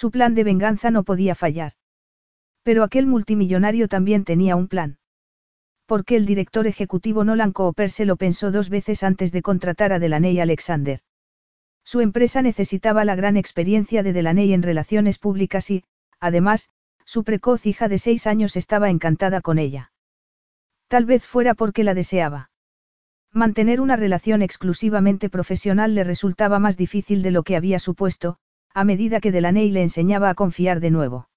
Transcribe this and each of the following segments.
Su plan de venganza no podía fallar. Pero aquel multimillonario también tenía un plan. Porque el director ejecutivo Nolan Cooper se lo pensó dos veces antes de contratar a Delaney Alexander. Su empresa necesitaba la gran experiencia de Delaney en relaciones públicas y, además, su precoz hija de seis años estaba encantada con ella. Tal vez fuera porque la deseaba. Mantener una relación exclusivamente profesional le resultaba más difícil de lo que había supuesto, a medida que Delaney le enseñaba a confiar de nuevo.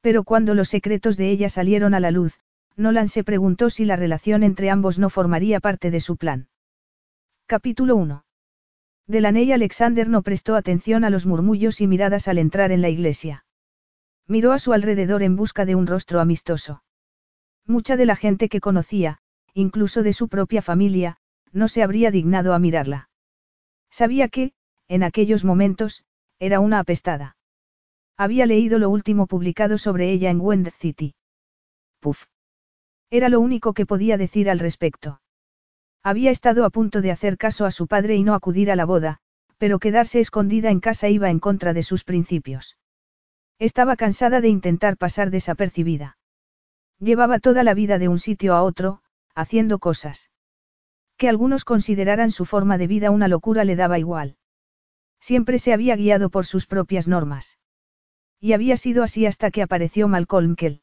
Pero cuando los secretos de ella salieron a la luz, Nolan se preguntó si la relación entre ambos no formaría parte de su plan. Capítulo 1. Delaney Alexander no prestó atención a los murmullos y miradas al entrar en la iglesia. Miró a su alrededor en busca de un rostro amistoso. Mucha de la gente que conocía, incluso de su propia familia, no se habría dignado a mirarla. Sabía que, en aquellos momentos, era una apestada. Había leído lo último publicado sobre ella en Wend City. Puf. Era lo único que podía decir al respecto. Había estado a punto de hacer caso a su padre y no acudir a la boda, pero quedarse escondida en casa iba en contra de sus principios. Estaba cansada de intentar pasar desapercibida. Llevaba toda la vida de un sitio a otro, haciendo cosas. Que algunos consideraran su forma de vida una locura le daba igual. Siempre se había guiado por sus propias normas. Y había sido así hasta que apareció Malcolm Kell.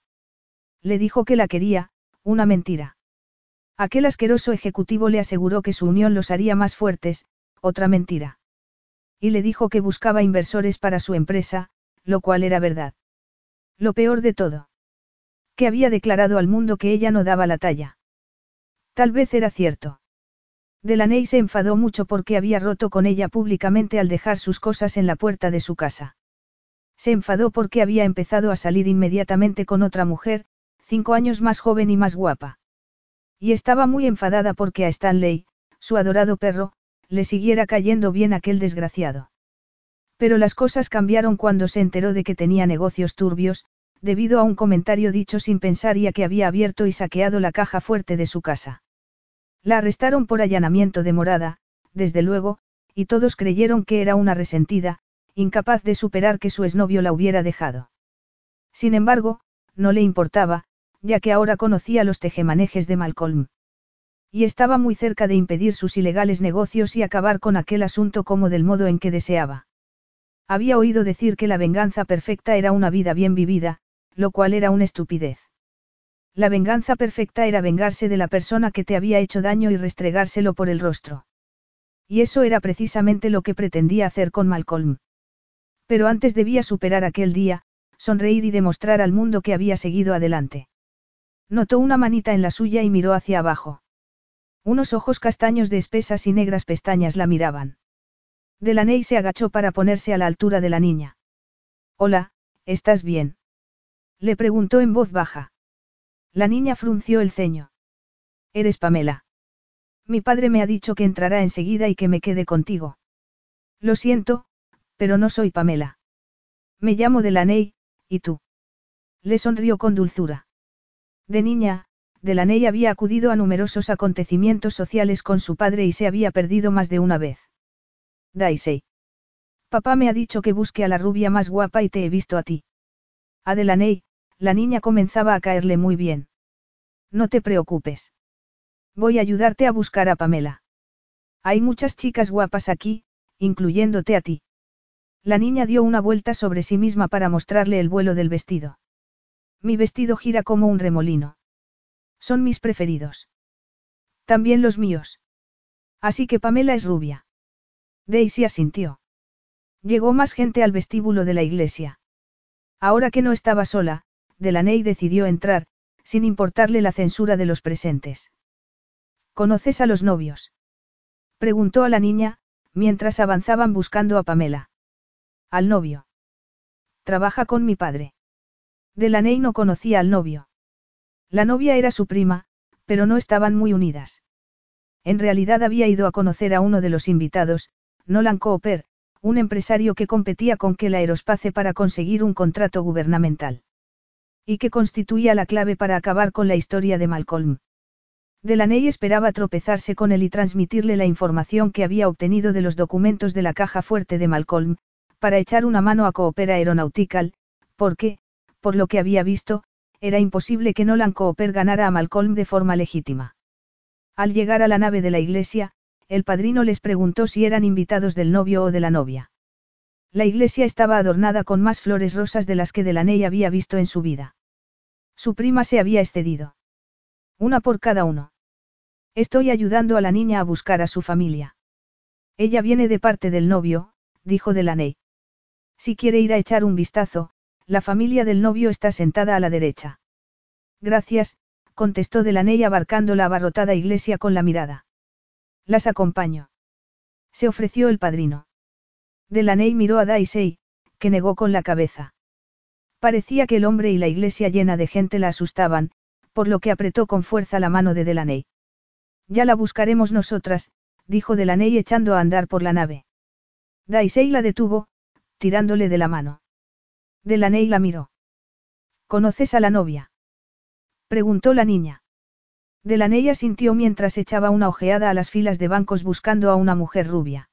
Le dijo que la quería, una mentira. Aquel asqueroso ejecutivo le aseguró que su unión los haría más fuertes, otra mentira. Y le dijo que buscaba inversores para su empresa, lo cual era verdad. Lo peor de todo. Que había declarado al mundo que ella no daba la talla. Tal vez era cierto. Delaney se enfadó mucho porque había roto con ella públicamente al dejar sus cosas en la puerta de su casa. Se enfadó porque había empezado a salir inmediatamente con otra mujer, cinco años más joven y más guapa. Y estaba muy enfadada porque a Stanley, su adorado perro, le siguiera cayendo bien aquel desgraciado. Pero las cosas cambiaron cuando se enteró de que tenía negocios turbios, debido a un comentario dicho sin pensar y a que había abierto y saqueado la caja fuerte de su casa. La arrestaron por allanamiento de morada, desde luego, y todos creyeron que era una resentida, incapaz de superar que su exnovio la hubiera dejado. Sin embargo, no le importaba, ya que ahora conocía los tejemanejes de Malcolm. Y estaba muy cerca de impedir sus ilegales negocios y acabar con aquel asunto como del modo en que deseaba. Había oído decir que la venganza perfecta era una vida bien vivida, lo cual era una estupidez. La venganza perfecta era vengarse de la persona que te había hecho daño y restregárselo por el rostro. Y eso era precisamente lo que pretendía hacer con Malcolm. Pero antes debía superar aquel día, sonreír y demostrar al mundo que había seguido adelante. Notó una manita en la suya y miró hacia abajo. Unos ojos castaños de espesas y negras pestañas la miraban. Delaney se agachó para ponerse a la altura de la niña. Hola, ¿estás bien? Le preguntó en voz baja. La niña frunció el ceño. Eres Pamela. Mi padre me ha dicho que entrará enseguida y que me quede contigo. Lo siento, pero no soy Pamela. Me llamo Delaney, ¿y tú? Le sonrió con dulzura. De niña, Delaney había acudido a numerosos acontecimientos sociales con su padre y se había perdido más de una vez. Daisy. Papá me ha dicho que busque a la rubia más guapa y te he visto a ti. A Delaney, la niña comenzaba a caerle muy bien. No te preocupes. Voy a ayudarte a buscar a Pamela. Hay muchas chicas guapas aquí, incluyéndote a ti. La niña dio una vuelta sobre sí misma para mostrarle el vuelo del vestido. Mi vestido gira como un remolino. Son mis preferidos. También los míos. Así que Pamela es rubia. Daisy asintió. Llegó más gente al vestíbulo de la iglesia. Ahora que no estaba sola, Delaney decidió entrar, sin importarle la censura de los presentes. ¿Conoces a los novios? Preguntó a la niña, mientras avanzaban buscando a Pamela. Al novio. Trabaja con mi padre. Delaney no conocía al novio. La novia era su prima, pero no estaban muy unidas. En realidad había ido a conocer a uno de los invitados, Nolan Cooper, un empresario que competía con Kel Aerospace para conseguir un contrato gubernamental. Y que constituía la clave para acabar con la historia de Malcolm. Delaney esperaba tropezarse con él y transmitirle la información que había obtenido de los documentos de la caja fuerte de Malcolm, para echar una mano a Cooper Aeronautical, porque, por lo que había visto, era imposible que Nolan Cooper ganara a Malcolm de forma legítima. Al llegar a la nave de la iglesia, el padrino les preguntó si eran invitados del novio o de la novia. La iglesia estaba adornada con más flores rosas de las que Delaney había visto en su vida. Su prima se había excedido. Una por cada uno. Estoy ayudando a la niña a buscar a su familia. Ella viene de parte del novio, dijo Delaney. Si quiere ir a echar un vistazo, la familia del novio está sentada a la derecha. Gracias, contestó Delaney abarcando la abarrotada iglesia con la mirada. Las acompaño. Se ofreció el padrino. Delaney miró a Daisy, que negó con la cabeza. Parecía que el hombre y la iglesia llena de gente la asustaban, por lo que apretó con fuerza la mano de Delaney. Ya la buscaremos nosotras, dijo Delaney echando a andar por la nave. Daisy la detuvo, tirándole de la mano. Delaney la miró. ¿Conoces a la novia? preguntó la niña. Delaney asintió mientras echaba una ojeada a las filas de bancos buscando a una mujer rubia.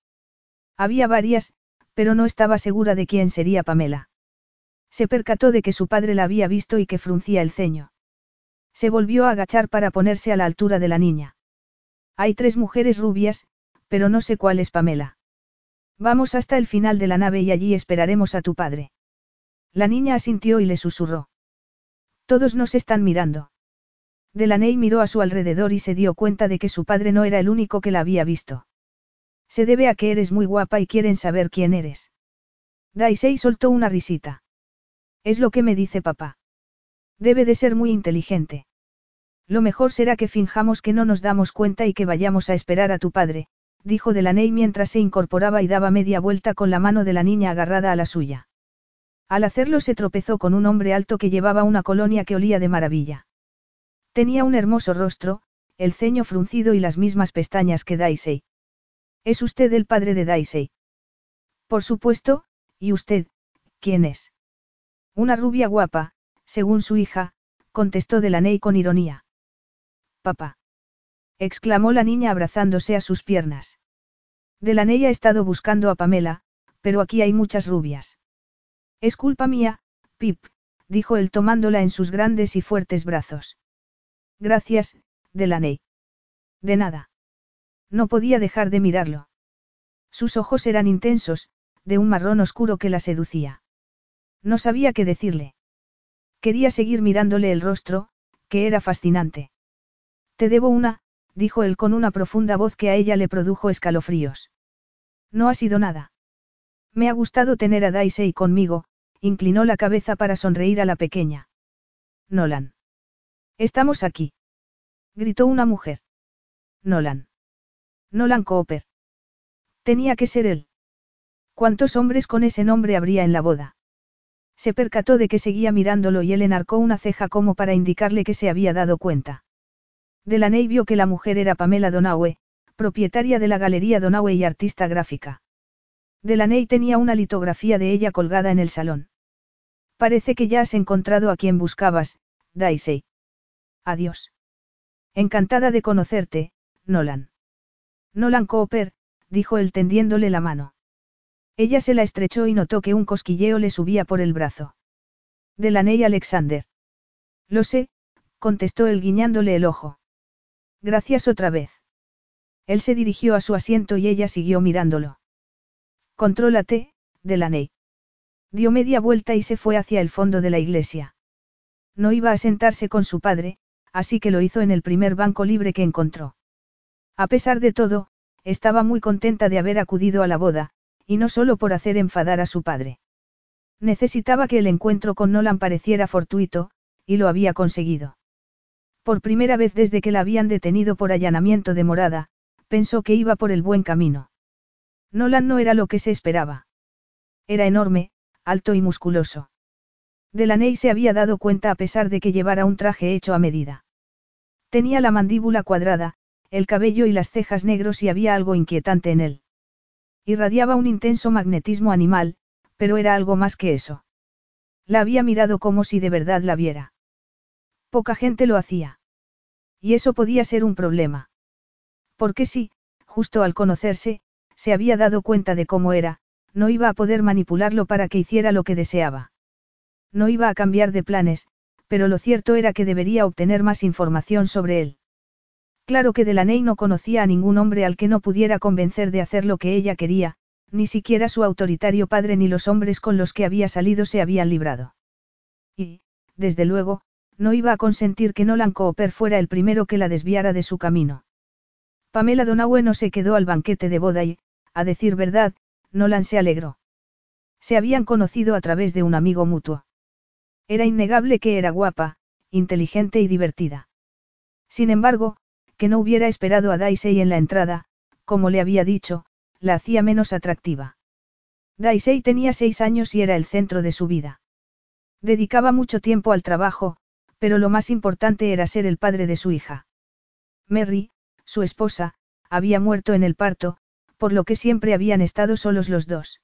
Había varias, pero no estaba segura de quién sería Pamela. Se percató de que su padre la había visto y que fruncía el ceño. Se volvió a agachar para ponerse a la altura de la niña. Hay tres mujeres rubias, pero no sé cuál es Pamela. Vamos hasta el final de la nave y allí esperaremos a tu padre. La niña asintió y le susurró. Todos nos están mirando. Delaney miró a su alrededor y se dio cuenta de que su padre no era el único que la había visto. Se debe a que eres muy guapa y quieren saber quién eres. Daisy soltó una risita. Es lo que me dice papá. Debe de ser muy inteligente. Lo mejor será que finjamos que no nos damos cuenta y que vayamos a esperar a tu padre, dijo Delaney mientras se incorporaba y daba media vuelta con la mano de la niña agarrada a la suya. Al hacerlo se tropezó con un hombre alto que llevaba una colonia que olía de maravilla. Tenía un hermoso rostro, el ceño fruncido y las mismas pestañas que Daisy. ¿Es usted el padre de Daisy? Por supuesto, ¿y usted, quién es? Una rubia guapa, según su hija, contestó Delaney con ironía. Papá. exclamó la niña abrazándose a sus piernas. Delaney ha estado buscando a Pamela, pero aquí hay muchas rubias. Es culpa mía, Pip, dijo él tomándola en sus grandes y fuertes brazos. Gracias, Delaney. De nada. No podía dejar de mirarlo. Sus ojos eran intensos, de un marrón oscuro que la seducía. No sabía qué decirle. Quería seguir mirándole el rostro, que era fascinante. Te debo una, dijo él con una profunda voz que a ella le produjo escalofríos. No ha sido nada. Me ha gustado tener a Daisy conmigo, inclinó la cabeza para sonreír a la pequeña. Nolan. Estamos aquí. Gritó una mujer. Nolan. Nolan Cooper. Tenía que ser él. ¿Cuántos hombres con ese nombre habría en la boda? Se percató de que seguía mirándolo y él enarcó una ceja como para indicarle que se había dado cuenta. Delaney vio que la mujer era Pamela Donaue, propietaria de la Galería Donaue y artista gráfica. Delaney tenía una litografía de ella colgada en el salón. Parece que ya has encontrado a quien buscabas, Daisy. Adiós. Encantada de conocerte, Nolan. Nolan Cooper, dijo él tendiéndole la mano. Ella se la estrechó y notó que un cosquilleo le subía por el brazo. Delaney Alexander. Lo sé, contestó él guiñándole el ojo. Gracias otra vez. Él se dirigió a su asiento y ella siguió mirándolo. Contrólate, Delaney. Dio media vuelta y se fue hacia el fondo de la iglesia. No iba a sentarse con su padre, así que lo hizo en el primer banco libre que encontró. A pesar de todo, estaba muy contenta de haber acudido a la boda, y no solo por hacer enfadar a su padre. Necesitaba que el encuentro con Nolan pareciera fortuito, y lo había conseguido. Por primera vez desde que la habían detenido por allanamiento de morada, pensó que iba por el buen camino. Nolan no era lo que se esperaba. Era enorme, alto y musculoso. Delaney se había dado cuenta a pesar de que llevara un traje hecho a medida. Tenía la mandíbula cuadrada, el cabello y las cejas negros y había algo inquietante en él. Irradiaba un intenso magnetismo animal, pero era algo más que eso. La había mirado como si de verdad la viera. Poca gente lo hacía. Y eso podía ser un problema. Porque si, justo al conocerse, se había dado cuenta de cómo era, no iba a poder manipularlo para que hiciera lo que deseaba. No iba a cambiar de planes, pero lo cierto era que debería obtener más información sobre él. Claro que Delaney no conocía a ningún hombre al que no pudiera convencer de hacer lo que ella quería, ni siquiera su autoritario padre ni los hombres con los que había salido se habían librado. Y, desde luego, no iba a consentir que Nolan Cooper fuera el primero que la desviara de su camino. Pamela Donaue no se quedó al banquete de boda y, a decir verdad, Nolan se alegró. Se habían conocido a través de un amigo mutuo. Era innegable que era guapa, inteligente y divertida. Sin embargo, que no hubiera esperado a Daisy en la entrada, como le había dicho, la hacía menos atractiva. Daisy tenía seis años y era el centro de su vida. Dedicaba mucho tiempo al trabajo, pero lo más importante era ser el padre de su hija. Mary, su esposa, había muerto en el parto, por lo que siempre habían estado solos los dos.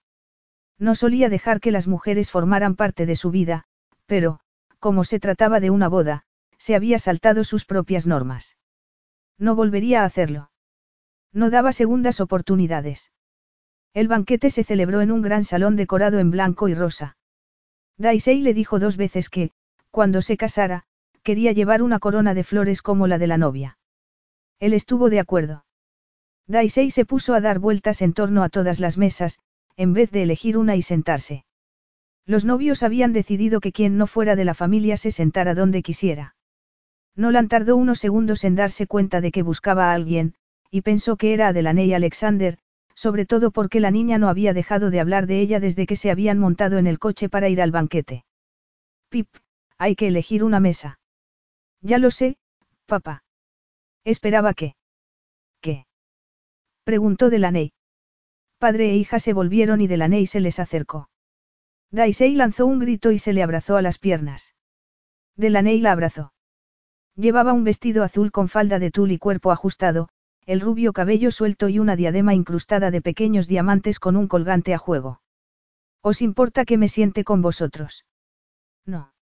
No solía dejar que las mujeres formaran parte de su vida, pero, como se trataba de una boda, se había saltado sus propias normas. No volvería a hacerlo. No daba segundas oportunidades. El banquete se celebró en un gran salón decorado en blanco y rosa. Daisy le dijo dos veces que, cuando se casara, quería llevar una corona de flores como la de la novia. Él estuvo de acuerdo. Daisy se puso a dar vueltas en torno a todas las mesas, en vez de elegir una y sentarse. Los novios habían decidido que quien no fuera de la familia se sentara donde quisiera. Nolan tardó unos segundos en darse cuenta de que buscaba a alguien, y pensó que era Adelaney Alexander, sobre todo porque la niña no había dejado de hablar de ella desde que se habían montado en el coche para ir al banquete. Pip, hay que elegir una mesa. Ya lo sé, papá. Esperaba que. ¿Qué? Preguntó Delaney. Padre e hija se volvieron y Delaney se les acercó. Daisy lanzó un grito y se le abrazó a las piernas. Delaney la abrazó. Llevaba un vestido azul con falda de tul y cuerpo ajustado, el rubio cabello suelto y una diadema incrustada de pequeños diamantes con un colgante a juego. ¿Os importa que me siente con vosotros? No.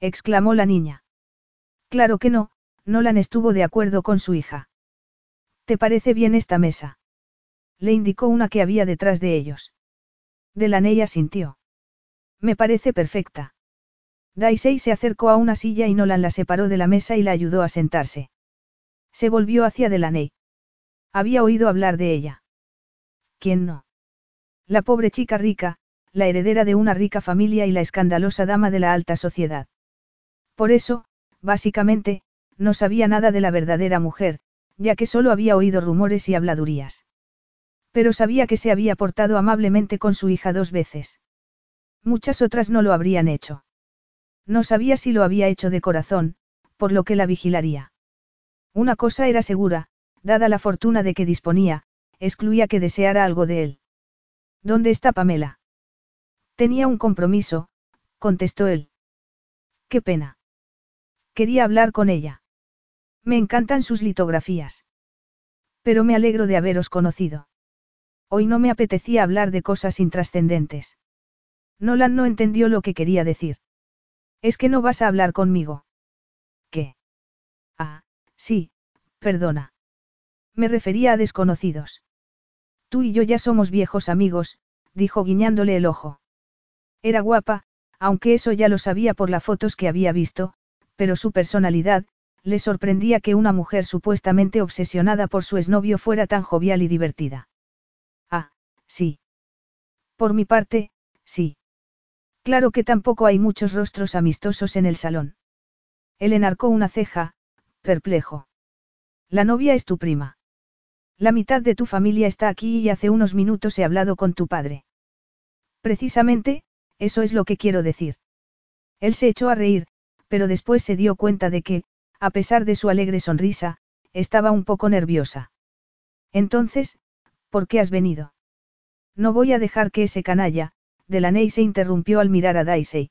exclamó la niña. Claro que no, Nolan estuvo de acuerdo con su hija. ¿Te parece bien esta mesa? Le indicó una que había detrás de ellos. Delaney sintió. Me parece perfecta. Daisy se acercó a una silla y Nolan la separó de la mesa y la ayudó a sentarse. Se volvió hacia Delaney. Había oído hablar de ella. ¿Quién no? La pobre chica rica, la heredera de una rica familia y la escandalosa dama de la alta sociedad. Por eso, básicamente, no sabía nada de la verdadera mujer, ya que solo había oído rumores y habladurías. Pero sabía que se había portado amablemente con su hija dos veces. Muchas otras no lo habrían hecho. No sabía si lo había hecho de corazón, por lo que la vigilaría. Una cosa era segura, dada la fortuna de que disponía, excluía que deseara algo de él. ¿Dónde está Pamela? Tenía un compromiso, contestó él. Qué pena. Quería hablar con ella. Me encantan sus litografías. Pero me alegro de haberos conocido. Hoy no me apetecía hablar de cosas intrascendentes. Nolan no entendió lo que quería decir. Es que no vas a hablar conmigo. ¿Qué? Ah, sí, perdona. Me refería a desconocidos. Tú y yo ya somos viejos amigos, dijo guiñándole el ojo. Era guapa, aunque eso ya lo sabía por las fotos que había visto, pero su personalidad, le sorprendía que una mujer supuestamente obsesionada por su exnovio fuera tan jovial y divertida. Ah, sí. Por mi parte, sí. Claro que tampoco hay muchos rostros amistosos en el salón. Él enarcó una ceja, perplejo. La novia es tu prima. La mitad de tu familia está aquí y hace unos minutos he hablado con tu padre. Precisamente, eso es lo que quiero decir. Él se echó a reír, pero después se dio cuenta de que, a pesar de su alegre sonrisa, estaba un poco nerviosa. Entonces, ¿por qué has venido? No voy a dejar que ese canalla, Delaney se interrumpió al mirar a Daisy.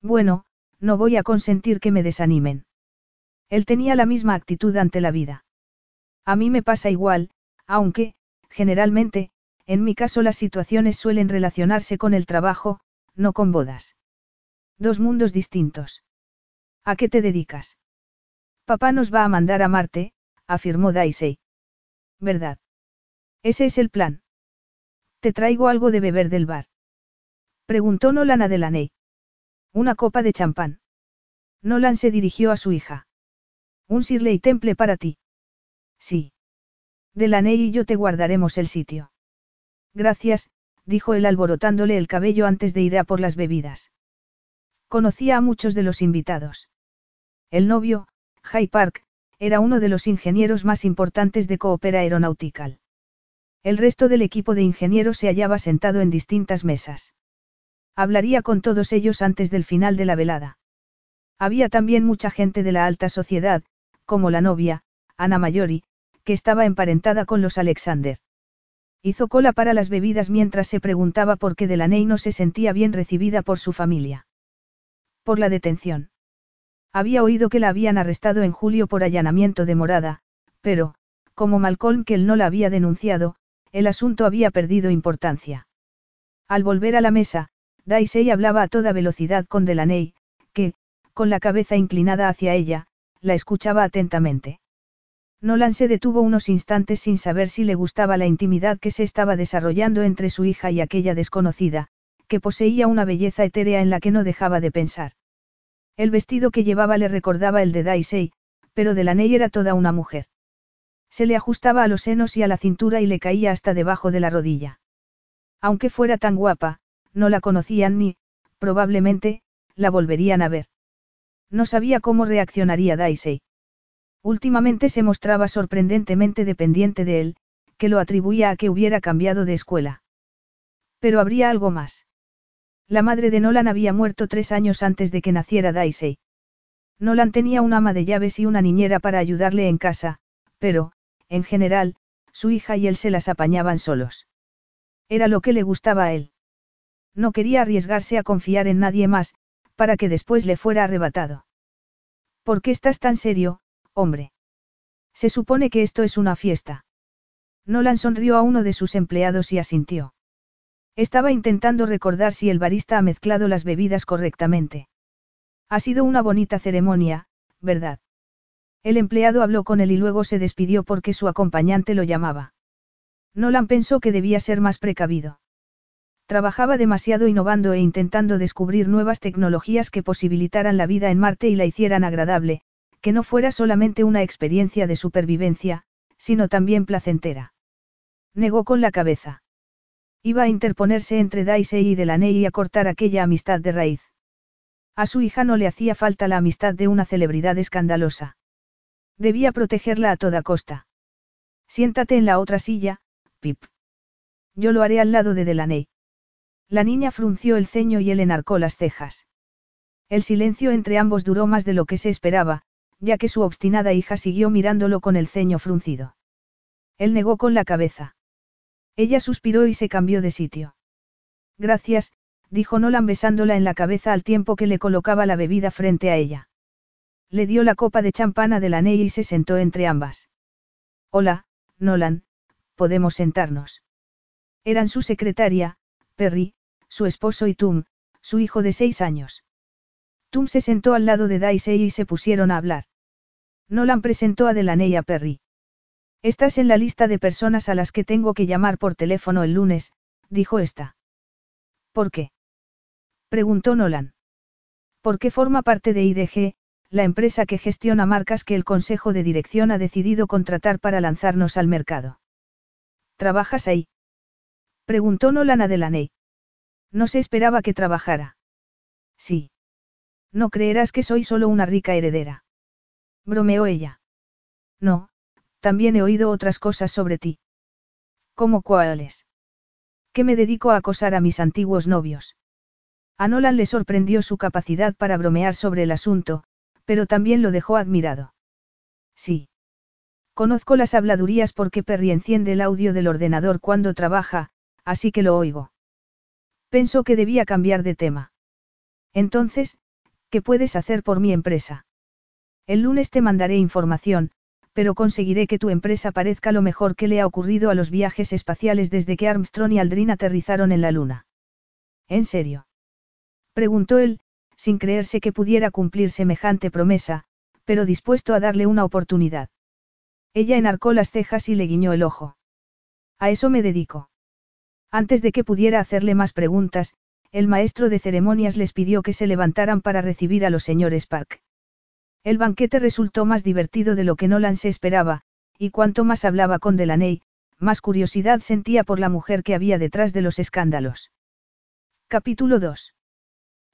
Bueno, no voy a consentir que me desanimen. Él tenía la misma actitud ante la vida. A mí me pasa igual, aunque, generalmente, en mi caso las situaciones suelen relacionarse con el trabajo, no con bodas. Dos mundos distintos. ¿A qué te dedicas? Papá nos va a mandar a Marte, afirmó Daisy. ¿Verdad? Ese es el plan. ¿Te traigo algo de beber del bar? Preguntó Nolan a Delaney. Una copa de champán. Nolan se dirigió a su hija. Un Shirley Temple para ti. Sí. Delaney y yo te guardaremos el sitio. Gracias, dijo él alborotándole el cabello antes de ir a por las bebidas. Conocía a muchos de los invitados. El novio, High Park, era uno de los ingenieros más importantes de Coopera Aeronautical. El resto del equipo de ingenieros se hallaba sentado en distintas mesas. Hablaría con todos ellos antes del final de la velada. Había también mucha gente de la alta sociedad, como la novia, Ana Mayori, que estaba emparentada con los Alexander. Hizo cola para las bebidas mientras se preguntaba por qué Delaney no se sentía bien recibida por su familia. Por la detención. Había oído que la habían arrestado en julio por allanamiento de morada, pero, como Malcolm que él no la había denunciado, el asunto había perdido importancia. Al volver a la mesa, Daisy hablaba a toda velocidad con Delaney, que, con la cabeza inclinada hacia ella, la escuchaba atentamente. Nolan se detuvo unos instantes sin saber si le gustaba la intimidad que se estaba desarrollando entre su hija y aquella desconocida, que poseía una belleza etérea en la que no dejaba de pensar. El vestido que llevaba le recordaba el de Daisy, pero Delaney era toda una mujer. Se le ajustaba a los senos y a la cintura y le caía hasta debajo de la rodilla. Aunque fuera tan guapa, no la conocían ni, probablemente, la volverían a ver. No sabía cómo reaccionaría Daisy. Últimamente se mostraba sorprendentemente dependiente de él, que lo atribuía a que hubiera cambiado de escuela. Pero habría algo más. La madre de Nolan había muerto tres años antes de que naciera Daisy. Nolan tenía un ama de llaves y una niñera para ayudarle en casa, pero, en general, su hija y él se las apañaban solos. Era lo que le gustaba a él. No quería arriesgarse a confiar en nadie más, para que después le fuera arrebatado. ¿Por qué estás tan serio, hombre? Se supone que esto es una fiesta. Nolan sonrió a uno de sus empleados y asintió. Estaba intentando recordar si el barista ha mezclado las bebidas correctamente. Ha sido una bonita ceremonia, ¿verdad? El empleado habló con él y luego se despidió porque su acompañante lo llamaba. Nolan pensó que debía ser más precavido. Trabajaba demasiado innovando e intentando descubrir nuevas tecnologías que posibilitaran la vida en Marte y la hicieran agradable, que no fuera solamente una experiencia de supervivencia, sino también placentera. Negó con la cabeza. Iba a interponerse entre Daisy y Delaney y a cortar aquella amistad de raíz. A su hija no le hacía falta la amistad de una celebridad escandalosa. Debía protegerla a toda costa. Siéntate en la otra silla, Pip. Yo lo haré al lado de Delaney. La niña frunció el ceño y él enarcó las cejas. El silencio entre ambos duró más de lo que se esperaba, ya que su obstinada hija siguió mirándolo con el ceño fruncido. Él negó con la cabeza. Ella suspiró y se cambió de sitio. Gracias, dijo Nolan besándola en la cabeza al tiempo que le colocaba la bebida frente a ella. Le dio la copa de champana de la Ney y se sentó entre ambas. Hola, Nolan, podemos sentarnos. Eran su secretaria, Perry, su esposo y Tum, su hijo de seis años. Tum se sentó al lado de Daisy y se pusieron a hablar. Nolan presentó a Delaney a Perry. Estás en la lista de personas a las que tengo que llamar por teléfono el lunes, dijo esta. ¿Por qué? preguntó Nolan. Porque forma parte de IDG, la empresa que gestiona marcas que el Consejo de Dirección ha decidido contratar para lanzarnos al mercado. ¿Trabajas ahí? Preguntó Nolan a Delaney. No se esperaba que trabajara. Sí. No creerás que soy solo una rica heredera. Bromeó ella. No, también he oído otras cosas sobre ti. ¿Cómo cuáles? Que me dedico a acosar a mis antiguos novios. A Nolan le sorprendió su capacidad para bromear sobre el asunto, pero también lo dejó admirado. Sí. Conozco las habladurías porque Perry enciende el audio del ordenador cuando trabaja, así que lo oigo. Pensó que debía cambiar de tema. Entonces, ¿qué puedes hacer por mi empresa? El lunes te mandaré información, pero conseguiré que tu empresa parezca lo mejor que le ha ocurrido a los viajes espaciales desde que Armstrong y Aldrin aterrizaron en la Luna. ¿En serio? Preguntó él, sin creerse que pudiera cumplir semejante promesa, pero dispuesto a darle una oportunidad. Ella enarcó las cejas y le guiñó el ojo. A eso me dedico. Antes de que pudiera hacerle más preguntas, el maestro de ceremonias les pidió que se levantaran para recibir a los señores Park. El banquete resultó más divertido de lo que Nolan se esperaba, y cuanto más hablaba con Delaney, más curiosidad sentía por la mujer que había detrás de los escándalos. Capítulo 2.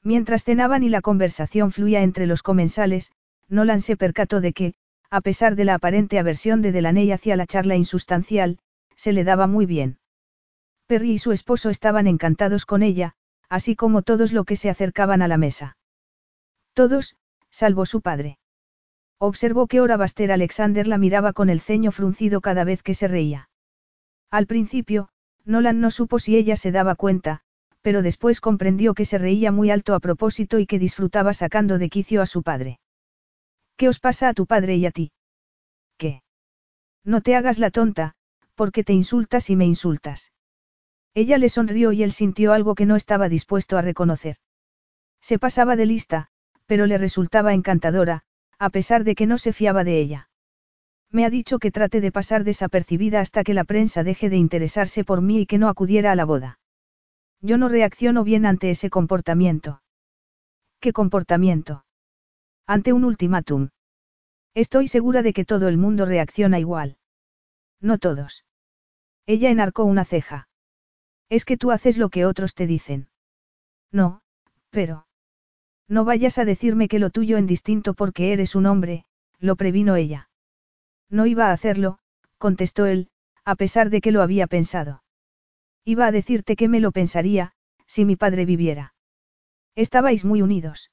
Mientras cenaban y la conversación fluía entre los comensales, Nolan se percató de que, a pesar de la aparente aversión de Delaney hacia la charla insustancial, se le daba muy bien. Perry y su esposo estaban encantados con ella, así como todos los que se acercaban a la mesa. Todos, salvo su padre. Observó que Baster Alexander la miraba con el ceño fruncido cada vez que se reía. Al principio, Nolan no supo si ella se daba cuenta, pero después comprendió que se reía muy alto a propósito y que disfrutaba sacando de quicio a su padre. ¿Qué os pasa a tu padre y a ti? ¿Qué? No te hagas la tonta, porque te insultas y me insultas. Ella le sonrió y él sintió algo que no estaba dispuesto a reconocer. Se pasaba de lista, pero le resultaba encantadora, a pesar de que no se fiaba de ella. Me ha dicho que trate de pasar desapercibida hasta que la prensa deje de interesarse por mí y que no acudiera a la boda. Yo no reacciono bien ante ese comportamiento. ¿Qué comportamiento? Ante un ultimátum. Estoy segura de que todo el mundo reacciona igual. No todos. Ella enarcó una ceja. Es que tú haces lo que otros te dicen. No, pero... No vayas a decirme que lo tuyo es distinto porque eres un hombre, lo previno ella. No iba a hacerlo, contestó él, a pesar de que lo había pensado. Iba a decirte que me lo pensaría, si mi padre viviera. Estabais muy unidos.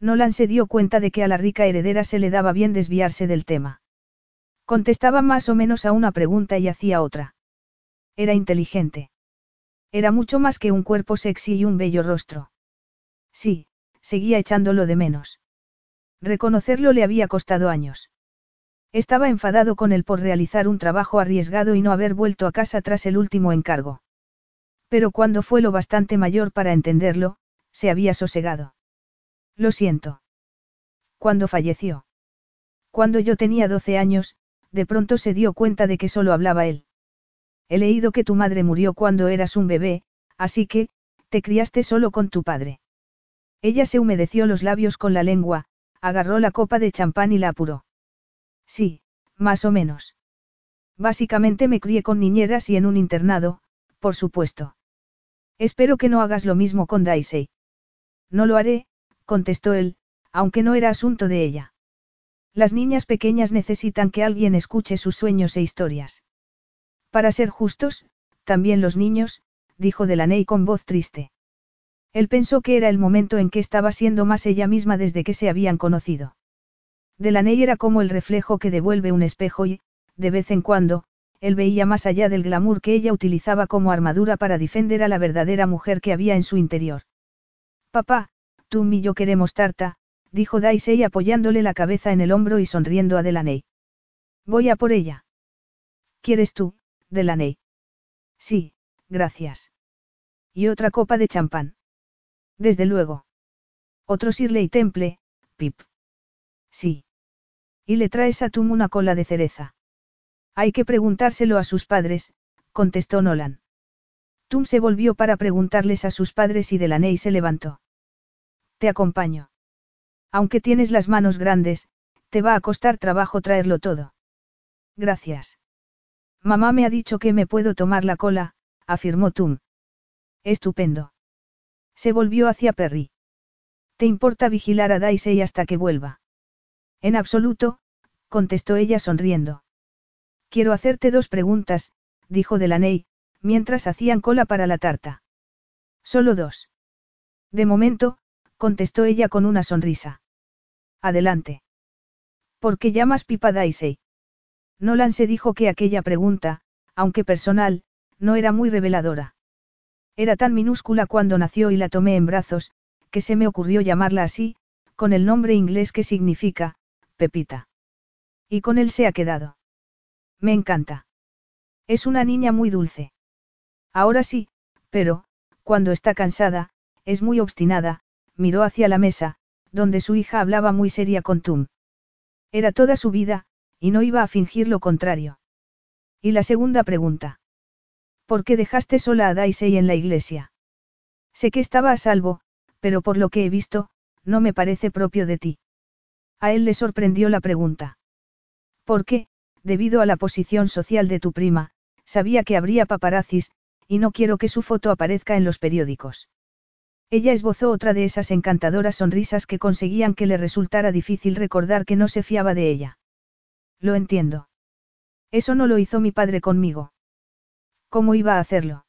Nolan se dio cuenta de que a la rica heredera se le daba bien desviarse del tema. Contestaba más o menos a una pregunta y hacía otra. Era inteligente. Era mucho más que un cuerpo sexy y un bello rostro. Sí, seguía echándolo de menos. Reconocerlo le había costado años. Estaba enfadado con él por realizar un trabajo arriesgado y no haber vuelto a casa tras el último encargo. Pero cuando fue lo bastante mayor para entenderlo, se había sosegado. Lo siento. Cuando falleció. Cuando yo tenía 12 años, de pronto se dio cuenta de que solo hablaba él. He leído que tu madre murió cuando eras un bebé, así que, te criaste solo con tu padre. Ella se humedeció los labios con la lengua, agarró la copa de champán y la apuró. Sí, más o menos. Básicamente me crié con niñeras y en un internado, por supuesto. Espero que no hagas lo mismo con Daisy. No lo haré, contestó él, aunque no era asunto de ella. Las niñas pequeñas necesitan que alguien escuche sus sueños e historias. Para ser justos, también los niños, dijo Delaney con voz triste. Él pensó que era el momento en que estaba siendo más ella misma desde que se habían conocido. Delaney era como el reflejo que devuelve un espejo y, de vez en cuando, él veía más allá del glamour que ella utilizaba como armadura para defender a la verdadera mujer que había en su interior. Papá, tú y yo queremos tarta, dijo Daisy apoyándole la cabeza en el hombro y sonriendo a Delaney. Voy a por ella. ¿Quieres tú? Delaney. Sí, gracias. Y otra copa de champán. Desde luego. Otro Sirley Temple, Pip. Sí. Y le traes a Tum una cola de cereza. Hay que preguntárselo a sus padres, contestó Nolan. Tum se volvió para preguntarles a sus padres y Delaney se levantó. Te acompaño. Aunque tienes las manos grandes, te va a costar trabajo traerlo todo. Gracias. Mamá me ha dicho que me puedo tomar la cola, afirmó Tum. Estupendo. Se volvió hacia Perry. ¿Te importa vigilar a Daisy hasta que vuelva? En absoluto, contestó ella sonriendo. Quiero hacerte dos preguntas, dijo Delaney, mientras hacían cola para la tarta. Solo dos. De momento, contestó ella con una sonrisa. Adelante. ¿Por qué llamas Pipa Daisy? Nolan se dijo que aquella pregunta, aunque personal, no era muy reveladora. Era tan minúscula cuando nació y la tomé en brazos, que se me ocurrió llamarla así, con el nombre inglés que significa, Pepita. Y con él se ha quedado. Me encanta. Es una niña muy dulce. Ahora sí, pero, cuando está cansada, es muy obstinada, miró hacia la mesa, donde su hija hablaba muy seria con Tum. Era toda su vida, y no iba a fingir lo contrario. Y la segunda pregunta. ¿Por qué dejaste sola a Daisy en la iglesia? Sé que estaba a salvo, pero por lo que he visto, no me parece propio de ti. A él le sorprendió la pregunta. ¿Por qué, debido a la posición social de tu prima, sabía que habría paparazzis, y no quiero que su foto aparezca en los periódicos. Ella esbozó otra de esas encantadoras sonrisas que conseguían que le resultara difícil recordar que no se fiaba de ella. Lo entiendo. Eso no lo hizo mi padre conmigo. ¿Cómo iba a hacerlo?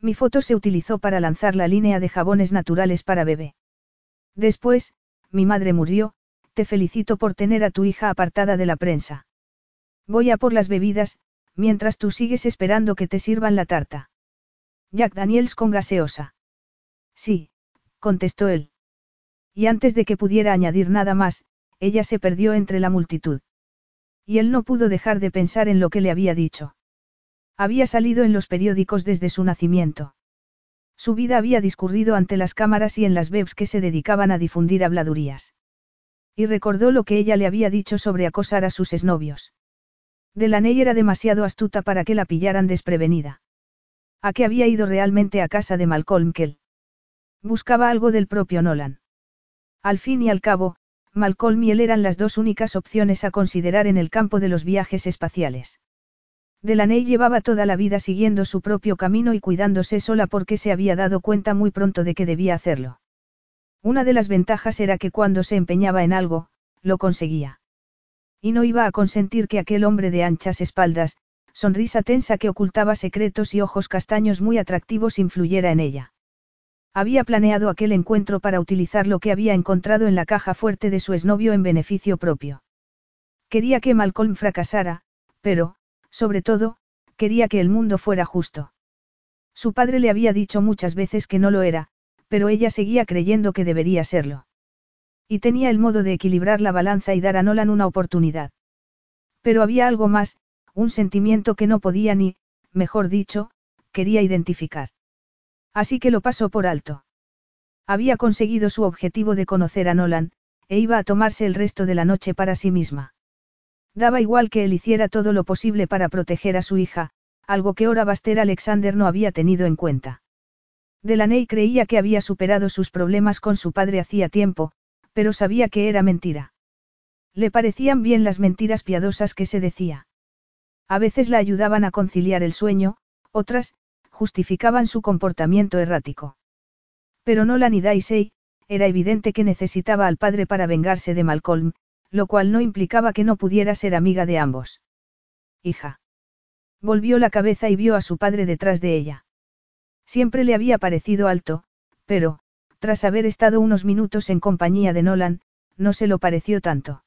Mi foto se utilizó para lanzar la línea de jabones naturales para bebé. Después, mi madre murió, te felicito por tener a tu hija apartada de la prensa. Voy a por las bebidas, mientras tú sigues esperando que te sirvan la tarta. Jack Daniels con gaseosa. Sí, contestó él. Y antes de que pudiera añadir nada más, ella se perdió entre la multitud. Y él no pudo dejar de pensar en lo que le había dicho. Había salido en los periódicos desde su nacimiento. Su vida había discurrido ante las cámaras y en las webs que se dedicaban a difundir habladurías. Y recordó lo que ella le había dicho sobre acosar a sus exnovios. Delaney era demasiado astuta para que la pillaran desprevenida. ¿A qué había ido realmente a casa de Malcolm Kell? Buscaba algo del propio Nolan. Al fin y al cabo, Malcolm y él eran las dos únicas opciones a considerar en el campo de los viajes espaciales. Delaney llevaba toda la vida siguiendo su propio camino y cuidándose sola porque se había dado cuenta muy pronto de que debía hacerlo. Una de las ventajas era que cuando se empeñaba en algo, lo conseguía. Y no iba a consentir que aquel hombre de anchas espaldas, sonrisa tensa que ocultaba secretos y ojos castaños muy atractivos influyera en ella. Había planeado aquel encuentro para utilizar lo que había encontrado en la caja fuerte de su exnovio en beneficio propio. Quería que Malcolm fracasara, pero, sobre todo, quería que el mundo fuera justo. Su padre le había dicho muchas veces que no lo era, pero ella seguía creyendo que debería serlo. Y tenía el modo de equilibrar la balanza y dar a Nolan una oportunidad. Pero había algo más, un sentimiento que no podía ni, mejor dicho, quería identificar. Así que lo pasó por alto. Había conseguido su objetivo de conocer a Nolan, e iba a tomarse el resto de la noche para sí misma. Daba igual que él hiciera todo lo posible para proteger a su hija, algo que ahora Baster Alexander no había tenido en cuenta. Delaney creía que había superado sus problemas con su padre hacía tiempo, pero sabía que era mentira. Le parecían bien las mentiras piadosas que se decía. A veces la ayudaban a conciliar el sueño, otras, justificaban su comportamiento errático. Pero no la ni Daisy, era evidente que necesitaba al padre para vengarse de Malcolm, lo cual no implicaba que no pudiera ser amiga de ambos. Hija. Volvió la cabeza y vio a su padre detrás de ella. Siempre le había parecido alto, pero, tras haber estado unos minutos en compañía de Nolan, no se lo pareció tanto.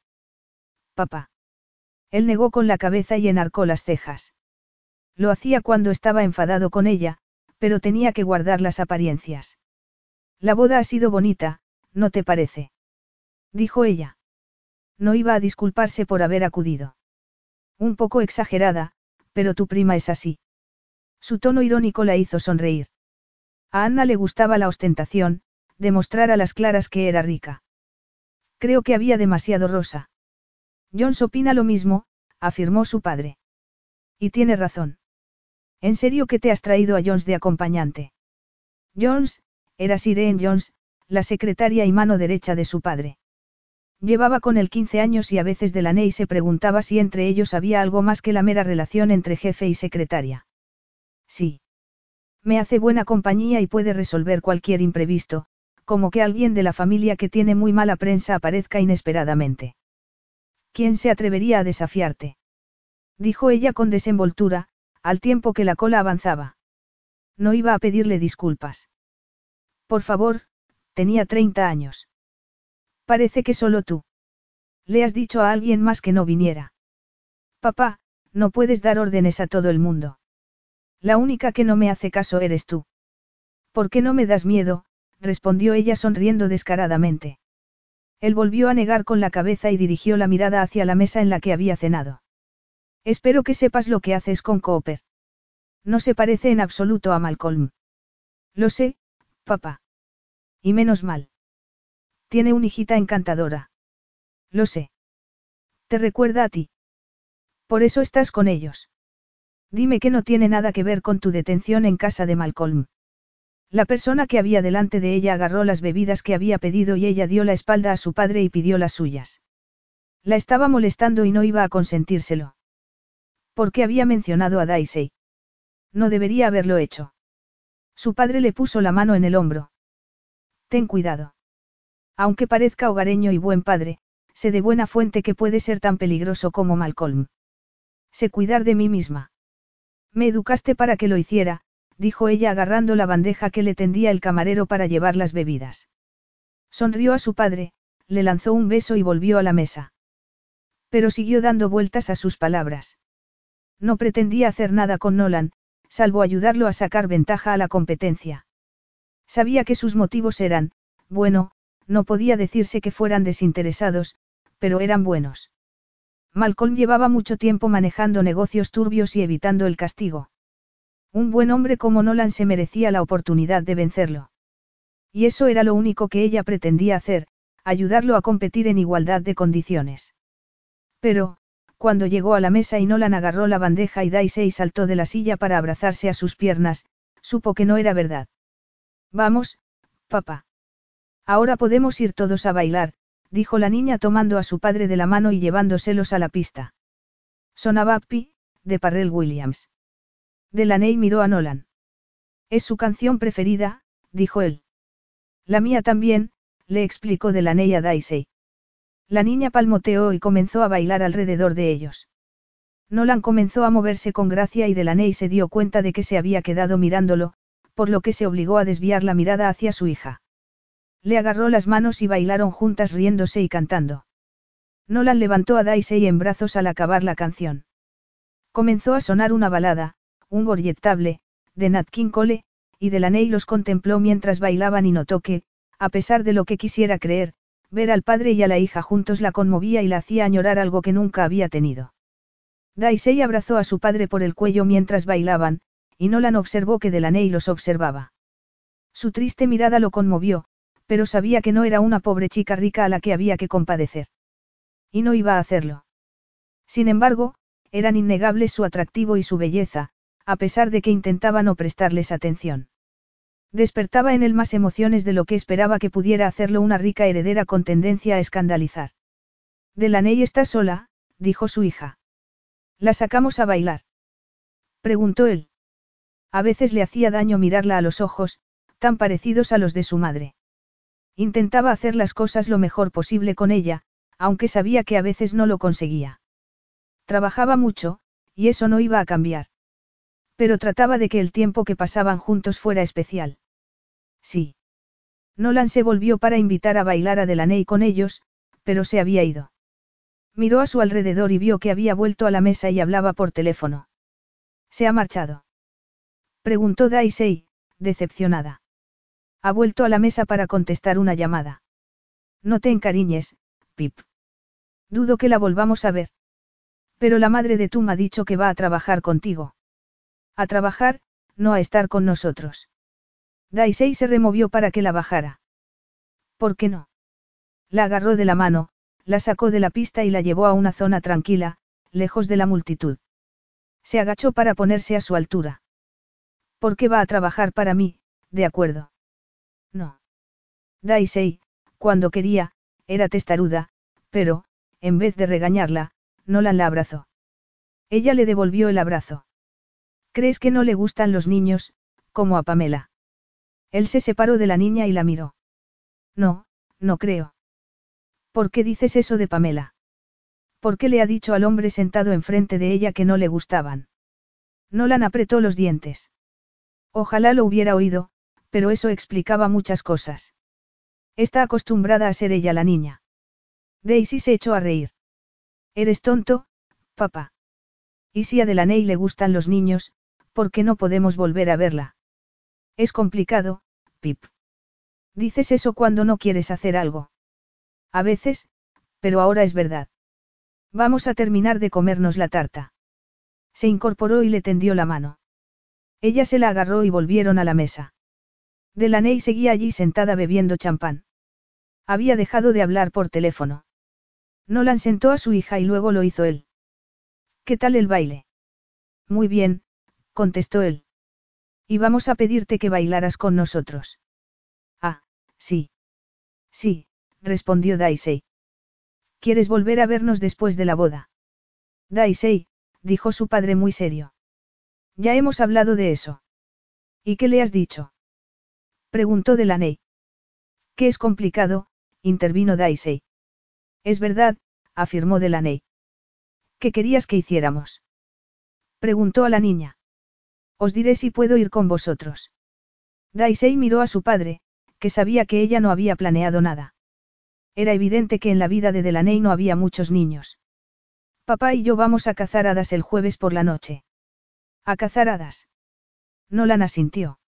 Papá. Él negó con la cabeza y enarcó las cejas. Lo hacía cuando estaba enfadado con ella, pero tenía que guardar las apariencias. La boda ha sido bonita, ¿no te parece? Dijo ella. No iba a disculparse por haber acudido. Un poco exagerada, pero tu prima es así. Su tono irónico la hizo sonreír. A Anna le gustaba la ostentación, demostrar a las claras que era rica. Creo que había demasiado rosa. Jones opina lo mismo, afirmó su padre. Y tiene razón. ¿En serio que te has traído a Jones de acompañante? Jones, era Sirene Jones, la secretaria y mano derecha de su padre. Llevaba con él 15 años y a veces Delaney se preguntaba si entre ellos había algo más que la mera relación entre jefe y secretaria. Sí. Me hace buena compañía y puede resolver cualquier imprevisto, como que alguien de la familia que tiene muy mala prensa aparezca inesperadamente. ¿Quién se atrevería a desafiarte? Dijo ella con desenvoltura, al tiempo que la cola avanzaba. No iba a pedirle disculpas. Por favor, tenía 30 años. Parece que solo tú. Le has dicho a alguien más que no viniera. Papá, no puedes dar órdenes a todo el mundo. La única que no me hace caso eres tú. ¿Por qué no me das miedo? respondió ella sonriendo descaradamente. Él volvió a negar con la cabeza y dirigió la mirada hacia la mesa en la que había cenado. Espero que sepas lo que haces con Cooper. No se parece en absoluto a Malcolm. Lo sé, papá. Y menos mal. Tiene una hijita encantadora. Lo sé. Te recuerda a ti. Por eso estás con ellos. Dime que no tiene nada que ver con tu detención en casa de Malcolm. La persona que había delante de ella agarró las bebidas que había pedido y ella dio la espalda a su padre y pidió las suyas. La estaba molestando y no iba a consentírselo. ¿Por qué había mencionado a Daisy? No debería haberlo hecho. Su padre le puso la mano en el hombro. Ten cuidado. Aunque parezca hogareño y buen padre, sé de buena fuente que puede ser tan peligroso como Malcolm. Sé cuidar de mí misma. Me educaste para que lo hiciera, dijo ella agarrando la bandeja que le tendía el camarero para llevar las bebidas. Sonrió a su padre, le lanzó un beso y volvió a la mesa. Pero siguió dando vueltas a sus palabras. No pretendía hacer nada con Nolan, salvo ayudarlo a sacar ventaja a la competencia. Sabía que sus motivos eran, bueno, no podía decirse que fueran desinteresados, pero eran buenos. Malcolm llevaba mucho tiempo manejando negocios turbios y evitando el castigo. Un buen hombre como Nolan se merecía la oportunidad de vencerlo. Y eso era lo único que ella pretendía hacer, ayudarlo a competir en igualdad de condiciones. Pero, cuando llegó a la mesa y Nolan agarró la bandeja y Daisy saltó de la silla para abrazarse a sus piernas, supo que no era verdad. Vamos, papá. Ahora podemos ir todos a bailar, dijo la niña tomando a su padre de la mano y llevándoselos a la pista. Sonaba Pi, de Parrell Williams. Delaney miró a Nolan. Es su canción preferida, dijo él. La mía también, le explicó Delaney a Daisy. La niña palmoteó y comenzó a bailar alrededor de ellos. Nolan comenzó a moverse con gracia y Delaney se dio cuenta de que se había quedado mirándolo, por lo que se obligó a desviar la mirada hacia su hija. Le agarró las manos y bailaron juntas riéndose y cantando. Nolan levantó a Daisy en brazos al acabar la canción. Comenzó a sonar una balada, un gorjettable, de Nat King Cole, y Delaney los contempló mientras bailaban y notó que, a pesar de lo que quisiera creer, ver al padre y a la hija juntos la conmovía y la hacía añorar algo que nunca había tenido. Daisy abrazó a su padre por el cuello mientras bailaban, y Nolan observó que Delaney los observaba. Su triste mirada lo conmovió, pero sabía que no era una pobre chica rica a la que había que compadecer. Y no iba a hacerlo. Sin embargo, eran innegables su atractivo y su belleza, a pesar de que intentaba no prestarles atención. Despertaba en él más emociones de lo que esperaba que pudiera hacerlo una rica heredera con tendencia a escandalizar. Delaney está sola, dijo su hija. ¿La sacamos a bailar? Preguntó él. A veces le hacía daño mirarla a los ojos, tan parecidos a los de su madre. Intentaba hacer las cosas lo mejor posible con ella, aunque sabía que a veces no lo conseguía. Trabajaba mucho, y eso no iba a cambiar. Pero trataba de que el tiempo que pasaban juntos fuera especial. Sí. Nolan se volvió para invitar a bailar a Delaney con ellos, pero se había ido. Miró a su alrededor y vio que había vuelto a la mesa y hablaba por teléfono. ¿Se ha marchado? Preguntó Daisy, decepcionada. Ha vuelto a la mesa para contestar una llamada. No te encariñes, Pip. Dudo que la volvamos a ver. Pero la madre de Tum ha dicho que va a trabajar contigo. A trabajar, no a estar con nosotros. Daisei se removió para que la bajara. ¿Por qué no? La agarró de la mano, la sacó de la pista y la llevó a una zona tranquila, lejos de la multitud. Se agachó para ponerse a su altura. ¿Por qué va a trabajar para mí? De acuerdo. No. Daisei, cuando quería, era testaruda, pero, en vez de regañarla, Nolan la abrazó. Ella le devolvió el abrazo. ¿Crees que no le gustan los niños, como a Pamela? Él se separó de la niña y la miró. No, no creo. ¿Por qué dices eso de Pamela? ¿Por qué le ha dicho al hombre sentado enfrente de ella que no le gustaban? Nolan apretó los dientes. Ojalá lo hubiera oído, pero eso explicaba muchas cosas. Está acostumbrada a ser ella la niña. Daisy se echó a reír. Eres tonto, papá. Y si a Delaney le gustan los niños, ¿por qué no podemos volver a verla? Es complicado, Pip. Dices eso cuando no quieres hacer algo. A veces, pero ahora es verdad. Vamos a terminar de comernos la tarta. Se incorporó y le tendió la mano. Ella se la agarró y volvieron a la mesa. Delaney seguía allí sentada bebiendo champán. Había dejado de hablar por teléfono. Nolan sentó a su hija y luego lo hizo él. ¿Qué tal el baile? Muy bien, contestó él. Y vamos a pedirte que bailaras con nosotros. Ah, sí. Sí, respondió Daisy. ¿Quieres volver a vernos después de la boda? Daisy, dijo su padre muy serio. Ya hemos hablado de eso. ¿Y qué le has dicho? Preguntó Delaney. Que es complicado, intervino Daisy. Es verdad, afirmó Delaney. ¿Qué querías que hiciéramos? Preguntó a la niña. Os diré si puedo ir con vosotros. Daisy miró a su padre, que sabía que ella no había planeado nada. Era evidente que en la vida de Delaney no había muchos niños. Papá y yo vamos a cazar hadas el jueves por la noche. ¿A cazar hadas? Nolan asintió.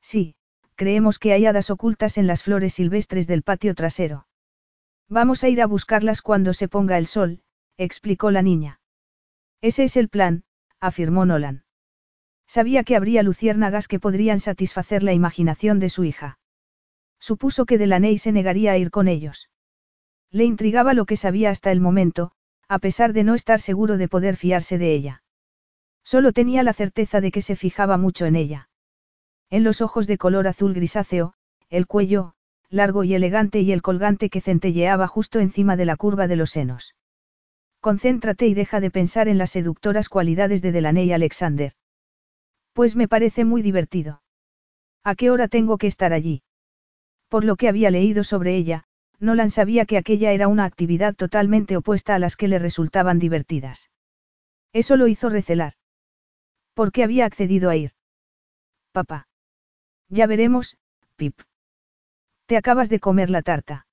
Sí, creemos que hay hadas ocultas en las flores silvestres del patio trasero. Vamos a ir a buscarlas cuando se ponga el sol, explicó la niña. Ese es el plan, afirmó Nolan. Sabía que habría luciérnagas que podrían satisfacer la imaginación de su hija. Supuso que Delaney se negaría a ir con ellos. Le intrigaba lo que sabía hasta el momento, a pesar de no estar seguro de poder fiarse de ella. Solo tenía la certeza de que se fijaba mucho en ella. En los ojos de color azul grisáceo, el cuello, largo y elegante y el colgante que centelleaba justo encima de la curva de los senos. Concéntrate y deja de pensar en las seductoras cualidades de Delaney Alexander. Pues me parece muy divertido. ¿A qué hora tengo que estar allí? Por lo que había leído sobre ella, Nolan sabía que aquella era una actividad totalmente opuesta a las que le resultaban divertidas. Eso lo hizo recelar. ¿Por qué había accedido a ir? Papá. Ya veremos, Pip. Te acabas de comer la tarta.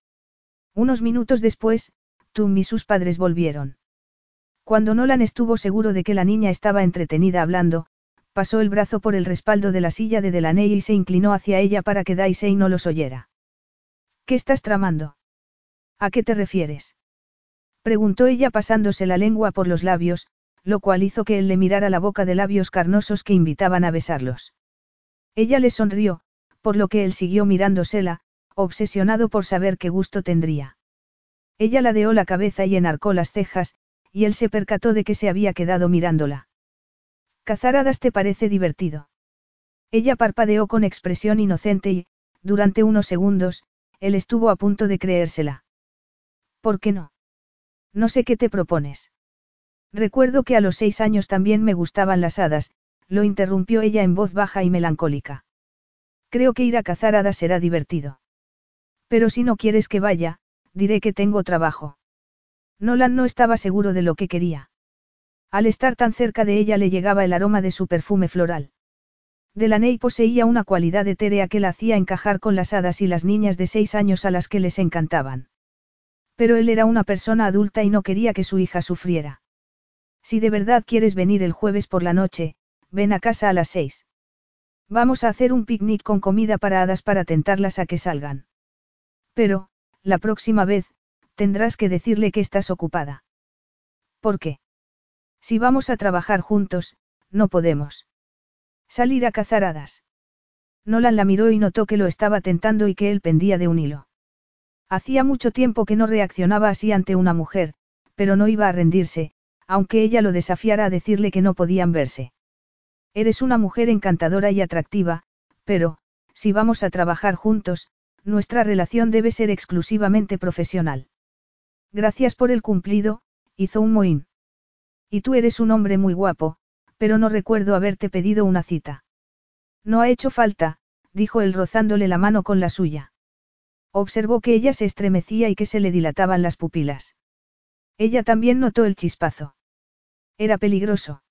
Unos minutos después, Tum y sus padres volvieron. Cuando Nolan estuvo seguro de que la niña estaba entretenida hablando, pasó el brazo por el respaldo de la silla de Delaney y se inclinó hacia ella para que Daisy no los oyera. ¿Qué estás tramando? ¿A qué te refieres? Preguntó ella pasándose la lengua por los labios, lo cual hizo que él le mirara la boca de labios carnosos que invitaban a besarlos. Ella le sonrió, por lo que él siguió mirándosela, obsesionado por saber qué gusto tendría. Ella ladeó la cabeza y enarcó las cejas, y él se percató de que se había quedado mirándola. Cazaradas te parece divertido. Ella parpadeó con expresión inocente y, durante unos segundos, él estuvo a punto de creérsela. ¿Por qué no? No sé qué te propones. Recuerdo que a los seis años también me gustaban las hadas, lo interrumpió ella en voz baja y melancólica. Creo que ir a cazar hadas será divertido. Pero si no quieres que vaya, diré que tengo trabajo. Nolan no estaba seguro de lo que quería. Al estar tan cerca de ella le llegaba el aroma de su perfume floral. Delaney poseía una cualidad etérea que la hacía encajar con las hadas y las niñas de seis años a las que les encantaban. Pero él era una persona adulta y no quería que su hija sufriera. Si de verdad quieres venir el jueves por la noche, ven a casa a las seis. Vamos a hacer un picnic con comida para hadas para tentarlas a que salgan. Pero, la próxima vez, tendrás que decirle que estás ocupada. ¿Por qué? Si vamos a trabajar juntos, no podemos. Salir a cazar hadas. Nolan la miró y notó que lo estaba tentando y que él pendía de un hilo. Hacía mucho tiempo que no reaccionaba así ante una mujer, pero no iba a rendirse, aunque ella lo desafiara a decirle que no podían verse. Eres una mujer encantadora y atractiva, pero, si vamos a trabajar juntos, nuestra relación debe ser exclusivamente profesional. Gracias por el cumplido, hizo un mohín. Y tú eres un hombre muy guapo, pero no recuerdo haberte pedido una cita. No ha hecho falta, dijo él rozándole la mano con la suya. Observó que ella se estremecía y que se le dilataban las pupilas. Ella también notó el chispazo. Era peligroso.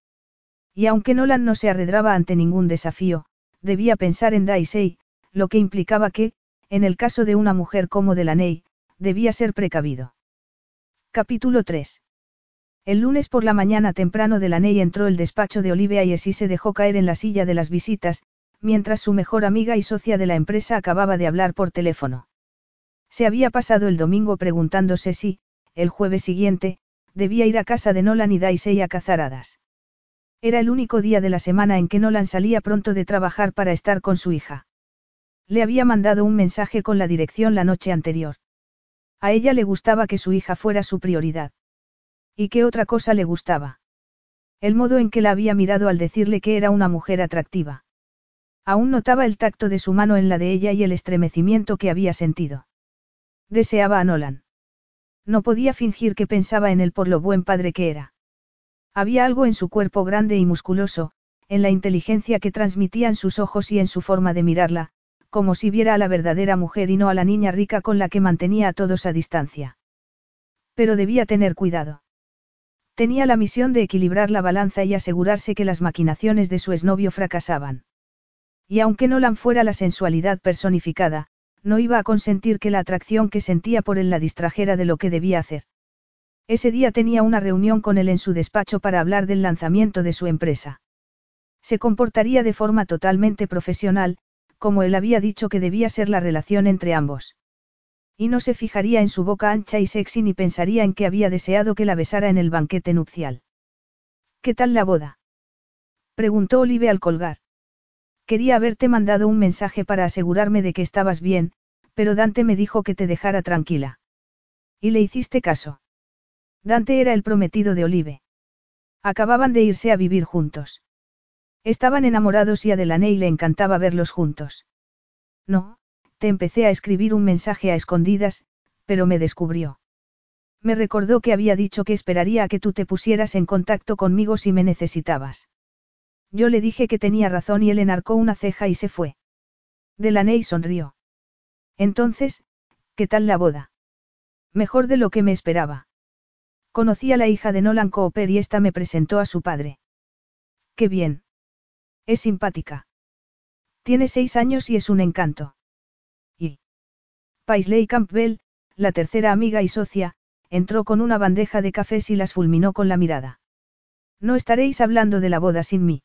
Y aunque Nolan no se arredraba ante ningún desafío, debía pensar en Daisy, lo que implicaba que, en el caso de una mujer como Delaney, debía ser precavido. Capítulo 3. El lunes por la mañana temprano de la Ney entró el despacho de Olivia y así se dejó caer en la silla de las visitas, mientras su mejor amiga y socia de la empresa acababa de hablar por teléfono. Se había pasado el domingo preguntándose si, el jueves siguiente, debía ir a casa de Nolan y Daisy a cazar hadas. Era el único día de la semana en que Nolan salía pronto de trabajar para estar con su hija. Le había mandado un mensaje con la dirección la noche anterior. A ella le gustaba que su hija fuera su prioridad. ¿Y qué otra cosa le gustaba? El modo en que la había mirado al decirle que era una mujer atractiva. Aún notaba el tacto de su mano en la de ella y el estremecimiento que había sentido. Deseaba a Nolan. No podía fingir que pensaba en él por lo buen padre que era. Había algo en su cuerpo grande y musculoso, en la inteligencia que transmitían sus ojos y en su forma de mirarla, como si viera a la verdadera mujer y no a la niña rica con la que mantenía a todos a distancia. Pero debía tener cuidado. Tenía la misión de equilibrar la balanza y asegurarse que las maquinaciones de su exnovio fracasaban. Y aunque Nolan fuera la sensualidad personificada, no iba a consentir que la atracción que sentía por él la distrajera de lo que debía hacer. Ese día tenía una reunión con él en su despacho para hablar del lanzamiento de su empresa. Se comportaría de forma totalmente profesional, como él había dicho que debía ser la relación entre ambos. Y no se fijaría en su boca ancha y sexy ni pensaría en que había deseado que la besara en el banquete nupcial. ¿Qué tal la boda? preguntó Olive al colgar. Quería haberte mandado un mensaje para asegurarme de que estabas bien, pero Dante me dijo que te dejara tranquila. ¿Y le hiciste caso? Dante era el prometido de Olive. Acababan de irse a vivir juntos. Estaban enamorados y a Delaney le encantaba verlos juntos. No, empecé a escribir un mensaje a escondidas, pero me descubrió. Me recordó que había dicho que esperaría a que tú te pusieras en contacto conmigo si me necesitabas. Yo le dije que tenía razón y él enarcó una ceja y se fue. Delaney sonrió. Entonces, ¿qué tal la boda? Mejor de lo que me esperaba. Conocí a la hija de Nolan Cooper y esta me presentó a su padre. Qué bien. Es simpática. Tiene seis años y es un encanto. Paisley Campbell, la tercera amiga y socia, entró con una bandeja de cafés y las fulminó con la mirada. No estaréis hablando de la boda sin mí.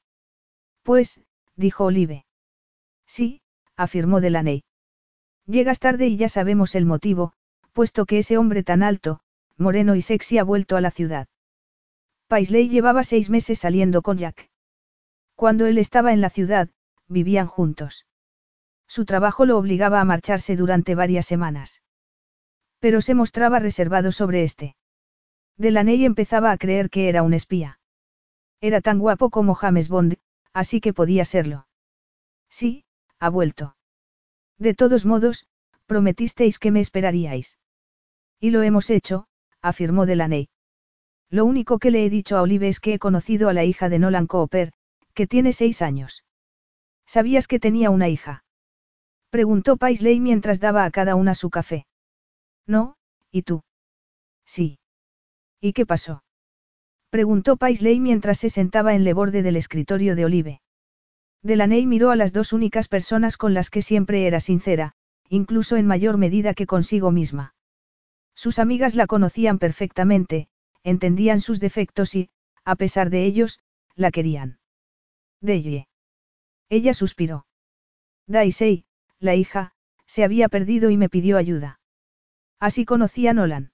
Pues, dijo Olive. Sí, afirmó Delaney. Llegas tarde y ya sabemos el motivo, puesto que ese hombre tan alto, moreno y sexy ha vuelto a la ciudad. Paisley llevaba seis meses saliendo con Jack. Cuando él estaba en la ciudad, vivían juntos. Su trabajo lo obligaba a marcharse durante varias semanas. Pero se mostraba reservado sobre este. Delaney empezaba a creer que era un espía. Era tan guapo como James Bond, así que podía serlo. Sí, ha vuelto. De todos modos, prometisteis que me esperaríais. Y lo hemos hecho, afirmó Delaney. Lo único que le he dicho a Olive es que he conocido a la hija de Nolan Cooper, que tiene seis años. ¿Sabías que tenía una hija? Preguntó Paisley mientras daba a cada una su café. No, ¿y tú? Sí. ¿Y qué pasó? Preguntó Paisley mientras se sentaba en el borde del escritorio de Olive. Delaney miró a las dos únicas personas con las que siempre era sincera, incluso en mayor medida que consigo misma. Sus amigas la conocían perfectamente, entendían sus defectos y, a pesar de ellos, la querían. Deye. Ella suspiró. Daisy, la hija, se había perdido y me pidió ayuda. Así conocí a Nolan.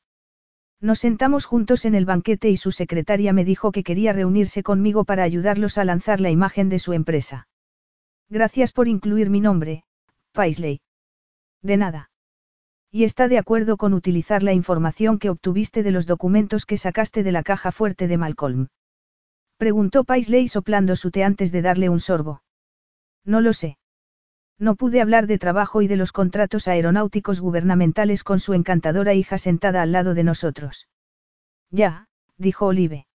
Nos sentamos juntos en el banquete y su secretaria me dijo que quería reunirse conmigo para ayudarlos a lanzar la imagen de su empresa. Gracias por incluir mi nombre, Paisley. De nada. ¿Y está de acuerdo con utilizar la información que obtuviste de los documentos que sacaste de la caja fuerte de Malcolm? Preguntó Paisley soplando su té antes de darle un sorbo. No lo sé. No pude hablar de trabajo y de los contratos aeronáuticos gubernamentales con su encantadora hija sentada al lado de nosotros. Ya, dijo Olive.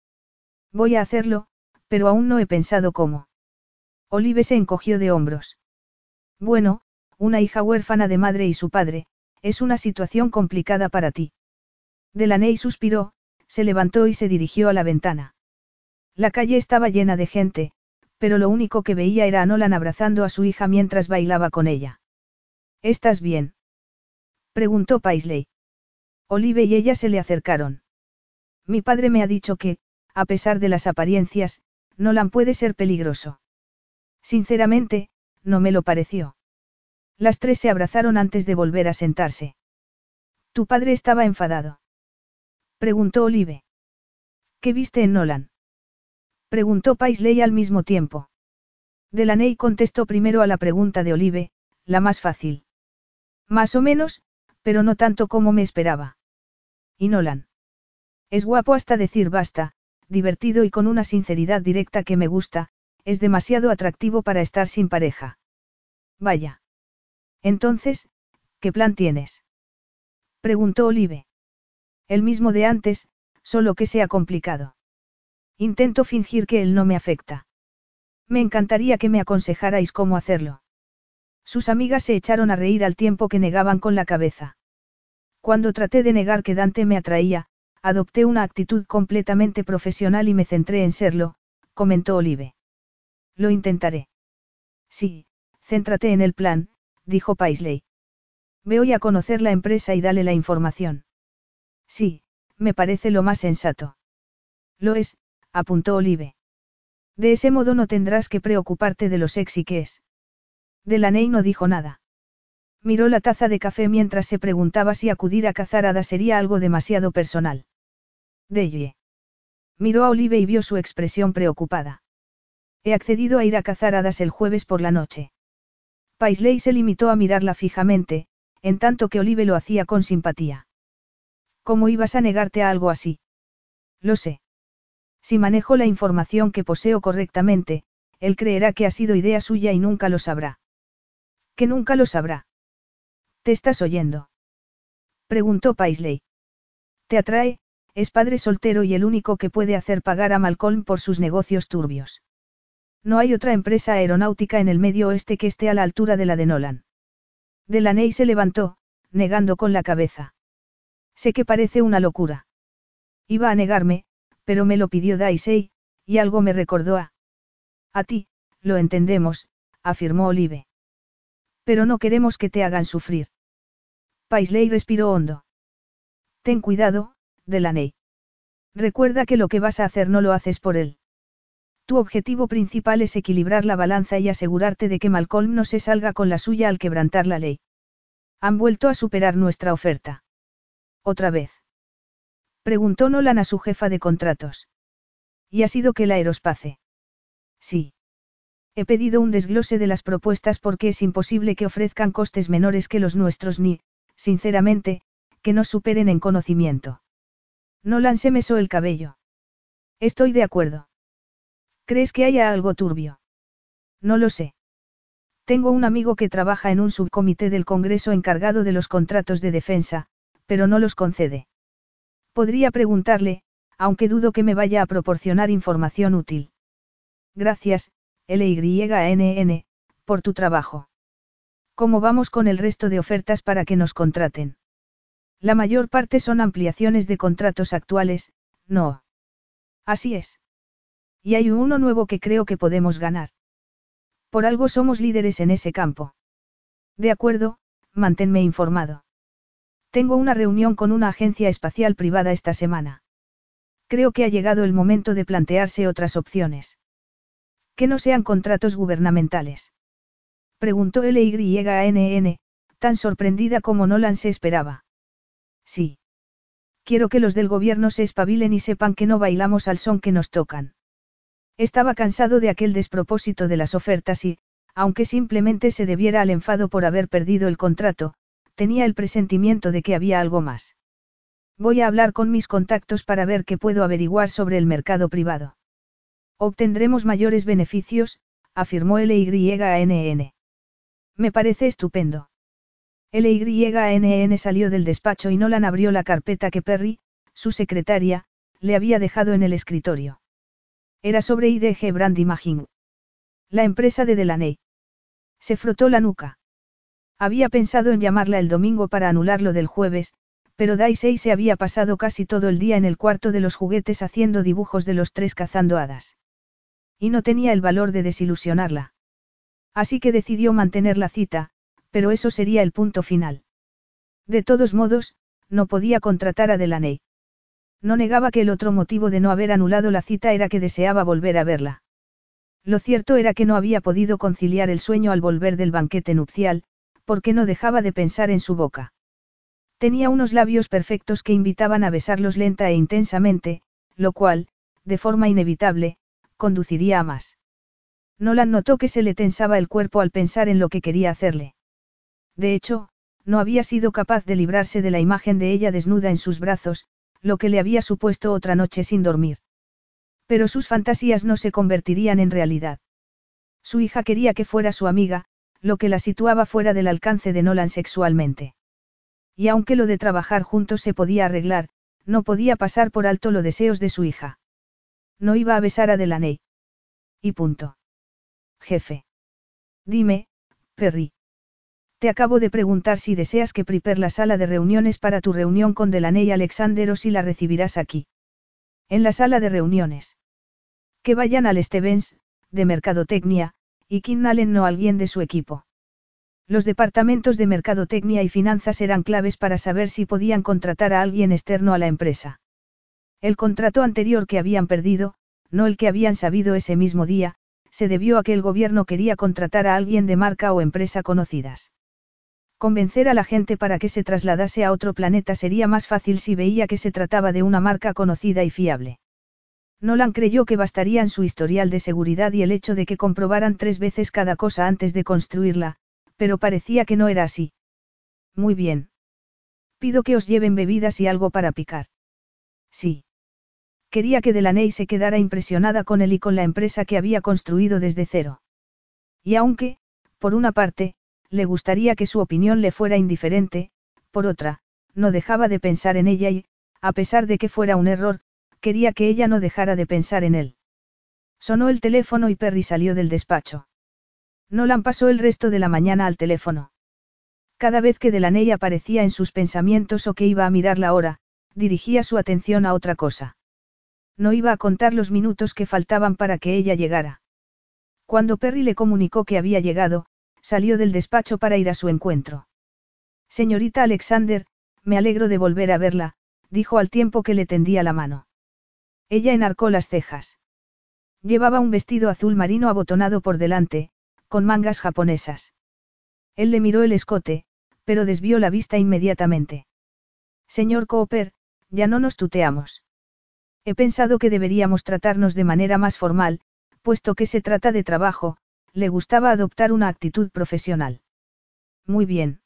Voy a hacerlo, pero aún no he pensado cómo. Olive se encogió de hombros. Bueno, una hija huérfana de madre y su padre, es una situación complicada para ti. Delaney suspiró, se levantó y se dirigió a la ventana. La calle estaba llena de gente, pero lo único que veía era a Nolan abrazando a su hija mientras bailaba con ella. ¿Estás bien? preguntó Paisley. Olive y ella se le acercaron. Mi padre me ha dicho que, a pesar de las apariencias, Nolan puede ser peligroso. Sinceramente, no me lo pareció. Las tres se abrazaron antes de volver a sentarse. ¿Tu padre estaba enfadado? Preguntó Olive. ¿Qué viste en Nolan? Preguntó Paisley al mismo tiempo. Delaney contestó primero a la pregunta de Olive, la más fácil. Más o menos, pero no tanto como me esperaba. ¿Y Nolan? Es guapo hasta decir basta, divertido y con una sinceridad directa que me gusta, es demasiado atractivo para estar sin pareja. Vaya. Entonces, ¿qué plan tienes? Preguntó Olive. El mismo de antes, solo que sea complicado. Intento fingir que él no me afecta. Me encantaría que me aconsejarais cómo hacerlo. Sus amigas se echaron a reír al tiempo que negaban con la cabeza. Cuando traté de negar que Dante me atraía, adopté una actitud completamente profesional y me centré en serlo, comentó Olive. Lo intentaré. Sí, céntrate en el plan, dijo Paisley. Ve hoy a conocer la empresa y dale la información. Sí, me parece lo más sensato. Lo es, apuntó Olive. De ese modo no tendrás que preocuparte de lo sexy que es. Delaney no dijo nada. Miró la taza de café mientras se preguntaba si acudir a cazar hadas sería algo demasiado personal. Deye. Miró a Olive y vio su expresión preocupada. He accedido a ir a cazar hadas el jueves por la noche. Paisley se limitó a mirarla fijamente, en tanto que Olive lo hacía con simpatía. ¿Cómo ibas a negarte a algo así? Lo sé. Si manejo la información que poseo correctamente, él creerá que ha sido idea suya y nunca lo sabrá. Que nunca lo sabrá. ¿Te estás oyendo? Preguntó Paisley. ¿Te atrae? Es padre soltero y el único que puede hacer pagar a Malcolm por sus negocios turbios. No hay otra empresa aeronáutica en el medio oeste que esté a la altura de la de Nolan. Delaney se levantó, negando con la cabeza. Sé que parece una locura. Iba a negarme, pero me lo pidió Daisy, y algo me recordó a... A ti, lo entendemos, afirmó Olive. Pero no queremos que te hagan sufrir. Paisley respiró hondo. Ten cuidado, Delaney. Recuerda que lo que vas a hacer no lo haces por él. Tu objetivo principal es equilibrar la balanza y asegurarte de que Malcolm no se salga con la suya al quebrantar la ley. Han vuelto a superar nuestra oferta. Otra vez. Preguntó Nolan a su jefa de contratos. ¿Y ha sido que la aerospace? Sí. He pedido un desglose de las propuestas porque es imposible que ofrezcan costes menores que los nuestros ni, sinceramente, que nos superen en conocimiento. Nolan se mesó el cabello. Estoy de acuerdo. ¿Crees que haya algo turbio? No lo sé. Tengo un amigo que trabaja en un subcomité del Congreso encargado de los contratos de defensa, pero no los concede. Podría preguntarle, aunque dudo que me vaya a proporcionar información útil. Gracias, LYNN, por tu trabajo. ¿Cómo vamos con el resto de ofertas para que nos contraten? La mayor parte son ampliaciones de contratos actuales, no. Así es. Y hay uno nuevo que creo que podemos ganar. Por algo somos líderes en ese campo. De acuerdo, manténme informado. Tengo una reunión con una agencia espacial privada esta semana. Creo que ha llegado el momento de plantearse otras opciones. Que no sean contratos gubernamentales. Preguntó LYNN, tan sorprendida como Nolan se esperaba. Sí. Quiero que los del gobierno se espabilen y sepan que no bailamos al son que nos tocan. Estaba cansado de aquel despropósito de las ofertas y, aunque simplemente se debiera al enfado por haber perdido el contrato, tenía el presentimiento de que había algo más. Voy a hablar con mis contactos para ver qué puedo averiguar sobre el mercado privado. Obtendremos mayores beneficios, afirmó LYNN. Me parece estupendo. LYNN salió del despacho y Nolan abrió la carpeta que Perry, su secretaria, le había dejado en el escritorio. Era sobre IDG Brand Imaging. La empresa de Delaney. Se frotó la nuca. Había pensado en llamarla el domingo para anularlo del jueves, pero Daisy se había pasado casi todo el día en el cuarto de los juguetes haciendo dibujos de los tres cazando hadas. Y no tenía el valor de desilusionarla. Así que decidió mantener la cita, pero eso sería el punto final. De todos modos, no podía contratar a Delaney. No negaba que el otro motivo de no haber anulado la cita era que deseaba volver a verla. Lo cierto era que no había podido conciliar el sueño al volver del banquete nupcial, porque no dejaba de pensar en su boca. Tenía unos labios perfectos que invitaban a besarlos lenta e intensamente, lo cual, de forma inevitable, conduciría a más. Nolan notó que se le tensaba el cuerpo al pensar en lo que quería hacerle. De hecho, no había sido capaz de librarse de la imagen de ella desnuda en sus brazos, lo que le había supuesto otra noche sin dormir. Pero sus fantasías no se convertirían en realidad. Su hija quería que fuera su amiga, lo que la situaba fuera del alcance de Nolan sexualmente. Y aunque lo de trabajar juntos se podía arreglar, no podía pasar por alto los deseos de su hija. No iba a besar a Delaney. Y punto. Jefe. Dime, Perry. Te acabo de preguntar si deseas que prepare la sala de reuniones para tu reunión con Delaney Alexander o si la recibirás aquí. En la sala de reuniones. Que vayan al Stevens, de Mercadotecnia, y Kim Allen no alguien de su equipo. Los departamentos de Mercadotecnia y Finanzas eran claves para saber si podían contratar a alguien externo a la empresa. El contrato anterior que habían perdido, no el que habían sabido ese mismo día, se debió a que el gobierno quería contratar a alguien de marca o empresa conocidas. Convencer a la gente para que se trasladase a otro planeta sería más fácil si veía que se trataba de una marca conocida y fiable. Nolan creyó que bastarían su historial de seguridad y el hecho de que comprobaran tres veces cada cosa antes de construirla, pero parecía que no era así. Muy bien. Pido que os lleven bebidas y algo para picar. Sí. Quería que Delaney se quedara impresionada con él y con la empresa que había construido desde cero. Y aunque, por una parte, le gustaría que su opinión le fuera indiferente, por otra, no dejaba de pensar en ella y, a pesar de que fuera un error, quería que ella no dejara de pensar en él. Sonó el teléfono y Perry salió del despacho. Nolan pasó el resto de la mañana al teléfono. Cada vez que Delaney aparecía en sus pensamientos o que iba a mirar la hora, dirigía su atención a otra cosa. No iba a contar los minutos que faltaban para que ella llegara. Cuando Perry le comunicó que había llegado, salió del despacho para ir a su encuentro. Señorita Alexander, me alegro de volver a verla, dijo al tiempo que le tendía la mano. Ella enarcó las cejas. Llevaba un vestido azul marino abotonado por delante, con mangas japonesas. Él le miró el escote, pero desvió la vista inmediatamente. Señor Cooper, ya no nos tuteamos. He pensado que deberíamos tratarnos de manera más formal, puesto que se trata de trabajo, le gustaba adoptar una actitud profesional. Muy bien.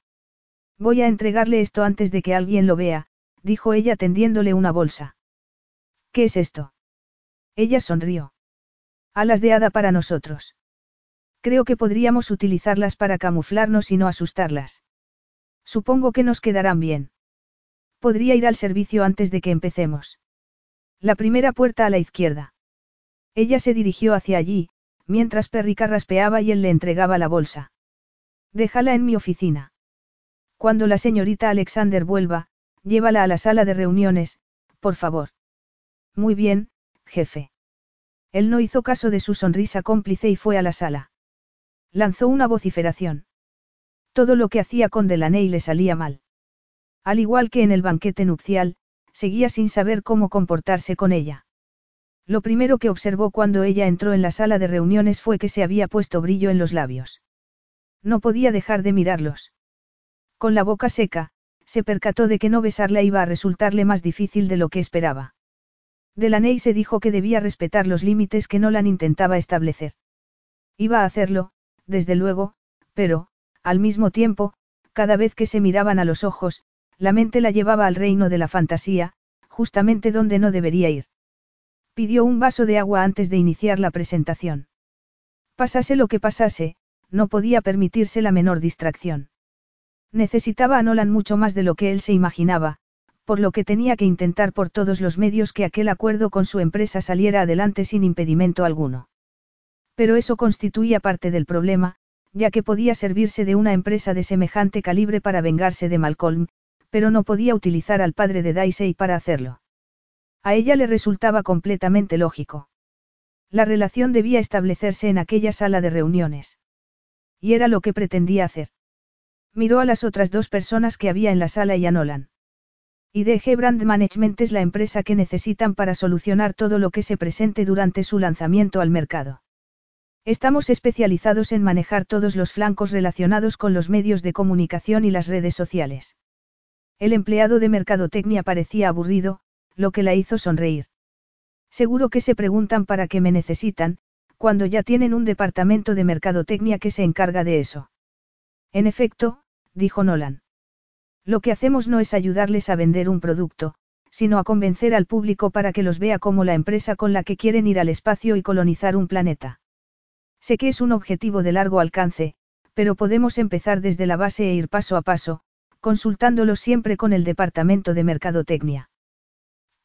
Voy a entregarle esto antes de que alguien lo vea, dijo ella tendiéndole una bolsa. ¿Qué es esto? Ella sonrió. Alas de hada para nosotros. Creo que podríamos utilizarlas para camuflarnos y no asustarlas. Supongo que nos quedarán bien. Podría ir al servicio antes de que empecemos. La primera puerta a la izquierda. Ella se dirigió hacia allí, mientras Perry carraspeaba y él le entregaba la bolsa. Déjala en mi oficina. Cuando la señorita Alexander vuelva, llévala a la sala de reuniones, por favor. Muy bien, jefe. Él no hizo caso de su sonrisa cómplice y fue a la sala. Lanzó una vociferación. Todo lo que hacía con Delaney le salía mal. Al igual que en el banquete nupcial, seguía sin saber cómo comportarse con ella. Lo primero que observó cuando ella entró en la sala de reuniones fue que se había puesto brillo en los labios. No podía dejar de mirarlos. Con la boca seca, se percató de que no besarla iba a resultarle más difícil de lo que esperaba. Delaney se dijo que debía respetar los límites que Nolan intentaba establecer. Iba a hacerlo, desde luego, pero, al mismo tiempo, cada vez que se miraban a los ojos, la mente la llevaba al reino de la fantasía, justamente donde no debería ir. Pidió un vaso de agua antes de iniciar la presentación. Pasase lo que pasase, no podía permitirse la menor distracción. Necesitaba a Nolan mucho más de lo que él se imaginaba, por lo que tenía que intentar por todos los medios que aquel acuerdo con su empresa saliera adelante sin impedimento alguno. Pero eso constituía parte del problema, ya que podía servirse de una empresa de semejante calibre para vengarse de Malcolm, pero no podía utilizar al padre de Daisy para hacerlo. A ella le resultaba completamente lógico. La relación debía establecerse en aquella sala de reuniones. Y era lo que pretendía hacer. Miró a las otras dos personas que había en la sala y a Nolan. IDG Brand Management es la empresa que necesitan para solucionar todo lo que se presente durante su lanzamiento al mercado. Estamos especializados en manejar todos los flancos relacionados con los medios de comunicación y las redes sociales. El empleado de mercadotecnia parecía aburrido, lo que la hizo sonreír. Seguro que se preguntan para qué me necesitan, cuando ya tienen un departamento de mercadotecnia que se encarga de eso. En efecto, dijo Nolan. Lo que hacemos no es ayudarles a vender un producto, sino a convencer al público para que los vea como la empresa con la que quieren ir al espacio y colonizar un planeta. Sé que es un objetivo de largo alcance, pero podemos empezar desde la base e ir paso a paso, consultándolo siempre con el departamento de mercadotecnia.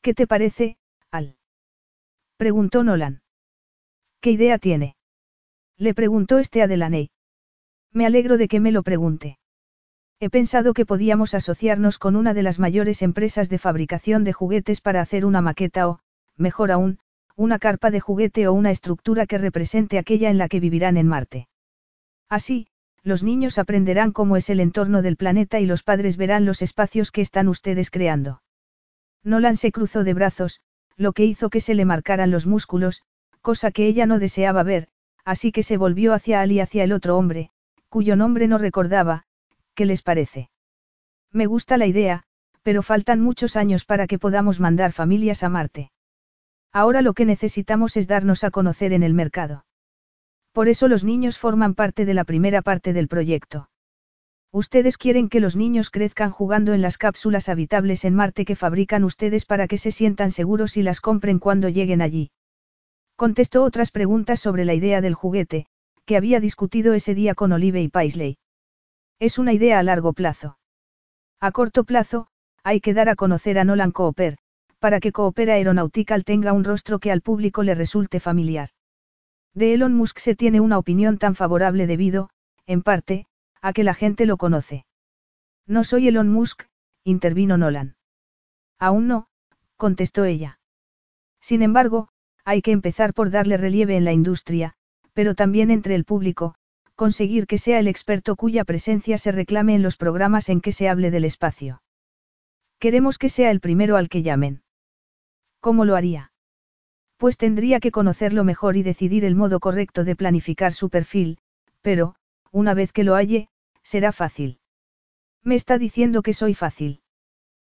¿Qué te parece, Al? preguntó Nolan. ¿Qué idea tiene? Le preguntó este a. Me alegro de que me lo pregunte. He pensado que podíamos asociarnos con una de las mayores empresas de fabricación de juguetes para hacer una maqueta o, mejor aún, una carpa de juguete o una estructura que represente aquella en la que vivirán en Marte. Así, los niños aprenderán cómo es el entorno del planeta y los padres verán los espacios que están ustedes creando. Nolan se cruzó de brazos, lo que hizo que se le marcaran los músculos, cosa que ella no deseaba ver, así que se volvió hacia Ali y hacia el otro hombre, cuyo nombre no recordaba, ¿qué les parece? Me gusta la idea, pero faltan muchos años para que podamos mandar familias a Marte. Ahora lo que necesitamos es darnos a conocer en el mercado. Por eso los niños forman parte de la primera parte del proyecto. Ustedes quieren que los niños crezcan jugando en las cápsulas habitables en Marte que fabrican ustedes para que se sientan seguros y las compren cuando lleguen allí. Contestó otras preguntas sobre la idea del juguete, que había discutido ese día con Olive y Paisley. Es una idea a largo plazo. A corto plazo, hay que dar a conocer a Nolan Cooper, para que Coopera Aeronautical tenga un rostro que al público le resulte familiar. De Elon Musk se tiene una opinión tan favorable debido, en parte, a que la gente lo conoce. No soy Elon Musk, intervino Nolan. Aún no, contestó ella. Sin embargo, hay que empezar por darle relieve en la industria, pero también entre el público, conseguir que sea el experto cuya presencia se reclame en los programas en que se hable del espacio. Queremos que sea el primero al que llamen. ¿Cómo lo haría? Pues tendría que conocerlo mejor y decidir el modo correcto de planificar su perfil, pero, una vez que lo halle, será fácil. Me está diciendo que soy fácil.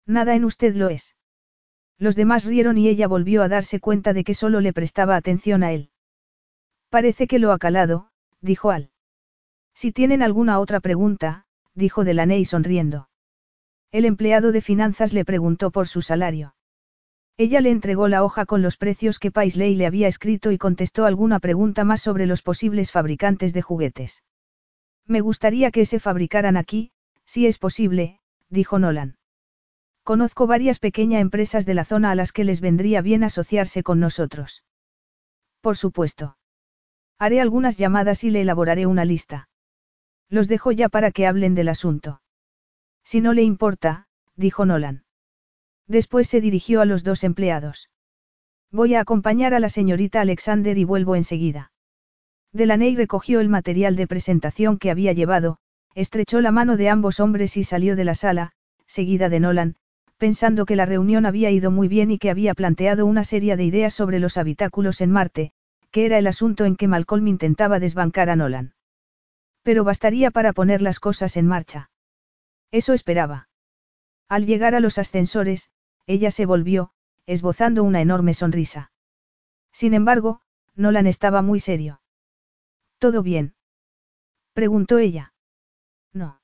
Nada en usted lo es. Los demás rieron y ella volvió a darse cuenta de que solo le prestaba atención a él. Parece que lo ha calado, dijo Al. Si tienen alguna otra pregunta, dijo Delaney sonriendo. El empleado de finanzas le preguntó por su salario. Ella le entregó la hoja con los precios que Paisley le había escrito y contestó alguna pregunta más sobre los posibles fabricantes de juguetes. Me gustaría que se fabricaran aquí, si es posible, dijo Nolan. Conozco varias pequeñas empresas de la zona a las que les vendría bien asociarse con nosotros. Por supuesto. Haré algunas llamadas y le elaboraré una lista. Los dejo ya para que hablen del asunto. Si no le importa, dijo Nolan. Después se dirigió a los dos empleados. Voy a acompañar a la señorita Alexander y vuelvo enseguida. Delaney recogió el material de presentación que había llevado, estrechó la mano de ambos hombres y salió de la sala, seguida de Nolan, pensando que la reunión había ido muy bien y que había planteado una serie de ideas sobre los habitáculos en Marte, que era el asunto en que Malcolm intentaba desbancar a Nolan. Pero bastaría para poner las cosas en marcha. Eso esperaba. Al llegar a los ascensores, ella se volvió, esbozando una enorme sonrisa. Sin embargo, Nolan estaba muy serio. ¿Todo bien? preguntó ella. No.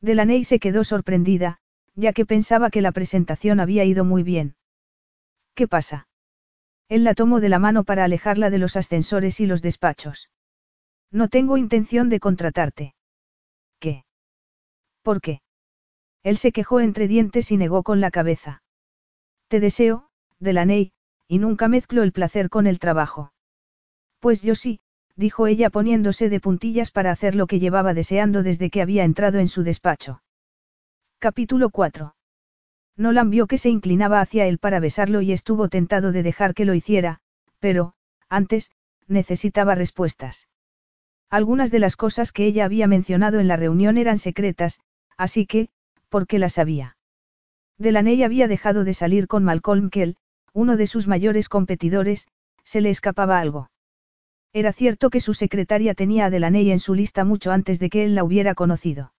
Delaney se quedó sorprendida, ya que pensaba que la presentación había ido muy bien. ¿Qué pasa? Él la tomó de la mano para alejarla de los ascensores y los despachos. No tengo intención de contratarte. ¿Qué? ¿Por qué? Él se quejó entre dientes y negó con la cabeza. Te deseo, Delaney, y nunca mezclo el placer con el trabajo. Pues yo sí, dijo ella poniéndose de puntillas para hacer lo que llevaba deseando desde que había entrado en su despacho. Capítulo 4. Nolan vio que se inclinaba hacia él para besarlo y estuvo tentado de dejar que lo hiciera, pero, antes, necesitaba respuestas. Algunas de las cosas que ella había mencionado en la reunión eran secretas, así que, ¿por qué las sabía? Delaney había dejado de salir con Malcolm Kell, uno de sus mayores competidores, se le escapaba algo. Era cierto que su secretaria tenía a Delaney en su lista mucho antes de que él la hubiera conocido.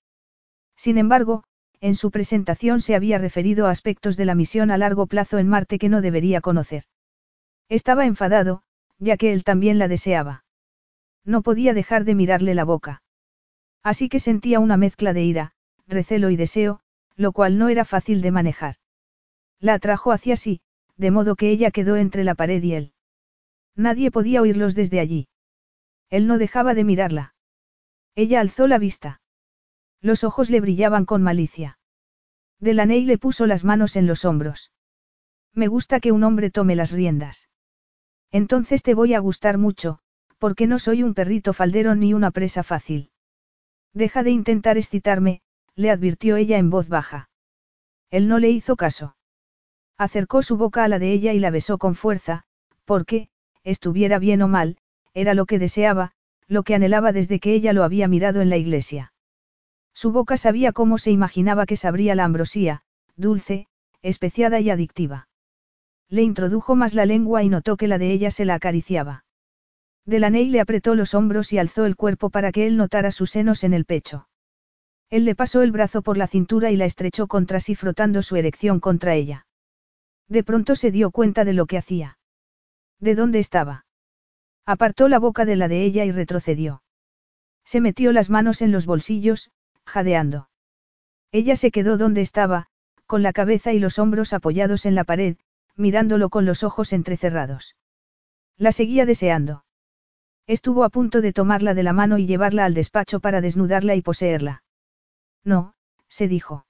Sin embargo, en su presentación se había referido a aspectos de la misión a largo plazo en Marte que no debería conocer. Estaba enfadado, ya que él también la deseaba. No podía dejar de mirarle la boca. Así que sentía una mezcla de ira, recelo y deseo, lo cual no era fácil de manejar. La atrajo hacia sí, de modo que ella quedó entre la pared y él. Nadie podía oírlos desde allí. Él no dejaba de mirarla. Ella alzó la vista. Los ojos le brillaban con malicia. Delaney le puso las manos en los hombros. Me gusta que un hombre tome las riendas. Entonces te voy a gustar mucho, porque no soy un perrito faldero ni una presa fácil. Deja de intentar excitarme, le advirtió ella en voz baja. Él no le hizo caso. Acercó su boca a la de ella y la besó con fuerza, porque, estuviera bien o mal, era lo que deseaba, lo que anhelaba desde que ella lo había mirado en la iglesia. Su boca sabía cómo se imaginaba que sabría la ambrosía, dulce, especiada y adictiva. Le introdujo más la lengua y notó que la de ella se la acariciaba. Delaney le apretó los hombros y alzó el cuerpo para que él notara sus senos en el pecho. Él le pasó el brazo por la cintura y la estrechó contra sí frotando su erección contra ella. De pronto se dio cuenta de lo que hacía. ¿De dónde estaba? Apartó la boca de la de ella y retrocedió. Se metió las manos en los bolsillos, jadeando. Ella se quedó donde estaba, con la cabeza y los hombros apoyados en la pared, mirándolo con los ojos entrecerrados. La seguía deseando. Estuvo a punto de tomarla de la mano y llevarla al despacho para desnudarla y poseerla. No, se dijo.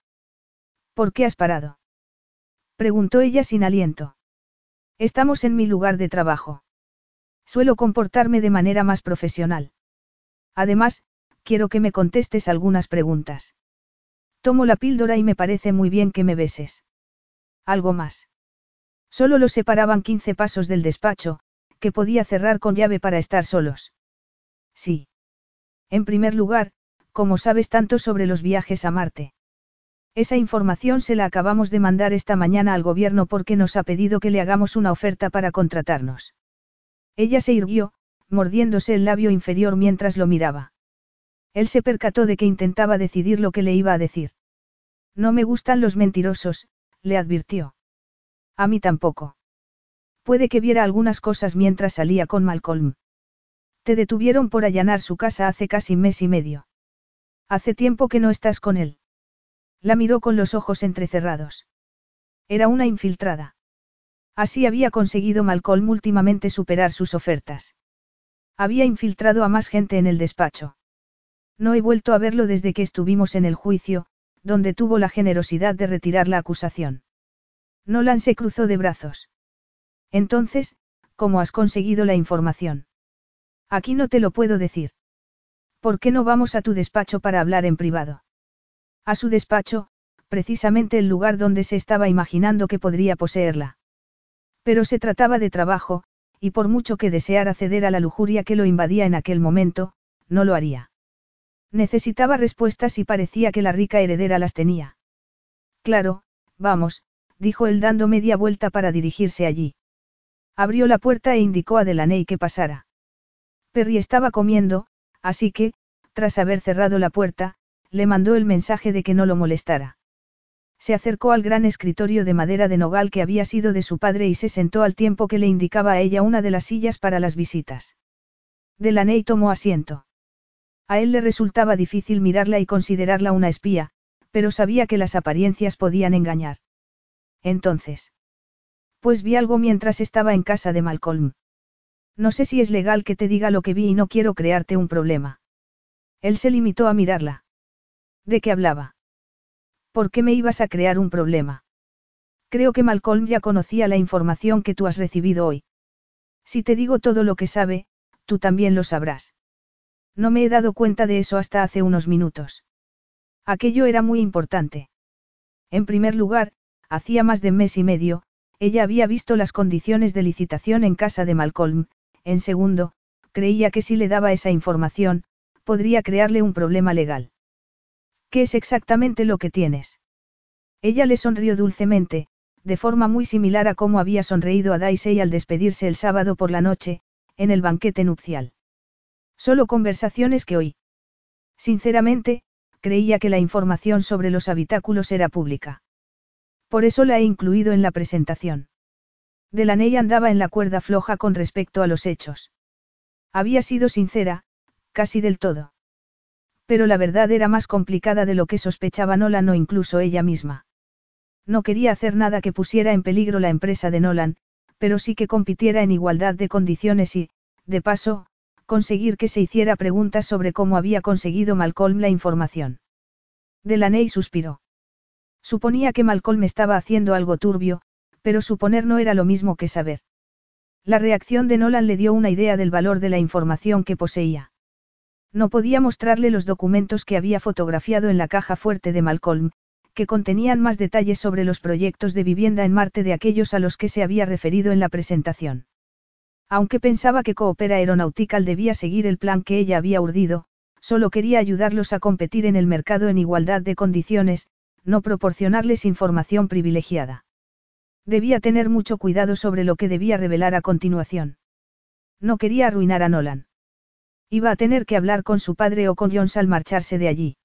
¿Por qué has parado? Preguntó ella sin aliento. Estamos en mi lugar de trabajo. Suelo comportarme de manera más profesional. Además, quiero que me contestes algunas preguntas. Tomo la píldora y me parece muy bien que me beses. Algo más. Solo los separaban 15 pasos del despacho, que podía cerrar con llave para estar solos. Sí. En primer lugar, ¿cómo sabes tanto sobre los viajes a Marte? Esa información se la acabamos de mandar esta mañana al gobierno porque nos ha pedido que le hagamos una oferta para contratarnos. Ella se irguió, mordiéndose el labio inferior mientras lo miraba. Él se percató de que intentaba decidir lo que le iba a decir. No me gustan los mentirosos, le advirtió. A mí tampoco. Puede que viera algunas cosas mientras salía con Malcolm. Te detuvieron por allanar su casa hace casi mes y medio. Hace tiempo que no estás con él. La miró con los ojos entrecerrados. Era una infiltrada. Así había conseguido Malcolm últimamente superar sus ofertas. Había infiltrado a más gente en el despacho. No he vuelto a verlo desde que estuvimos en el juicio, donde tuvo la generosidad de retirar la acusación. Nolan se cruzó de brazos. Entonces, ¿cómo has conseguido la información? Aquí no te lo puedo decir. ¿Por qué no vamos a tu despacho para hablar en privado? A su despacho, precisamente el lugar donde se estaba imaginando que podría poseerla. Pero se trataba de trabajo, y por mucho que deseara ceder a la lujuria que lo invadía en aquel momento, no lo haría. Necesitaba respuestas y parecía que la rica heredera las tenía. Claro, vamos, dijo él dando media vuelta para dirigirse allí. Abrió la puerta e indicó a Delaney que pasara. Perry estaba comiendo, así que, tras haber cerrado la puerta, le mandó el mensaje de que no lo molestara. Se acercó al gran escritorio de madera de nogal que había sido de su padre y se sentó al tiempo que le indicaba a ella una de las sillas para las visitas. Delaney tomó asiento. A él le resultaba difícil mirarla y considerarla una espía, pero sabía que las apariencias podían engañar. Entonces. Pues vi algo mientras estaba en casa de Malcolm. No sé si es legal que te diga lo que vi y no quiero crearte un problema. Él se limitó a mirarla. ¿De qué hablaba? ¿Por qué me ibas a crear un problema? Creo que Malcolm ya conocía la información que tú has recibido hoy. Si te digo todo lo que sabe, tú también lo sabrás. No me he dado cuenta de eso hasta hace unos minutos. Aquello era muy importante. En primer lugar, hacía más de mes y medio, ella había visto las condiciones de licitación en casa de Malcolm, en segundo, creía que si le daba esa información, podría crearle un problema legal. ¿Qué es exactamente lo que tienes? Ella le sonrió dulcemente, de forma muy similar a cómo había sonreído a Daisy al despedirse el sábado por la noche, en el banquete nupcial. Solo conversaciones que oí. Sinceramente, creía que la información sobre los habitáculos era pública. Por eso la he incluido en la presentación. Delaney andaba en la cuerda floja con respecto a los hechos. Había sido sincera, casi del todo. Pero la verdad era más complicada de lo que sospechaba Nolan o incluso ella misma. No quería hacer nada que pusiera en peligro la empresa de Nolan, pero sí que compitiera en igualdad de condiciones y, de paso, conseguir que se hiciera preguntas sobre cómo había conseguido Malcolm la información. Delaney suspiró. Suponía que Malcolm estaba haciendo algo turbio, pero suponer no era lo mismo que saber. La reacción de Nolan le dio una idea del valor de la información que poseía. No podía mostrarle los documentos que había fotografiado en la caja fuerte de Malcolm, que contenían más detalles sobre los proyectos de vivienda en Marte de aquellos a los que se había referido en la presentación. Aunque pensaba que Coopera Aeronautical debía seguir el plan que ella había urdido, solo quería ayudarlos a competir en el mercado en igualdad de condiciones, no proporcionarles información privilegiada. Debía tener mucho cuidado sobre lo que debía revelar a continuación. No quería arruinar a Nolan. Iba a tener que hablar con su padre o con Jones al marcharse de allí.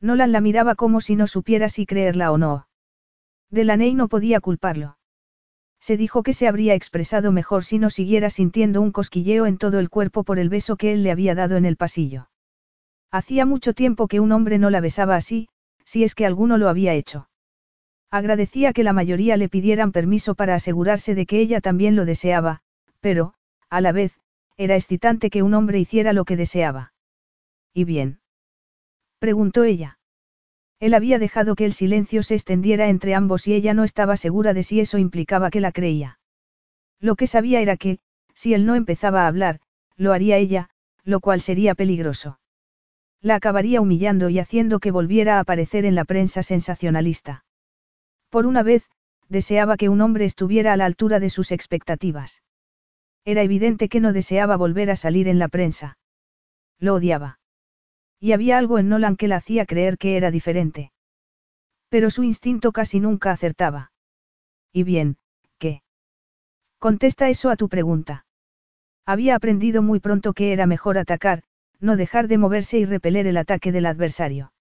Nolan la miraba como si no supiera si creerla o no. Delaney no podía culparlo. Se dijo que se habría expresado mejor si no siguiera sintiendo un cosquilleo en todo el cuerpo por el beso que él le había dado en el pasillo. Hacía mucho tiempo que un hombre no la besaba así, si es que alguno lo había hecho. Agradecía que la mayoría le pidieran permiso para asegurarse de que ella también lo deseaba, pero, a la vez, era excitante que un hombre hiciera lo que deseaba. ¿Y bien? preguntó ella. Él había dejado que el silencio se extendiera entre ambos y ella no estaba segura de si eso implicaba que la creía. Lo que sabía era que, si él no empezaba a hablar, lo haría ella, lo cual sería peligroso. La acabaría humillando y haciendo que volviera a aparecer en la prensa sensacionalista. Por una vez, deseaba que un hombre estuviera a la altura de sus expectativas. Era evidente que no deseaba volver a salir en la prensa. Lo odiaba. Y había algo en Nolan que la hacía creer que era diferente. Pero su instinto casi nunca acertaba. Y bien, ¿qué? Contesta eso a tu pregunta. Había aprendido muy pronto que era mejor atacar, no dejar de moverse y repeler el ataque del adversario.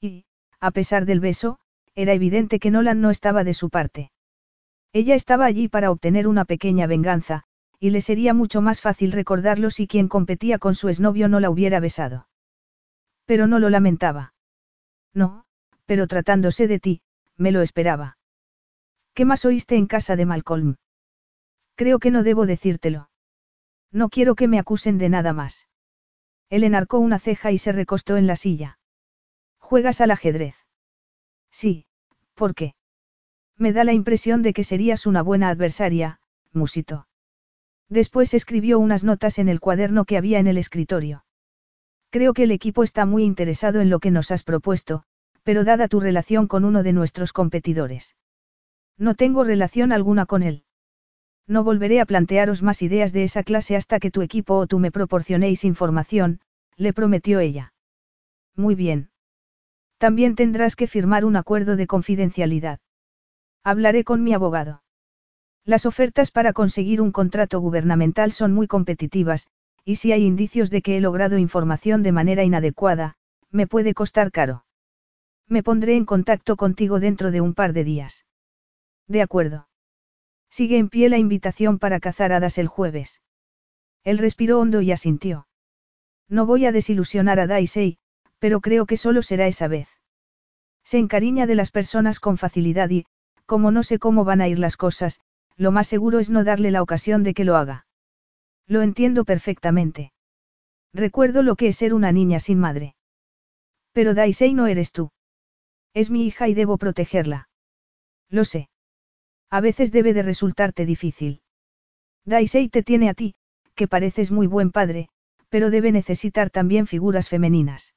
Y, a pesar del beso, era evidente que Nolan no estaba de su parte. Ella estaba allí para obtener una pequeña venganza, y le sería mucho más fácil recordarlo si quien competía con su exnovio no la hubiera besado. Pero no lo lamentaba. No, pero tratándose de ti, me lo esperaba. ¿Qué más oíste en casa de Malcolm? Creo que no debo decírtelo. No quiero que me acusen de nada más. Él enarcó una ceja y se recostó en la silla. ¿Juegas al ajedrez? Sí, ¿por qué? Me da la impresión de que serías una buena adversaria, musito. Después escribió unas notas en el cuaderno que había en el escritorio. Creo que el equipo está muy interesado en lo que nos has propuesto, pero dada tu relación con uno de nuestros competidores. No tengo relación alguna con él. No volveré a plantearos más ideas de esa clase hasta que tu equipo o tú me proporcionéis información, le prometió ella. Muy bien. También tendrás que firmar un acuerdo de confidencialidad. Hablaré con mi abogado. Las ofertas para conseguir un contrato gubernamental son muy competitivas, y si hay indicios de que he logrado información de manera inadecuada, me puede costar caro. Me pondré en contacto contigo dentro de un par de días. De acuerdo. Sigue en pie la invitación para cazar hadas el jueves. Él respiró hondo y asintió. No voy a desilusionar a Daisy, pero creo que solo será esa vez. Se encariña de las personas con facilidad y, como no sé cómo van a ir las cosas, lo más seguro es no darle la ocasión de que lo haga. Lo entiendo perfectamente. Recuerdo lo que es ser una niña sin madre. Pero Daisei no eres tú. Es mi hija y debo protegerla. Lo sé. A veces debe de resultarte difícil. Daisei te tiene a ti, que pareces muy buen padre, pero debe necesitar también figuras femeninas.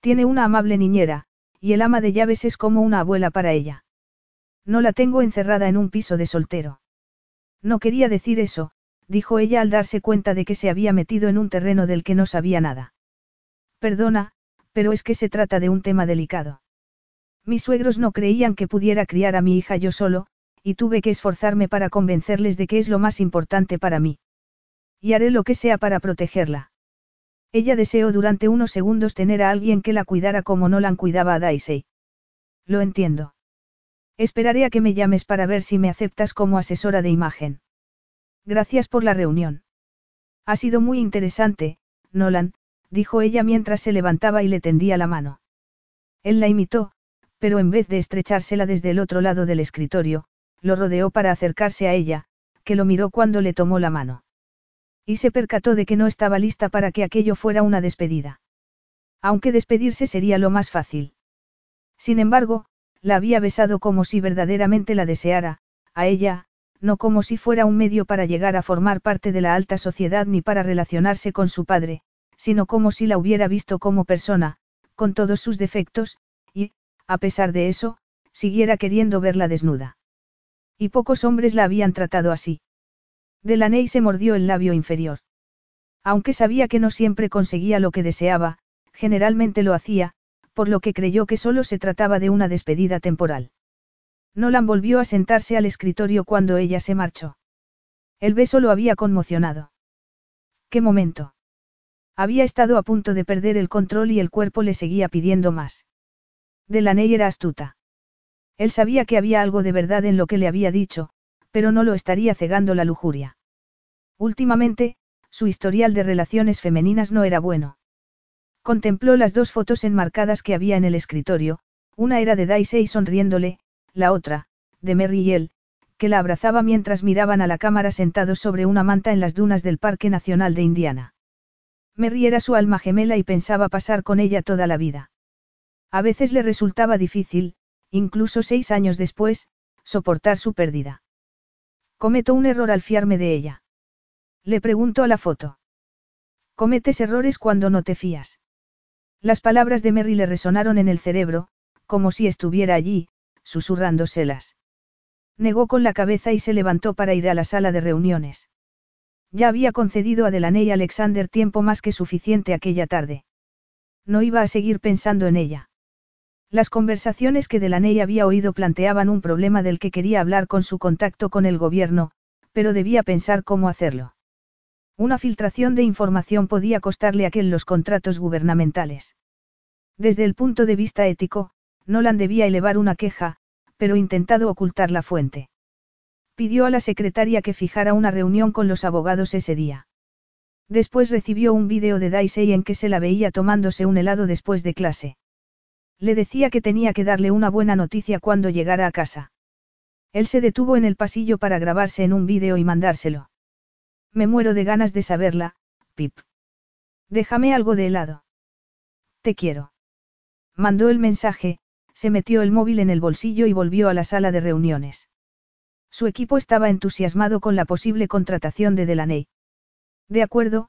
Tiene una amable niñera, y el ama de llaves es como una abuela para ella. No la tengo encerrada en un piso de soltero. No quería decir eso, dijo ella al darse cuenta de que se había metido en un terreno del que no sabía nada. Perdona, pero es que se trata de un tema delicado. Mis suegros no creían que pudiera criar a mi hija yo solo, y tuve que esforzarme para convencerles de que es lo más importante para mí. Y haré lo que sea para protegerla. Ella deseó durante unos segundos tener a alguien que la cuidara como Nolan cuidaba a Daisy. Lo entiendo. Esperaré a que me llames para ver si me aceptas como asesora de imagen. Gracias por la reunión. Ha sido muy interesante, Nolan, dijo ella mientras se levantaba y le tendía la mano. Él la imitó, pero en vez de estrechársela desde el otro lado del escritorio, lo rodeó para acercarse a ella, que lo miró cuando le tomó la mano. Y se percató de que no estaba lista para que aquello fuera una despedida. Aunque despedirse sería lo más fácil. Sin embargo, la había besado como si verdaderamente la deseara, a ella, no como si fuera un medio para llegar a formar parte de la alta sociedad ni para relacionarse con su padre, sino como si la hubiera visto como persona, con todos sus defectos, y, a pesar de eso, siguiera queriendo verla desnuda. Y pocos hombres la habían tratado así. Delaney se mordió el labio inferior. Aunque sabía que no siempre conseguía lo que deseaba, generalmente lo hacía, por lo que creyó que solo se trataba de una despedida temporal. Nolan volvió a sentarse al escritorio cuando ella se marchó. El beso lo había conmocionado. ¿Qué momento? Había estado a punto de perder el control y el cuerpo le seguía pidiendo más. Delaney era astuta. Él sabía que había algo de verdad en lo que le había dicho, pero no lo estaría cegando la lujuria. Últimamente, su historial de relaciones femeninas no era bueno. Contempló las dos fotos enmarcadas que había en el escritorio, una era de Daisy sonriéndole, la otra, de Merry y él, que la abrazaba mientras miraban a la cámara sentados sobre una manta en las dunas del Parque Nacional de Indiana. Merry era su alma gemela y pensaba pasar con ella toda la vida. A veces le resultaba difícil, incluso seis años después, soportar su pérdida. Cometo un error al fiarme de ella. Le pregunto a la foto. Cometes errores cuando no te fías. Las palabras de Merry le resonaron en el cerebro, como si estuviera allí, susurrándoselas. Negó con la cabeza y se levantó para ir a la sala de reuniones. Ya había concedido a Delaney y Alexander tiempo más que suficiente aquella tarde. No iba a seguir pensando en ella. Las conversaciones que Delaney había oído planteaban un problema del que quería hablar con su contacto con el gobierno, pero debía pensar cómo hacerlo. Una filtración de información podía costarle aquel los contratos gubernamentales. Desde el punto de vista ético, Nolan debía elevar una queja, pero intentado ocultar la fuente. Pidió a la secretaria que fijara una reunión con los abogados ese día. Después recibió un vídeo de Daisy en que se la veía tomándose un helado después de clase. Le decía que tenía que darle una buena noticia cuando llegara a casa. Él se detuvo en el pasillo para grabarse en un vídeo y mandárselo. Me muero de ganas de saberla, Pip. Déjame algo de helado. Te quiero. Mandó el mensaje, se metió el móvil en el bolsillo y volvió a la sala de reuniones. Su equipo estaba entusiasmado con la posible contratación de Delaney. De acuerdo,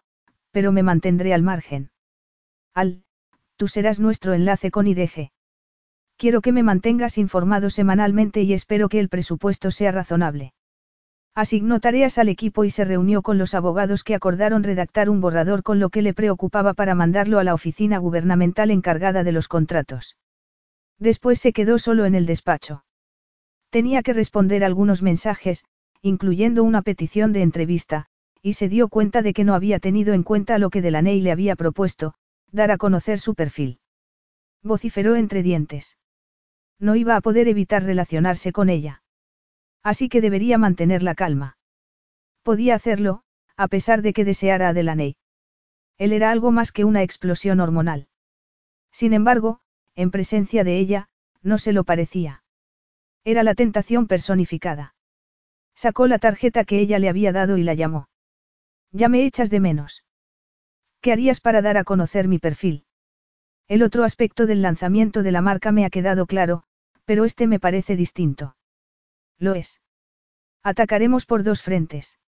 pero me mantendré al margen. Al, tú serás nuestro enlace con IDG. Quiero que me mantengas informado semanalmente y espero que el presupuesto sea razonable. Asignó tareas al equipo y se reunió con los abogados que acordaron redactar un borrador con lo que le preocupaba para mandarlo a la oficina gubernamental encargada de los contratos. Después se quedó solo en el despacho. Tenía que responder algunos mensajes, incluyendo una petición de entrevista, y se dio cuenta de que no había tenido en cuenta lo que Delaney le había propuesto, dar a conocer su perfil. Vociferó entre dientes. No iba a poder evitar relacionarse con ella. Así que debería mantener la calma. Podía hacerlo, a pesar de que deseara a Delaney. Él era algo más que una explosión hormonal. Sin embargo, en presencia de ella, no se lo parecía. Era la tentación personificada. Sacó la tarjeta que ella le había dado y la llamó. Ya me echas de menos. ¿Qué harías para dar a conocer mi perfil? El otro aspecto del lanzamiento de la marca me ha quedado claro, pero este me parece distinto. Lo es. Atacaremos por dos frentes.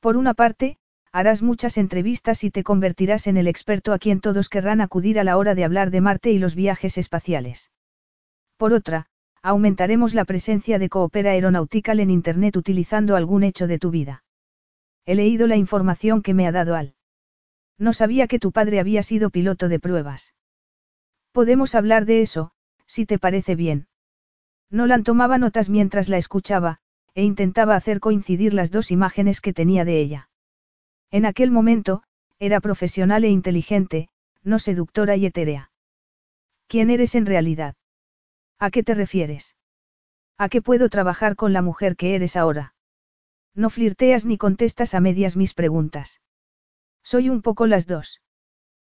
Por una parte, harás muchas entrevistas y te convertirás en el experto a quien todos querrán acudir a la hora de hablar de Marte y los viajes espaciales. Por otra, aumentaremos la presencia de Coopera Aeronautical en Internet utilizando algún hecho de tu vida. He leído la información que me ha dado Al. No sabía que tu padre había sido piloto de pruebas. Podemos hablar de eso, si te parece bien. Nolan tomaba notas mientras la escuchaba, e intentaba hacer coincidir las dos imágenes que tenía de ella. En aquel momento, era profesional e inteligente, no seductora y etérea. ¿Quién eres en realidad? ¿A qué te refieres? ¿A qué puedo trabajar con la mujer que eres ahora? No flirteas ni contestas a medias mis preguntas. Soy un poco las dos.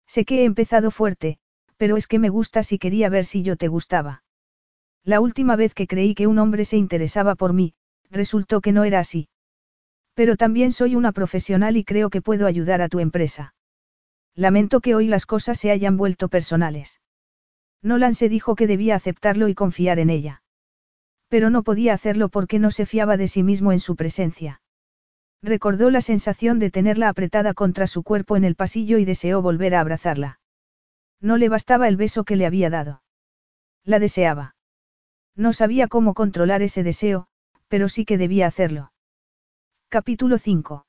Sé que he empezado fuerte, pero es que me gustas y quería ver si yo te gustaba. La última vez que creí que un hombre se interesaba por mí, resultó que no era así. Pero también soy una profesional y creo que puedo ayudar a tu empresa. Lamento que hoy las cosas se hayan vuelto personales. Nolan se dijo que debía aceptarlo y confiar en ella. Pero no podía hacerlo porque no se fiaba de sí mismo en su presencia. Recordó la sensación de tenerla apretada contra su cuerpo en el pasillo y deseó volver a abrazarla. No le bastaba el beso que le había dado. La deseaba. No sabía cómo controlar ese deseo, pero sí que debía hacerlo. Capítulo 5.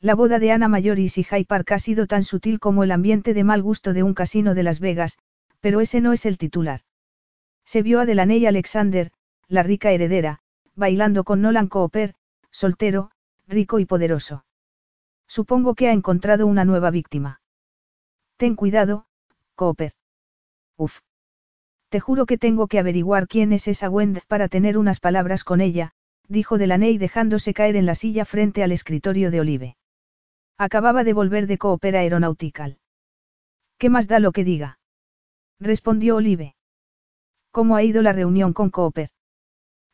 La boda de Ana Mayor y Sijai Park ha sido tan sutil como el ambiente de mal gusto de un casino de Las Vegas, pero ese no es el titular. Se vio a Delaney Alexander, la rica heredera, bailando con Nolan Cooper, soltero, rico y poderoso. Supongo que ha encontrado una nueva víctima. Ten cuidado, Cooper. Uf. Te juro que tengo que averiguar quién es esa Wendy para tener unas palabras con ella, dijo Delaney dejándose caer en la silla frente al escritorio de Olive. Acababa de volver de Cooper Aeronautical. ¿Qué más da lo que diga? respondió Olive. ¿Cómo ha ido la reunión con Cooper?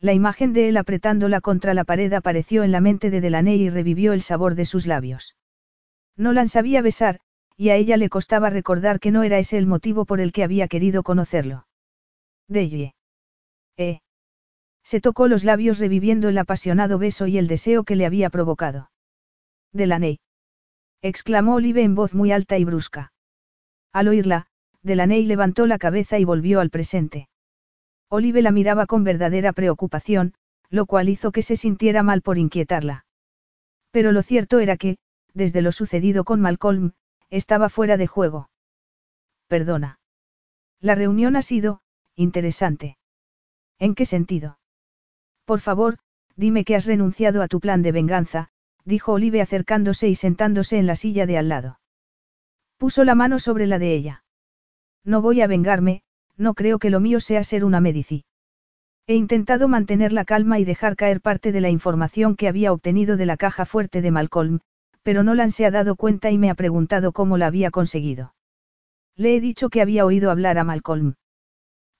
La imagen de él apretándola contra la pared apareció en la mente de Delaney y revivió el sabor de sus labios. Nolan sabía besar, y a ella le costaba recordar que no era ese el motivo por el que había querido conocerlo. Deye. Eh. Se tocó los labios reviviendo el apasionado beso y el deseo que le había provocado. Delaney. exclamó Olive en voz muy alta y brusca. Al oírla, Delaney levantó la cabeza y volvió al presente. Olive la miraba con verdadera preocupación, lo cual hizo que se sintiera mal por inquietarla. Pero lo cierto era que, desde lo sucedido con Malcolm, estaba fuera de juego. Perdona. La reunión ha sido, interesante. ¿En qué sentido? Por favor, dime que has renunciado a tu plan de venganza, dijo Olive acercándose y sentándose en la silla de al lado. Puso la mano sobre la de ella. No voy a vengarme, no creo que lo mío sea ser una medici. He intentado mantener la calma y dejar caer parte de la información que había obtenido de la caja fuerte de Malcolm, pero Nolan se ha dado cuenta y me ha preguntado cómo la había conseguido. Le he dicho que había oído hablar a Malcolm.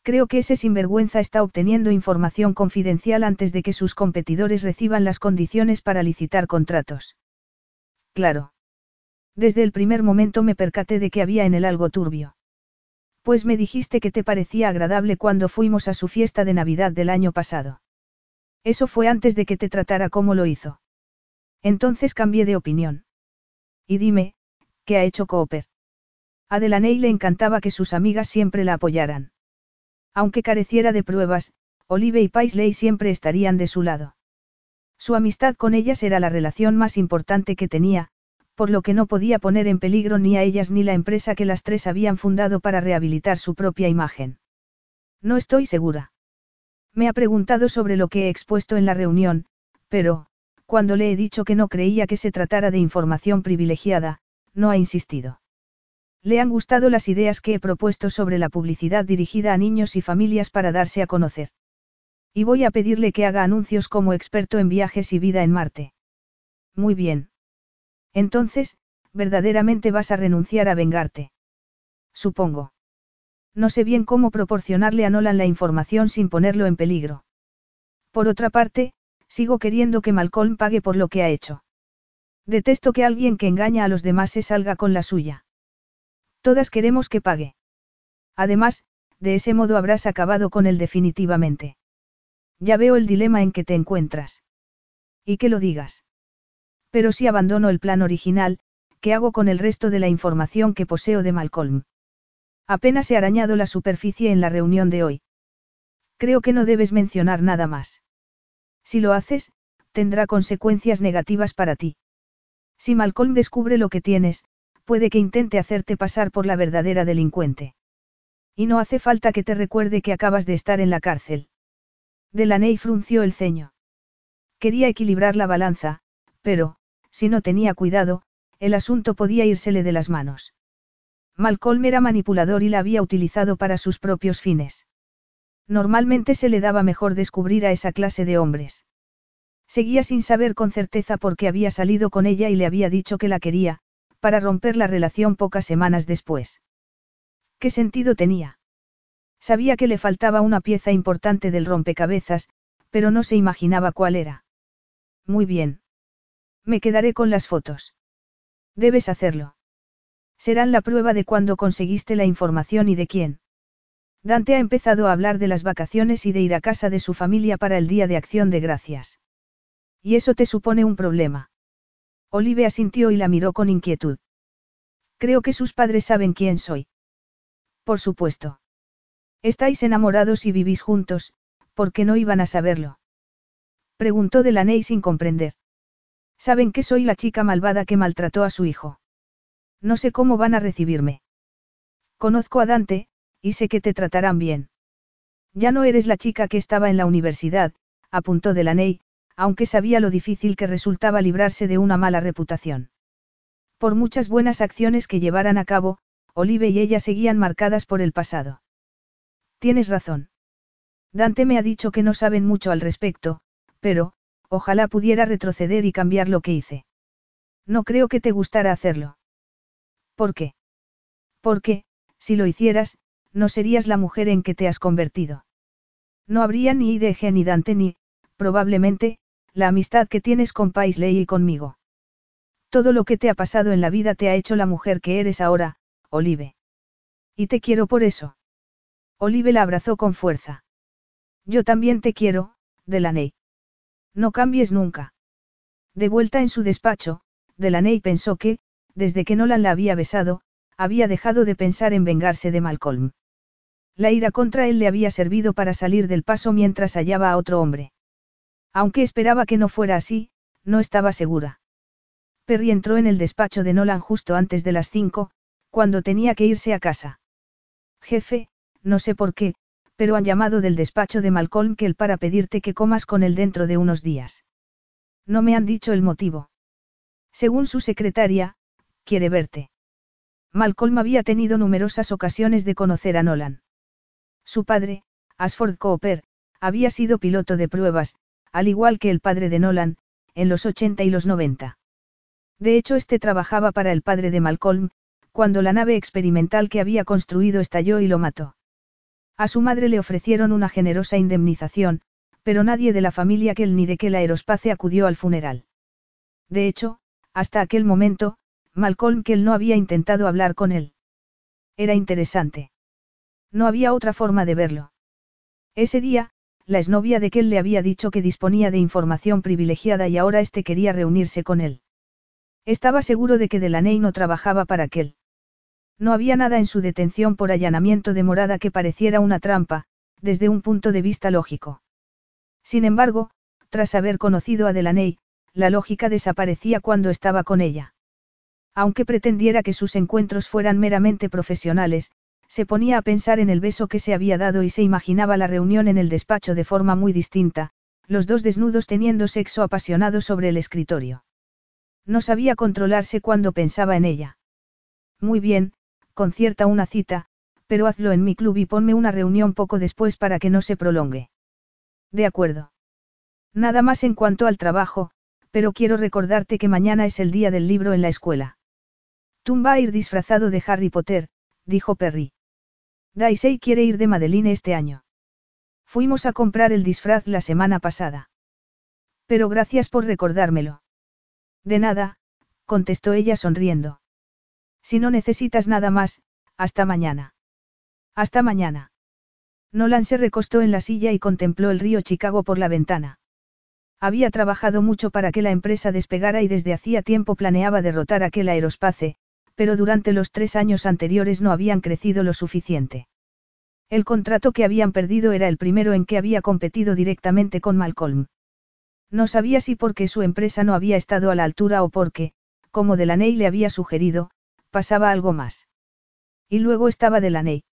Creo que ese sinvergüenza está obteniendo información confidencial antes de que sus competidores reciban las condiciones para licitar contratos. Claro. Desde el primer momento me percaté de que había en él algo turbio. Pues me dijiste que te parecía agradable cuando fuimos a su fiesta de Navidad del año pasado. Eso fue antes de que te tratara como lo hizo. Entonces cambié de opinión. Y dime, ¿qué ha hecho Cooper? A le encantaba que sus amigas siempre la apoyaran. Aunque careciera de pruebas, Olive y Paisley siempre estarían de su lado. Su amistad con ellas era la relación más importante que tenía, por lo que no podía poner en peligro ni a ellas ni la empresa que las tres habían fundado para rehabilitar su propia imagen. No estoy segura. Me ha preguntado sobre lo que he expuesto en la reunión, pero, cuando le he dicho que no creía que se tratara de información privilegiada, no ha insistido. Le han gustado las ideas que he propuesto sobre la publicidad dirigida a niños y familias para darse a conocer. Y voy a pedirle que haga anuncios como experto en viajes y vida en Marte. Muy bien. Entonces, verdaderamente vas a renunciar a vengarte. Supongo. No sé bien cómo proporcionarle a Nolan la información sin ponerlo en peligro. Por otra parte, sigo queriendo que Malcolm pague por lo que ha hecho. Detesto que alguien que engaña a los demás se salga con la suya. Todas queremos que pague. Además, de ese modo habrás acabado con él definitivamente. Ya veo el dilema en que te encuentras. Y que lo digas. Pero si abandono el plan original, ¿qué hago con el resto de la información que poseo de Malcolm? Apenas he arañado la superficie en la reunión de hoy. Creo que no debes mencionar nada más. Si lo haces, tendrá consecuencias negativas para ti. Si Malcolm descubre lo que tienes, puede que intente hacerte pasar por la verdadera delincuente. Y no hace falta que te recuerde que acabas de estar en la cárcel. Delaney frunció el ceño. Quería equilibrar la balanza, pero, si no tenía cuidado, el asunto podía írsele de las manos. Malcolm era manipulador y la había utilizado para sus propios fines. Normalmente se le daba mejor descubrir a esa clase de hombres. Seguía sin saber con certeza por qué había salido con ella y le había dicho que la quería, para romper la relación pocas semanas después. ¿Qué sentido tenía? Sabía que le faltaba una pieza importante del rompecabezas, pero no se imaginaba cuál era. Muy bien. Me quedaré con las fotos. Debes hacerlo. Serán la prueba de cuándo conseguiste la información y de quién. Dante ha empezado a hablar de las vacaciones y de ir a casa de su familia para el Día de Acción de Gracias. ¿Y eso te supone un problema? Olive asintió y la miró con inquietud. Creo que sus padres saben quién soy. Por supuesto. Estáis enamorados y vivís juntos, ¿por qué no iban a saberlo? Preguntó Delaney sin comprender. Saben que soy la chica malvada que maltrató a su hijo. No sé cómo van a recibirme. Conozco a Dante, y sé que te tratarán bien. Ya no eres la chica que estaba en la universidad, apuntó Delaney, aunque sabía lo difícil que resultaba librarse de una mala reputación. Por muchas buenas acciones que llevaran a cabo, Olive y ella seguían marcadas por el pasado. Tienes razón. Dante me ha dicho que no saben mucho al respecto, pero, ojalá pudiera retroceder y cambiar lo que hice. No creo que te gustara hacerlo. ¿Por qué? Porque, si lo hicieras, no serías la mujer en que te has convertido. No habría ni IDG ni Dante ni, probablemente, la amistad que tienes con Paisley y conmigo. Todo lo que te ha pasado en la vida te ha hecho la mujer que eres ahora, Olive. Y te quiero por eso. Olive la abrazó con fuerza. Yo también te quiero, Delaney. No cambies nunca. De vuelta en su despacho, Delaney pensó que, desde que Nolan la había besado, había dejado de pensar en vengarse de Malcolm. La ira contra él le había servido para salir del paso mientras hallaba a otro hombre. Aunque esperaba que no fuera así, no estaba segura. Perry entró en el despacho de Nolan justo antes de las cinco, cuando tenía que irse a casa. Jefe, no sé por qué, pero han llamado del despacho de Malcolm él para pedirte que comas con él dentro de unos días. No me han dicho el motivo. Según su secretaria, quiere verte. Malcolm había tenido numerosas ocasiones de conocer a Nolan. Su padre, Asford Cooper, había sido piloto de pruebas, al igual que el padre de Nolan, en los 80 y los 90. De hecho, este trabajaba para el padre de Malcolm, cuando la nave experimental que había construido estalló y lo mató. A su madre le ofrecieron una generosa indemnización, pero nadie de la familia Kell ni de Kell Aerospace acudió al funeral. De hecho, hasta aquel momento, Malcolm Kell no había intentado hablar con él. Era interesante. No había otra forma de verlo. Ese día, la exnovia de Kell le había dicho que disponía de información privilegiada y ahora este quería reunirse con él. Estaba seguro de que Delaney no trabajaba para Kell. No había nada en su detención por allanamiento de morada que pareciera una trampa, desde un punto de vista lógico. Sin embargo, tras haber conocido a Delaney, la lógica desaparecía cuando estaba con ella. Aunque pretendiera que sus encuentros fueran meramente profesionales, se ponía a pensar en el beso que se había dado y se imaginaba la reunión en el despacho de forma muy distinta, los dos desnudos teniendo sexo apasionado sobre el escritorio. No sabía controlarse cuando pensaba en ella. Muy bien, concierta una cita, pero hazlo en mi club y ponme una reunión poco después para que no se prolongue. De acuerdo. Nada más en cuanto al trabajo, pero quiero recordarte que mañana es el día del libro en la escuela. Tú va a ir disfrazado de Harry Potter, dijo Perry. Daisy quiere ir de Madeline este año. Fuimos a comprar el disfraz la semana pasada. Pero gracias por recordármelo. De nada, contestó ella sonriendo. Si no necesitas nada más, hasta mañana. Hasta mañana. Nolan se recostó en la silla y contempló el río Chicago por la ventana. Había trabajado mucho para que la empresa despegara y desde hacía tiempo planeaba derrotar aquel aerospace, pero durante los tres años anteriores no habían crecido lo suficiente. El contrato que habían perdido era el primero en que había competido directamente con Malcolm. No sabía si porque su empresa no había estado a la altura o porque, como Delaney le había sugerido, pasaba algo más. Y luego estaba Delaney.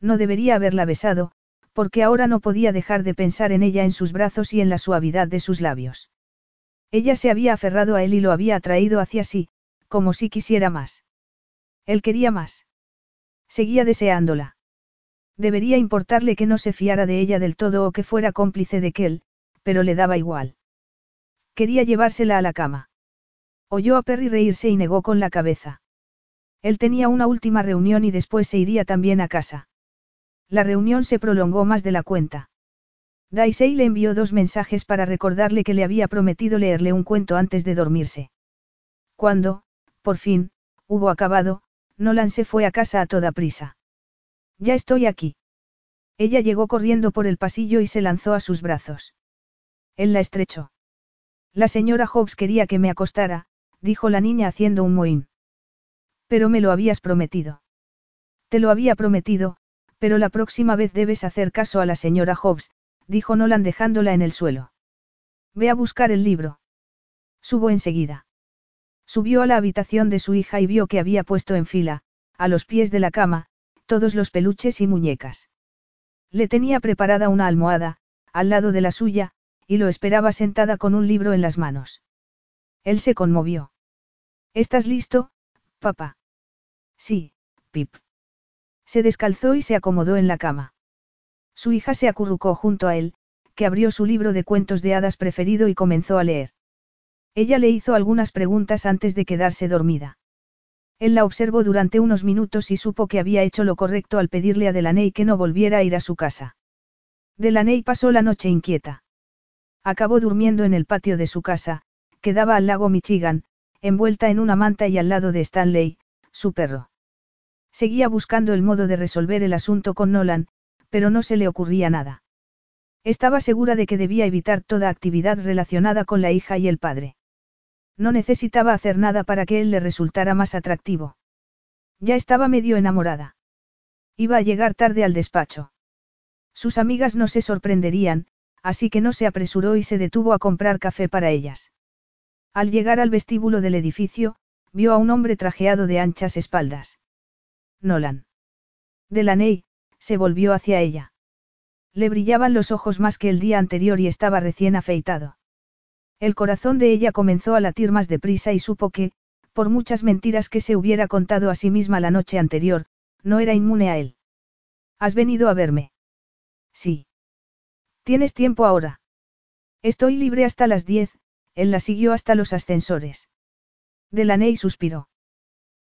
No debería haberla besado, porque ahora no podía dejar de pensar en ella en sus brazos y en la suavidad de sus labios. Ella se había aferrado a él y lo había atraído hacia sí, como si quisiera más. Él quería más. Seguía deseándola. Debería importarle que no se fiara de ella del todo o que fuera cómplice de él, pero le daba igual. Quería llevársela a la cama. Oyó a Perry reírse y negó con la cabeza. Él tenía una última reunión y después se iría también a casa. La reunión se prolongó más de la cuenta. Daisy le envió dos mensajes para recordarle que le había prometido leerle un cuento antes de dormirse. Cuando, por fin, hubo acabado, Nolan se fue a casa a toda prisa. Ya estoy aquí. Ella llegó corriendo por el pasillo y se lanzó a sus brazos. Él la estrechó. La señora Hobbs quería que me acostara, dijo la niña haciendo un mohín. Pero me lo habías prometido. Te lo había prometido, pero la próxima vez debes hacer caso a la señora Hobbs, dijo Nolan dejándola en el suelo. Ve a buscar el libro. Subo enseguida. Subió a la habitación de su hija y vio que había puesto en fila, a los pies de la cama, todos los peluches y muñecas. Le tenía preparada una almohada, al lado de la suya, y lo esperaba sentada con un libro en las manos. Él se conmovió. ¿Estás listo, papá? Sí, Pip. Se descalzó y se acomodó en la cama. Su hija se acurrucó junto a él, que abrió su libro de cuentos de hadas preferido y comenzó a leer. Ella le hizo algunas preguntas antes de quedarse dormida. Él la observó durante unos minutos y supo que había hecho lo correcto al pedirle a Delaney que no volviera a ir a su casa. Delaney pasó la noche inquieta. Acabó durmiendo en el patio de su casa, que daba al lago Michigan, envuelta en una manta y al lado de Stanley, su perro. Seguía buscando el modo de resolver el asunto con Nolan, pero no se le ocurría nada. Estaba segura de que debía evitar toda actividad relacionada con la hija y el padre. No necesitaba hacer nada para que él le resultara más atractivo. Ya estaba medio enamorada. Iba a llegar tarde al despacho. Sus amigas no se sorprenderían, así que no se apresuró y se detuvo a comprar café para ellas. Al llegar al vestíbulo del edificio, vio a un hombre trajeado de anchas espaldas. Nolan. Delaney, se volvió hacia ella. Le brillaban los ojos más que el día anterior y estaba recién afeitado. El corazón de ella comenzó a latir más deprisa y supo que, por muchas mentiras que se hubiera contado a sí misma la noche anterior, no era inmune a él. ¿Has venido a verme? Sí. ¿Tienes tiempo ahora? Estoy libre hasta las diez, él la siguió hasta los ascensores. Delaney suspiró.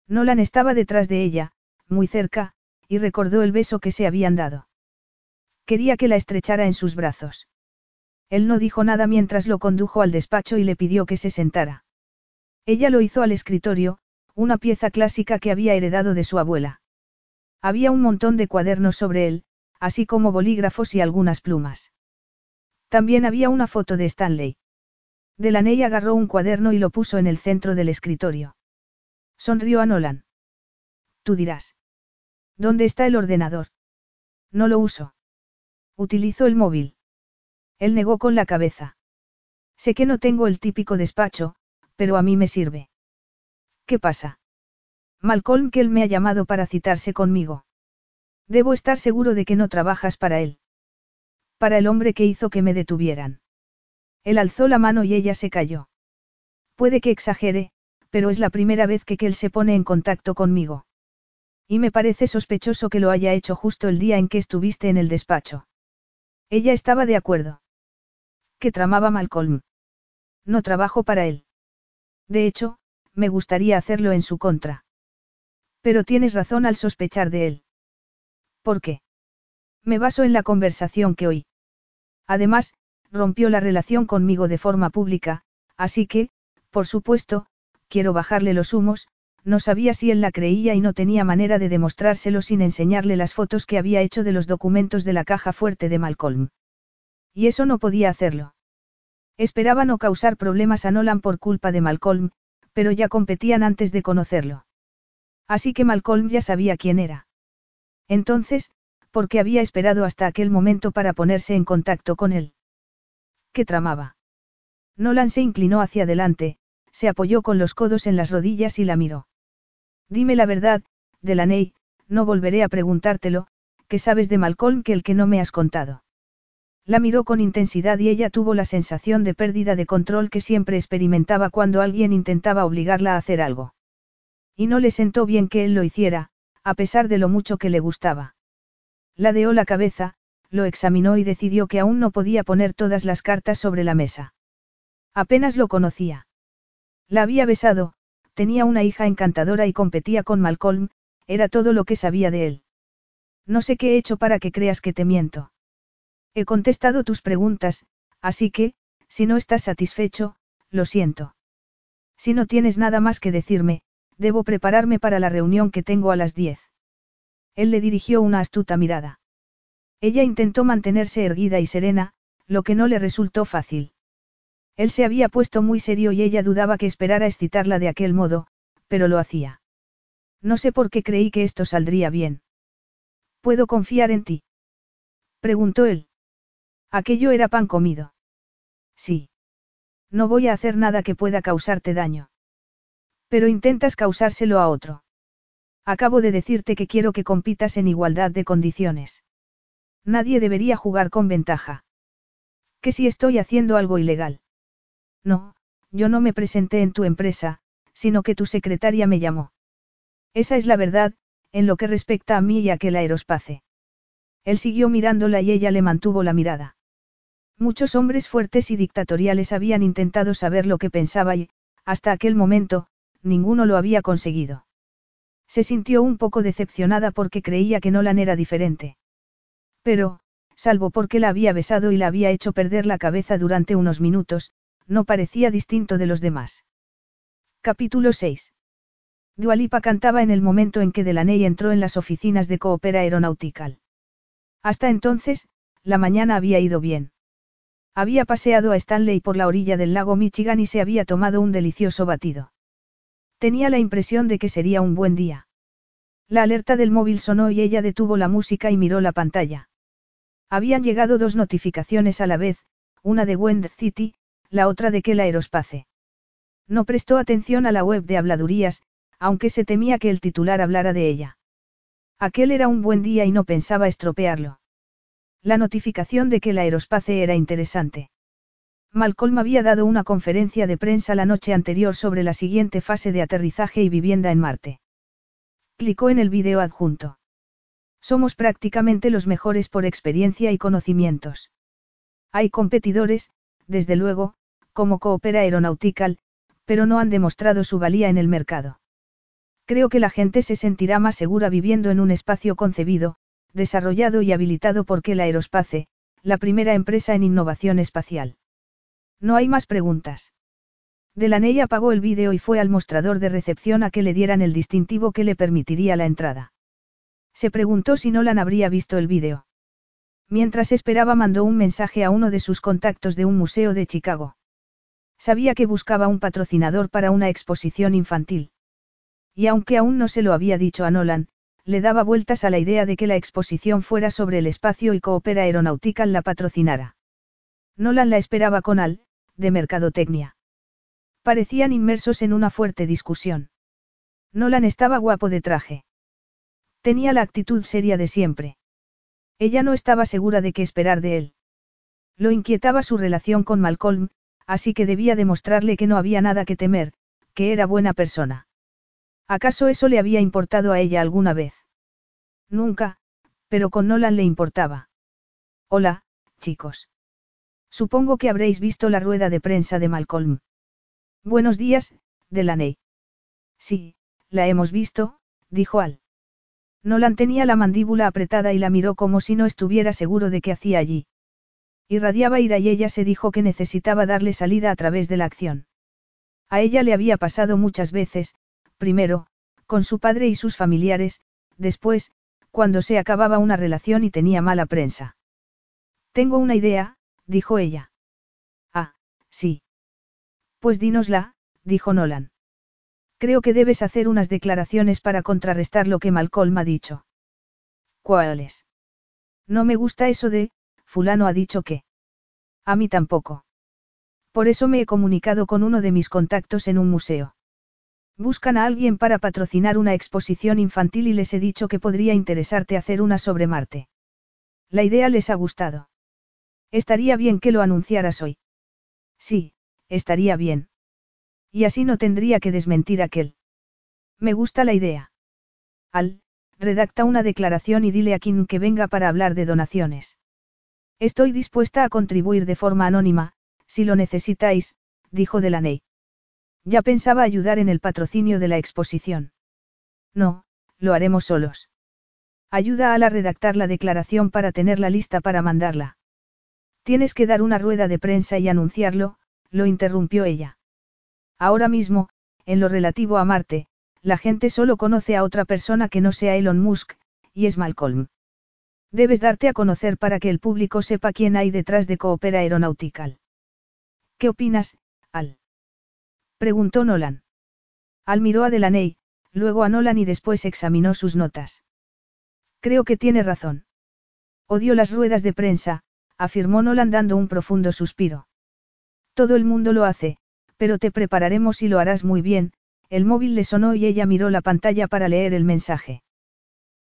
Nolan estaba detrás de ella, muy cerca, y recordó el beso que se habían dado. Quería que la estrechara en sus brazos. Él no dijo nada mientras lo condujo al despacho y le pidió que se sentara. Ella lo hizo al escritorio, una pieza clásica que había heredado de su abuela. Había un montón de cuadernos sobre él, así como bolígrafos y algunas plumas. También había una foto de Stanley. Delaney agarró un cuaderno y lo puso en el centro del escritorio. Sonrió a Nolan. Tú dirás. ¿Dónde está el ordenador? No lo uso. Utilizo el móvil. Él negó con la cabeza. Sé que no tengo el típico despacho, pero a mí me sirve. ¿Qué pasa? Malcolm que él me ha llamado para citarse conmigo. Debo estar seguro de que no trabajas para él. Para el hombre que hizo que me detuvieran. Él alzó la mano y ella se cayó. Puede que exagere, pero es la primera vez que él se pone en contacto conmigo. Y me parece sospechoso que lo haya hecho justo el día en que estuviste en el despacho. Ella estaba de acuerdo que tramaba Malcolm. No trabajo para él. De hecho, me gustaría hacerlo en su contra. Pero tienes razón al sospechar de él. ¿Por qué? Me baso en la conversación que oí. Además, rompió la relación conmigo de forma pública, así que, por supuesto, quiero bajarle los humos, no sabía si él la creía y no tenía manera de demostrárselo sin enseñarle las fotos que había hecho de los documentos de la caja fuerte de Malcolm. Y eso no podía hacerlo. Esperaba no causar problemas a Nolan por culpa de Malcolm, pero ya competían antes de conocerlo. Así que Malcolm ya sabía quién era. Entonces, ¿por qué había esperado hasta aquel momento para ponerse en contacto con él? ¿Qué tramaba? Nolan se inclinó hacia adelante, se apoyó con los codos en las rodillas y la miró. Dime la verdad, Delaney, no volveré a preguntártelo, ¿qué sabes de Malcolm que el que no me has contado? La miró con intensidad y ella tuvo la sensación de pérdida de control que siempre experimentaba cuando alguien intentaba obligarla a hacer algo. Y no le sentó bien que él lo hiciera, a pesar de lo mucho que le gustaba. Ladeó la cabeza, lo examinó y decidió que aún no podía poner todas las cartas sobre la mesa. Apenas lo conocía. La había besado, tenía una hija encantadora y competía con Malcolm, era todo lo que sabía de él. No sé qué he hecho para que creas que te miento. He contestado tus preguntas, así que, si no estás satisfecho, lo siento. Si no tienes nada más que decirme, debo prepararme para la reunión que tengo a las diez. Él le dirigió una astuta mirada. Ella intentó mantenerse erguida y serena, lo que no le resultó fácil. Él se había puesto muy serio y ella dudaba que esperara excitarla de aquel modo, pero lo hacía. No sé por qué creí que esto saldría bien. ¿Puedo confiar en ti? Preguntó él. Aquello era pan comido. Sí. No voy a hacer nada que pueda causarte daño. Pero intentas causárselo a otro. Acabo de decirte que quiero que compitas en igualdad de condiciones. Nadie debería jugar con ventaja. ¿Que si estoy haciendo algo ilegal? No, yo no me presenté en tu empresa, sino que tu secretaria me llamó. Esa es la verdad, en lo que respecta a mí y a aquel aerospace. Él siguió mirándola y ella le mantuvo la mirada. Muchos hombres fuertes y dictatoriales habían intentado saber lo que pensaba y, hasta aquel momento, ninguno lo había conseguido. Se sintió un poco decepcionada porque creía que Nolan era diferente. Pero, salvo porque la había besado y la había hecho perder la cabeza durante unos minutos, no parecía distinto de los demás. Capítulo 6. Dualipa cantaba en el momento en que Delaney entró en las oficinas de Coopera Aeronautical. Hasta entonces, la mañana había ido bien. Había paseado a Stanley por la orilla del lago Michigan y se había tomado un delicioso batido. Tenía la impresión de que sería un buen día. La alerta del móvil sonó y ella detuvo la música y miró la pantalla. Habían llegado dos notificaciones a la vez, una de Wend City, la otra de Kel Aerospace. No prestó atención a la web de habladurías, aunque se temía que el titular hablara de ella. Aquel era un buen día y no pensaba estropearlo. La notificación de que el aerospace era interesante. Malcolm había dado una conferencia de prensa la noche anterior sobre la siguiente fase de aterrizaje y vivienda en Marte. Clicó en el vídeo adjunto. Somos prácticamente los mejores por experiencia y conocimientos. Hay competidores, desde luego, como Coopera Aeronautical, pero no han demostrado su valía en el mercado. Creo que la gente se sentirá más segura viviendo en un espacio concebido, desarrollado y habilitado por el Aerospace, la primera empresa en innovación espacial. No hay más preguntas. Delaney apagó el vídeo y fue al mostrador de recepción a que le dieran el distintivo que le permitiría la entrada. Se preguntó si Nolan habría visto el vídeo. Mientras esperaba mandó un mensaje a uno de sus contactos de un museo de Chicago. Sabía que buscaba un patrocinador para una exposición infantil. Y aunque aún no se lo había dicho a Nolan, le daba vueltas a la idea de que la exposición fuera sobre el espacio y Coopera Aeronautical la patrocinara. Nolan la esperaba con Al, de Mercadotecnia. Parecían inmersos en una fuerte discusión. Nolan estaba guapo de traje. Tenía la actitud seria de siempre. Ella no estaba segura de qué esperar de él. Lo inquietaba su relación con Malcolm, así que debía demostrarle que no había nada que temer, que era buena persona. ¿Acaso eso le había importado a ella alguna vez? Nunca, pero con Nolan le importaba. Hola, chicos. Supongo que habréis visto la rueda de prensa de Malcolm. Buenos días, Delaney. Sí, la hemos visto, dijo Al. Nolan tenía la mandíbula apretada y la miró como si no estuviera seguro de qué hacía allí. Irradiaba ira y ella se dijo que necesitaba darle salida a través de la acción. A ella le había pasado muchas veces, primero, con su padre y sus familiares, después, cuando se acababa una relación y tenía mala prensa. Tengo una idea, dijo ella. Ah, sí. Pues dínosla, dijo Nolan. Creo que debes hacer unas declaraciones para contrarrestar lo que Malcolm ha dicho. ¿Cuáles? No me gusta eso de, fulano ha dicho que. A mí tampoco. Por eso me he comunicado con uno de mis contactos en un museo. Buscan a alguien para patrocinar una exposición infantil y les he dicho que podría interesarte hacer una sobre Marte. La idea les ha gustado. Estaría bien que lo anunciaras hoy. Sí, estaría bien. Y así no tendría que desmentir aquel. Me gusta la idea. Al, redacta una declaración y dile a Kim que venga para hablar de donaciones. Estoy dispuesta a contribuir de forma anónima, si lo necesitáis, dijo Delaney. Ya pensaba ayudar en el patrocinio de la exposición. No, lo haremos solos. Ayuda a la redactar la declaración para tenerla lista para mandarla. Tienes que dar una rueda de prensa y anunciarlo, lo interrumpió ella. Ahora mismo, en lo relativo a Marte, la gente solo conoce a otra persona que no sea Elon Musk, y es Malcolm. Debes darte a conocer para que el público sepa quién hay detrás de Coopera Aeronautical. ¿Qué opinas, Al? Preguntó Nolan. Al miró a Delaney, luego a Nolan y después examinó sus notas. Creo que tiene razón. Odio las ruedas de prensa, afirmó Nolan dando un profundo suspiro. Todo el mundo lo hace, pero te prepararemos y lo harás muy bien, el móvil le sonó y ella miró la pantalla para leer el mensaje.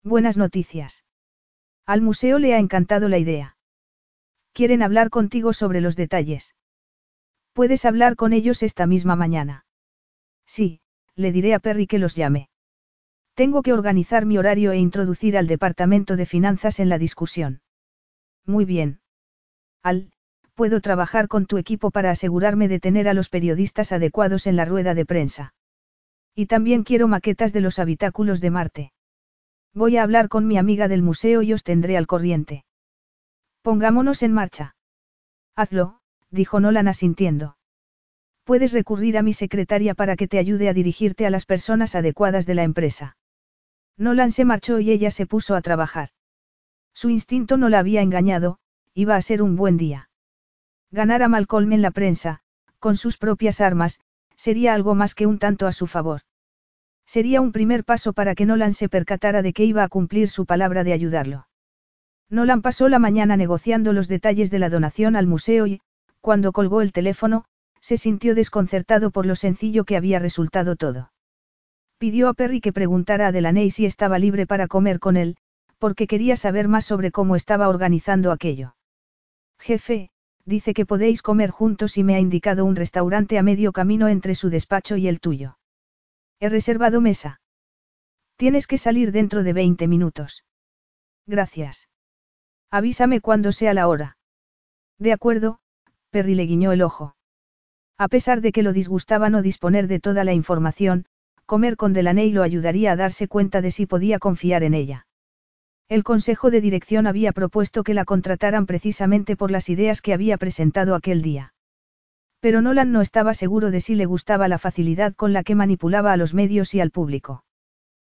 Buenas noticias. Al museo le ha encantado la idea. Quieren hablar contigo sobre los detalles. Puedes hablar con ellos esta misma mañana. Sí, le diré a Perry que los llame. Tengo que organizar mi horario e introducir al Departamento de Finanzas en la discusión. Muy bien. Al, puedo trabajar con tu equipo para asegurarme de tener a los periodistas adecuados en la rueda de prensa. Y también quiero maquetas de los habitáculos de Marte. Voy a hablar con mi amiga del museo y os tendré al corriente. Pongámonos en marcha. Hazlo, dijo Nolan asintiendo. Puedes recurrir a mi secretaria para que te ayude a dirigirte a las personas adecuadas de la empresa. Nolan se marchó y ella se puso a trabajar. Su instinto no la había engañado, iba a ser un buen día. Ganar a Malcolm en la prensa, con sus propias armas, sería algo más que un tanto a su favor. Sería un primer paso para que Nolan se percatara de que iba a cumplir su palabra de ayudarlo. Nolan pasó la mañana negociando los detalles de la donación al museo y, cuando colgó el teléfono, se sintió desconcertado por lo sencillo que había resultado todo. Pidió a Perry que preguntara a Delaney si estaba libre para comer con él, porque quería saber más sobre cómo estaba organizando aquello. Jefe, dice que podéis comer juntos y me ha indicado un restaurante a medio camino entre su despacho y el tuyo. He reservado mesa. Tienes que salir dentro de 20 minutos. Gracias. Avísame cuando sea la hora. De acuerdo, Perry le guiñó el ojo. A pesar de que lo disgustaba no disponer de toda la información, comer con Delaney lo ayudaría a darse cuenta de si podía confiar en ella. El Consejo de Dirección había propuesto que la contrataran precisamente por las ideas que había presentado aquel día. Pero Nolan no estaba seguro de si le gustaba la facilidad con la que manipulaba a los medios y al público.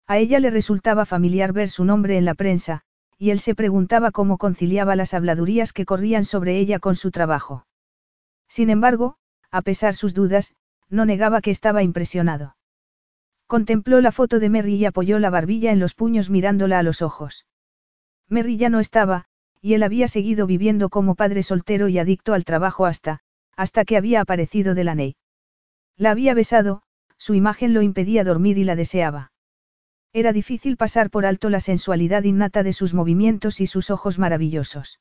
A ella le resultaba familiar ver su nombre en la prensa, y él se preguntaba cómo conciliaba las habladurías que corrían sobre ella con su trabajo. Sin embargo, a pesar sus dudas, no negaba que estaba impresionado. Contempló la foto de Merry y apoyó la barbilla en los puños mirándola a los ojos. Merry ya no estaba, y él había seguido viviendo como padre soltero y adicto al trabajo hasta, hasta que había aparecido Delaney. La había besado, su imagen lo impedía dormir y la deseaba. Era difícil pasar por alto la sensualidad innata de sus movimientos y sus ojos maravillosos.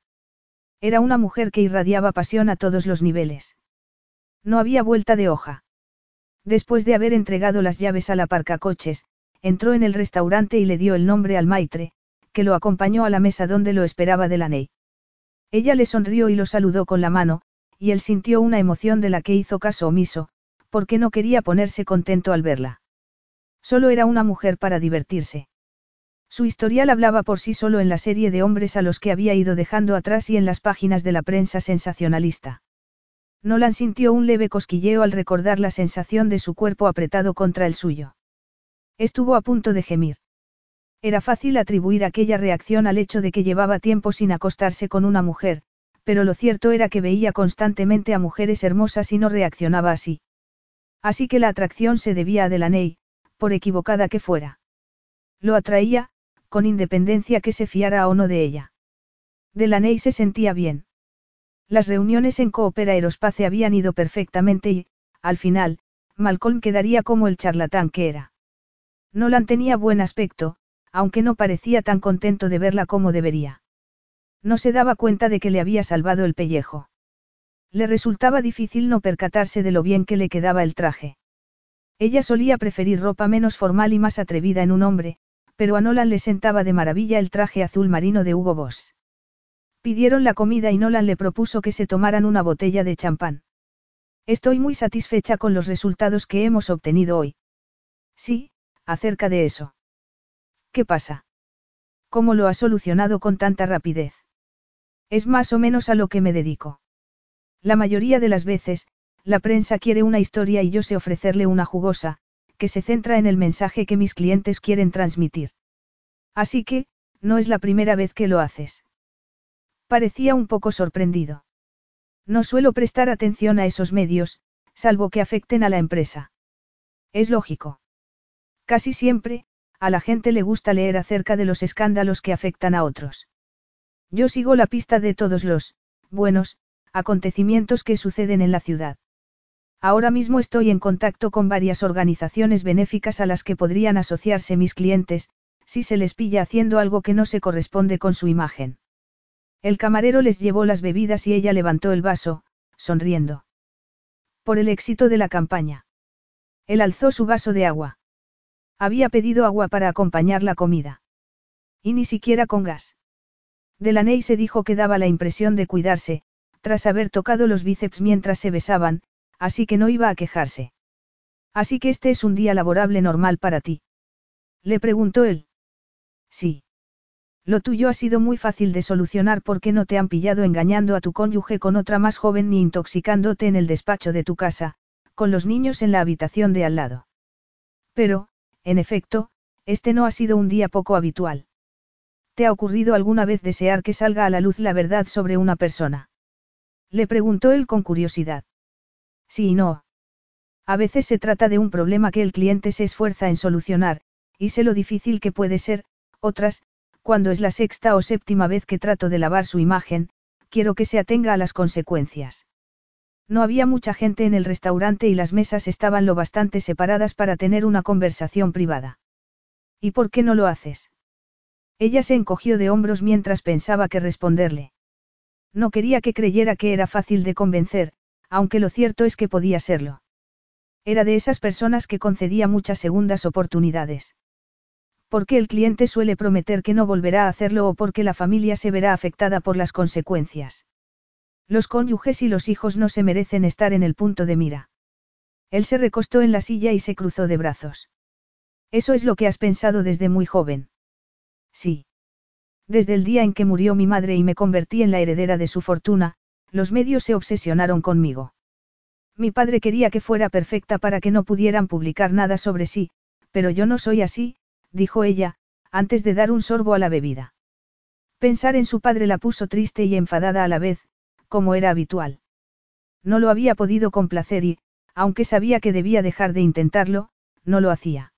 Era una mujer que irradiaba pasión a todos los niveles. No había vuelta de hoja. Después de haber entregado las llaves al aparcacoches, entró en el restaurante y le dio el nombre al maitre, que lo acompañó a la mesa donde lo esperaba Delaney. Ella le sonrió y lo saludó con la mano, y él sintió una emoción de la que hizo caso omiso, porque no quería ponerse contento al verla. Solo era una mujer para divertirse. Su historial hablaba por sí solo en la serie de hombres a los que había ido dejando atrás y en las páginas de la prensa sensacionalista. Nolan sintió un leve cosquilleo al recordar la sensación de su cuerpo apretado contra el suyo. Estuvo a punto de gemir. Era fácil atribuir aquella reacción al hecho de que llevaba tiempo sin acostarse con una mujer, pero lo cierto era que veía constantemente a mujeres hermosas y no reaccionaba así. Así que la atracción se debía a Delaney, por equivocada que fuera. Lo atraía, con independencia que se fiara o no de ella. Delaney se sentía bien. Las reuniones en Coopera Aerospace habían ido perfectamente y, al final, Malcolm quedaría como el charlatán que era. Nolan tenía buen aspecto, aunque no parecía tan contento de verla como debería. No se daba cuenta de que le había salvado el pellejo. Le resultaba difícil no percatarse de lo bien que le quedaba el traje. Ella solía preferir ropa menos formal y más atrevida en un hombre, pero a Nolan le sentaba de maravilla el traje azul marino de Hugo Boss. Pidieron la comida y Nolan le propuso que se tomaran una botella de champán. Estoy muy satisfecha con los resultados que hemos obtenido hoy. Sí, acerca de eso. ¿Qué pasa? ¿Cómo lo ha solucionado con tanta rapidez? Es más o menos a lo que me dedico. La mayoría de las veces, la prensa quiere una historia y yo sé ofrecerle una jugosa, que se centra en el mensaje que mis clientes quieren transmitir. Así que, no es la primera vez que lo haces. Parecía un poco sorprendido. No suelo prestar atención a esos medios, salvo que afecten a la empresa. Es lógico. Casi siempre, a la gente le gusta leer acerca de los escándalos que afectan a otros. Yo sigo la pista de todos los, buenos, acontecimientos que suceden en la ciudad. Ahora mismo estoy en contacto con varias organizaciones benéficas a las que podrían asociarse mis clientes, si se les pilla haciendo algo que no se corresponde con su imagen. El camarero les llevó las bebidas y ella levantó el vaso, sonriendo. Por el éxito de la campaña. Él alzó su vaso de agua. Había pedido agua para acompañar la comida. Y ni siquiera con gas. Delaney se dijo que daba la impresión de cuidarse, tras haber tocado los bíceps mientras se besaban, así que no iba a quejarse. Así que este es un día laborable normal para ti. Le preguntó él. Sí. Lo tuyo ha sido muy fácil de solucionar porque no te han pillado engañando a tu cónyuge con otra más joven ni intoxicándote en el despacho de tu casa, con los niños en la habitación de al lado. Pero, en efecto, este no ha sido un día poco habitual. ¿Te ha ocurrido alguna vez desear que salga a la luz la verdad sobre una persona? Le preguntó él con curiosidad. Sí y no. A veces se trata de un problema que el cliente se esfuerza en solucionar, y sé lo difícil que puede ser, otras, cuando es la sexta o séptima vez que trato de lavar su imagen, quiero que se atenga a las consecuencias. No había mucha gente en el restaurante y las mesas estaban lo bastante separadas para tener una conversación privada. ¿Y por qué no lo haces? Ella se encogió de hombros mientras pensaba que responderle. No quería que creyera que era fácil de convencer, aunque lo cierto es que podía serlo. Era de esas personas que concedía muchas segundas oportunidades. Porque el cliente suele prometer que no volverá a hacerlo o porque la familia se verá afectada por las consecuencias. Los cónyuges y los hijos no se merecen estar en el punto de mira. Él se recostó en la silla y se cruzó de brazos. Eso es lo que has pensado desde muy joven. Sí. Desde el día en que murió mi madre y me convertí en la heredera de su fortuna, los medios se obsesionaron conmigo. Mi padre quería que fuera perfecta para que no pudieran publicar nada sobre sí, pero yo no soy así, dijo ella, antes de dar un sorbo a la bebida. Pensar en su padre la puso triste y enfadada a la vez, como era habitual. No lo había podido complacer y, aunque sabía que debía dejar de intentarlo, no lo hacía.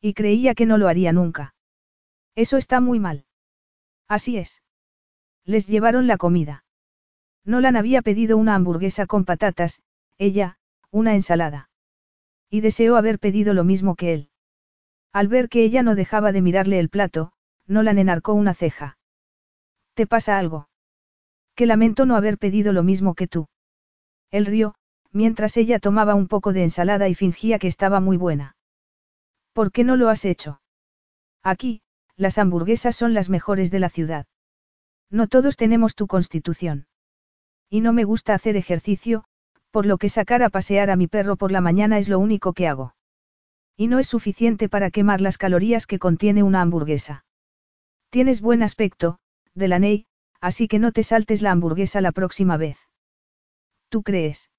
Y creía que no lo haría nunca. Eso está muy mal. Así es. Les llevaron la comida. Nolan había pedido una hamburguesa con patatas, ella, una ensalada. Y deseó haber pedido lo mismo que él. Al ver que ella no dejaba de mirarle el plato, Nolan enarcó una ceja. ¿Te pasa algo? Que lamento no haber pedido lo mismo que tú. Él rió, mientras ella tomaba un poco de ensalada y fingía que estaba muy buena. ¿Por qué no lo has hecho? Aquí, las hamburguesas son las mejores de la ciudad. No todos tenemos tu constitución. Y no me gusta hacer ejercicio, por lo que sacar a pasear a mi perro por la mañana es lo único que hago. Y no es suficiente para quemar las calorías que contiene una hamburguesa. Tienes buen aspecto, Delaney, así que no te saltes la hamburguesa la próxima vez. ¿Tú crees?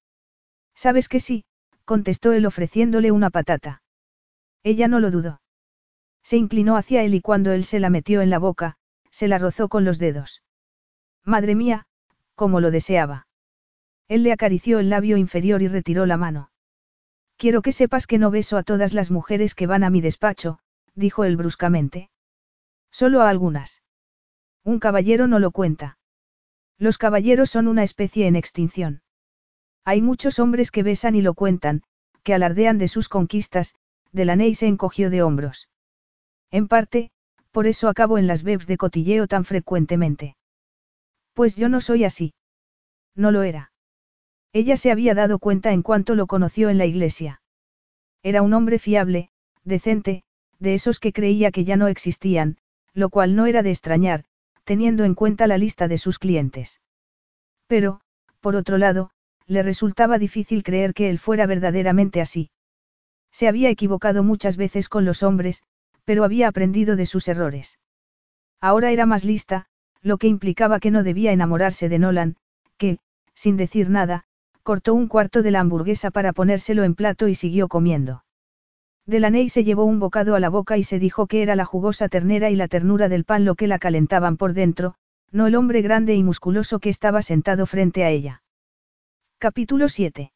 Sabes que sí, contestó él ofreciéndole una patata. Ella no lo dudó. Se inclinó hacia él y cuando él se la metió en la boca, se la rozó con los dedos. Madre mía, cómo lo deseaba. Él le acarició el labio inferior y retiró la mano. Quiero que sepas que no beso a todas las mujeres que van a mi despacho, dijo él bruscamente. Solo a algunas. Un caballero no lo cuenta. Los caballeros son una especie en extinción. Hay muchos hombres que besan y lo cuentan, que alardean de sus conquistas, Delaney se encogió de hombros. En parte, por eso acabo en las bebs de cotilleo tan frecuentemente. Pues yo no soy así. No lo era. Ella se había dado cuenta en cuanto lo conoció en la iglesia. Era un hombre fiable, decente, de esos que creía que ya no existían, lo cual no era de extrañar, teniendo en cuenta la lista de sus clientes. Pero, por otro lado, le resultaba difícil creer que él fuera verdaderamente así. Se había equivocado muchas veces con los hombres, pero había aprendido de sus errores. Ahora era más lista, lo que implicaba que no debía enamorarse de Nolan, que, sin decir nada, cortó un cuarto de la hamburguesa para ponérselo en plato y siguió comiendo. Delaney se llevó un bocado a la boca y se dijo que era la jugosa ternera y la ternura del pan lo que la calentaban por dentro, no el hombre grande y musculoso que estaba sentado frente a ella. Capítulo 7.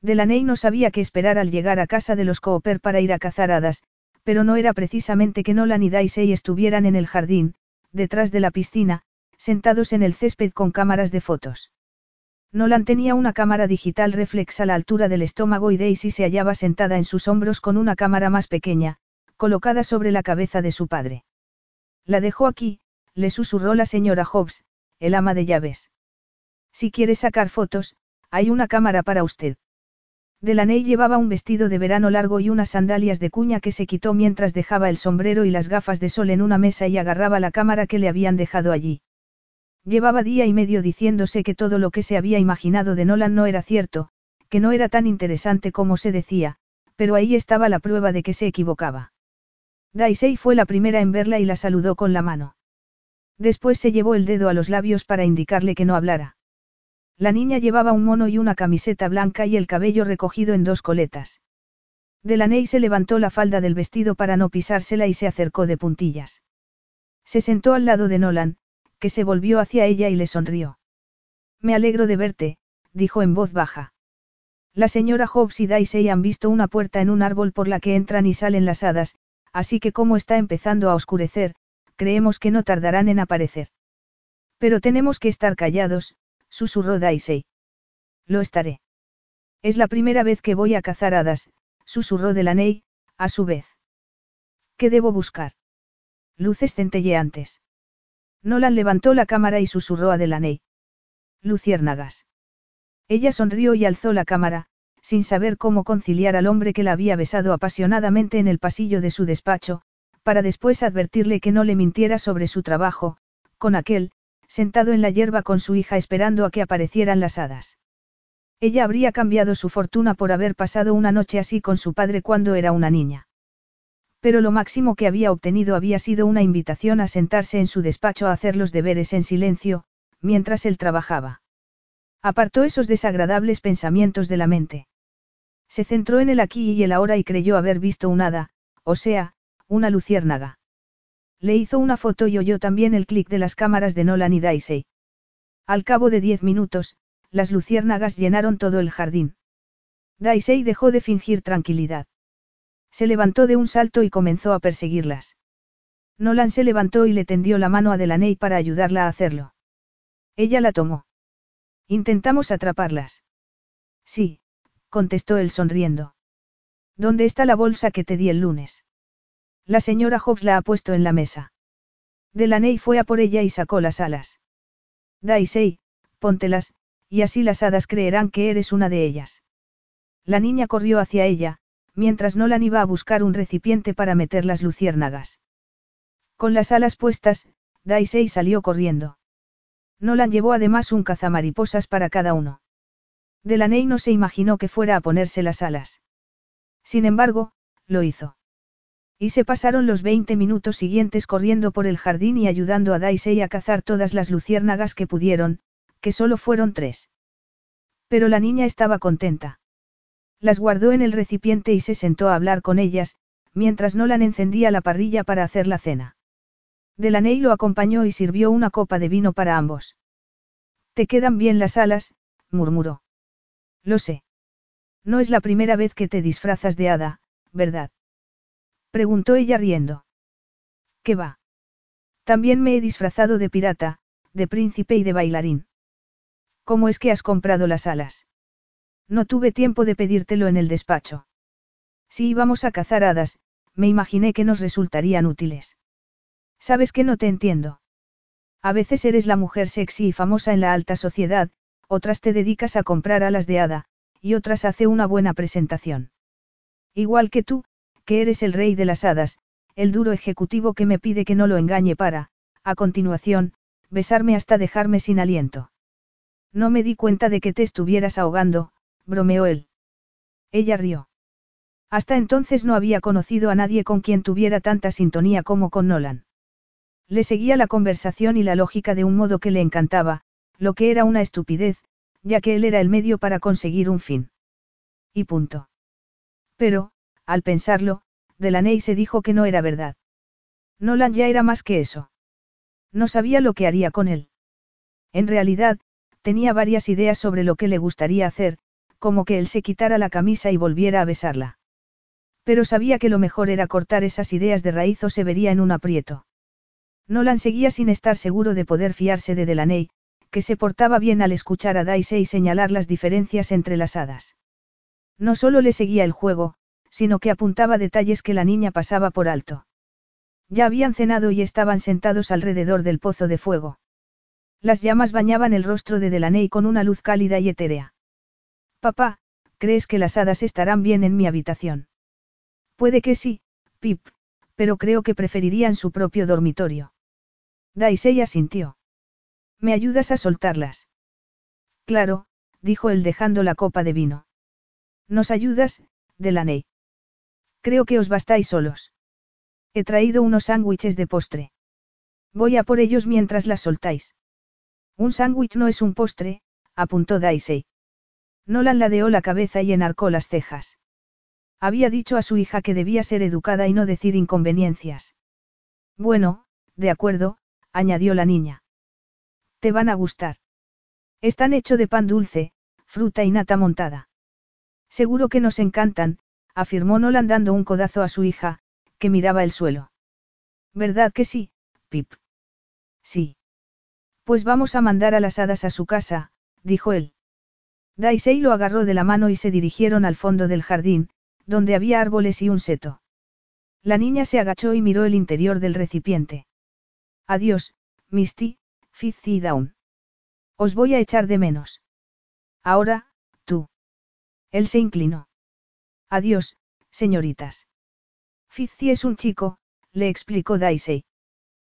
Delaney no sabía qué esperar al llegar a casa de los Cooper para ir a cazar hadas, pero no era precisamente que Nolan y Daisy estuvieran en el jardín, detrás de la piscina, sentados en el césped con cámaras de fotos. Nolan tenía una cámara digital reflex a la altura del estómago y Daisy se hallaba sentada en sus hombros con una cámara más pequeña, colocada sobre la cabeza de su padre. La dejó aquí, le susurró la señora Hobbs, el ama de llaves. Si quiere sacar fotos, hay una cámara para usted. Delaney llevaba un vestido de verano largo y unas sandalias de cuña que se quitó mientras dejaba el sombrero y las gafas de sol en una mesa y agarraba la cámara que le habían dejado allí. Llevaba día y medio diciéndose que todo lo que se había imaginado de Nolan no era cierto, que no era tan interesante como se decía, pero ahí estaba la prueba de que se equivocaba. Daisy fue la primera en verla y la saludó con la mano. Después se llevó el dedo a los labios para indicarle que no hablara. La niña llevaba un mono y una camiseta blanca y el cabello recogido en dos coletas. Delaney se levantó la falda del vestido para no pisársela y se acercó de puntillas. Se sentó al lado de Nolan, que se volvió hacia ella y le sonrió. Me alegro de verte, dijo en voz baja. La señora Hobbs y Daisy han visto una puerta en un árbol por la que entran y salen las hadas, así que como está empezando a oscurecer, creemos que no tardarán en aparecer. Pero tenemos que estar callados, susurró Daisy. Lo estaré. Es la primera vez que voy a cazar hadas, susurró Delaney, a su vez. ¿Qué debo buscar? Luces centelleantes. Nolan levantó la cámara y susurró a Delaney. Luciérnagas. Ella sonrió y alzó la cámara, sin saber cómo conciliar al hombre que la había besado apasionadamente en el pasillo de su despacho, para después advertirle que no le mintiera sobre su trabajo, con aquel, sentado en la hierba con su hija esperando a que aparecieran las hadas. Ella habría cambiado su fortuna por haber pasado una noche así con su padre cuando era una niña. Pero lo máximo que había obtenido había sido una invitación a sentarse en su despacho a hacer los deberes en silencio, mientras él trabajaba. Apartó esos desagradables pensamientos de la mente. Se centró en el aquí y el ahora y creyó haber visto un hada, o sea, una luciérnaga. Le hizo una foto y oyó también el clic de las cámaras de Nolan y Daisy. Al cabo de diez minutos, las luciérnagas llenaron todo el jardín. Daisy dejó de fingir tranquilidad. Se levantó de un salto y comenzó a perseguirlas. Nolan se levantó y le tendió la mano a Delaney para ayudarla a hacerlo. Ella la tomó. Intentamos atraparlas. Sí, contestó él sonriendo. ¿Dónde está la bolsa que te di el lunes? La señora Hobbs la ha puesto en la mesa. Delaney fue a por ella y sacó las alas. Daisy, póntelas, y así las hadas creerán que eres una de ellas. La niña corrió hacia ella, mientras Nolan iba a buscar un recipiente para meter las luciérnagas. Con las alas puestas, Daisy salió corriendo. Nolan llevó además un cazamariposas para cada uno. Delaney no se imaginó que fuera a ponerse las alas. Sin embargo, lo hizo. Y se pasaron los 20 minutos siguientes corriendo por el jardín y ayudando a Daisy a cazar todas las luciérnagas que pudieron, que solo fueron tres. Pero la niña estaba contenta. Las guardó en el recipiente y se sentó a hablar con ellas, mientras Nolan encendía la parrilla para hacer la cena. Delaney lo acompañó y sirvió una copa de vino para ambos. Te quedan bien las alas, murmuró. Lo sé. No es la primera vez que te disfrazas de hada, ¿verdad? Preguntó ella riendo. ¿Qué va? También me he disfrazado de pirata, de príncipe y de bailarín. ¿Cómo es que has comprado las alas? No tuve tiempo de pedírtelo en el despacho. Si íbamos a cazar hadas, me imaginé que nos resultarían útiles. Sabes que no te entiendo. A veces eres la mujer sexy y famosa en la alta sociedad, otras te dedicas a comprar alas de hada, y otras hace una buena presentación. Igual que tú, que eres el rey de las hadas, el duro ejecutivo que me pide que no lo engañe para, a continuación, besarme hasta dejarme sin aliento. No me di cuenta de que te estuvieras ahogando, bromeó él. Ella rió. Hasta entonces no había conocido a nadie con quien tuviera tanta sintonía como con Nolan. Le seguía la conversación y la lógica de un modo que le encantaba, lo que era una estupidez, ya que él era el medio para conseguir un fin. Y punto. Pero, al pensarlo, Delaney se dijo que no era verdad. Nolan ya era más que eso. No sabía lo que haría con él. En realidad, tenía varias ideas sobre lo que le gustaría hacer, como que él se quitara la camisa y volviera a besarla. Pero sabía que lo mejor era cortar esas ideas de raíz o se vería en un aprieto. Nolan seguía sin estar seguro de poder fiarse de Delaney, que se portaba bien al escuchar a Daisy y señalar las diferencias entre las hadas. No solo le seguía el juego, sino que apuntaba detalles que la niña pasaba por alto. Ya habían cenado y estaban sentados alrededor del pozo de fuego. Las llamas bañaban el rostro de Delaney con una luz cálida y etérea. Papá, ¿crees que las hadas estarán bien en mi habitación? Puede que sí, Pip, pero creo que preferirían su propio dormitorio. Daisy asintió. ¿Me ayudas a soltarlas? Claro, dijo él dejando la copa de vino. ¿Nos ayudas, Delaney? Creo que os bastáis solos. He traído unos sándwiches de postre. Voy a por ellos mientras las soltáis. Un sándwich no es un postre, apuntó Daisy. Nolan ladeó la cabeza y enarcó las cejas. Había dicho a su hija que debía ser educada y no decir inconveniencias. Bueno, de acuerdo, añadió la niña. Te van a gustar. Están hechos de pan dulce, fruta y nata montada. Seguro que nos encantan, afirmó Nolan dando un codazo a su hija, que miraba el suelo. ¿Verdad que sí, Pip? Sí. Pues vamos a mandar a las hadas a su casa, dijo él. Daisy lo agarró de la mano y se dirigieron al fondo del jardín, donde había árboles y un seto. La niña se agachó y miró el interior del recipiente. Adiós, Misty, Fizzy y Down. Os voy a echar de menos. Ahora, tú. Él se inclinó. Adiós, señoritas. Fizzy es un chico, le explicó Daisy.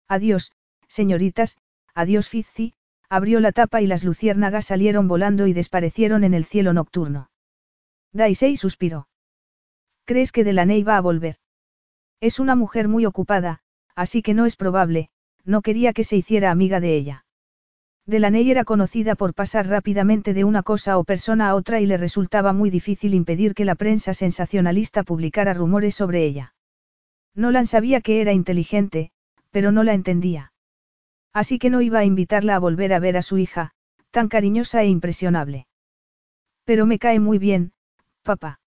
Adiós, señoritas, adiós Fizzy, abrió la tapa y las luciérnagas salieron volando y desaparecieron en el cielo nocturno. Daisy suspiró. ¿Crees que Delaney va a volver? Es una mujer muy ocupada, así que no es probable, no quería que se hiciera amiga de ella. Delaney era conocida por pasar rápidamente de una cosa o persona a otra y le resultaba muy difícil impedir que la prensa sensacionalista publicara rumores sobre ella. Nolan sabía que era inteligente, pero no la entendía. Así que no iba a invitarla a volver a ver a su hija, tan cariñosa e impresionable. Pero me cae muy bien, papá.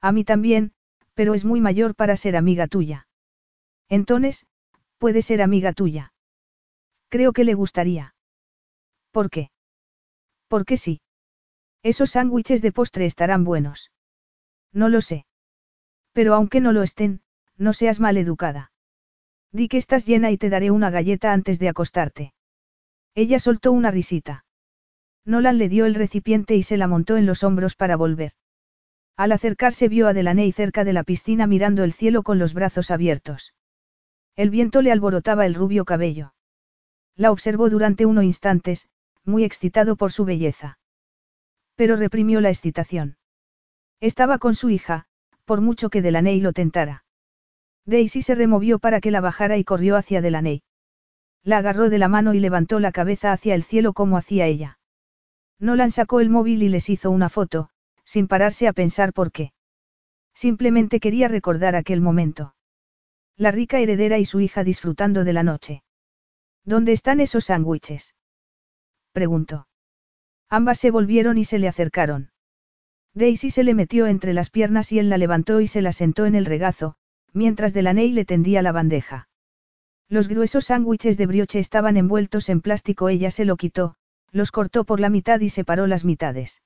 A mí también, pero es muy mayor para ser amiga tuya. Entonces, puede ser amiga tuya. Creo que le gustaría. ¿Por qué? Porque sí. Esos sándwiches de postre estarán buenos. No lo sé. Pero aunque no lo estén, no seas mal educada. Di que estás llena y te daré una galleta antes de acostarte. Ella soltó una risita. Nolan le dio el recipiente y se la montó en los hombros para volver. Al acercarse vio a Delaney cerca de la piscina mirando el cielo con los brazos abiertos. El viento le alborotaba el rubio cabello. La observó durante unos instantes, muy excitado por su belleza. Pero reprimió la excitación. Estaba con su hija, por mucho que Delaney lo tentara. Daisy se removió para que la bajara y corrió hacia Delaney. La agarró de la mano y levantó la cabeza hacia el cielo como hacía ella. Nolan sacó el móvil y les hizo una foto, sin pararse a pensar por qué. Simplemente quería recordar aquel momento. La rica heredera y su hija disfrutando de la noche. ¿Dónde están esos sándwiches? Preguntó. Ambas se volvieron y se le acercaron. Daisy se le metió entre las piernas y él la levantó y se la sentó en el regazo, mientras Delaney le tendía la bandeja. Los gruesos sándwiches de brioche estaban envueltos en plástico, ella se lo quitó, los cortó por la mitad y separó las mitades.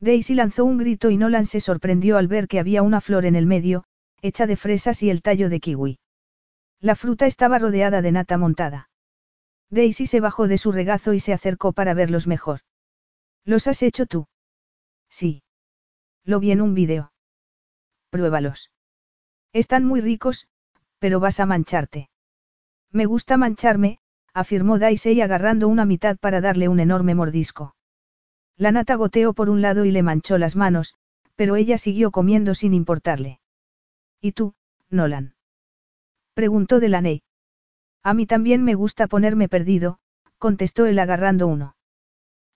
Daisy lanzó un grito y Nolan se sorprendió al ver que había una flor en el medio, hecha de fresas y el tallo de kiwi. La fruta estaba rodeada de nata montada. Daisy se bajó de su regazo y se acercó para verlos mejor. ¿Los has hecho tú? Sí. Lo vi en un vídeo. pruébalos. Están muy ricos, pero vas a mancharte. Me gusta mancharme, afirmó Daisy agarrando una mitad para darle un enorme mordisco. La nata goteó por un lado y le manchó las manos, pero ella siguió comiendo sin importarle. ¿Y tú, Nolan? Preguntó Delaney. A mí también me gusta ponerme perdido, contestó él agarrando uno.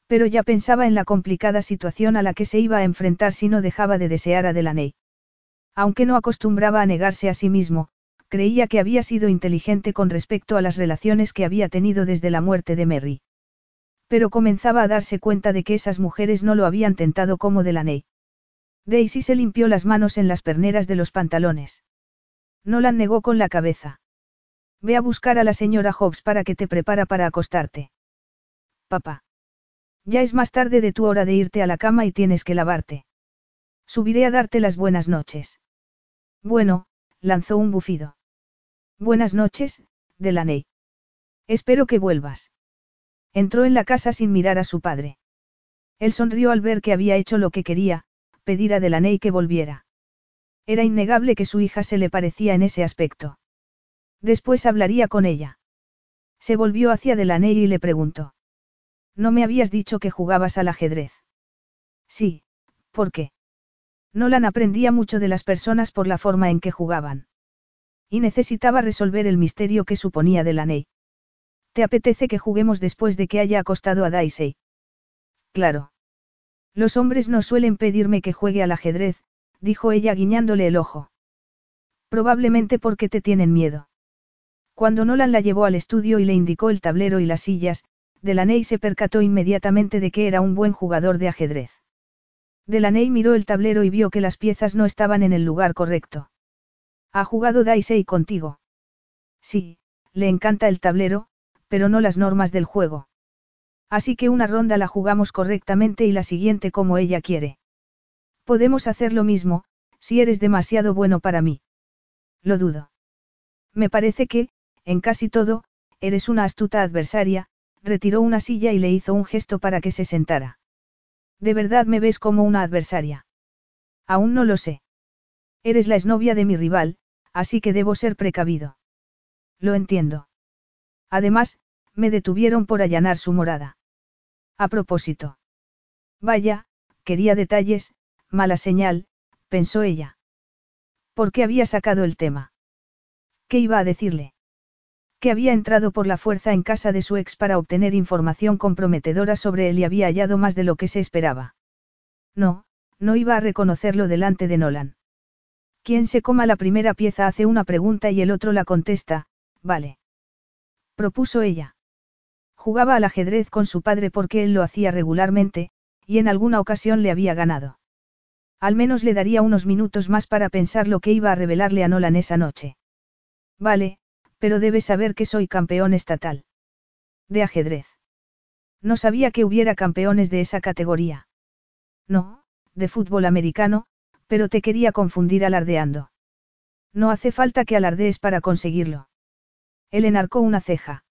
Pero ya pensaba en la complicada situación a la que se iba a enfrentar si no dejaba de desear a Delaney. Aunque no acostumbraba a negarse a sí mismo, creía que había sido inteligente con respecto a las relaciones que había tenido desde la muerte de Merry. Pero comenzaba a darse cuenta de que esas mujeres no lo habían tentado como Delaney. Daisy se limpió las manos en las perneras de los pantalones. Nolan negó con la cabeza. Ve a buscar a la señora Hobbs para que te prepara para acostarte. Papá. Ya es más tarde de tu hora de irte a la cama y tienes que lavarte. Subiré a darte las buenas noches. Bueno, lanzó un bufido. Buenas noches, Delaney. Espero que vuelvas. Entró en la casa sin mirar a su padre. Él sonrió al ver que había hecho lo que quería, pedir a Delaney que volviera. Era innegable que su hija se le parecía en ese aspecto. Después hablaría con ella. Se volvió hacia Delaney y le preguntó. No me habías dicho que jugabas al ajedrez. Sí, ¿por qué? Nolan aprendía mucho de las personas por la forma en que jugaban. Y necesitaba resolver el misterio que suponía Delaney. ¿Te apetece que juguemos después de que haya acostado a Daisy? Claro. Los hombres no suelen pedirme que juegue al ajedrez, dijo ella guiñándole el ojo. Probablemente porque te tienen miedo. Cuando Nolan la llevó al estudio y le indicó el tablero y las sillas, Delaney se percató inmediatamente de que era un buen jugador de ajedrez. Delaney miró el tablero y vio que las piezas no estaban en el lugar correcto. ¿Ha jugado Daisy contigo? Sí, le encanta el tablero, pero no las normas del juego. Así que una ronda la jugamos correctamente y la siguiente como ella quiere. Podemos hacer lo mismo, si eres demasiado bueno para mí. Lo dudo. Me parece que, en casi todo, eres una astuta adversaria, retiró una silla y le hizo un gesto para que se sentara. ¿De verdad me ves como una adversaria? Aún no lo sé. Eres la exnovia de mi rival, así que debo ser precavido. Lo entiendo. Además, me detuvieron por allanar su morada. A propósito. Vaya, quería detalles, mala señal, pensó ella. ¿Por qué había sacado el tema? ¿Qué iba a decirle? Que había entrado por la fuerza en casa de su ex para obtener información comprometedora sobre él y había hallado más de lo que se esperaba. No, no iba a reconocerlo delante de Nolan. Quien se coma la primera pieza hace una pregunta y el otro la contesta, vale. Propuso ella. Jugaba al ajedrez con su padre porque él lo hacía regularmente, y en alguna ocasión le había ganado. Al menos le daría unos minutos más para pensar lo que iba a revelarle a Nolan esa noche. Vale, pero debes saber que soy campeón estatal. De ajedrez. No sabía que hubiera campeones de esa categoría. No, de fútbol americano, pero te quería confundir alardeando. No hace falta que alardees para conseguirlo. Él enarcó una ceja.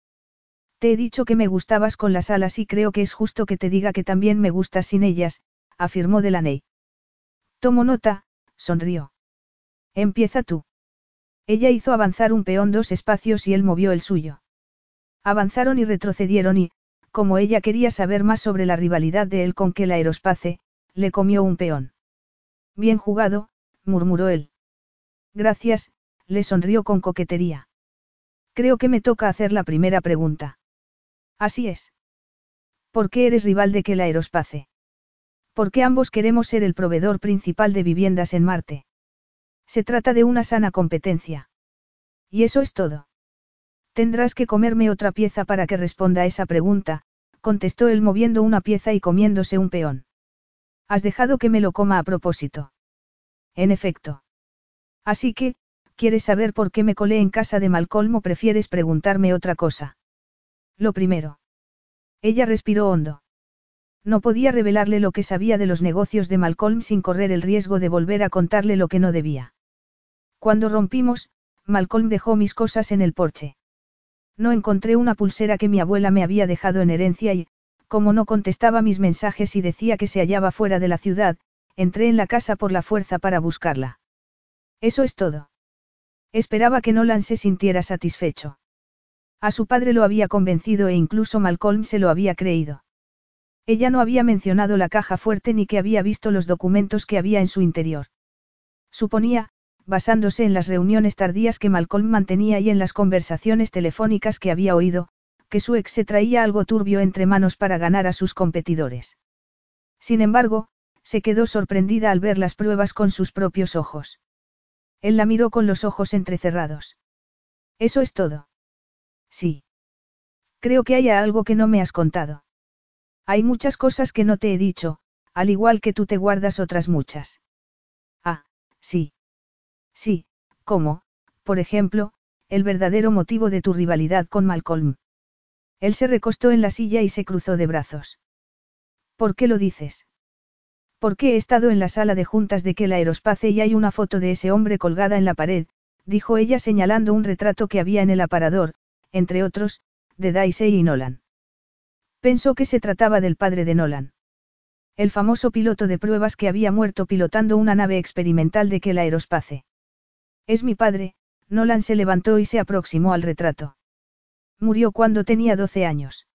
Te he dicho que me gustabas con las alas y creo que es justo que te diga que también me gustas sin ellas, afirmó Delaney. Tomo nota, sonrió. Empieza tú. Ella hizo avanzar un peón dos espacios y él movió el suyo. Avanzaron y retrocedieron y, como ella quería saber más sobre la rivalidad de él con que la aerospace, le comió un peón. Bien jugado, murmuró él. Gracias, le sonrió con coquetería. Creo que me toca hacer la primera pregunta. Así es. ¿Por qué eres rival de que la aerospace? Porque ambos queremos ser el proveedor principal de viviendas en Marte. Se trata de una sana competencia. Y eso es todo. Tendrás que comerme otra pieza para que responda a esa pregunta, contestó él moviendo una pieza y comiéndose un peón. Has dejado que me lo coma a propósito. En efecto. Así que, ¿quieres saber por qué me colé en casa de Malcolm o prefieres preguntarme otra cosa? Lo primero. Ella respiró hondo. No podía revelarle lo que sabía de los negocios de Malcolm sin correr el riesgo de volver a contarle lo que no debía. Cuando rompimos, Malcolm dejó mis cosas en el porche. No encontré una pulsera que mi abuela me había dejado en herencia y, como no contestaba mis mensajes y decía que se hallaba fuera de la ciudad, entré en la casa por la fuerza para buscarla. Eso es todo. Esperaba que Nolan se sintiera satisfecho. A su padre lo había convencido e incluso Malcolm se lo había creído. Ella no había mencionado la caja fuerte ni que había visto los documentos que había en su interior. Suponía, basándose en las reuniones tardías que Malcolm mantenía y en las conversaciones telefónicas que había oído, que su ex se traía algo turbio entre manos para ganar a sus competidores. Sin embargo, se quedó sorprendida al ver las pruebas con sus propios ojos. Él la miró con los ojos entrecerrados. Eso es todo. Sí. Creo que hay algo que no me has contado. Hay muchas cosas que no te he dicho, al igual que tú te guardas otras muchas. Ah, sí. Sí, ¿cómo? Por ejemplo, el verdadero motivo de tu rivalidad con Malcolm. Él se recostó en la silla y se cruzó de brazos. ¿Por qué lo dices? Porque he estado en la sala de juntas de Kel Aerospace y hay una foto de ese hombre colgada en la pared, dijo ella señalando un retrato que había en el aparador, entre otros, de Daisy y Nolan. Pensó que se trataba del padre de Nolan. El famoso piloto de pruebas que había muerto pilotando una nave experimental de Kel Aerospace. Es mi padre, Nolan se levantó y se aproximó al retrato. Murió cuando tenía 12 años.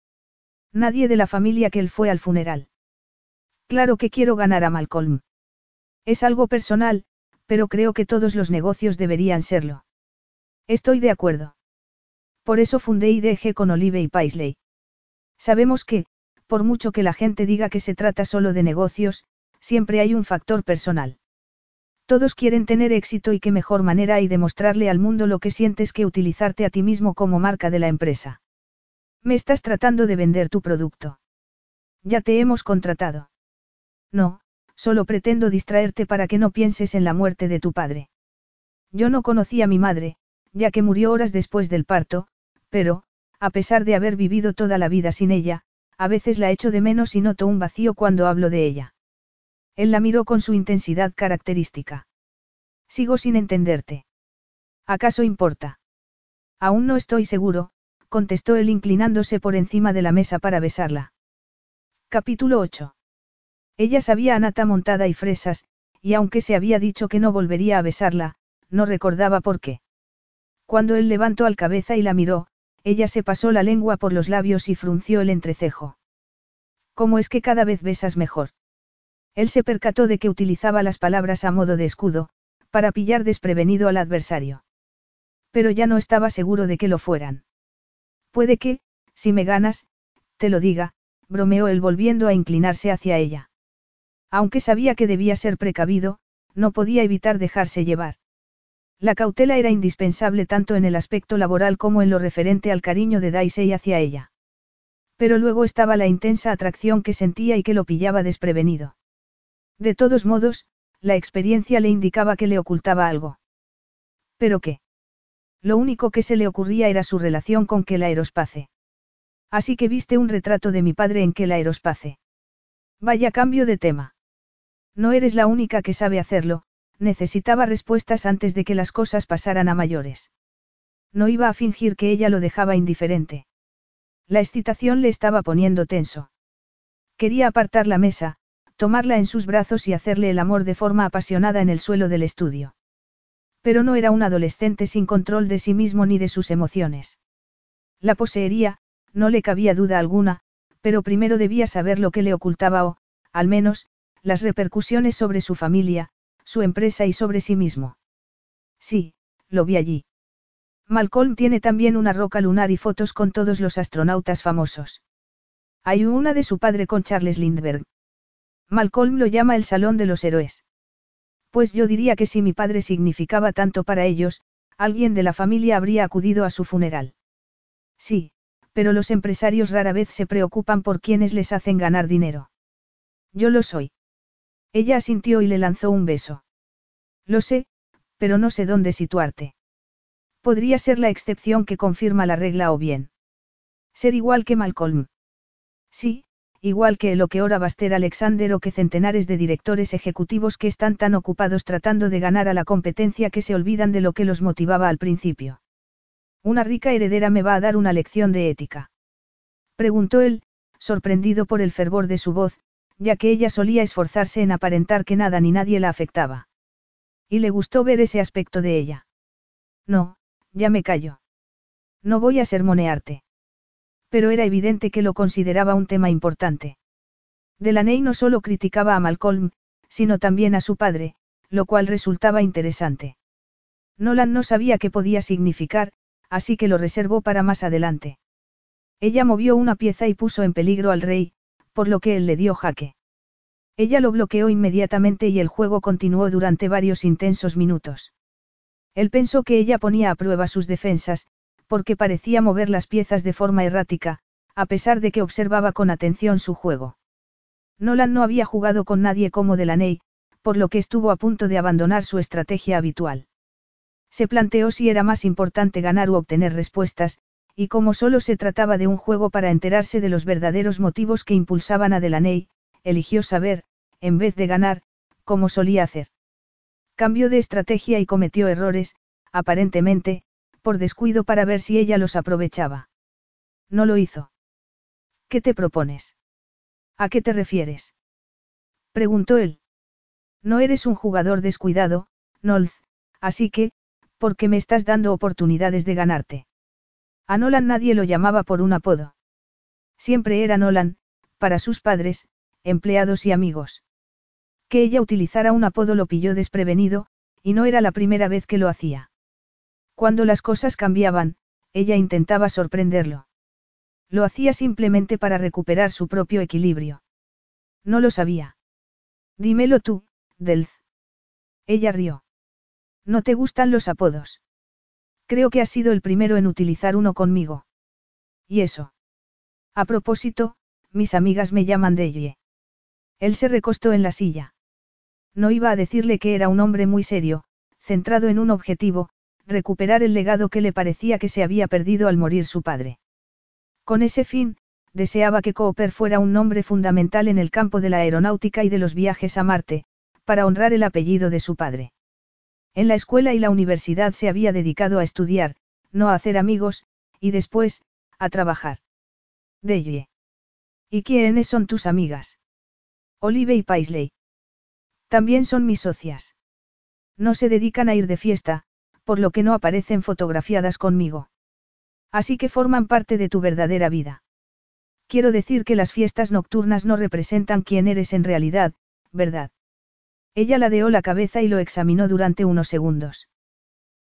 Nadie de la familia que él fue al funeral. Claro que quiero ganar a Malcolm. Es algo personal, pero creo que todos los negocios deberían serlo. Estoy de acuerdo. Por eso fundé IDG con Olive y Paisley. Sabemos que, por mucho que la gente diga que se trata solo de negocios, siempre hay un factor personal. Todos quieren tener éxito y qué mejor manera hay de mostrarle al mundo lo que sientes que utilizarte a ti mismo como marca de la empresa. Me estás tratando de vender tu producto. Ya te hemos contratado. No, solo pretendo distraerte para que no pienses en la muerte de tu padre. Yo no conocí a mi madre, ya que murió horas después del parto, pero, a pesar de haber vivido toda la vida sin ella, a veces la echo de menos y noto un vacío cuando hablo de ella. Él la miró con su intensidad característica. Sigo sin entenderte. ¿Acaso importa? Aún no estoy seguro, contestó él inclinándose por encima de la mesa para besarla. Capítulo 8. Ella sabía a nata montada y fresas, y aunque se había dicho que no volvería a besarla, no recordaba por qué. Cuando él levantó al cabeza y la miró, ella se pasó la lengua por los labios y frunció el entrecejo. ¿Cómo es que cada vez besas mejor? Él se percató de que utilizaba las palabras a modo de escudo, para pillar desprevenido al adversario. Pero ya no estaba seguro de que lo fueran. Puede que, si me ganas, te lo diga, bromeó él volviendo a inclinarse hacia ella. Aunque sabía que debía ser precavido, no podía evitar dejarse llevar. La cautela era indispensable tanto en el aspecto laboral como en lo referente al cariño de Daisy hacia ella. Pero luego estaba la intensa atracción que sentía y que lo pillaba desprevenido. De todos modos, la experiencia le indicaba que le ocultaba algo. ¿Pero qué? Lo único que se le ocurría era su relación con que aerospace. Así que viste un retrato de mi padre en que aerospace. Vaya cambio de tema. No eres la única que sabe hacerlo, necesitaba respuestas antes de que las cosas pasaran a mayores. No iba a fingir que ella lo dejaba indiferente. La excitación le estaba poniendo tenso. Quería apartar la mesa, tomarla en sus brazos y hacerle el amor de forma apasionada en el suelo del estudio. Pero no era un adolescente sin control de sí mismo ni de sus emociones. La poseería, no le cabía duda alguna, pero primero debía saber lo que le ocultaba o, al menos, las repercusiones sobre su familia, su empresa y sobre sí mismo. Sí, lo vi allí. Malcolm tiene también una roca lunar y fotos con todos los astronautas famosos. Hay una de su padre con Charles Lindbergh. Malcolm lo llama el Salón de los Héroes. Pues yo diría que si mi padre significaba tanto para ellos, alguien de la familia habría acudido a su funeral. Sí, pero los empresarios rara vez se preocupan por quienes les hacen ganar dinero. Yo lo soy. Ella asintió y le lanzó un beso. Lo sé, pero no sé dónde situarte. Podría ser la excepción que confirma la regla o bien. Ser igual que Malcolm. Sí, igual que lo que ora Baster Alexander o que centenares de directores ejecutivos que están tan ocupados tratando de ganar a la competencia que se olvidan de lo que los motivaba al principio. Una rica heredera me va a dar una lección de ética. Preguntó él, sorprendido por el fervor de su voz, ya que ella solía esforzarse en aparentar que nada ni nadie la afectaba. Y le gustó ver ese aspecto de ella. No, ya me callo. No voy a sermonearte. Pero era evidente que lo consideraba un tema importante. Delaney no solo criticaba a Malcolm, sino también a su padre, lo cual resultaba interesante. Nolan no sabía qué podía significar, así que lo reservó para más adelante. Ella movió una pieza y puso en peligro al rey, por lo que él le dio jaque. Ella lo bloqueó inmediatamente y el juego continuó durante varios intensos minutos. Él pensó que ella ponía a prueba sus defensas, porque parecía mover las piezas de forma errática, a pesar de que observaba con atención su juego. Nolan no había jugado con nadie como Delaney, por lo que estuvo a punto de abandonar su estrategia habitual. Se planteó si era más importante ganar u obtener respuestas, y como solo se trataba de un juego para enterarse de los verdaderos motivos que impulsaban a Delaney, eligió saber, en vez de ganar, como solía hacer. Cambió de estrategia y cometió errores, aparentemente, por descuido para ver si ella los aprovechaba. No lo hizo. ¿Qué te propones? ¿A qué te refieres? Preguntó él. No eres un jugador descuidado, Nolz, así que, ¿por qué me estás dando oportunidades de ganarte? A Nolan nadie lo llamaba por un apodo. Siempre era Nolan, para sus padres, empleados y amigos. Que ella utilizara un apodo lo pilló desprevenido, y no era la primera vez que lo hacía. Cuando las cosas cambiaban, ella intentaba sorprenderlo. Lo hacía simplemente para recuperar su propio equilibrio. No lo sabía. Dímelo tú, Delz. Ella rió. ¿No te gustan los apodos? Creo que has sido el primero en utilizar uno conmigo. ¿Y eso? A propósito, mis amigas me llaman Deye. Él se recostó en la silla. No iba a decirle que era un hombre muy serio, centrado en un objetivo, recuperar el legado que le parecía que se había perdido al morir su padre. Con ese fin, deseaba que Cooper fuera un nombre fundamental en el campo de la aeronáutica y de los viajes a Marte, para honrar el apellido de su padre. En la escuela y la universidad se había dedicado a estudiar, no a hacer amigos, y después, a trabajar. Deye. ¿Y quiénes son tus amigas? Olive y Paisley. También son mis socias. No se dedican a ir de fiesta, por lo que no aparecen fotografiadas conmigo. Así que forman parte de tu verdadera vida. Quiero decir que las fiestas nocturnas no representan quién eres en realidad, ¿verdad? Ella ladeó la cabeza y lo examinó durante unos segundos.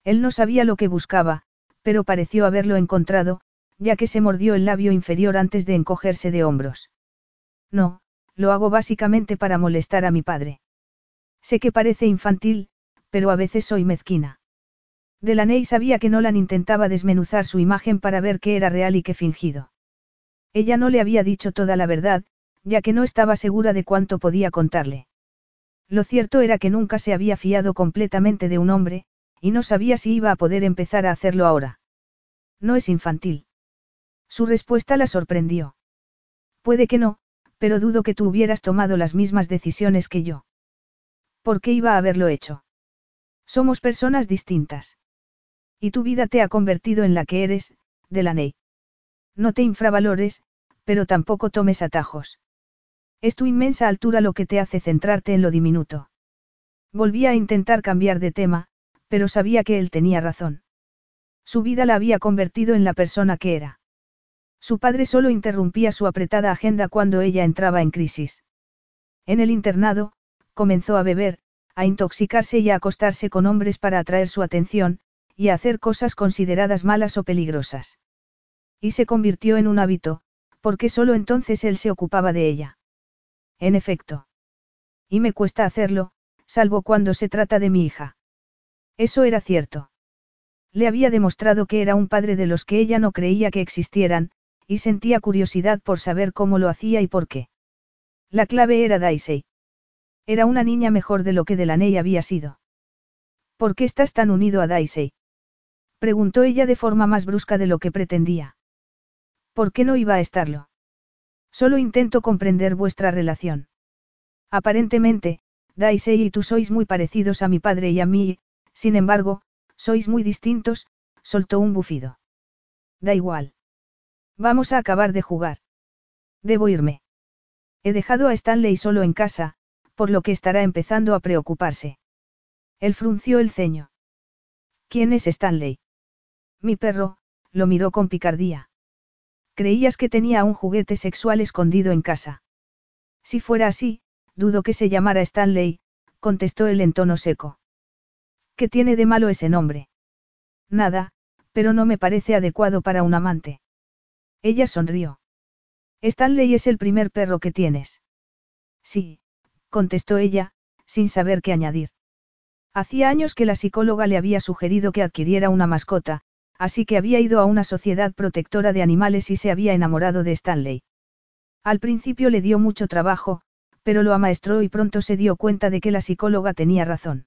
Él no sabía lo que buscaba, pero pareció haberlo encontrado, ya que se mordió el labio inferior antes de encogerse de hombros. No, lo hago básicamente para molestar a mi padre. Sé que parece infantil, pero a veces soy mezquina. Delaney sabía que Nolan intentaba desmenuzar su imagen para ver qué era real y qué fingido. Ella no le había dicho toda la verdad, ya que no estaba segura de cuánto podía contarle. Lo cierto era que nunca se había fiado completamente de un hombre, y no sabía si iba a poder empezar a hacerlo ahora. No es infantil. Su respuesta la sorprendió. Puede que no, pero dudo que tú hubieras tomado las mismas decisiones que yo. ¿Por qué iba a haberlo hecho? Somos personas distintas. Y tu vida te ha convertido en la que eres, Delaney. No te infravalores, pero tampoco tomes atajos. Es tu inmensa altura lo que te hace centrarte en lo diminuto. Volvía a intentar cambiar de tema, pero sabía que él tenía razón. Su vida la había convertido en la persona que era. Su padre solo interrumpía su apretada agenda cuando ella entraba en crisis. En el internado, comenzó a beber, a intoxicarse y a acostarse con hombres para atraer su atención, y hacer cosas consideradas malas o peligrosas. Y se convirtió en un hábito, porque solo entonces él se ocupaba de ella. En efecto. Y me cuesta hacerlo, salvo cuando se trata de mi hija. Eso era cierto. Le había demostrado que era un padre de los que ella no creía que existieran, y sentía curiosidad por saber cómo lo hacía y por qué. La clave era Daisy. Era una niña mejor de lo que Delaney había sido. ¿Por qué estás tan unido a Daisy? Preguntó ella de forma más brusca de lo que pretendía. ¿Por qué no iba a estarlo? Solo intento comprender vuestra relación. Aparentemente, Daisy y tú sois muy parecidos a mi padre y a mí, sin embargo, sois muy distintos, soltó un bufido. Da igual. Vamos a acabar de jugar. Debo irme. He dejado a Stanley solo en casa, por lo que estará empezando a preocuparse. Él frunció el ceño. ¿Quién es Stanley? Mi perro, lo miró con picardía. Creías que tenía un juguete sexual escondido en casa. Si fuera así, dudo que se llamara Stanley, contestó él en tono seco. ¿Qué tiene de malo ese nombre? Nada, pero no me parece adecuado para un amante. Ella sonrió. Stanley es el primer perro que tienes. Sí, contestó ella, sin saber qué añadir. Hacía años que la psicóloga le había sugerido que adquiriera una mascota, así que había ido a una sociedad protectora de animales y se había enamorado de Stanley. Al principio le dio mucho trabajo, pero lo amaestró y pronto se dio cuenta de que la psicóloga tenía razón.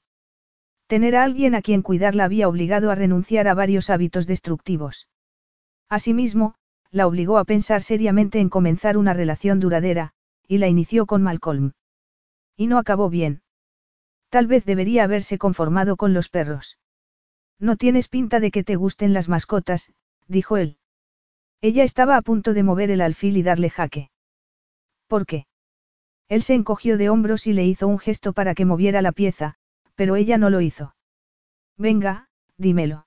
Tener a alguien a quien cuidar la había obligado a renunciar a varios hábitos destructivos. Asimismo, la obligó a pensar seriamente en comenzar una relación duradera, y la inició con Malcolm. Y no acabó bien. Tal vez debería haberse conformado con los perros. No tienes pinta de que te gusten las mascotas, dijo él. Ella estaba a punto de mover el alfil y darle jaque. ¿Por qué? Él se encogió de hombros y le hizo un gesto para que moviera la pieza, pero ella no lo hizo. Venga, dímelo.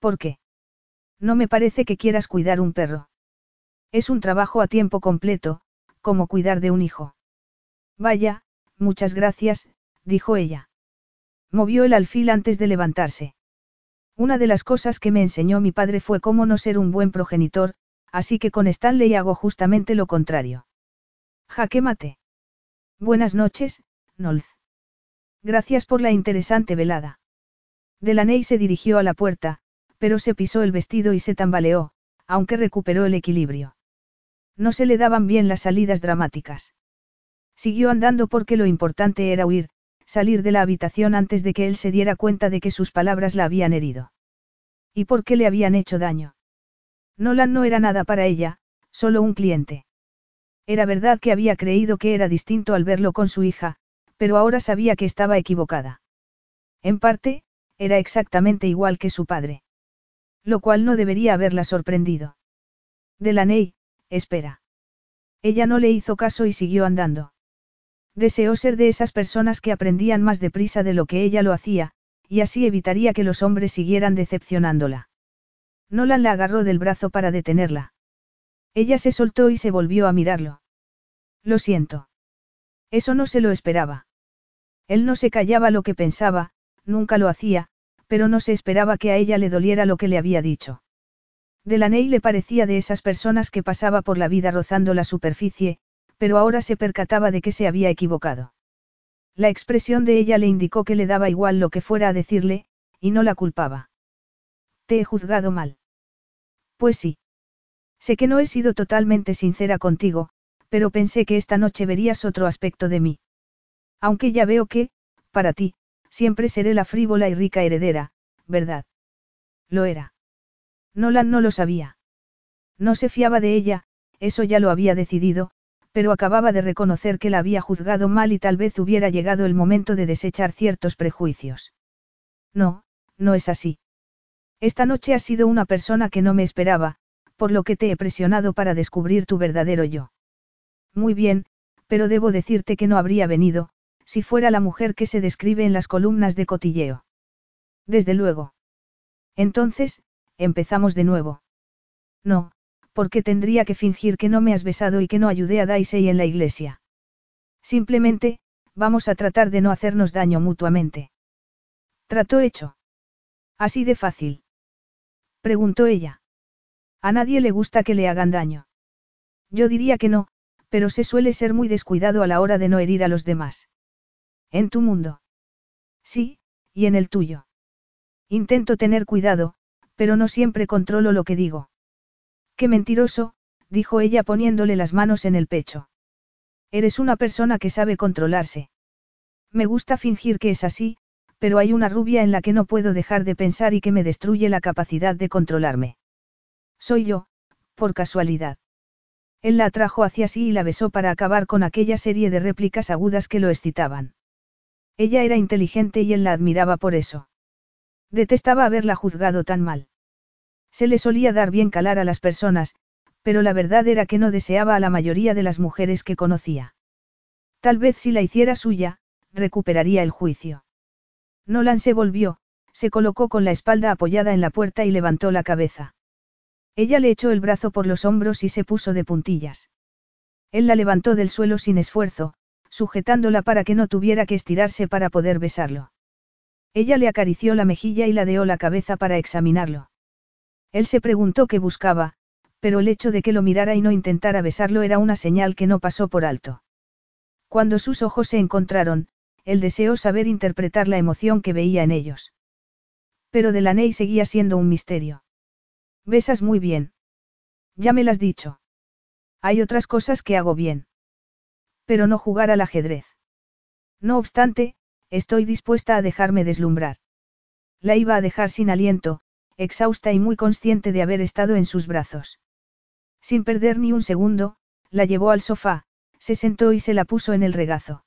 ¿Por qué? No me parece que quieras cuidar un perro. Es un trabajo a tiempo completo, como cuidar de un hijo. Vaya, muchas gracias, dijo ella. Movió el alfil antes de levantarse. Una de las cosas que me enseñó mi padre fue cómo no ser un buen progenitor, así que con Stanley hago justamente lo contrario. Jaque mate. Buenas noches, Nolz. Gracias por la interesante velada. Delaney se dirigió a la puerta, pero se pisó el vestido y se tambaleó, aunque recuperó el equilibrio. No se le daban bien las salidas dramáticas. Siguió andando porque lo importante era huir, salir de la habitación antes de que él se diera cuenta de que sus palabras la habían herido. ¿Y por qué le habían hecho daño? Nolan no era nada para ella, solo un cliente. Era verdad que había creído que era distinto al verlo con su hija, pero ahora sabía que estaba equivocada. En parte, era exactamente igual que su padre. Lo cual no debería haberla sorprendido. Delaney, espera. Ella no le hizo caso y siguió andando. Deseó ser de esas personas que aprendían más deprisa de lo que ella lo hacía, y así evitaría que los hombres siguieran decepcionándola. Nolan la agarró del brazo para detenerla. Ella se soltó y se volvió a mirarlo. Lo siento. Eso no se lo esperaba. Él no se callaba lo que pensaba, nunca lo hacía, pero no se esperaba que a ella le doliera lo que le había dicho. Delaney le parecía de esas personas que pasaba por la vida rozando la superficie, pero ahora se percataba de que se había equivocado. La expresión de ella le indicó que le daba igual lo que fuera a decirle, y no la culpaba. Te he juzgado mal. Pues sí. Sé que no he sido totalmente sincera contigo, pero pensé que esta noche verías otro aspecto de mí. Aunque ya veo que, para ti, siempre seré la frívola y rica heredera, ¿verdad? Lo era. Nolan no lo sabía. No se fiaba de ella, eso ya lo había decidido, pero acababa de reconocer que la había juzgado mal y tal vez hubiera llegado el momento de desechar ciertos prejuicios. No, no es así. Esta noche has sido una persona que no me esperaba, por lo que te he presionado para descubrir tu verdadero yo. Muy bien, pero debo decirte que no habría venido, si fuera la mujer que se describe en las columnas de cotilleo. Desde luego. Entonces, empezamos de nuevo. No, porque tendría que fingir que no me has besado y que no ayudé a Daisy en la iglesia? Simplemente, vamos a tratar de no hacernos daño mutuamente. Trato hecho. Así de fácil. Preguntó ella. A nadie le gusta que le hagan daño. Yo diría que no, pero se suele ser muy descuidado a la hora de no herir a los demás. En tu mundo. Sí, y en el tuyo. Intento tener cuidado, pero no siempre controlo lo que digo. Qué mentiroso, dijo ella poniéndole las manos en el pecho. Eres una persona que sabe controlarse. Me gusta fingir que es así, pero hay una rubia en la que no puedo dejar de pensar y que me destruye la capacidad de controlarme. Soy yo, por casualidad. Él la atrajo hacia sí y la besó para acabar con aquella serie de réplicas agudas que lo excitaban. Ella era inteligente y él la admiraba por eso. Detestaba haberla juzgado tan mal. Se le solía dar bien calar a las personas, pero la verdad era que no deseaba a la mayoría de las mujeres que conocía. Tal vez si la hiciera suya, recuperaría el juicio. Nolan se volvió, se colocó con la espalda apoyada en la puerta y levantó la cabeza. Ella le echó el brazo por los hombros y se puso de puntillas. Él la levantó del suelo sin esfuerzo, sujetándola para que no tuviera que estirarse para poder besarlo. Ella le acarició la mejilla y ladeó la cabeza para examinarlo. Él se preguntó qué buscaba, pero el hecho de que lo mirara y no intentara besarlo era una señal que no pasó por alto. Cuando sus ojos se encontraron, él deseó saber interpretar la emoción que veía en ellos. Pero Delaney seguía siendo un misterio. Besas muy bien. Ya me las dicho. Hay otras cosas que hago bien. Pero no jugar al ajedrez. No obstante, estoy dispuesta a dejarme deslumbrar. La iba a dejar sin aliento, exhausta y muy consciente de haber estado en sus brazos. Sin perder ni un segundo, la llevó al sofá, se sentó y se la puso en el regazo.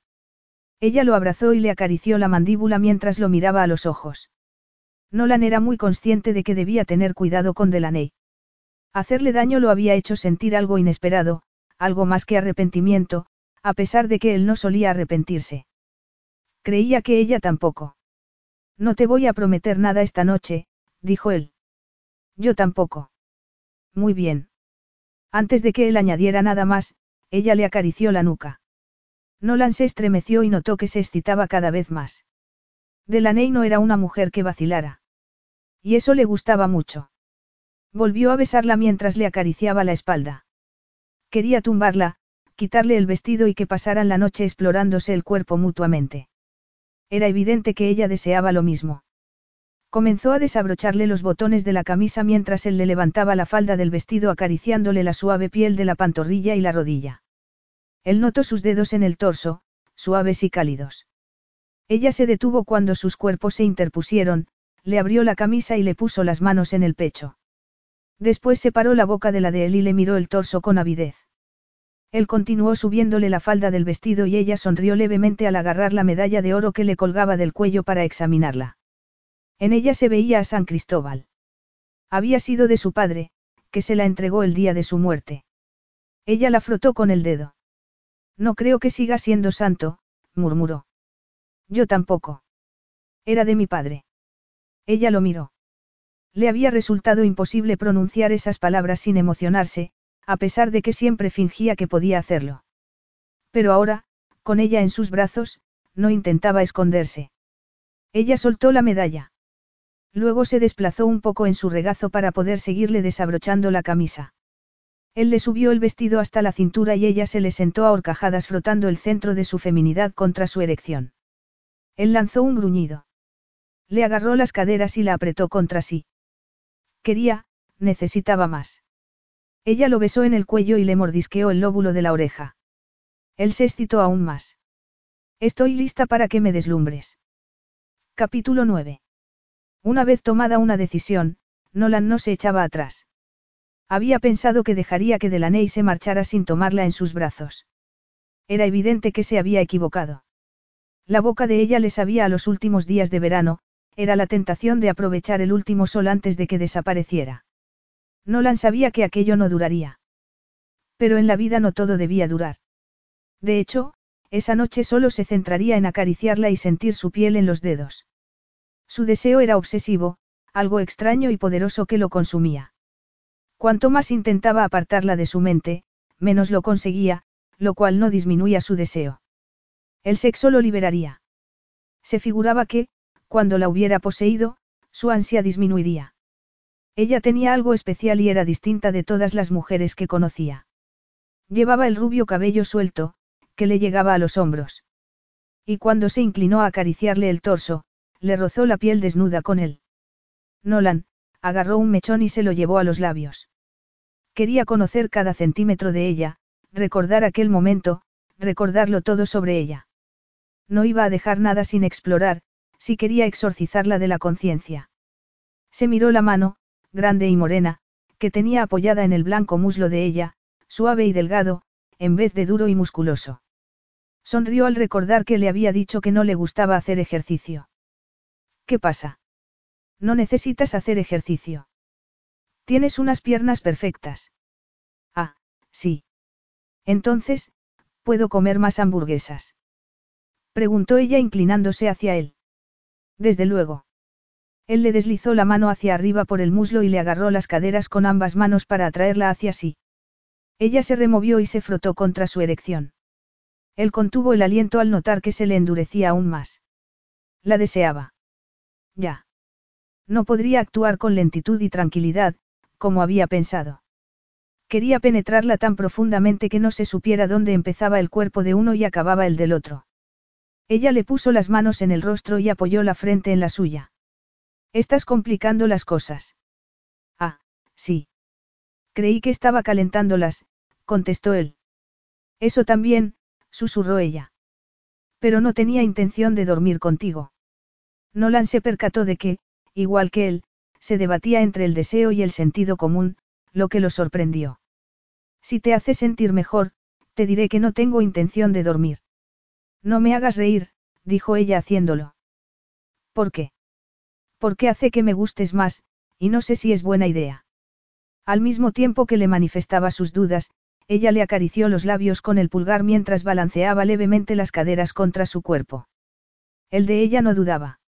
Ella lo abrazó y le acarició la mandíbula mientras lo miraba a los ojos. Nolan era muy consciente de que debía tener cuidado con Delaney. Hacerle daño lo había hecho sentir algo inesperado, algo más que arrepentimiento, a pesar de que él no solía arrepentirse. Creía que ella tampoco. No te voy a prometer nada esta noche, dijo él. Yo tampoco. Muy bien. Antes de que él añadiera nada más, ella le acarició la nuca. Nolan se estremeció y notó que se excitaba cada vez más. Delaney no era una mujer que vacilara. Y eso le gustaba mucho. Volvió a besarla mientras le acariciaba la espalda. Quería tumbarla, quitarle el vestido y que pasaran la noche explorándose el cuerpo mutuamente. Era evidente que ella deseaba lo mismo. Comenzó a desabrocharle los botones de la camisa mientras él le levantaba la falda del vestido acariciándole la suave piel de la pantorrilla y la rodilla. Él notó sus dedos en el torso, suaves y cálidos. Ella se detuvo cuando sus cuerpos se interpusieron, le abrió la camisa y le puso las manos en el pecho. Después separó la boca de la de él y le miró el torso con avidez. Él continuó subiéndole la falda del vestido y ella sonrió levemente al agarrar la medalla de oro que le colgaba del cuello para examinarla. En ella se veía a San Cristóbal. Había sido de su padre, que se la entregó el día de su muerte. Ella la frotó con el dedo. No creo que siga siendo santo, murmuró. Yo tampoco. Era de mi padre. Ella lo miró. Le había resultado imposible pronunciar esas palabras sin emocionarse, a pesar de que siempre fingía que podía hacerlo. Pero ahora, con ella en sus brazos, no intentaba esconderse. Ella soltó la medalla. Luego se desplazó un poco en su regazo para poder seguirle desabrochando la camisa. Él le subió el vestido hasta la cintura y ella se le sentó a horcajadas frotando el centro de su feminidad contra su erección. Él lanzó un gruñido. Le agarró las caderas y la apretó contra sí. Quería, necesitaba más. Ella lo besó en el cuello y le mordisqueó el lóbulo de la oreja. Él se excitó aún más. Estoy lista para que me deslumbres. Capítulo 9. Una vez tomada una decisión, Nolan no se echaba atrás. Había pensado que dejaría que Delaney se marchara sin tomarla en sus brazos. Era evidente que se había equivocado. La boca de ella le sabía a los últimos días de verano, era la tentación de aprovechar el último sol antes de que desapareciera. Nolan sabía que aquello no duraría. Pero en la vida no todo debía durar. De hecho, esa noche solo se centraría en acariciarla y sentir su piel en los dedos. Su deseo era obsesivo, algo extraño y poderoso que lo consumía. Cuanto más intentaba apartarla de su mente, menos lo conseguía, lo cual no disminuía su deseo. El sexo lo liberaría. Se figuraba que, cuando la hubiera poseído, su ansia disminuiría. Ella tenía algo especial y era distinta de todas las mujeres que conocía. Llevaba el rubio cabello suelto, que le llegaba a los hombros. Y cuando se inclinó a acariciarle el torso, le rozó la piel desnuda con él. Nolan, agarró un mechón y se lo llevó a los labios. Quería conocer cada centímetro de ella, recordar aquel momento, recordarlo todo sobre ella. No iba a dejar nada sin explorar, si quería exorcizarla de la conciencia. Se miró la mano, grande y morena, que tenía apoyada en el blanco muslo de ella, suave y delgado, en vez de duro y musculoso. Sonrió al recordar que le había dicho que no le gustaba hacer ejercicio. ¿Qué pasa? No necesitas hacer ejercicio. Tienes unas piernas perfectas. Ah, sí. Entonces, ¿puedo comer más hamburguesas? Preguntó ella inclinándose hacia él. Desde luego. Él le deslizó la mano hacia arriba por el muslo y le agarró las caderas con ambas manos para atraerla hacia sí. Ella se removió y se frotó contra su erección. Él contuvo el aliento al notar que se le endurecía aún más. La deseaba. Ya. No podría actuar con lentitud y tranquilidad, como había pensado. Quería penetrarla tan profundamente que no se supiera dónde empezaba el cuerpo de uno y acababa el del otro. Ella le puso las manos en el rostro y apoyó la frente en la suya. Estás complicando las cosas. Ah, sí. Creí que estaba calentándolas, contestó él. Eso también, susurró ella. Pero no tenía intención de dormir contigo. Nolan se percató de que, igual que él, se debatía entre el deseo y el sentido común, lo que lo sorprendió. Si te hace sentir mejor, te diré que no tengo intención de dormir. No me hagas reír, dijo ella haciéndolo. ¿Por qué? Porque hace que me gustes más, y no sé si es buena idea. Al mismo tiempo que le manifestaba sus dudas, ella le acarició los labios con el pulgar mientras balanceaba levemente las caderas contra su cuerpo. El de ella no dudaba.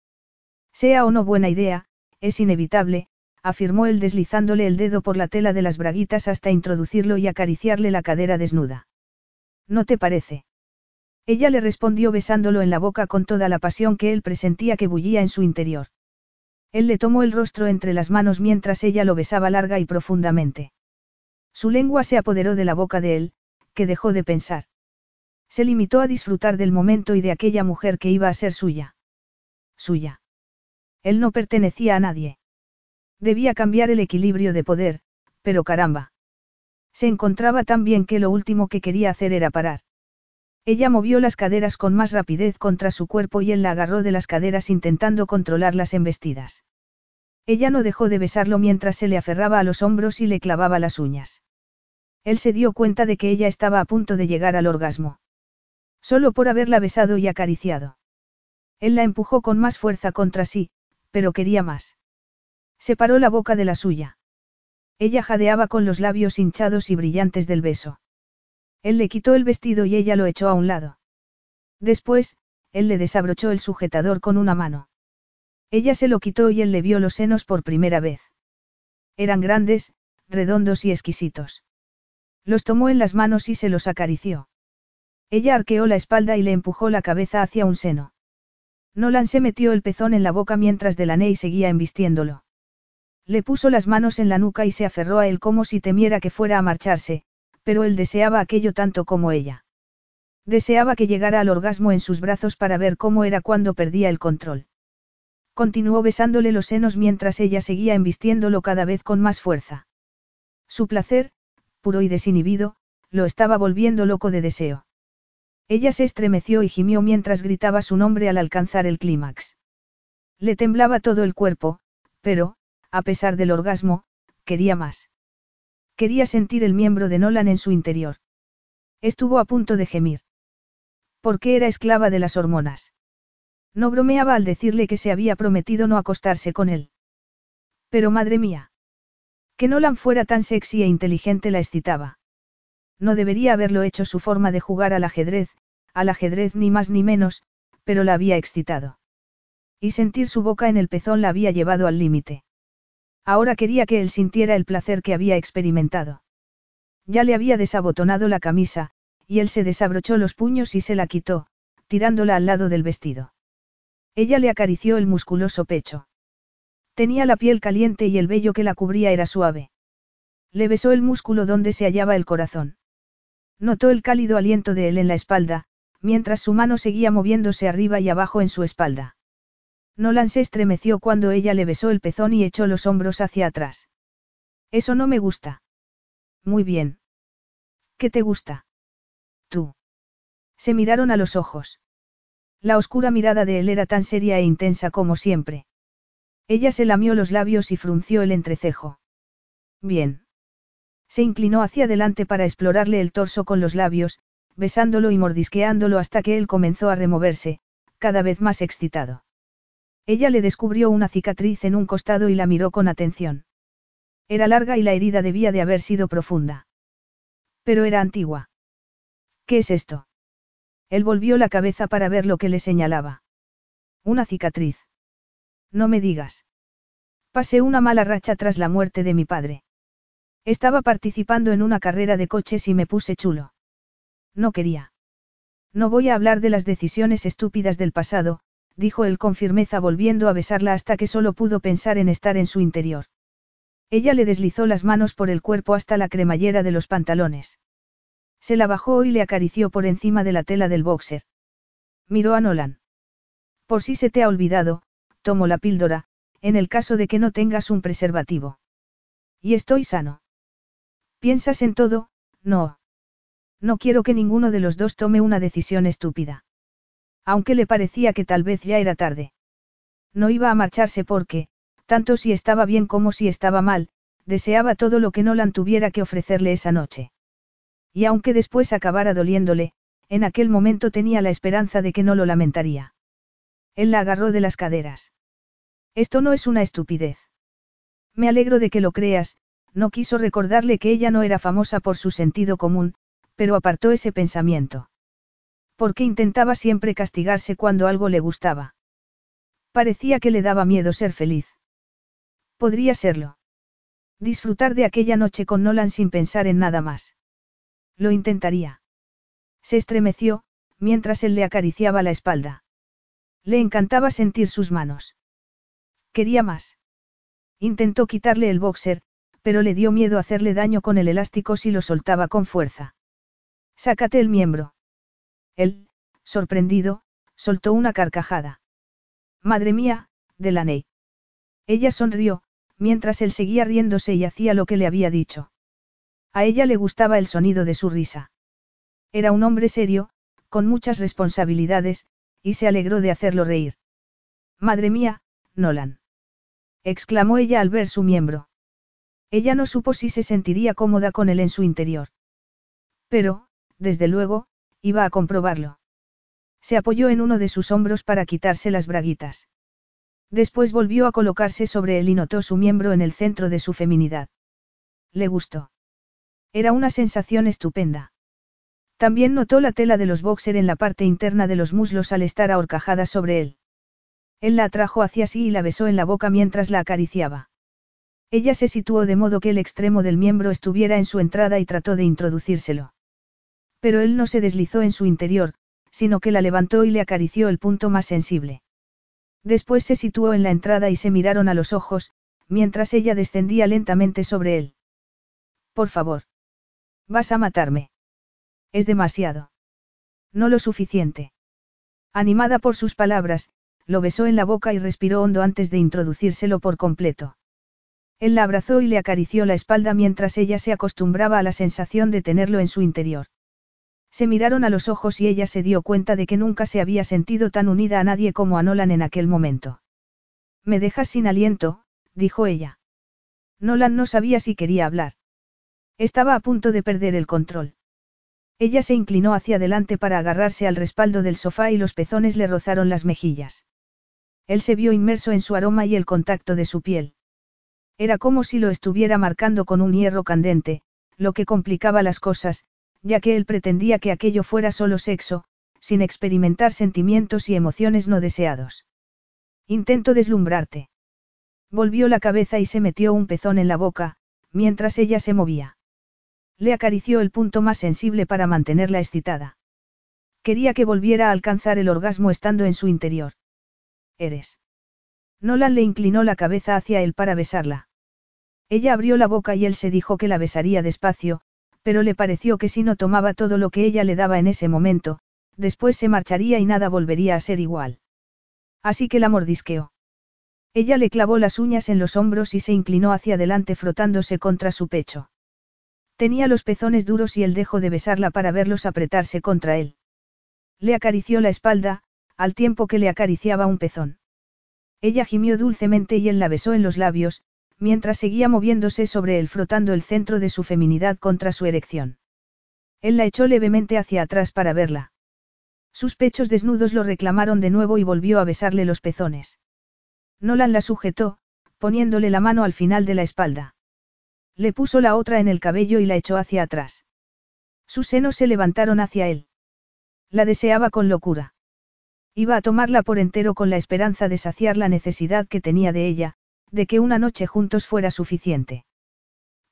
Sea o no buena idea, es inevitable, afirmó él deslizándole el dedo por la tela de las braguitas hasta introducirlo y acariciarle la cadera desnuda. ¿No te parece? Ella le respondió besándolo en la boca con toda la pasión que él presentía que bullía en su interior. Él le tomó el rostro entre las manos mientras ella lo besaba larga y profundamente. Su lengua se apoderó de la boca de él, que dejó de pensar. Se limitó a disfrutar del momento y de aquella mujer que iba a ser suya. Suya. Él no pertenecía a nadie. Debía cambiar el equilibrio de poder, pero caramba. Se encontraba tan bien que lo último que quería hacer era parar. Ella movió las caderas con más rapidez contra su cuerpo y él la agarró de las caderas intentando controlar las embestidas. Ella no dejó de besarlo mientras se le aferraba a los hombros y le clavaba las uñas. Él se dio cuenta de que ella estaba a punto de llegar al orgasmo. Solo por haberla besado y acariciado. Él la empujó con más fuerza contra sí, pero quería más. Separó la boca de la suya. Ella jadeaba con los labios hinchados y brillantes del beso. Él le quitó el vestido y ella lo echó a un lado. Después, él le desabrochó el sujetador con una mano. Ella se lo quitó y él le vio los senos por primera vez. Eran grandes, redondos y exquisitos. Los tomó en las manos y se los acarició. Ella arqueó la espalda y le empujó la cabeza hacia un seno. Nolan se metió el pezón en la boca mientras Delaney seguía embistiéndolo. Le puso las manos en la nuca y se aferró a él como si temiera que fuera a marcharse, pero él deseaba aquello tanto como ella. Deseaba que llegara al orgasmo en sus brazos para ver cómo era cuando perdía el control. Continuó besándole los senos mientras ella seguía embistiéndolo cada vez con más fuerza. Su placer, puro y desinhibido, lo estaba volviendo loco de deseo. Ella se estremeció y gimió mientras gritaba su nombre al alcanzar el clímax. Le temblaba todo el cuerpo, pero, a pesar del orgasmo, quería más. Quería sentir el miembro de Nolan en su interior. Estuvo a punto de gemir. Porque era esclava de las hormonas. No bromeaba al decirle que se había prometido no acostarse con él. Pero madre mía. Que Nolan fuera tan sexy e inteligente la excitaba. No debería haberlo hecho su forma de jugar al ajedrez, al ajedrez ni más ni menos, pero la había excitado. Y sentir su boca en el pezón la había llevado al límite. Ahora quería que él sintiera el placer que había experimentado. Ya le había desabotonado la camisa, y él se desabrochó los puños y se la quitó, tirándola al lado del vestido. Ella le acarició el musculoso pecho. Tenía la piel caliente y el vello que la cubría era suave. Le besó el músculo donde se hallaba el corazón. Notó el cálido aliento de él en la espalda, mientras su mano seguía moviéndose arriba y abajo en su espalda. Nolan se estremeció cuando ella le besó el pezón y echó los hombros hacia atrás. Eso no me gusta. Muy bien. ¿Qué te gusta? Tú. Se miraron a los ojos. La oscura mirada de él era tan seria e intensa como siempre. Ella se lamió los labios y frunció el entrecejo. Bien. Se inclinó hacia adelante para explorarle el torso con los labios, besándolo y mordisqueándolo hasta que él comenzó a removerse, cada vez más excitado. Ella le descubrió una cicatriz en un costado y la miró con atención. Era larga y la herida debía de haber sido profunda. Pero era antigua. ¿Qué es esto? Él volvió la cabeza para ver lo que le señalaba. Una cicatriz. No me digas. Pasé una mala racha tras la muerte de mi padre. Estaba participando en una carrera de coches y me puse chulo. No quería. No voy a hablar de las decisiones estúpidas del pasado, dijo él con firmeza volviendo a besarla hasta que solo pudo pensar en estar en su interior. Ella le deslizó las manos por el cuerpo hasta la cremallera de los pantalones. Se la bajó y le acarició por encima de la tela del boxer. Miró a Nolan. Por si se te ha olvidado, tomo la píldora, en el caso de que no tengas un preservativo. Y estoy sano. ¿Piensas en todo? No. No quiero que ninguno de los dos tome una decisión estúpida. Aunque le parecía que tal vez ya era tarde. No iba a marcharse porque, tanto si estaba bien como si estaba mal, deseaba todo lo que Nolan tuviera que ofrecerle esa noche. Y aunque después acabara doliéndole, en aquel momento tenía la esperanza de que no lo lamentaría. Él la agarró de las caderas. Esto no es una estupidez. Me alegro de que lo creas, no quiso recordarle que ella no era famosa por su sentido común, pero apartó ese pensamiento. Porque intentaba siempre castigarse cuando algo le gustaba. Parecía que le daba miedo ser feliz. Podría serlo. Disfrutar de aquella noche con Nolan sin pensar en nada más. Lo intentaría. Se estremeció, mientras él le acariciaba la espalda. Le encantaba sentir sus manos. Quería más. Intentó quitarle el boxer, pero le dio miedo hacerle daño con el elástico si lo soltaba con fuerza. Sácate el miembro. Él, sorprendido, soltó una carcajada. Madre mía, Delaney. Ella sonrió, mientras él seguía riéndose y hacía lo que le había dicho. A ella le gustaba el sonido de su risa. Era un hombre serio, con muchas responsabilidades, y se alegró de hacerlo reír. Madre mía, Nolan. exclamó ella al ver su miembro. Ella no supo si se sentiría cómoda con él en su interior. Pero, desde luego, iba a comprobarlo. Se apoyó en uno de sus hombros para quitarse las braguitas. Después volvió a colocarse sobre él y notó su miembro en el centro de su feminidad. Le gustó. Era una sensación estupenda. También notó la tela de los boxer en la parte interna de los muslos al estar ahorcajada sobre él. Él la atrajo hacia sí y la besó en la boca mientras la acariciaba. Ella se situó de modo que el extremo del miembro estuviera en su entrada y trató de introducírselo. Pero él no se deslizó en su interior, sino que la levantó y le acarició el punto más sensible. Después se situó en la entrada y se miraron a los ojos, mientras ella descendía lentamente sobre él. Por favor. Vas a matarme. Es demasiado. No lo suficiente. Animada por sus palabras, lo besó en la boca y respiró hondo antes de introducírselo por completo. Él la abrazó y le acarició la espalda mientras ella se acostumbraba a la sensación de tenerlo en su interior. Se miraron a los ojos y ella se dio cuenta de que nunca se había sentido tan unida a nadie como a Nolan en aquel momento. Me dejas sin aliento, dijo ella. Nolan no sabía si quería hablar. Estaba a punto de perder el control. Ella se inclinó hacia adelante para agarrarse al respaldo del sofá y los pezones le rozaron las mejillas. Él se vio inmerso en su aroma y el contacto de su piel. Era como si lo estuviera marcando con un hierro candente, lo que complicaba las cosas, ya que él pretendía que aquello fuera solo sexo, sin experimentar sentimientos y emociones no deseados. Intento deslumbrarte. Volvió la cabeza y se metió un pezón en la boca, mientras ella se movía. Le acarició el punto más sensible para mantenerla excitada. Quería que volviera a alcanzar el orgasmo estando en su interior. Eres. Nolan le inclinó la cabeza hacia él para besarla. Ella abrió la boca y él se dijo que la besaría despacio, pero le pareció que si no tomaba todo lo que ella le daba en ese momento, después se marcharía y nada volvería a ser igual. Así que la mordisqueó. Ella le clavó las uñas en los hombros y se inclinó hacia adelante frotándose contra su pecho. Tenía los pezones duros y él dejó de besarla para verlos apretarse contra él. Le acarició la espalda, al tiempo que le acariciaba un pezón. Ella gimió dulcemente y él la besó en los labios, mientras seguía moviéndose sobre él frotando el centro de su feminidad contra su erección. Él la echó levemente hacia atrás para verla. Sus pechos desnudos lo reclamaron de nuevo y volvió a besarle los pezones. Nolan la sujetó, poniéndole la mano al final de la espalda. Le puso la otra en el cabello y la echó hacia atrás. Sus senos se levantaron hacia él. La deseaba con locura. Iba a tomarla por entero con la esperanza de saciar la necesidad que tenía de ella, de que una noche juntos fuera suficiente.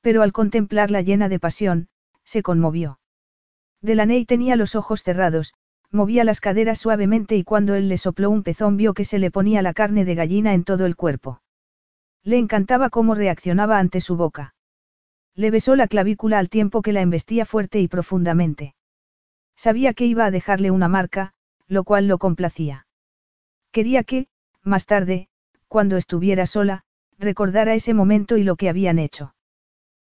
Pero al contemplarla llena de pasión, se conmovió. Delaney tenía los ojos cerrados, movía las caderas suavemente y cuando él le sopló un pezón vio que se le ponía la carne de gallina en todo el cuerpo. Le encantaba cómo reaccionaba ante su boca. Le besó la clavícula al tiempo que la embestía fuerte y profundamente. Sabía que iba a dejarle una marca, lo cual lo complacía. Quería que, más tarde, cuando estuviera sola, recordara ese momento y lo que habían hecho.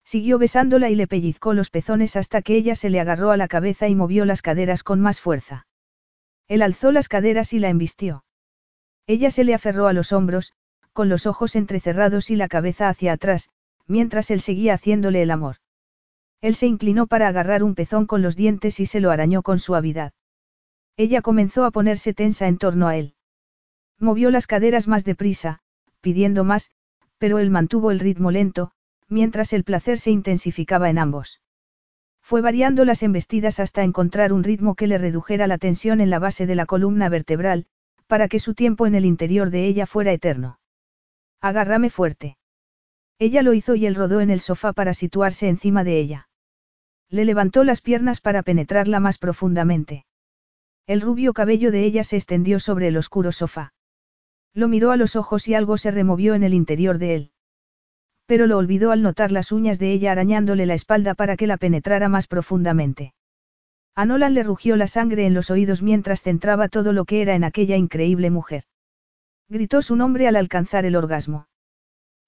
Siguió besándola y le pellizcó los pezones hasta que ella se le agarró a la cabeza y movió las caderas con más fuerza. Él alzó las caderas y la embistió. Ella se le aferró a los hombros, con los ojos entrecerrados y la cabeza hacia atrás, mientras él seguía haciéndole el amor. Él se inclinó para agarrar un pezón con los dientes y se lo arañó con suavidad. Ella comenzó a ponerse tensa en torno a él. Movió las caderas más deprisa, pidiendo más, pero él mantuvo el ritmo lento, mientras el placer se intensificaba en ambos. Fue variando las embestidas hasta encontrar un ritmo que le redujera la tensión en la base de la columna vertebral, para que su tiempo en el interior de ella fuera eterno. Agárrame fuerte. Ella lo hizo y él rodó en el sofá para situarse encima de ella. Le levantó las piernas para penetrarla más profundamente. El rubio cabello de ella se extendió sobre el oscuro sofá. Lo miró a los ojos y algo se removió en el interior de él pero lo olvidó al notar las uñas de ella arañándole la espalda para que la penetrara más profundamente. A Nolan le rugió la sangre en los oídos mientras centraba todo lo que era en aquella increíble mujer. Gritó su nombre al alcanzar el orgasmo.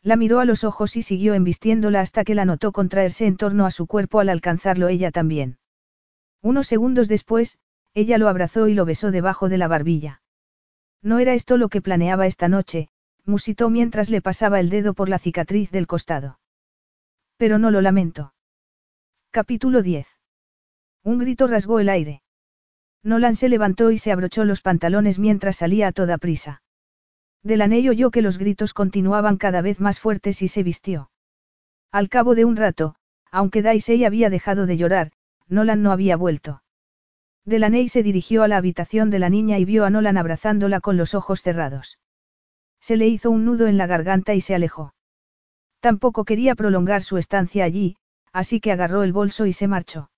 La miró a los ojos y siguió embistiéndola hasta que la notó contraerse en torno a su cuerpo al alcanzarlo ella también. Unos segundos después, ella lo abrazó y lo besó debajo de la barbilla. No era esto lo que planeaba esta noche, musitó mientras le pasaba el dedo por la cicatriz del costado. Pero no lo lamento. Capítulo 10. Un grito rasgó el aire. Nolan se levantó y se abrochó los pantalones mientras salía a toda prisa. Delaney oyó que los gritos continuaban cada vez más fuertes y se vistió. Al cabo de un rato, aunque Daisy había dejado de llorar, Nolan no había vuelto. Delaney se dirigió a la habitación de la niña y vio a Nolan abrazándola con los ojos cerrados. Se le hizo un nudo en la garganta y se alejó. Tampoco quería prolongar su estancia allí, así que agarró el bolso y se marchó.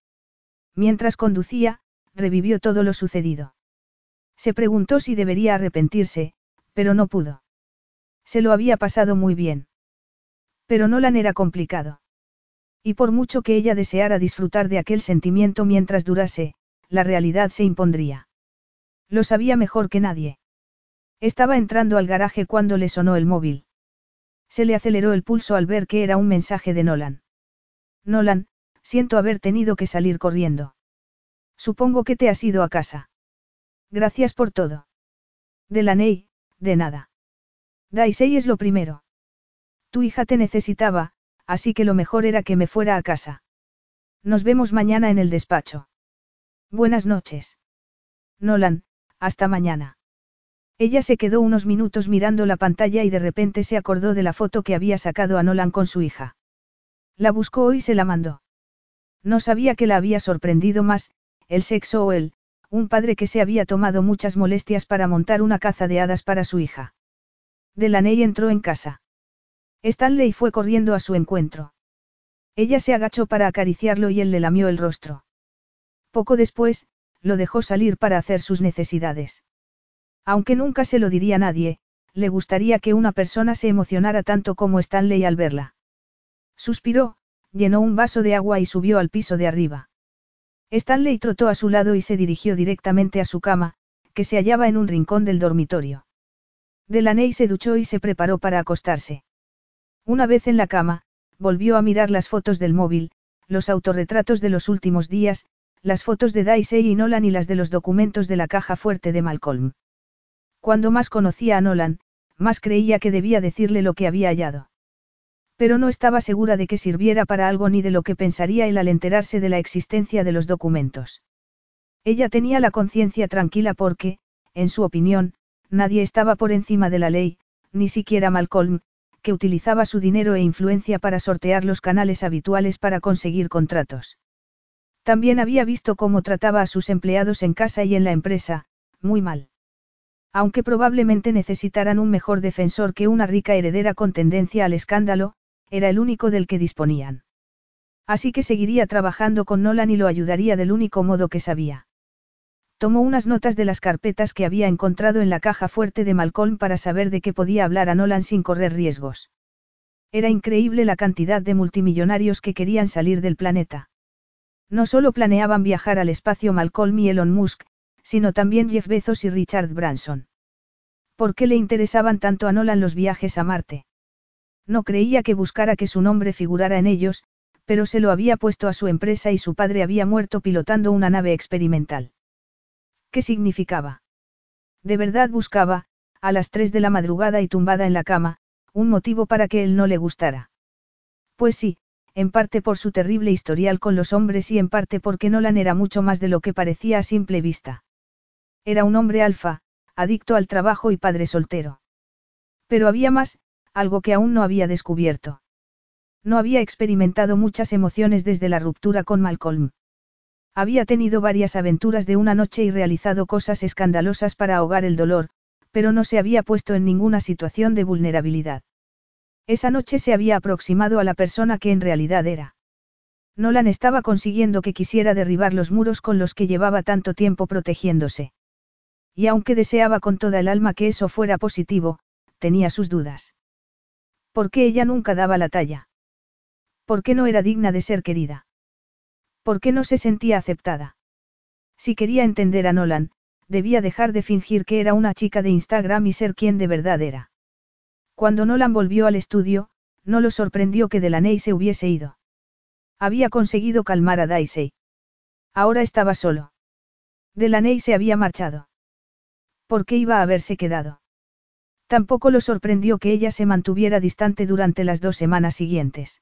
Mientras conducía, revivió todo lo sucedido. Se preguntó si debería arrepentirse, pero no pudo. Se lo había pasado muy bien. Pero Nolan era complicado. Y por mucho que ella deseara disfrutar de aquel sentimiento mientras durase, la realidad se impondría. Lo sabía mejor que nadie. Estaba entrando al garaje cuando le sonó el móvil. Se le aceleró el pulso al ver que era un mensaje de Nolan. Nolan, siento haber tenido que salir corriendo. Supongo que te has ido a casa. Gracias por todo. Delaney, de nada. Daisy es lo primero. Tu hija te necesitaba, así que lo mejor era que me fuera a casa. Nos vemos mañana en el despacho. Buenas noches. Nolan, hasta mañana. Ella se quedó unos minutos mirando la pantalla y de repente se acordó de la foto que había sacado a Nolan con su hija. La buscó y se la mandó. No sabía que la había sorprendido más, el sexo o él, un padre que se había tomado muchas molestias para montar una caza de hadas para su hija. Delaney entró en casa. Stanley fue corriendo a su encuentro. Ella se agachó para acariciarlo y él le lamió el rostro. Poco después, lo dejó salir para hacer sus necesidades. Aunque nunca se lo diría a nadie, le gustaría que una persona se emocionara tanto como Stanley al verla. Suspiró, llenó un vaso de agua y subió al piso de arriba. Stanley trotó a su lado y se dirigió directamente a su cama, que se hallaba en un rincón del dormitorio. Delaney se duchó y se preparó para acostarse. Una vez en la cama, volvió a mirar las fotos del móvil, los autorretratos de los últimos días, las fotos de Daisy y Nolan y las de los documentos de la caja fuerte de Malcolm. Cuando más conocía a Nolan, más creía que debía decirle lo que había hallado. Pero no estaba segura de que sirviera para algo ni de lo que pensaría él al enterarse de la existencia de los documentos. Ella tenía la conciencia tranquila porque, en su opinión, nadie estaba por encima de la ley, ni siquiera Malcolm, que utilizaba su dinero e influencia para sortear los canales habituales para conseguir contratos. También había visto cómo trataba a sus empleados en casa y en la empresa, muy mal. Aunque probablemente necesitaran un mejor defensor que una rica heredera con tendencia al escándalo, era el único del que disponían. Así que seguiría trabajando con Nolan y lo ayudaría del único modo que sabía. Tomó unas notas de las carpetas que había encontrado en la caja fuerte de Malcolm para saber de qué podía hablar a Nolan sin correr riesgos. Era increíble la cantidad de multimillonarios que querían salir del planeta. No solo planeaban viajar al espacio Malcolm y Elon Musk, sino también Jeff Bezos y Richard Branson. ¿Por qué le interesaban tanto a Nolan los viajes a Marte? No creía que buscara que su nombre figurara en ellos, pero se lo había puesto a su empresa y su padre había muerto pilotando una nave experimental. ¿Qué significaba? De verdad buscaba, a las tres de la madrugada y tumbada en la cama, un motivo para que él no le gustara. Pues sí, en parte por su terrible historial con los hombres y en parte porque Nolan era mucho más de lo que parecía a simple vista. Era un hombre alfa, adicto al trabajo y padre soltero. Pero había más, algo que aún no había descubierto. No había experimentado muchas emociones desde la ruptura con Malcolm. Había tenido varias aventuras de una noche y realizado cosas escandalosas para ahogar el dolor, pero no se había puesto en ninguna situación de vulnerabilidad. Esa noche se había aproximado a la persona que en realidad era. Nolan estaba consiguiendo que quisiera derribar los muros con los que llevaba tanto tiempo protegiéndose. Y aunque deseaba con toda el alma que eso fuera positivo, tenía sus dudas. ¿Por qué ella nunca daba la talla? ¿Por qué no era digna de ser querida? ¿Por qué no se sentía aceptada? Si quería entender a Nolan, debía dejar de fingir que era una chica de Instagram y ser quien de verdad era. Cuando Nolan volvió al estudio, no lo sorprendió que Delaney se hubiese ido. Había conseguido calmar a Daisy. Ahora estaba solo. Delaney se había marchado. ¿Por qué iba a haberse quedado? Tampoco lo sorprendió que ella se mantuviera distante durante las dos semanas siguientes.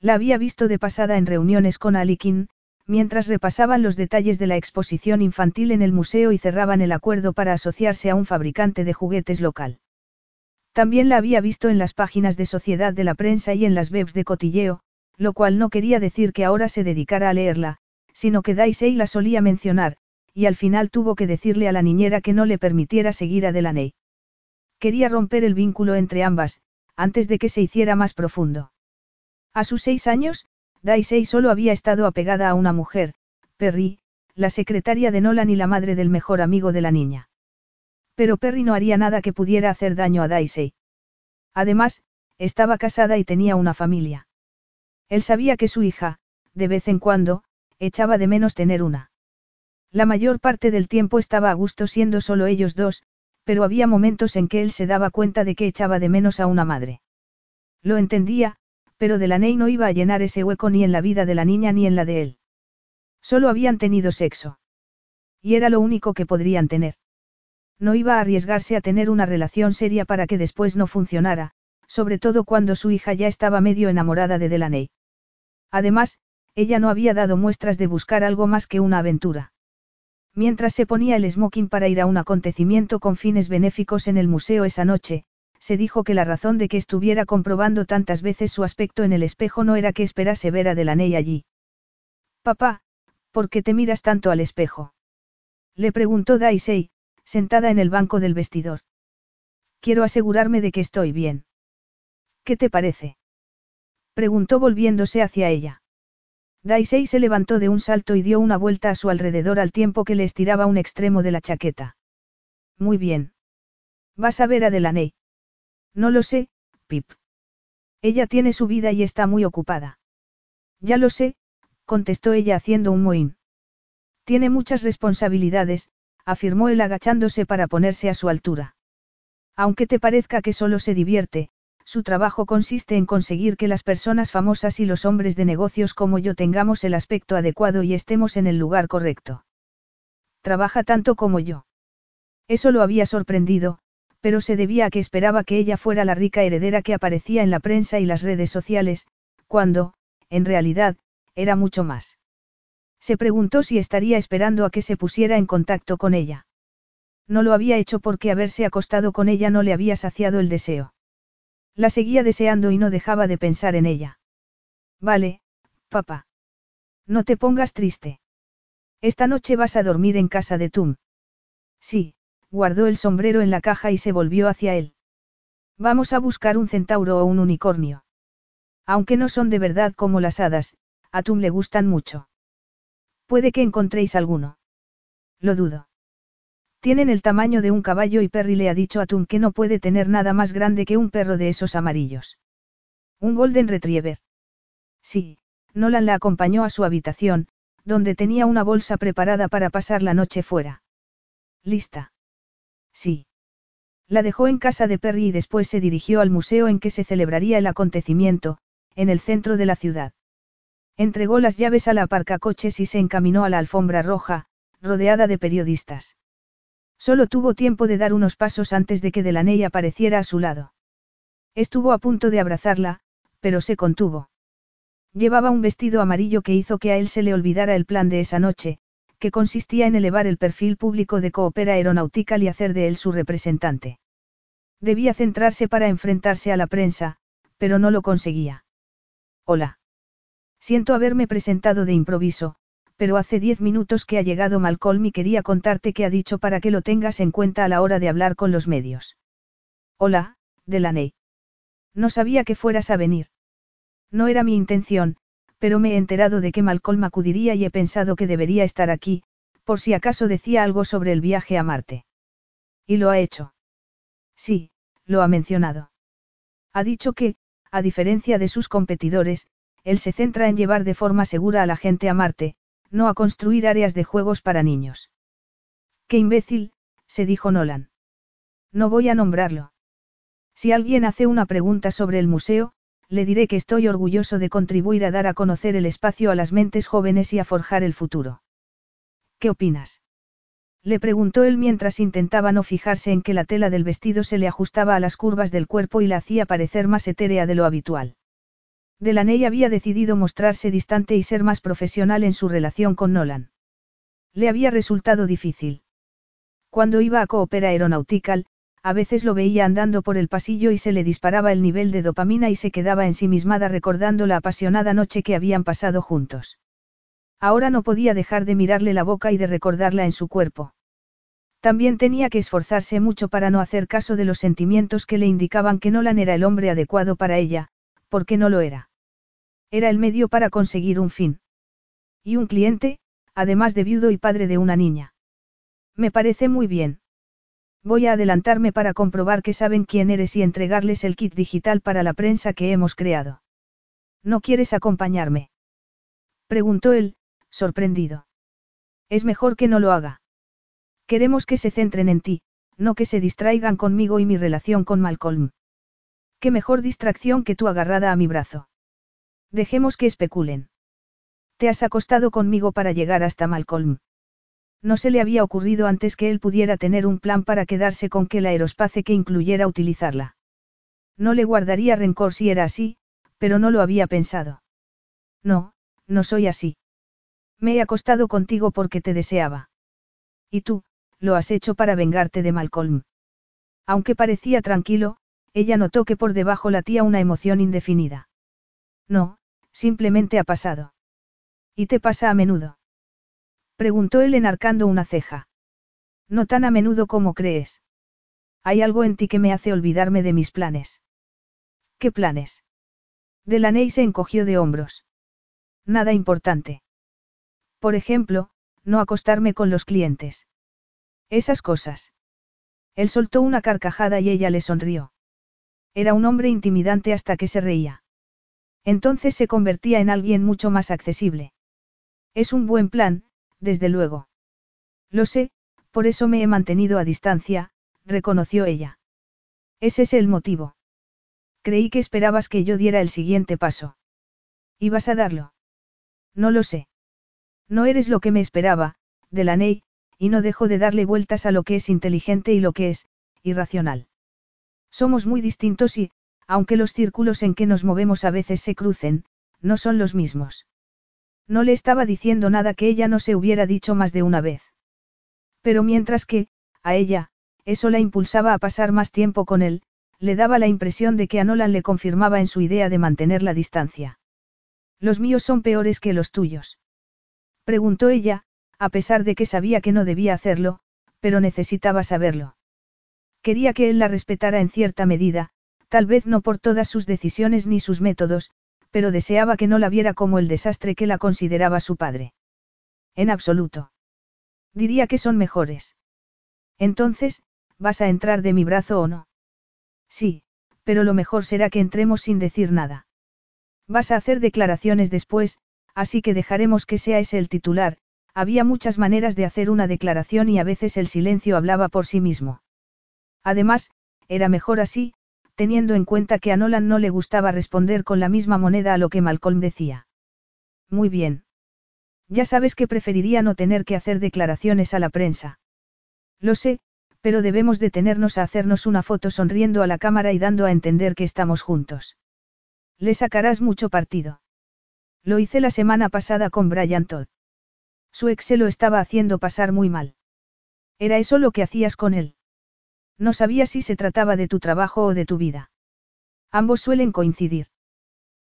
La había visto de pasada en reuniones con Alikin, mientras repasaban los detalles de la exposición infantil en el museo y cerraban el acuerdo para asociarse a un fabricante de juguetes local. También la había visto en las páginas de sociedad de la prensa y en las webs de cotilleo, lo cual no quería decir que ahora se dedicara a leerla, sino que Daisy la solía mencionar, y al final tuvo que decirle a la niñera que no le permitiera seguir a Delaney. Quería romper el vínculo entre ambas, antes de que se hiciera más profundo. A sus seis años, Daisy solo había estado apegada a una mujer, Perry, la secretaria de Nolan y la madre del mejor amigo de la niña. Pero Perry no haría nada que pudiera hacer daño a Daisy. Además, estaba casada y tenía una familia. Él sabía que su hija, de vez en cuando, echaba de menos tener una. La mayor parte del tiempo estaba a gusto siendo solo ellos dos, pero había momentos en que él se daba cuenta de que echaba de menos a una madre. Lo entendía, pero Delaney no iba a llenar ese hueco ni en la vida de la niña ni en la de él. Solo habían tenido sexo. Y era lo único que podrían tener. No iba a arriesgarse a tener una relación seria para que después no funcionara, sobre todo cuando su hija ya estaba medio enamorada de Delaney. Además, ella no había dado muestras de buscar algo más que una aventura. Mientras se ponía el smoking para ir a un acontecimiento con fines benéficos en el museo esa noche, se dijo que la razón de que estuviera comprobando tantas veces su aspecto en el espejo no era que esperase ver a Delaney allí. Papá, ¿por qué te miras tanto al espejo? Le preguntó Daisy, sentada en el banco del vestidor. Quiero asegurarme de que estoy bien. ¿Qué te parece? Preguntó volviéndose hacia ella. Daisy se levantó de un salto y dio una vuelta a su alrededor al tiempo que le estiraba un extremo de la chaqueta. Muy bien. ¿Vas a ver a Delaney? No lo sé, Pip. Ella tiene su vida y está muy ocupada. Ya lo sé, contestó ella haciendo un mohín. Tiene muchas responsabilidades, afirmó él agachándose para ponerse a su altura. Aunque te parezca que solo se divierte, su trabajo consiste en conseguir que las personas famosas y los hombres de negocios como yo tengamos el aspecto adecuado y estemos en el lugar correcto. Trabaja tanto como yo. Eso lo había sorprendido, pero se debía a que esperaba que ella fuera la rica heredera que aparecía en la prensa y las redes sociales, cuando, en realidad, era mucho más. Se preguntó si estaría esperando a que se pusiera en contacto con ella. No lo había hecho porque haberse acostado con ella no le había saciado el deseo. La seguía deseando y no dejaba de pensar en ella. Vale, papá. No te pongas triste. Esta noche vas a dormir en casa de Tum. Sí, guardó el sombrero en la caja y se volvió hacia él. Vamos a buscar un centauro o un unicornio. Aunque no son de verdad como las hadas, a Tum le gustan mucho. Puede que encontréis alguno. Lo dudo. Tienen el tamaño de un caballo y Perry le ha dicho a Tum que no puede tener nada más grande que un perro de esos amarillos. Un Golden Retriever. Sí, Nolan la acompañó a su habitación, donde tenía una bolsa preparada para pasar la noche fuera. ¿Lista? Sí. La dejó en casa de Perry y después se dirigió al museo en que se celebraría el acontecimiento, en el centro de la ciudad. Entregó las llaves a la aparcacoches y se encaminó a la alfombra roja, rodeada de periodistas. Solo tuvo tiempo de dar unos pasos antes de que Delaney apareciera a su lado. Estuvo a punto de abrazarla, pero se contuvo. Llevaba un vestido amarillo que hizo que a él se le olvidara el plan de esa noche, que consistía en elevar el perfil público de Coopera Aeronautical y hacer de él su representante. Debía centrarse para enfrentarse a la prensa, pero no lo conseguía. Hola. Siento haberme presentado de improviso, pero hace diez minutos que ha llegado Malcolm y quería contarte qué ha dicho para que lo tengas en cuenta a la hora de hablar con los medios. Hola, Delaney. No sabía que fueras a venir. No era mi intención, pero me he enterado de que Malcolm acudiría y he pensado que debería estar aquí, por si acaso decía algo sobre el viaje a Marte. ¿Y lo ha hecho? Sí, lo ha mencionado. Ha dicho que, a diferencia de sus competidores, él se centra en llevar de forma segura a la gente a Marte, no a construir áreas de juegos para niños. Qué imbécil, se dijo Nolan. No voy a nombrarlo. Si alguien hace una pregunta sobre el museo, le diré que estoy orgulloso de contribuir a dar a conocer el espacio a las mentes jóvenes y a forjar el futuro. ¿Qué opinas? Le preguntó él mientras intentaba no fijarse en que la tela del vestido se le ajustaba a las curvas del cuerpo y la hacía parecer más etérea de lo habitual. Delaney había decidido mostrarse distante y ser más profesional en su relación con Nolan. Le había resultado difícil. Cuando iba a Coopera Aeronautical, a veces lo veía andando por el pasillo y se le disparaba el nivel de dopamina y se quedaba ensimismada recordando la apasionada noche que habían pasado juntos. Ahora no podía dejar de mirarle la boca y de recordarla en su cuerpo. También tenía que esforzarse mucho para no hacer caso de los sentimientos que le indicaban que Nolan era el hombre adecuado para ella, porque no lo era. Era el medio para conseguir un fin. Y un cliente, además de viudo y padre de una niña. Me parece muy bien. Voy a adelantarme para comprobar que saben quién eres y entregarles el kit digital para la prensa que hemos creado. ¿No quieres acompañarme? Preguntó él, sorprendido. Es mejor que no lo haga. Queremos que se centren en ti, no que se distraigan conmigo y mi relación con Malcolm. Qué mejor distracción que tú agarrada a mi brazo. Dejemos que especulen. Te has acostado conmigo para llegar hasta Malcolm. No se le había ocurrido antes que él pudiera tener un plan para quedarse con que la aerospace que incluyera utilizarla. No le guardaría rencor si era así, pero no lo había pensado. No, no soy así. Me he acostado contigo porque te deseaba. Y tú, lo has hecho para vengarte de Malcolm. Aunque parecía tranquilo, ella notó que por debajo latía una emoción indefinida. No, simplemente ha pasado. Y te pasa a menudo. Preguntó él enarcando una ceja. No tan a menudo como crees. Hay algo en ti que me hace olvidarme de mis planes. ¿Qué planes? Delaney se encogió de hombros. Nada importante. Por ejemplo, no acostarme con los clientes. Esas cosas. Él soltó una carcajada y ella le sonrió. Era un hombre intimidante hasta que se reía. Entonces se convertía en alguien mucho más accesible. Es un buen plan, desde luego. Lo sé, por eso me he mantenido a distancia, reconoció ella. Ese es el motivo. Creí que esperabas que yo diera el siguiente paso. ¿Ibas a darlo? No lo sé. No eres lo que me esperaba, Delaney, y no dejo de darle vueltas a lo que es inteligente y lo que es, irracional. Somos muy distintos y, aunque los círculos en que nos movemos a veces se crucen, no son los mismos. No le estaba diciendo nada que ella no se hubiera dicho más de una vez. Pero mientras que, a ella, eso la impulsaba a pasar más tiempo con él, le daba la impresión de que a Nolan le confirmaba en su idea de mantener la distancia. Los míos son peores que los tuyos. Preguntó ella, a pesar de que sabía que no debía hacerlo, pero necesitaba saberlo. Quería que él la respetara en cierta medida, tal vez no por todas sus decisiones ni sus métodos, pero deseaba que no la viera como el desastre que la consideraba su padre. En absoluto. Diría que son mejores. Entonces, ¿vas a entrar de mi brazo o no? Sí, pero lo mejor será que entremos sin decir nada. Vas a hacer declaraciones después, así que dejaremos que sea ese el titular, había muchas maneras de hacer una declaración y a veces el silencio hablaba por sí mismo. Además, era mejor así, teniendo en cuenta que a Nolan no le gustaba responder con la misma moneda a lo que Malcolm decía. Muy bien. Ya sabes que preferiría no tener que hacer declaraciones a la prensa. Lo sé, pero debemos detenernos a hacernos una foto sonriendo a la cámara y dando a entender que estamos juntos. Le sacarás mucho partido. Lo hice la semana pasada con Brian Todd. Su ex se lo estaba haciendo pasar muy mal. ¿Era eso lo que hacías con él? No sabía si se trataba de tu trabajo o de tu vida. Ambos suelen coincidir.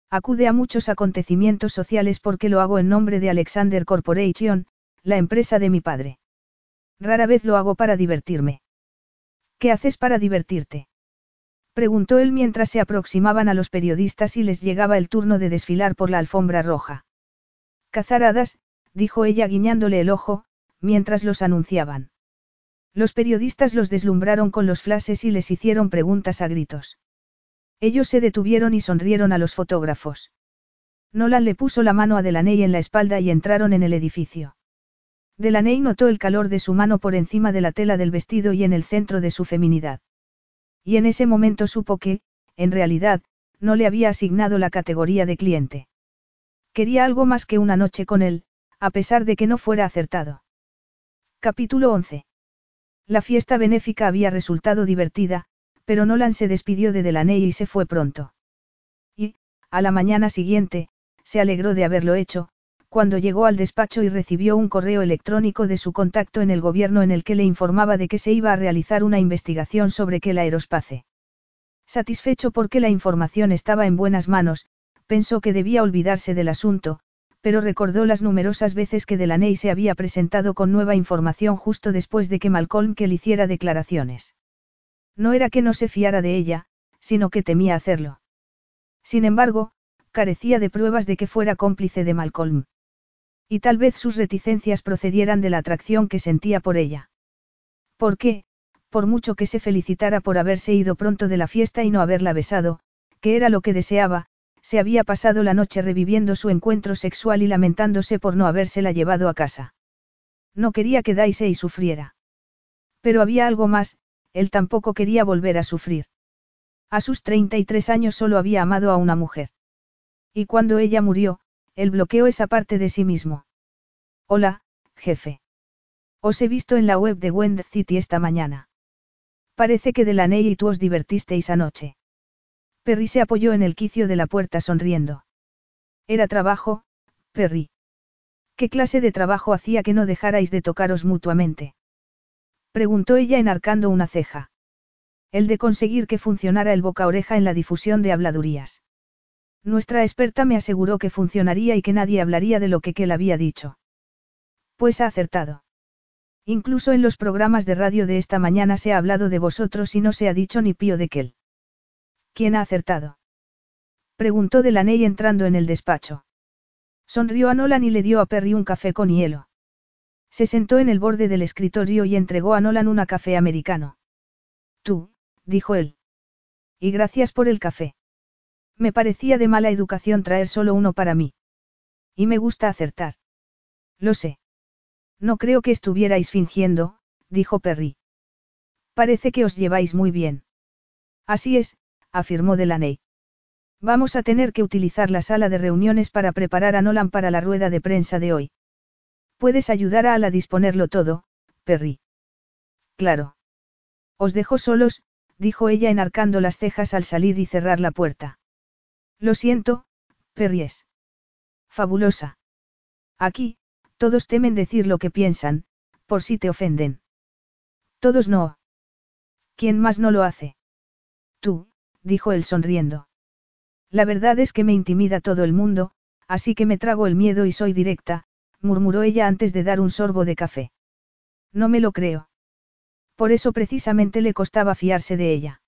Acude a muchos acontecimientos sociales porque lo hago en nombre de Alexander Corporation, la empresa de mi padre. Rara vez lo hago para divertirme. ¿Qué haces para divertirte? Preguntó él mientras se aproximaban a los periodistas y les llegaba el turno de desfilar por la alfombra roja. Cazaradas, dijo ella guiñándole el ojo, mientras los anunciaban. Los periodistas los deslumbraron con los flashes y les hicieron preguntas a gritos. Ellos se detuvieron y sonrieron a los fotógrafos. Nolan le puso la mano a Delaney en la espalda y entraron en el edificio. Delaney notó el calor de su mano por encima de la tela del vestido y en el centro de su feminidad. Y en ese momento supo que, en realidad, no le había asignado la categoría de cliente. Quería algo más que una noche con él, a pesar de que no fuera acertado. Capítulo 11. La fiesta benéfica había resultado divertida, pero Nolan se despidió de Delaney y se fue pronto. Y, a la mañana siguiente, se alegró de haberlo hecho, cuando llegó al despacho y recibió un correo electrónico de su contacto en el gobierno en el que le informaba de que se iba a realizar una investigación sobre el aerospace. Satisfecho porque la información estaba en buenas manos, pensó que debía olvidarse del asunto, pero recordó las numerosas veces que Delaney se había presentado con nueva información justo después de que Malcolm que le hiciera declaraciones. No era que no se fiara de ella, sino que temía hacerlo. Sin embargo, carecía de pruebas de que fuera cómplice de Malcolm. Y tal vez sus reticencias procedieran de la atracción que sentía por ella. ¿Por qué? Por mucho que se felicitara por haberse ido pronto de la fiesta y no haberla besado, que era lo que deseaba, se había pasado la noche reviviendo su encuentro sexual y lamentándose por no habérsela llevado a casa. No quería que Daisy sufriera. Pero había algo más, él tampoco quería volver a sufrir. A sus 33 años solo había amado a una mujer. Y cuando ella murió, él bloqueó esa parte de sí mismo. Hola, jefe. Os he visto en la web de Wend City esta mañana. Parece que Delaney y tú os divertisteis anoche. Perry se apoyó en el quicio de la puerta sonriendo. Era trabajo, Perry. ¿Qué clase de trabajo hacía que no dejarais de tocaros mutuamente? Preguntó ella enarcando una ceja. El de conseguir que funcionara el boca oreja en la difusión de habladurías. Nuestra experta me aseguró que funcionaría y que nadie hablaría de lo que Kel había dicho. Pues ha acertado. Incluso en los programas de radio de esta mañana se ha hablado de vosotros y no se ha dicho ni pío de Kel. ¿Quién ha acertado? Preguntó Delaney entrando en el despacho. Sonrió a Nolan y le dio a Perry un café con hielo. Se sentó en el borde del escritorio y entregó a Nolan una café americano. Tú, dijo él. Y gracias por el café. Me parecía de mala educación traer solo uno para mí. Y me gusta acertar. Lo sé. No creo que estuvierais fingiendo, dijo Perry. Parece que os lleváis muy bien. Así es, afirmó Delaney. Vamos a tener que utilizar la sala de reuniones para preparar a Nolan para la rueda de prensa de hoy. Puedes ayudar a Al a disponerlo todo, Perry. Claro. Os dejo solos, dijo ella enarcando las cejas al salir y cerrar la puerta. Lo siento, Perries. Fabulosa. Aquí, todos temen decir lo que piensan, por si te ofenden. Todos no. ¿Quién más no lo hace? Tú, dijo él sonriendo. La verdad es que me intimida todo el mundo, así que me trago el miedo y soy directa, murmuró ella antes de dar un sorbo de café. No me lo creo. Por eso precisamente le costaba fiarse de ella.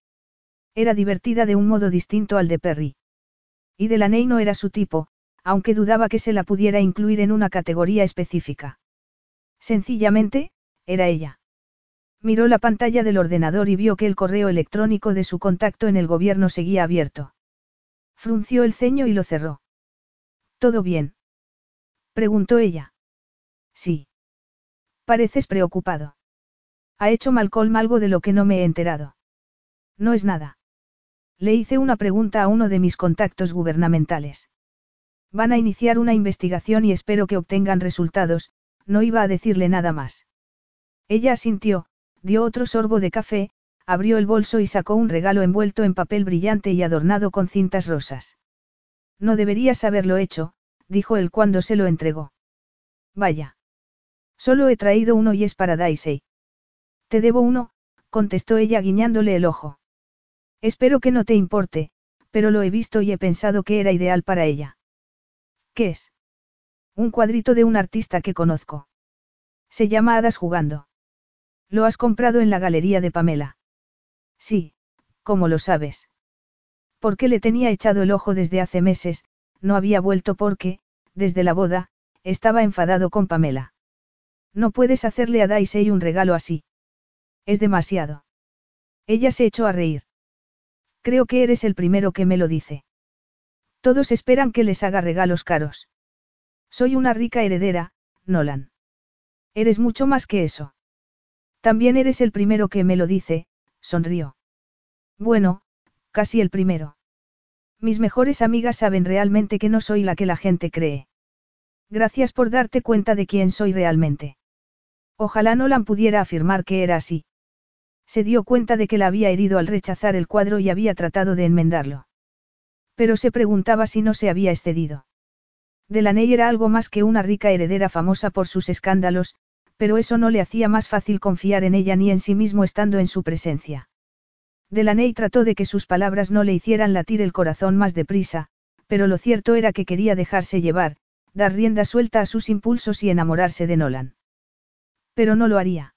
Era divertida de un modo distinto al de Perry. Y Delaney no era su tipo, aunque dudaba que se la pudiera incluir en una categoría específica. Sencillamente, era ella. Miró la pantalla del ordenador y vio que el correo electrónico de su contacto en el gobierno seguía abierto. Frunció el ceño y lo cerró. ¿Todo bien? preguntó ella. Sí. Pareces preocupado. Ha hecho Malcolm algo de lo que no me he enterado. No es nada. Le hice una pregunta a uno de mis contactos gubernamentales. Van a iniciar una investigación y espero que obtengan resultados, no iba a decirle nada más. Ella asintió, dio otro sorbo de café, abrió el bolso y sacó un regalo envuelto en papel brillante y adornado con cintas rosas. No deberías haberlo hecho, dijo él cuando se lo entregó. Vaya. Solo he traído uno y es para Daisy. Te debo uno, contestó ella guiñándole el ojo. Espero que no te importe, pero lo he visto y he pensado que era ideal para ella. ¿Qué es? Un cuadrito de un artista que conozco. Se llama Hadas jugando. Lo has comprado en la galería de Pamela. Sí, como lo sabes. Porque le tenía echado el ojo desde hace meses, no había vuelto porque, desde la boda, estaba enfadado con Pamela. No puedes hacerle a Daisy un regalo así. Es demasiado. Ella se echó a reír. Creo que eres el primero que me lo dice. Todos esperan que les haga regalos caros. Soy una rica heredera, Nolan. Eres mucho más que eso. También eres el primero que me lo dice, sonrió. Bueno, casi el primero. Mis mejores amigas saben realmente que no soy la que la gente cree. Gracias por darte cuenta de quién soy realmente. Ojalá Nolan pudiera afirmar que era así. Se dio cuenta de que la había herido al rechazar el cuadro y había tratado de enmendarlo. Pero se preguntaba si no se había excedido. Delaney era algo más que una rica heredera famosa por sus escándalos, pero eso no le hacía más fácil confiar en ella ni en sí mismo estando en su presencia. Delaney trató de que sus palabras no le hicieran latir el corazón más deprisa, pero lo cierto era que quería dejarse llevar, dar rienda suelta a sus impulsos y enamorarse de Nolan. Pero no lo haría.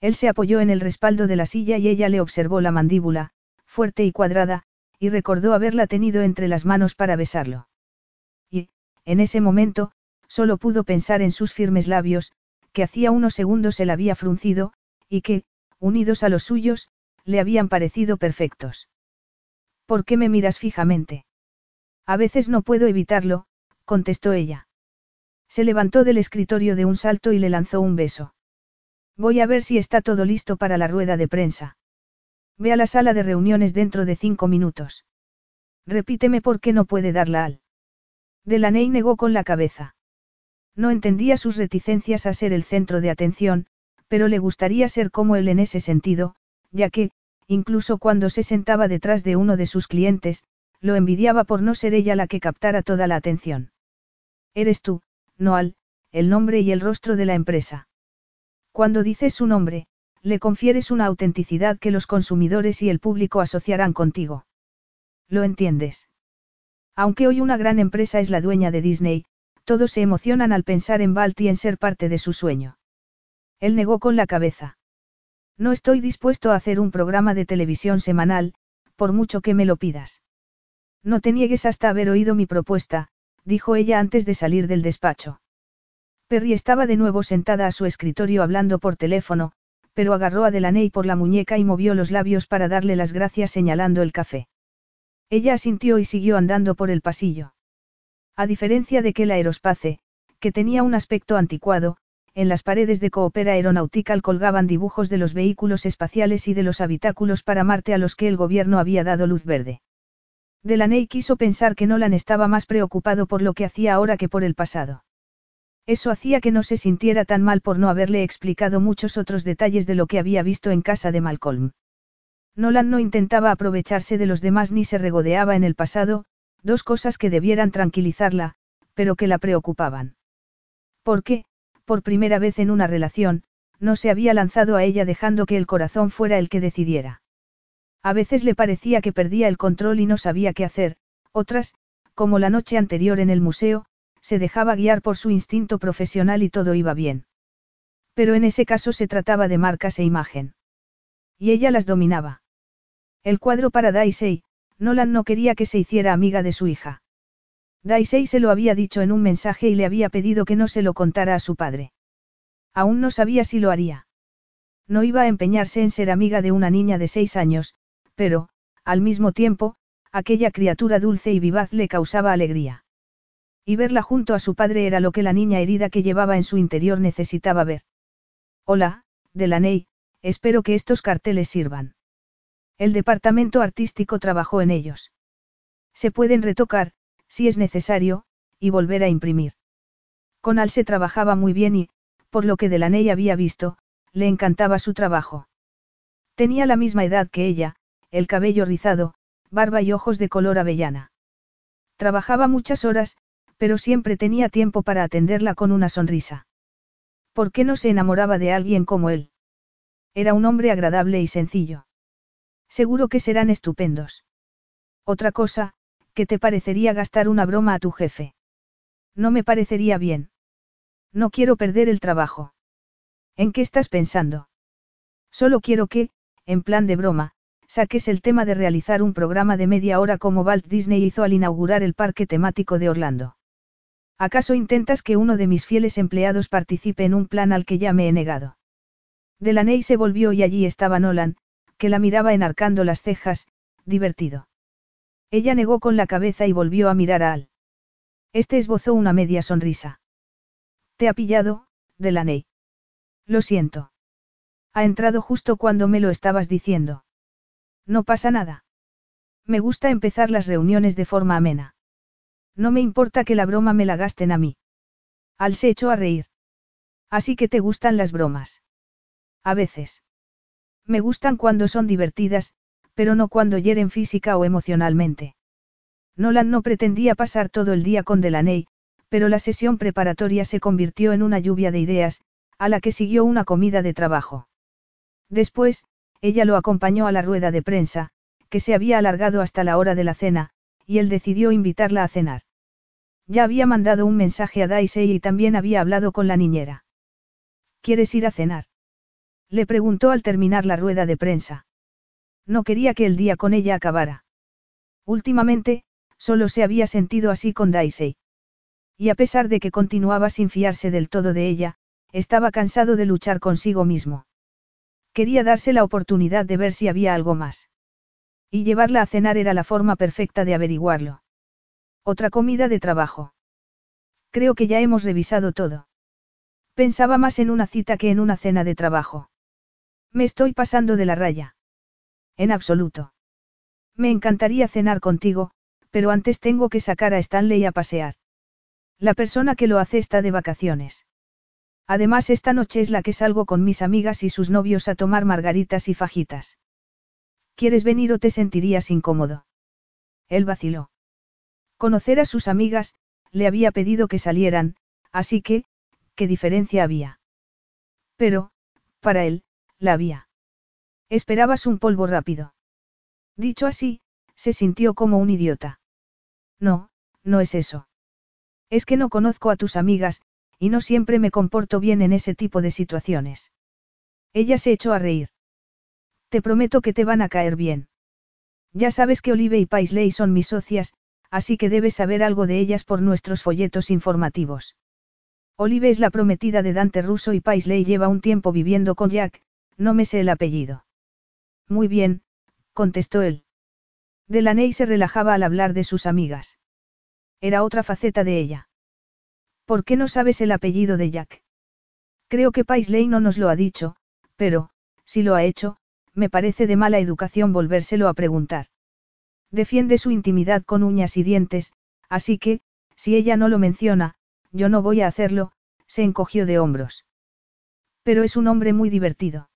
Él se apoyó en el respaldo de la silla y ella le observó la mandíbula, fuerte y cuadrada, y recordó haberla tenido entre las manos para besarlo. Y, en ese momento, solo pudo pensar en sus firmes labios, que hacía unos segundos él había fruncido, y que, unidos a los suyos, le habían parecido perfectos. ¿Por qué me miras fijamente? A veces no puedo evitarlo, contestó ella. Se levantó del escritorio de un salto y le lanzó un beso. Voy a ver si está todo listo para la rueda de prensa. Ve a la sala de reuniones dentro de cinco minutos. Repíteme por qué no puede darla al. Delaney negó con la cabeza. No entendía sus reticencias a ser el centro de atención, pero le gustaría ser como él en ese sentido, ya que, incluso cuando se sentaba detrás de uno de sus clientes, lo envidiaba por no ser ella la que captara toda la atención. Eres tú, Noal, el nombre y el rostro de la empresa. Cuando dices su nombre, le confieres una autenticidad que los consumidores y el público asociarán contigo. ¿Lo entiendes? Aunque hoy una gran empresa es la dueña de Disney, todos se emocionan al pensar en Balt y en ser parte de su sueño. Él negó con la cabeza. No estoy dispuesto a hacer un programa de televisión semanal, por mucho que me lo pidas. No te niegues hasta haber oído mi propuesta, dijo ella antes de salir del despacho. Perry estaba de nuevo sentada a su escritorio hablando por teléfono, pero agarró a Delaney por la muñeca y movió los labios para darle las gracias señalando el café. Ella asintió y siguió andando por el pasillo. A diferencia de que la aerospace, que tenía un aspecto anticuado, en las paredes de Coopera Aeronautical colgaban dibujos de los vehículos espaciales y de los habitáculos para Marte a los que el gobierno había dado luz verde. Delaney quiso pensar que Nolan estaba más preocupado por lo que hacía ahora que por el pasado. Eso hacía que no se sintiera tan mal por no haberle explicado muchos otros detalles de lo que había visto en casa de Malcolm. Nolan no intentaba aprovecharse de los demás ni se regodeaba en el pasado, dos cosas que debieran tranquilizarla, pero que la preocupaban. Porque, por primera vez en una relación, no se había lanzado a ella dejando que el corazón fuera el que decidiera. A veces le parecía que perdía el control y no sabía qué hacer, otras, como la noche anterior en el museo, se dejaba guiar por su instinto profesional y todo iba bien. Pero en ese caso se trataba de marcas e imagen. Y ella las dominaba. El cuadro para Daisy, Nolan no quería que se hiciera amiga de su hija. Daisy se lo había dicho en un mensaje y le había pedido que no se lo contara a su padre. Aún no sabía si lo haría. No iba a empeñarse en ser amiga de una niña de seis años, pero, al mismo tiempo, aquella criatura dulce y vivaz le causaba alegría. Y verla junto a su padre era lo que la niña herida que llevaba en su interior necesitaba ver. Hola, Delaney, espero que estos carteles sirvan. El departamento artístico trabajó en ellos. Se pueden retocar, si es necesario, y volver a imprimir. Con Al se trabajaba muy bien y, por lo que Delaney había visto, le encantaba su trabajo. Tenía la misma edad que ella, el cabello rizado, barba y ojos de color avellana. Trabajaba muchas horas, pero siempre tenía tiempo para atenderla con una sonrisa. ¿Por qué no se enamoraba de alguien como él? Era un hombre agradable y sencillo. Seguro que serán estupendos. Otra cosa, ¿qué te parecería gastar una broma a tu jefe? No me parecería bien. No quiero perder el trabajo. ¿En qué estás pensando? Solo quiero que, en plan de broma, saques el tema de realizar un programa de media hora como Walt Disney hizo al inaugurar el parque temático de Orlando. ¿Acaso intentas que uno de mis fieles empleados participe en un plan al que ya me he negado? Delaney se volvió y allí estaba Nolan, que la miraba enarcando las cejas, divertido. Ella negó con la cabeza y volvió a mirar a Al. Este esbozó una media sonrisa. Te ha pillado, Delaney. Lo siento. Ha entrado justo cuando me lo estabas diciendo. No pasa nada. Me gusta empezar las reuniones de forma amena. No me importa que la broma me la gasten a mí. Al se echó a reír. Así que te gustan las bromas. A veces. Me gustan cuando son divertidas, pero no cuando hieren física o emocionalmente. Nolan no pretendía pasar todo el día con Delaney, pero la sesión preparatoria se convirtió en una lluvia de ideas, a la que siguió una comida de trabajo. Después, ella lo acompañó a la rueda de prensa, que se había alargado hasta la hora de la cena, y él decidió invitarla a cenar. Ya había mandado un mensaje a Daisy y también había hablado con la niñera. ¿Quieres ir a cenar? Le preguntó al terminar la rueda de prensa. No quería que el día con ella acabara. Últimamente, solo se había sentido así con Daisy. Y a pesar de que continuaba sin fiarse del todo de ella, estaba cansado de luchar consigo mismo. Quería darse la oportunidad de ver si había algo más. Y llevarla a cenar era la forma perfecta de averiguarlo. Otra comida de trabajo. Creo que ya hemos revisado todo. Pensaba más en una cita que en una cena de trabajo. Me estoy pasando de la raya. En absoluto. Me encantaría cenar contigo, pero antes tengo que sacar a Stanley a pasear. La persona que lo hace está de vacaciones. Además, esta noche es la que salgo con mis amigas y sus novios a tomar margaritas y fajitas. ¿Quieres venir o te sentirías incómodo? Él vaciló. Conocer a sus amigas, le había pedido que salieran, así que, ¿qué diferencia había? Pero, para él, la había. Esperabas un polvo rápido. Dicho así, se sintió como un idiota. No, no es eso. Es que no conozco a tus amigas, y no siempre me comporto bien en ese tipo de situaciones. Ella se echó a reír. Te prometo que te van a caer bien. Ya sabes que Olive y Paisley son mis socias, así que debes saber algo de ellas por nuestros folletos informativos. Olive es la prometida de Dante Russo y Paisley lleva un tiempo viviendo con Jack, no me sé el apellido. Muy bien, contestó él. Delaney se relajaba al hablar de sus amigas. Era otra faceta de ella. ¿Por qué no sabes el apellido de Jack? Creo que Paisley no nos lo ha dicho, pero, si lo ha hecho, me parece de mala educación volvérselo a preguntar. Defiende su intimidad con uñas y dientes, así que, si ella no lo menciona, yo no voy a hacerlo, se encogió de hombros. Pero es un hombre muy divertido.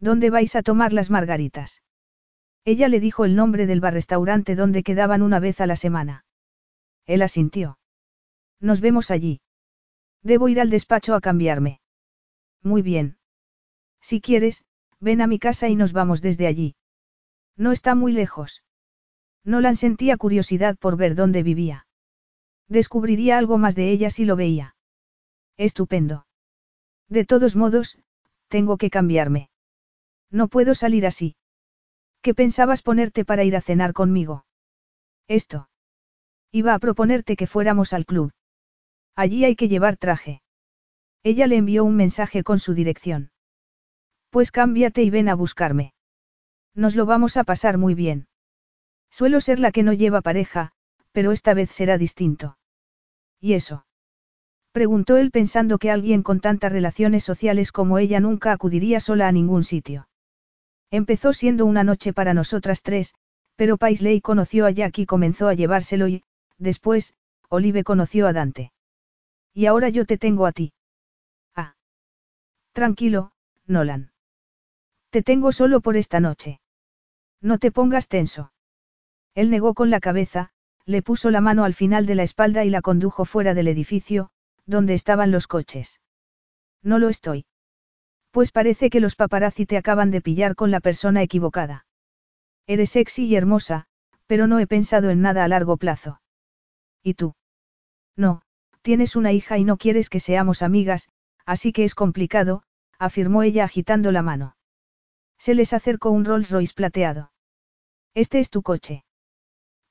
¿Dónde vais a tomar las margaritas? Ella le dijo el nombre del bar-restaurante donde quedaban una vez a la semana. Él asintió. Nos vemos allí. Debo ir al despacho a cambiarme. Muy bien. Si quieres, ven a mi casa y nos vamos desde allí. No está muy lejos. Nolan sentía curiosidad por ver dónde vivía. Descubriría algo más de ella si lo veía. Estupendo. De todos modos, tengo que cambiarme. No puedo salir así. ¿Qué pensabas ponerte para ir a cenar conmigo? Esto. Iba a proponerte que fuéramos al club. Allí hay que llevar traje. Ella le envió un mensaje con su dirección. Pues cámbiate y ven a buscarme. Nos lo vamos a pasar muy bien. Suelo ser la que no lleva pareja, pero esta vez será distinto. ¿Y eso? Preguntó él pensando que alguien con tantas relaciones sociales como ella nunca acudiría sola a ningún sitio. Empezó siendo una noche para nosotras tres, pero Paisley conoció a Jack y comenzó a llevárselo y, después, Olive conoció a Dante. Y ahora yo te tengo a ti. Ah. Tranquilo, Nolan. Te tengo solo por esta noche. No te pongas tenso. Él negó con la cabeza, le puso la mano al final de la espalda y la condujo fuera del edificio, donde estaban los coches. No lo estoy. Pues parece que los paparazzi te acaban de pillar con la persona equivocada. Eres sexy y hermosa, pero no he pensado en nada a largo plazo. ¿Y tú? No, tienes una hija y no quieres que seamos amigas, así que es complicado, afirmó ella agitando la mano. Se les acercó un Rolls Royce plateado. ¿Este es tu coche?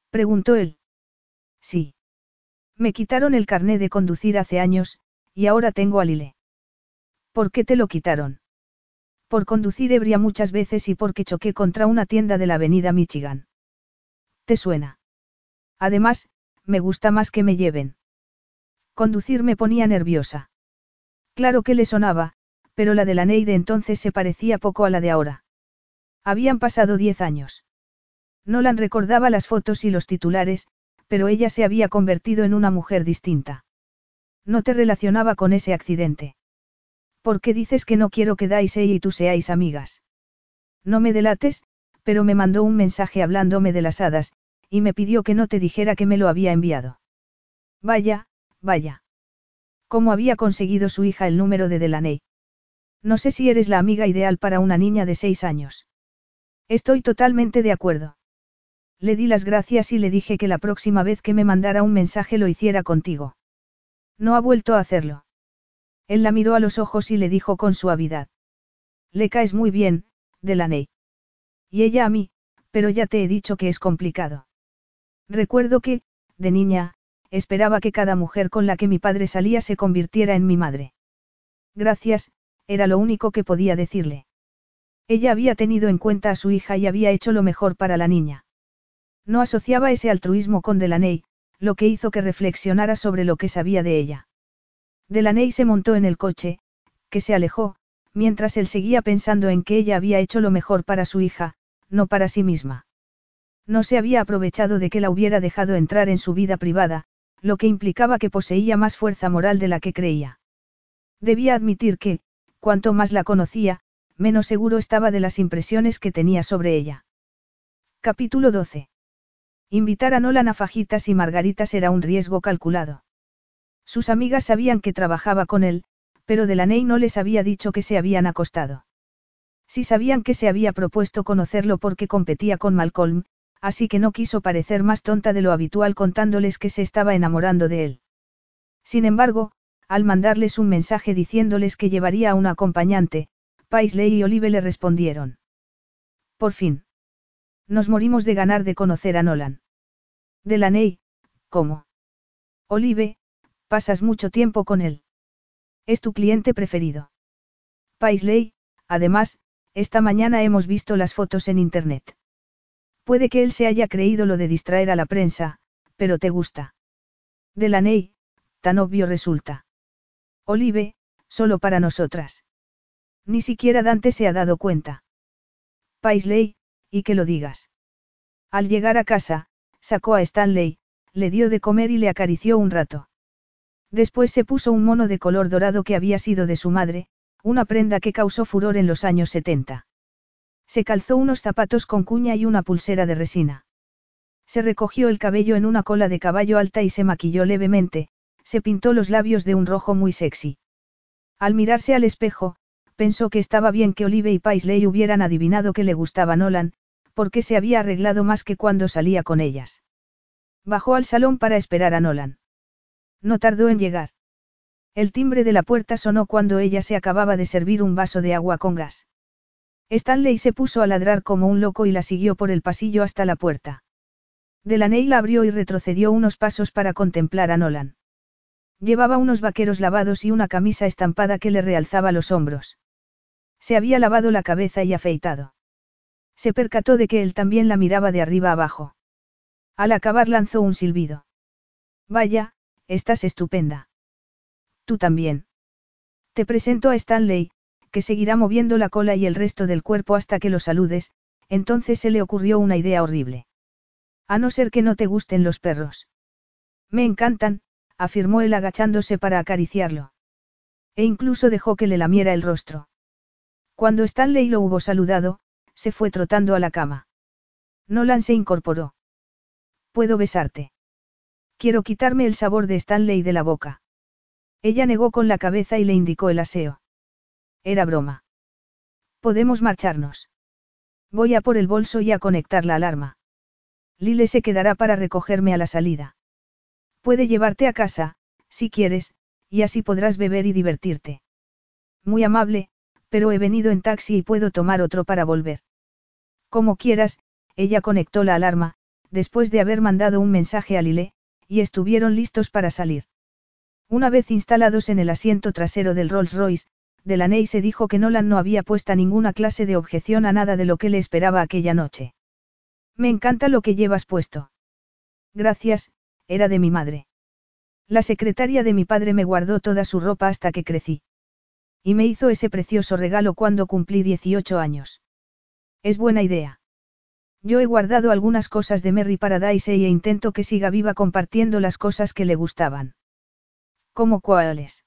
Preguntó él. Sí. Me quitaron el carné de conducir hace años, y ahora tengo a Lile. ¿Por qué te lo quitaron? Por conducir ebria muchas veces y porque choqué contra una tienda de la avenida Michigan. ¿Te suena? Además, me gusta más que me lleven. Conducir me ponía nerviosa. Claro que le sonaba, pero la de la Ney de entonces se parecía poco a la de ahora. Habían pasado diez años. Nolan recordaba las fotos y los titulares, pero ella se había convertido en una mujer distinta. No te relacionaba con ese accidente. ¿Por qué dices que no quiero que Daisy y tú seáis amigas? No me delates, pero me mandó un mensaje hablándome de las hadas, y me pidió que no te dijera que me lo había enviado. Vaya, vaya. ¿Cómo había conseguido su hija el número de Delaney? No sé si eres la amiga ideal para una niña de seis años. Estoy totalmente de acuerdo. Le di las gracias y le dije que la próxima vez que me mandara un mensaje lo hiciera contigo. No ha vuelto a hacerlo. Él la miró a los ojos y le dijo con suavidad. Le caes muy bien, Delaney. Y ella a mí, pero ya te he dicho que es complicado. Recuerdo que, de niña, esperaba que cada mujer con la que mi padre salía se convirtiera en mi madre. Gracias, era lo único que podía decirle. Ella había tenido en cuenta a su hija y había hecho lo mejor para la niña. No asociaba ese altruismo con Delaney, lo que hizo que reflexionara sobre lo que sabía de ella. Delaney se montó en el coche, que se alejó, mientras él seguía pensando en que ella había hecho lo mejor para su hija, no para sí misma. No se había aprovechado de que la hubiera dejado entrar en su vida privada, lo que implicaba que poseía más fuerza moral de la que creía. Debía admitir que, cuanto más la conocía, menos seguro estaba de las impresiones que tenía sobre ella. Capítulo 12. Invitar a Nolan a fajitas y margaritas era un riesgo calculado. Sus amigas sabían que trabajaba con él, pero Delaney no les había dicho que se habían acostado. Sí sabían que se había propuesto conocerlo porque competía con Malcolm, así que no quiso parecer más tonta de lo habitual contándoles que se estaba enamorando de él. Sin embargo, al mandarles un mensaje diciéndoles que llevaría a un acompañante, Paisley y Olive le respondieron. Por fin. Nos morimos de ganar de conocer a Nolan. Delaney, ¿cómo? Olive, pasas mucho tiempo con él. Es tu cliente preferido. Paisley, además, esta mañana hemos visto las fotos en Internet. Puede que él se haya creído lo de distraer a la prensa, pero te gusta. Delaney, tan obvio resulta. Olive, solo para nosotras. Ni siquiera Dante se ha dado cuenta. Paisley, y que lo digas. Al llegar a casa, sacó a Stanley, le dio de comer y le acarició un rato. Después se puso un mono de color dorado que había sido de su madre, una prenda que causó furor en los años 70. Se calzó unos zapatos con cuña y una pulsera de resina. Se recogió el cabello en una cola de caballo alta y se maquilló levemente, se pintó los labios de un rojo muy sexy. Al mirarse al espejo, pensó que estaba bien que Olive y Paisley hubieran adivinado que le gustaba Nolan, porque se había arreglado más que cuando salía con ellas. Bajó al salón para esperar a Nolan. No tardó en llegar. El timbre de la puerta sonó cuando ella se acababa de servir un vaso de agua con gas. Stanley se puso a ladrar como un loco y la siguió por el pasillo hasta la puerta. Delaney la abrió y retrocedió unos pasos para contemplar a Nolan. Llevaba unos vaqueros lavados y una camisa estampada que le realzaba los hombros. Se había lavado la cabeza y afeitado. Se percató de que él también la miraba de arriba abajo. Al acabar lanzó un silbido. Vaya, estás estupenda. Tú también. Te presento a Stanley, que seguirá moviendo la cola y el resto del cuerpo hasta que lo saludes, entonces se le ocurrió una idea horrible. A no ser que no te gusten los perros. Me encantan, afirmó él agachándose para acariciarlo. E incluso dejó que le lamiera el rostro. Cuando Stanley lo hubo saludado, se fue trotando a la cama. Nolan se incorporó. ¿Puedo besarte? Quiero quitarme el sabor de Stanley de la boca. Ella negó con la cabeza y le indicó el aseo. Era broma. Podemos marcharnos. Voy a por el bolso y a conectar la alarma. Lile se quedará para recogerme a la salida. Puede llevarte a casa, si quieres, y así podrás beber y divertirte. Muy amable, pero he venido en taxi y puedo tomar otro para volver. Como quieras, ella conectó la alarma, después de haber mandado un mensaje a Lile, y estuvieron listos para salir. Una vez instalados en el asiento trasero del Rolls Royce, Delaney se dijo que Nolan no había puesta ninguna clase de objeción a nada de lo que le esperaba aquella noche. Me encanta lo que llevas puesto. Gracias, era de mi madre. La secretaria de mi padre me guardó toda su ropa hasta que crecí. Y me hizo ese precioso regalo cuando cumplí 18 años. Es buena idea. Yo he guardado algunas cosas de Merry Paradise e intento que siga viva compartiendo las cosas que le gustaban. ¿Cómo cuáles?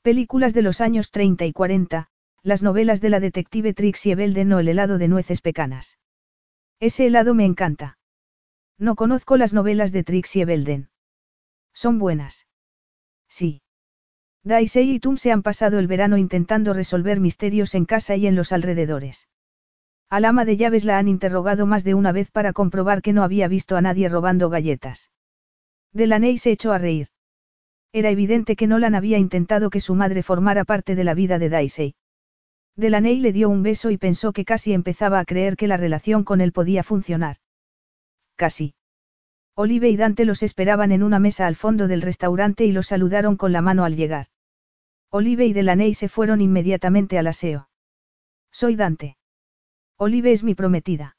Películas de los años 30 y 40, las novelas de la detective Trixie Belden o el helado de nueces pecanas. Ese helado me encanta. No conozco las novelas de Trixie Belden. Son buenas. Sí. Daisy y Tum se han pasado el verano intentando resolver misterios en casa y en los alrededores. Al ama de llaves la han interrogado más de una vez para comprobar que no había visto a nadie robando galletas. Delaney se echó a reír. Era evidente que Nolan había intentado que su madre formara parte de la vida de Daisy. Delaney le dio un beso y pensó que casi empezaba a creer que la relación con él podía funcionar. Casi. Olive y Dante los esperaban en una mesa al fondo del restaurante y los saludaron con la mano al llegar. Olive y Delaney se fueron inmediatamente al aseo. Soy Dante. Olive es mi prometida.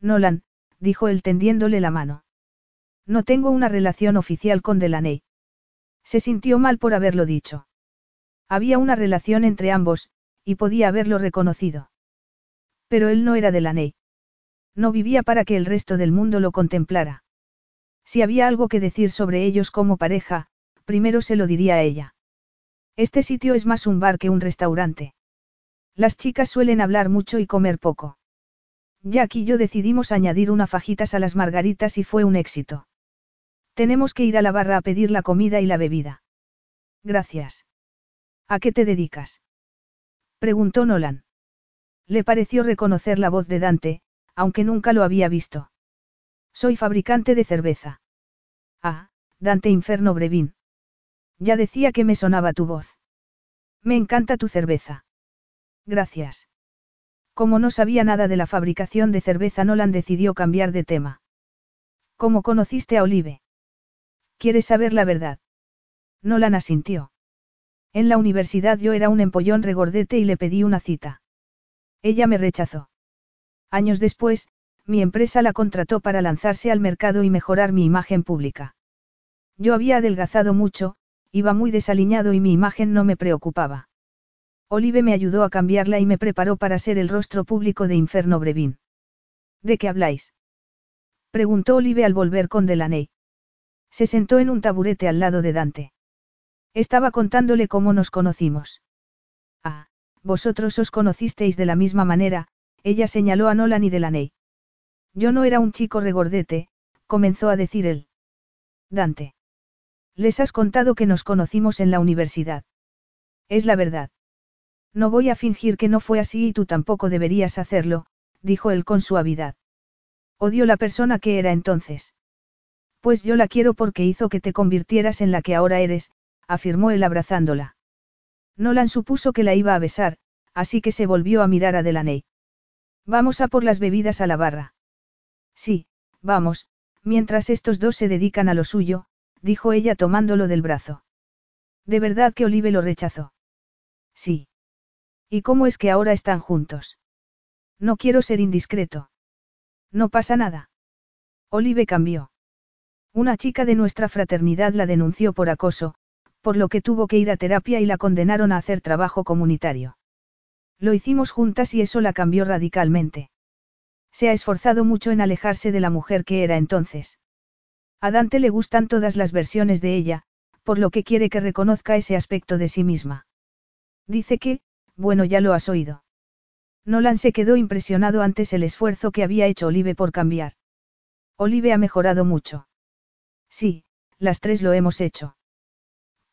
Nolan, dijo él tendiéndole la mano. No tengo una relación oficial con Delaney. Se sintió mal por haberlo dicho. Había una relación entre ambos, y podía haberlo reconocido. Pero él no era Delaney. No vivía para que el resto del mundo lo contemplara. Si había algo que decir sobre ellos como pareja, primero se lo diría a ella. Este sitio es más un bar que un restaurante. Las chicas suelen hablar mucho y comer poco. Jack y yo decidimos añadir una fajitas a las margaritas y fue un éxito. Tenemos que ir a la barra a pedir la comida y la bebida. Gracias. ¿A qué te dedicas? Preguntó Nolan. Le pareció reconocer la voz de Dante, aunque nunca lo había visto. Soy fabricante de cerveza. Ah, Dante Inferno Brevin. Ya decía que me sonaba tu voz. Me encanta tu cerveza. Gracias. Como no sabía nada de la fabricación de cerveza, Nolan decidió cambiar de tema. ¿Cómo conociste a Olive? ¿Quieres saber la verdad? Nolan asintió. En la universidad yo era un empollón regordete y le pedí una cita. Ella me rechazó. Años después, mi empresa la contrató para lanzarse al mercado y mejorar mi imagen pública. Yo había adelgazado mucho, iba muy desaliñado y mi imagen no me preocupaba. Olive me ayudó a cambiarla y me preparó para ser el rostro público de Inferno Brevin. ¿De qué habláis? Preguntó Olive al volver con Delaney. Se sentó en un taburete al lado de Dante. Estaba contándole cómo nos conocimos. Ah, vosotros os conocisteis de la misma manera, ella señaló a Nolan y Delaney. Yo no era un chico regordete, comenzó a decir él. Dante. Les has contado que nos conocimos en la universidad. Es la verdad. No voy a fingir que no fue así y tú tampoco deberías hacerlo, dijo él con suavidad. Odio la persona que era entonces. Pues yo la quiero porque hizo que te convirtieras en la que ahora eres, afirmó él abrazándola. Nolan supuso que la iba a besar, así que se volvió a mirar a Delaney. Vamos a por las bebidas a la barra. Sí, vamos, mientras estos dos se dedican a lo suyo, dijo ella tomándolo del brazo. ¿De verdad que Olive lo rechazó? Sí. ¿Y cómo es que ahora están juntos? No quiero ser indiscreto. No pasa nada. Olive cambió. Una chica de nuestra fraternidad la denunció por acoso, por lo que tuvo que ir a terapia y la condenaron a hacer trabajo comunitario. Lo hicimos juntas y eso la cambió radicalmente. Se ha esforzado mucho en alejarse de la mujer que era entonces. A Dante le gustan todas las versiones de ella, por lo que quiere que reconozca ese aspecto de sí misma. Dice que, bueno ya lo has oído. Nolan se quedó impresionado antes el esfuerzo que había hecho Olive por cambiar. Olive ha mejorado mucho. Sí, las tres lo hemos hecho.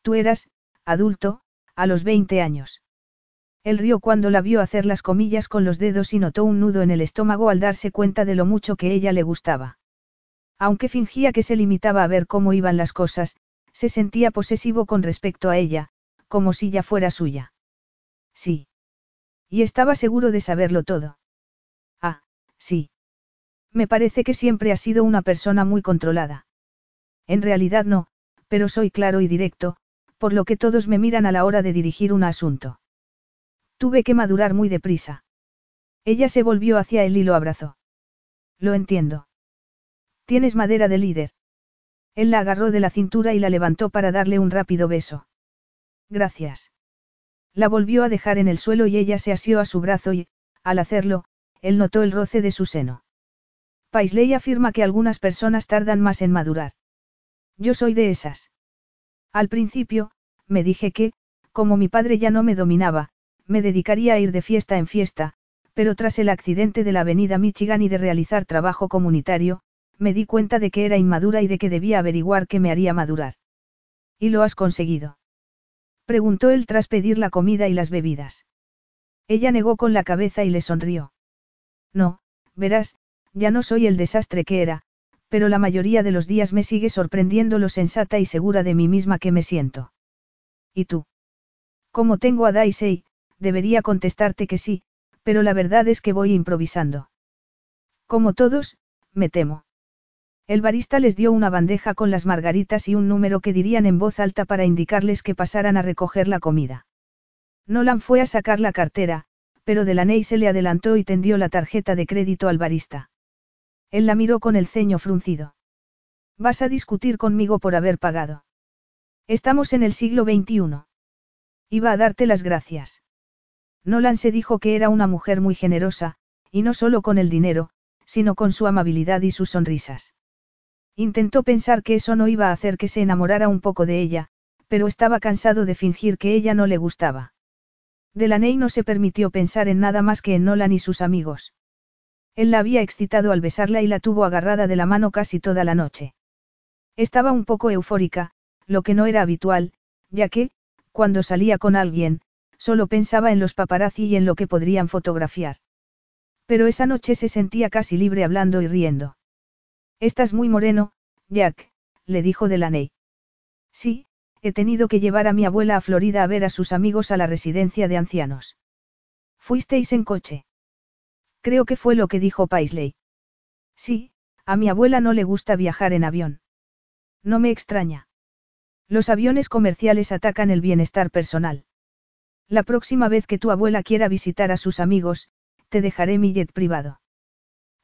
Tú eras, adulto, a los 20 años. Él rió cuando la vio hacer las comillas con los dedos y notó un nudo en el estómago al darse cuenta de lo mucho que ella le gustaba. Aunque fingía que se limitaba a ver cómo iban las cosas, se sentía posesivo con respecto a ella, como si ya fuera suya. Sí. Y estaba seguro de saberlo todo. Ah, sí. Me parece que siempre ha sido una persona muy controlada. En realidad no, pero soy claro y directo, por lo que todos me miran a la hora de dirigir un asunto. Tuve que madurar muy deprisa. Ella se volvió hacia él y lo abrazó. Lo entiendo. Tienes madera de líder. Él la agarró de la cintura y la levantó para darle un rápido beso. Gracias. La volvió a dejar en el suelo y ella se asió a su brazo y, al hacerlo, él notó el roce de su seno. Paisley afirma que algunas personas tardan más en madurar. Yo soy de esas. Al principio, me dije que, como mi padre ya no me dominaba, me dedicaría a ir de fiesta en fiesta, pero tras el accidente de la avenida Michigan y de realizar trabajo comunitario, me di cuenta de que era inmadura y de que debía averiguar qué me haría madurar. ¿Y lo has conseguido? Preguntó él tras pedir la comida y las bebidas. Ella negó con la cabeza y le sonrió. No, verás, ya no soy el desastre que era, pero la mayoría de los días me sigue sorprendiendo lo sensata y segura de mí misma que me siento. ¿Y tú? Como tengo a Daisy, debería contestarte que sí, pero la verdad es que voy improvisando. Como todos, me temo. El barista les dio una bandeja con las margaritas y un número que dirían en voz alta para indicarles que pasaran a recoger la comida. Nolan fue a sacar la cartera, pero Delaney se le adelantó y tendió la tarjeta de crédito al barista. Él la miró con el ceño fruncido. Vas a discutir conmigo por haber pagado. Estamos en el siglo XXI. Iba a darte las gracias. Nolan se dijo que era una mujer muy generosa, y no solo con el dinero, sino con su amabilidad y sus sonrisas. Intentó pensar que eso no iba a hacer que se enamorara un poco de ella, pero estaba cansado de fingir que ella no le gustaba. Delaney no se permitió pensar en nada más que en Nolan y sus amigos. Él la había excitado al besarla y la tuvo agarrada de la mano casi toda la noche. Estaba un poco eufórica, lo que no era habitual, ya que, cuando salía con alguien, solo pensaba en los paparazzi y en lo que podrían fotografiar. Pero esa noche se sentía casi libre hablando y riendo. Estás muy moreno, Jack, le dijo Delaney. Sí, he tenido que llevar a mi abuela a Florida a ver a sus amigos a la residencia de ancianos. ¿Fuisteis en coche? Creo que fue lo que dijo Paisley. Sí, a mi abuela no le gusta viajar en avión. No me extraña. Los aviones comerciales atacan el bienestar personal. La próxima vez que tu abuela quiera visitar a sus amigos, te dejaré mi jet privado.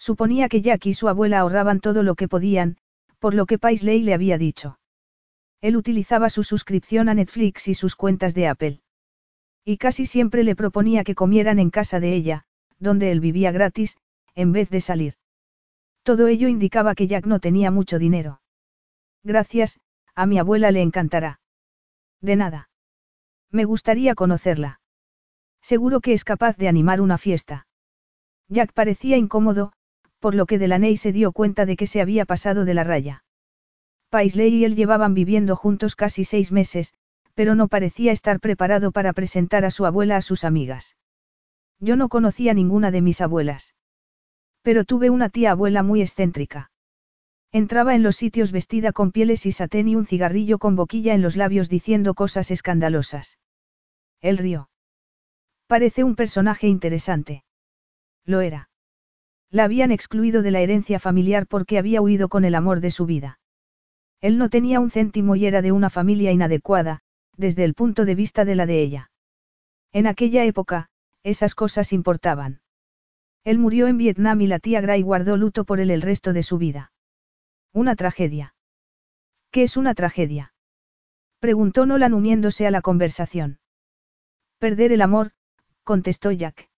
Suponía que Jack y su abuela ahorraban todo lo que podían, por lo que Paisley le había dicho. Él utilizaba su suscripción a Netflix y sus cuentas de Apple. Y casi siempre le proponía que comieran en casa de ella, donde él vivía gratis, en vez de salir. Todo ello indicaba que Jack no tenía mucho dinero. Gracias, a mi abuela le encantará. De nada. Me gustaría conocerla. Seguro que es capaz de animar una fiesta. Jack parecía incómodo, por lo que Delaney se dio cuenta de que se había pasado de la raya. Paisley y él llevaban viviendo juntos casi seis meses, pero no parecía estar preparado para presentar a su abuela a sus amigas. Yo no conocía ninguna de mis abuelas. Pero tuve una tía abuela muy excéntrica. Entraba en los sitios vestida con pieles y satén y un cigarrillo con boquilla en los labios diciendo cosas escandalosas. Él rió. Parece un personaje interesante. Lo era. La habían excluido de la herencia familiar porque había huido con el amor de su vida. Él no tenía un céntimo y era de una familia inadecuada, desde el punto de vista de la de ella. En aquella época, esas cosas importaban. Él murió en Vietnam y la tía Gray guardó luto por él el resto de su vida. Una tragedia. ¿Qué es una tragedia? Preguntó Nolan uniéndose a la conversación. Perder el amor, contestó Jack.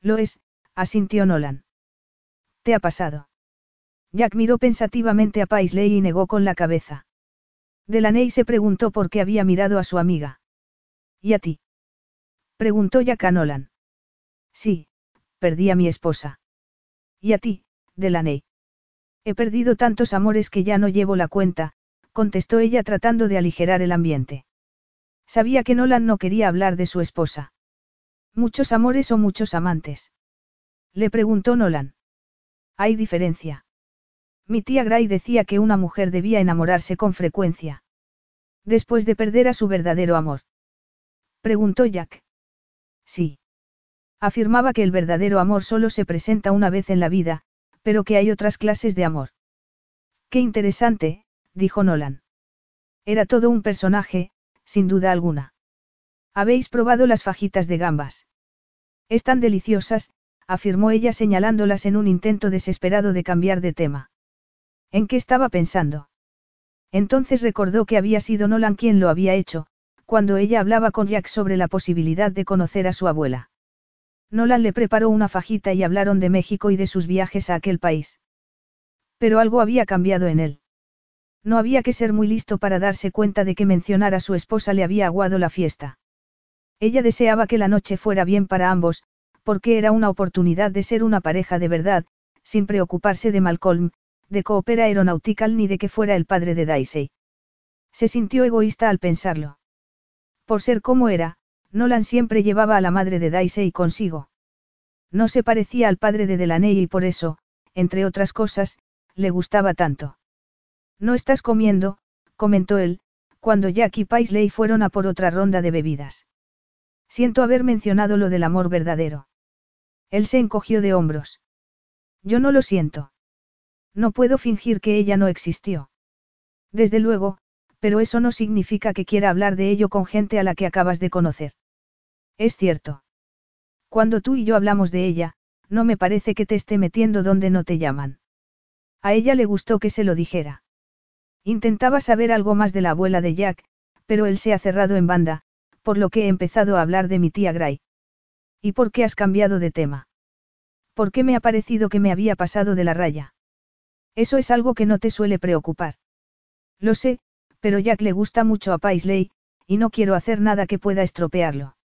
Lo es, asintió Nolan. ¿Te ha pasado? Jack miró pensativamente a Paisley y negó con la cabeza. Delaney se preguntó por qué había mirado a su amiga. ¿Y a ti? Preguntó Jack a Nolan. Sí, perdí a mi esposa. ¿Y a ti, Delaney? He perdido tantos amores que ya no llevo la cuenta, contestó ella tratando de aligerar el ambiente. Sabía que Nolan no quería hablar de su esposa. ¿Muchos amores o muchos amantes? Le preguntó Nolan. Hay diferencia. Mi tía Gray decía que una mujer debía enamorarse con frecuencia. Después de perder a su verdadero amor. Preguntó Jack. Sí. Afirmaba que el verdadero amor solo se presenta una vez en la vida, pero que hay otras clases de amor. Qué interesante, dijo Nolan. Era todo un personaje, sin duda alguna. ¿Habéis probado las fajitas de gambas? Están deliciosas, afirmó ella señalándolas en un intento desesperado de cambiar de tema. ¿En qué estaba pensando? Entonces recordó que había sido Nolan quien lo había hecho, cuando ella hablaba con Jack sobre la posibilidad de conocer a su abuela. Nolan le preparó una fajita y hablaron de México y de sus viajes a aquel país. Pero algo había cambiado en él. No había que ser muy listo para darse cuenta de que mencionar a su esposa le había aguado la fiesta. Ella deseaba que la noche fuera bien para ambos, porque era una oportunidad de ser una pareja de verdad, sin preocuparse de Malcolm, de Coopera Aeronautical ni de que fuera el padre de Daisy. Se sintió egoísta al pensarlo. Por ser como era, Nolan siempre llevaba a la madre de Daisy consigo. No se parecía al padre de Delaney y por eso, entre otras cosas, le gustaba tanto. No estás comiendo, comentó él, cuando Jack y Paisley fueron a por otra ronda de bebidas. Siento haber mencionado lo del amor verdadero. Él se encogió de hombros. Yo no lo siento. No puedo fingir que ella no existió. Desde luego, pero eso no significa que quiera hablar de ello con gente a la que acabas de conocer. Es cierto. Cuando tú y yo hablamos de ella, no me parece que te esté metiendo donde no te llaman. A ella le gustó que se lo dijera. Intentaba saber algo más de la abuela de Jack, pero él se ha cerrado en banda, por lo que he empezado a hablar de mi tía Gray. ¿Y por qué has cambiado de tema? ¿Por qué me ha parecido que me había pasado de la raya? Eso es algo que no te suele preocupar. Lo sé, pero Jack le gusta mucho a Paisley, y no quiero hacer nada que pueda estropearlo.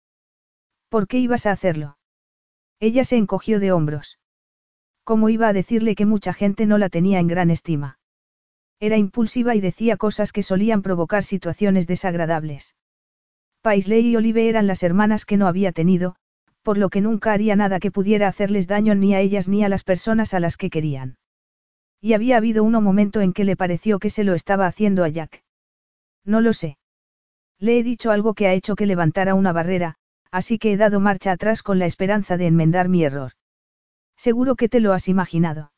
¿Por qué ibas a hacerlo? Ella se encogió de hombros. ¿Cómo iba a decirle que mucha gente no la tenía en gran estima? Era impulsiva y decía cosas que solían provocar situaciones desagradables. Paisley y Olive eran las hermanas que no había tenido, por lo que nunca haría nada que pudiera hacerles daño ni a ellas ni a las personas a las que querían. Y había habido un momento en que le pareció que se lo estaba haciendo a Jack. No lo sé. Le he dicho algo que ha hecho que levantara una barrera, así que he dado marcha atrás con la esperanza de enmendar mi error. Seguro que te lo has imaginado.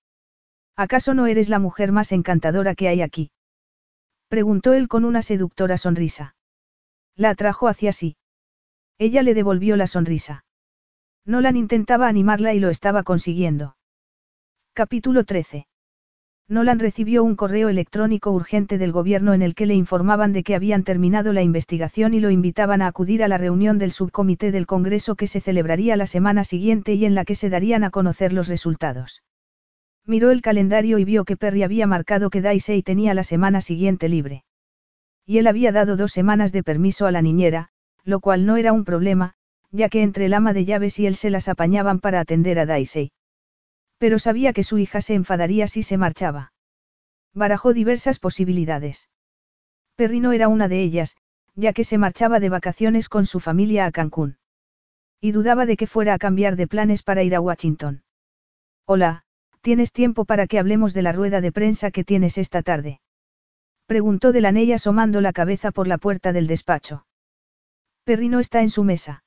¿Acaso no eres la mujer más encantadora que hay aquí? Preguntó él con una seductora sonrisa. La atrajo hacia sí. Ella le devolvió la sonrisa. Nolan intentaba animarla y lo estaba consiguiendo. Capítulo 13. Nolan recibió un correo electrónico urgente del gobierno en el que le informaban de que habían terminado la investigación y lo invitaban a acudir a la reunión del subcomité del Congreso que se celebraría la semana siguiente y en la que se darían a conocer los resultados. Miró el calendario y vio que Perry había marcado que Daisy tenía la semana siguiente libre. Y él había dado dos semanas de permiso a la niñera, lo cual no era un problema, ya que entre el ama de llaves y él se las apañaban para atender a Daisy. Pero sabía que su hija se enfadaría si se marchaba. Barajó diversas posibilidades. Perry no era una de ellas, ya que se marchaba de vacaciones con su familia a Cancún. Y dudaba de que fuera a cambiar de planes para ir a Washington. Hola, ¿Tienes tiempo para que hablemos de la rueda de prensa que tienes esta tarde? Preguntó Delaney asomando la cabeza por la puerta del despacho. Perry no está en su mesa.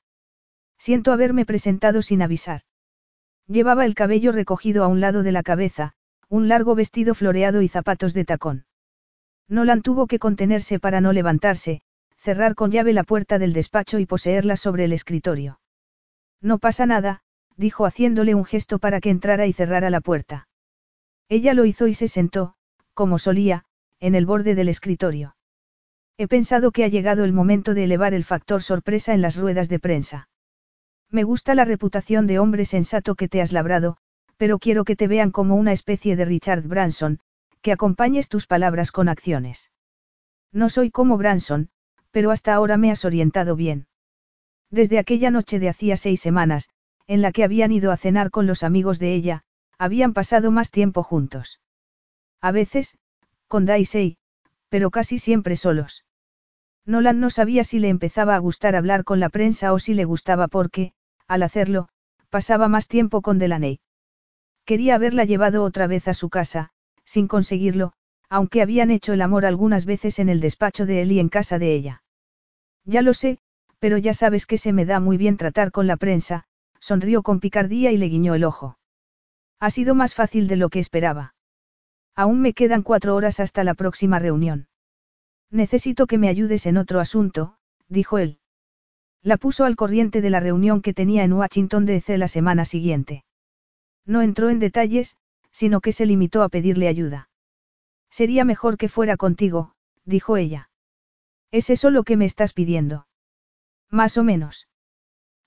Siento haberme presentado sin avisar. Llevaba el cabello recogido a un lado de la cabeza, un largo vestido floreado y zapatos de tacón. Nolan tuvo que contenerse para no levantarse, cerrar con llave la puerta del despacho y poseerla sobre el escritorio. No pasa nada, dijo haciéndole un gesto para que entrara y cerrara la puerta. Ella lo hizo y se sentó, como solía, en el borde del escritorio. He pensado que ha llegado el momento de elevar el factor sorpresa en las ruedas de prensa. Me gusta la reputación de hombre sensato que te has labrado, pero quiero que te vean como una especie de Richard Branson, que acompañes tus palabras con acciones. No soy como Branson, pero hasta ahora me has orientado bien. Desde aquella noche de hacía seis semanas, en la que habían ido a cenar con los amigos de ella, habían pasado más tiempo juntos. A veces, con Daisy, pero casi siempre solos. Nolan no sabía si le empezaba a gustar hablar con la prensa o si le gustaba porque, al hacerlo, pasaba más tiempo con Delaney. Quería haberla llevado otra vez a su casa, sin conseguirlo, aunque habían hecho el amor algunas veces en el despacho de él y en casa de ella. Ya lo sé, pero ya sabes que se me da muy bien tratar con la prensa, sonrió con picardía y le guiñó el ojo. Ha sido más fácil de lo que esperaba. Aún me quedan cuatro horas hasta la próxima reunión. Necesito que me ayudes en otro asunto, dijo él. La puso al corriente de la reunión que tenía en Washington DC la semana siguiente. No entró en detalles, sino que se limitó a pedirle ayuda. Sería mejor que fuera contigo, dijo ella. ¿Es eso lo que me estás pidiendo? Más o menos.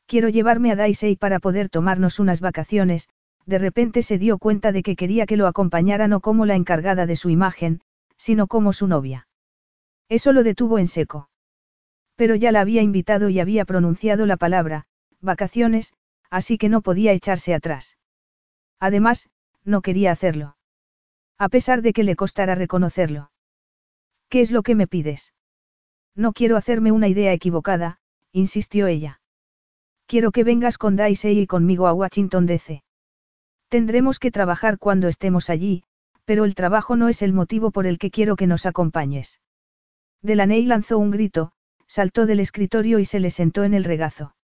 Quiero llevarme a Daisy para poder tomarnos unas vacaciones, de repente se dio cuenta de que quería que lo acompañara no como la encargada de su imagen, sino como su novia. Eso lo detuvo en seco. Pero ya la había invitado y había pronunciado la palabra, vacaciones, así que no podía echarse atrás. Además, no quería hacerlo. A pesar de que le costara reconocerlo. ¿Qué es lo que me pides? No quiero hacerme una idea equivocada, insistió ella. Quiero que vengas con Daisy y conmigo a Washington DC. Tendremos que trabajar cuando estemos allí, pero el trabajo no es el motivo por el que quiero que nos acompañes. Delaney lanzó un grito, saltó del escritorio y se le sentó en el regazo.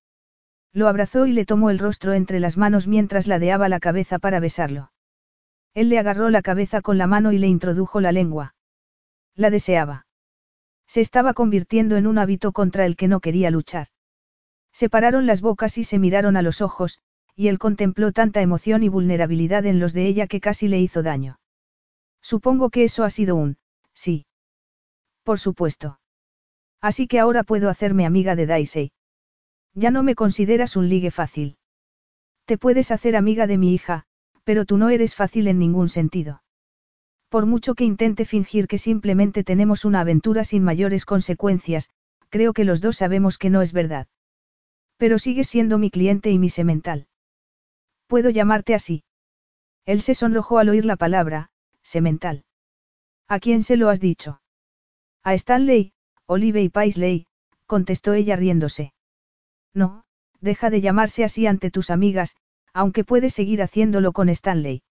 Lo abrazó y le tomó el rostro entre las manos mientras ladeaba la cabeza para besarlo. Él le agarró la cabeza con la mano y le introdujo la lengua. La deseaba. Se estaba convirtiendo en un hábito contra el que no quería luchar. Separaron las bocas y se miraron a los ojos, y él contempló tanta emoción y vulnerabilidad en los de ella que casi le hizo daño. Supongo que eso ha sido un, sí. Por supuesto. Así que ahora puedo hacerme amiga de Daisy. Ya no me consideras un ligue fácil. Te puedes hacer amiga de mi hija, pero tú no eres fácil en ningún sentido. Por mucho que intente fingir que simplemente tenemos una aventura sin mayores consecuencias, creo que los dos sabemos que no es verdad. Pero sigues siendo mi cliente y mi semental. ¿Puedo llamarte así? Él se sonrojó al oír la palabra, semental. ¿A quién se lo has dicho? A Stanley, Olive y Paisley, contestó ella riéndose. No, deja de llamarse así ante tus amigas, aunque puedes seguir haciéndolo con Stanley.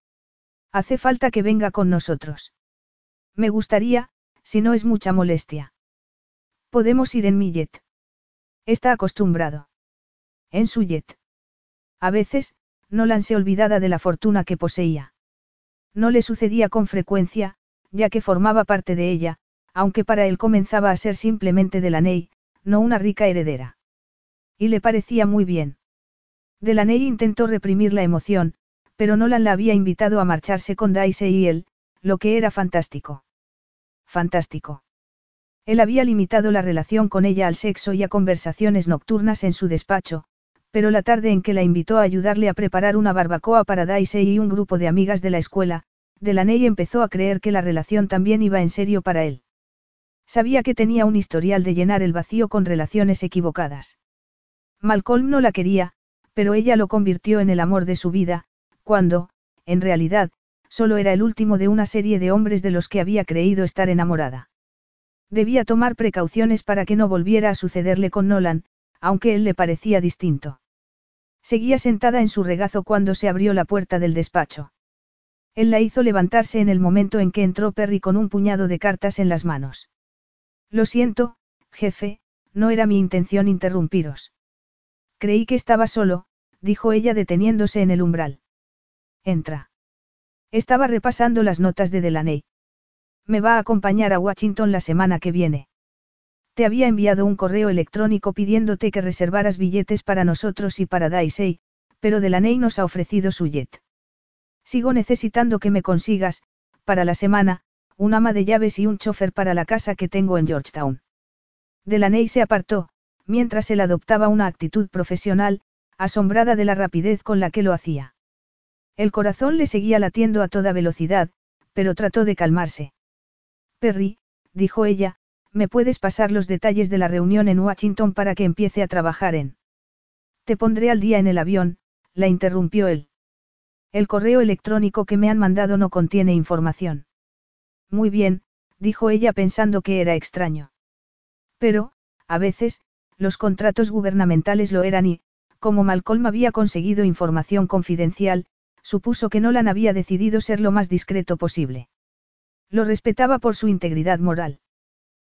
Hace falta que venga con nosotros. Me gustaría, si no es mucha molestia. Podemos ir en mi jet. Está acostumbrado. En su jet. A veces, Nolan se olvidada de la fortuna que poseía. No le sucedía con frecuencia, ya que formaba parte de ella, aunque para él comenzaba a ser simplemente Delaney, no una rica heredera. Y le parecía muy bien. Delaney intentó reprimir la emoción, pero Nolan la había invitado a marcharse con Daisy y él, lo que era fantástico. Fantástico. Él había limitado la relación con ella al sexo y a conversaciones nocturnas en su despacho, pero la tarde en que la invitó a ayudarle a preparar una barbacoa para Daisy y un grupo de amigas de la escuela, Delaney empezó a creer que la relación también iba en serio para él. Sabía que tenía un historial de llenar el vacío con relaciones equivocadas. Malcolm no la quería, pero ella lo convirtió en el amor de su vida, cuando, en realidad, solo era el último de una serie de hombres de los que había creído estar enamorada. Debía tomar precauciones para que no volviera a sucederle con Nolan, aunque él le parecía distinto. Seguía sentada en su regazo cuando se abrió la puerta del despacho. Él la hizo levantarse en el momento en que entró Perry con un puñado de cartas en las manos. Lo siento, jefe, no era mi intención interrumpiros. Creí que estaba solo, dijo ella deteniéndose en el umbral. Entra. Estaba repasando las notas de Delaney. Me va a acompañar a Washington la semana que viene. Te había enviado un correo electrónico pidiéndote que reservaras billetes para nosotros y para Daisy, pero Delaney nos ha ofrecido su jet. Sigo necesitando que me consigas, para la semana, un ama de llaves y un chofer para la casa que tengo en Georgetown. Delaney se apartó, mientras él adoptaba una actitud profesional, asombrada de la rapidez con la que lo hacía. El corazón le seguía latiendo a toda velocidad, pero trató de calmarse. Perry, dijo ella, ¿me puedes pasar los detalles de la reunión en Washington para que empiece a trabajar en? Te pondré al día en el avión, la interrumpió él. El correo electrónico que me han mandado no contiene información. Muy bien, dijo ella pensando que era extraño. Pero, a veces, los contratos gubernamentales lo eran y, como Malcolm había conseguido información confidencial, supuso que Nolan había decidido ser lo más discreto posible. Lo respetaba por su integridad moral.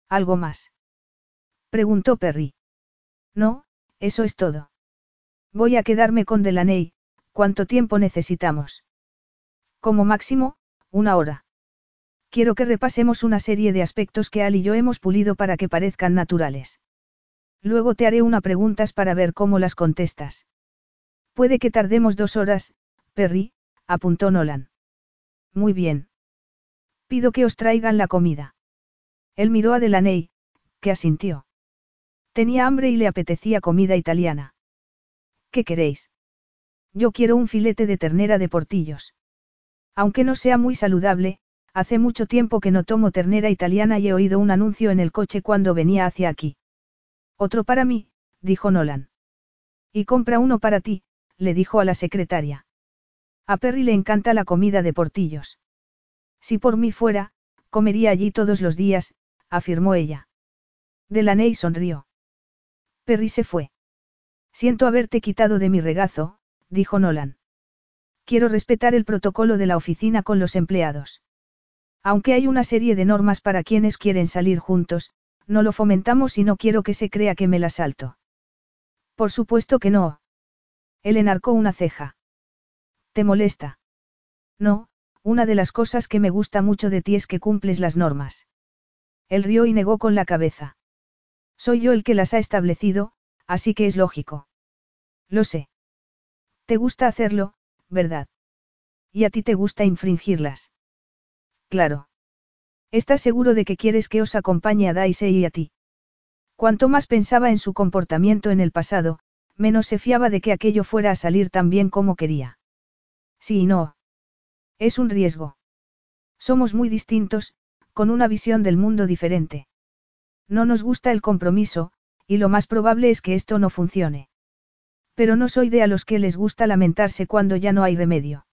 ¿Algo más? Preguntó Perry. No, eso es todo. Voy a quedarme con Delaney, ¿cuánto tiempo necesitamos? Como máximo, una hora. Quiero que repasemos una serie de aspectos que Al y yo hemos pulido para que parezcan naturales. Luego te haré una preguntas para ver cómo las contestas. Puede que tardemos dos horas, Perry, apuntó Nolan. Muy bien. Pido que os traigan la comida. Él miró a Delaney, que asintió. Tenía hambre y le apetecía comida italiana. ¿Qué queréis? Yo quiero un filete de ternera de portillos. Aunque no sea muy saludable, hace mucho tiempo que no tomo ternera italiana y he oído un anuncio en el coche cuando venía hacia aquí. Otro para mí, dijo Nolan. Y compra uno para ti, le dijo a la secretaria. A Perry le encanta la comida de portillos. Si por mí fuera, comería allí todos los días, afirmó ella. Delaney sonrió. Perry se fue. Siento haberte quitado de mi regazo, dijo Nolan. Quiero respetar el protocolo de la oficina con los empleados. Aunque hay una serie de normas para quienes quieren salir juntos, no lo fomentamos y no quiero que se crea que me la salto. Por supuesto que no. Él enarcó una ceja. ¿Te molesta? No, una de las cosas que me gusta mucho de ti es que cumples las normas. Él rió y negó con la cabeza. Soy yo el que las ha establecido, así que es lógico. Lo sé. Te gusta hacerlo, ¿verdad? Y a ti te gusta infringirlas. Claro. ¿Estás seguro de que quieres que os acompañe a Daisy y a ti? Cuanto más pensaba en su comportamiento en el pasado, menos se fiaba de que aquello fuera a salir tan bien como quería. Sí y no. Es un riesgo. Somos muy distintos, con una visión del mundo diferente. No nos gusta el compromiso, y lo más probable es que esto no funcione. Pero no soy de a los que les gusta lamentarse cuando ya no hay remedio.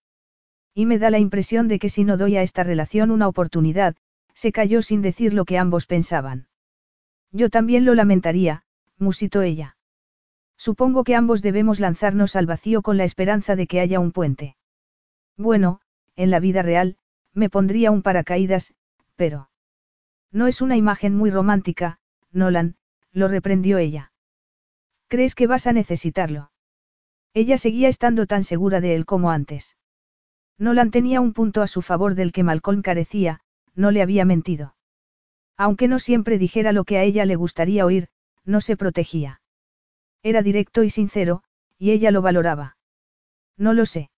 Y me da la impresión de que si no doy a esta relación una oportunidad, se calló sin decir lo que ambos pensaban. Yo también lo lamentaría, musitó ella. Supongo que ambos debemos lanzarnos al vacío con la esperanza de que haya un puente. Bueno, en la vida real, me pondría un paracaídas, pero... No es una imagen muy romántica, Nolan, lo reprendió ella. ¿Crees que vas a necesitarlo? Ella seguía estando tan segura de él como antes. Nolan tenía un punto a su favor del que Malcolm carecía, no le había mentido. Aunque no siempre dijera lo que a ella le gustaría oír, no se protegía. Era directo y sincero, y ella lo valoraba. No lo sé.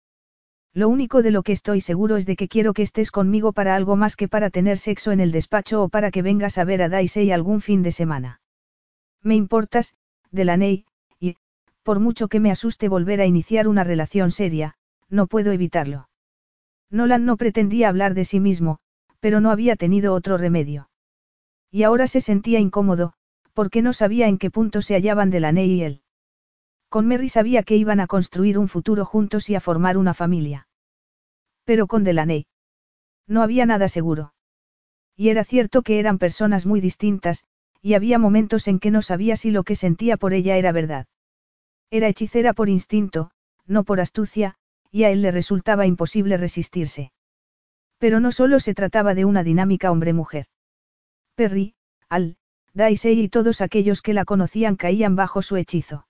Lo único de lo que estoy seguro es de que quiero que estés conmigo para algo más que para tener sexo en el despacho o para que vengas a ver a Daisy algún fin de semana. Me importas, Delaney, y, por mucho que me asuste volver a iniciar una relación seria, no puedo evitarlo. Nolan no pretendía hablar de sí mismo, pero no había tenido otro remedio. Y ahora se sentía incómodo, porque no sabía en qué punto se hallaban Delaney y él. Con Mary sabía que iban a construir un futuro juntos y a formar una familia. Pero con Delaney. No había nada seguro. Y era cierto que eran personas muy distintas, y había momentos en que no sabía si lo que sentía por ella era verdad. Era hechicera por instinto, no por astucia, y a él le resultaba imposible resistirse. Pero no solo se trataba de una dinámica hombre-mujer. Perry, Al, Daisy y todos aquellos que la conocían caían bajo su hechizo.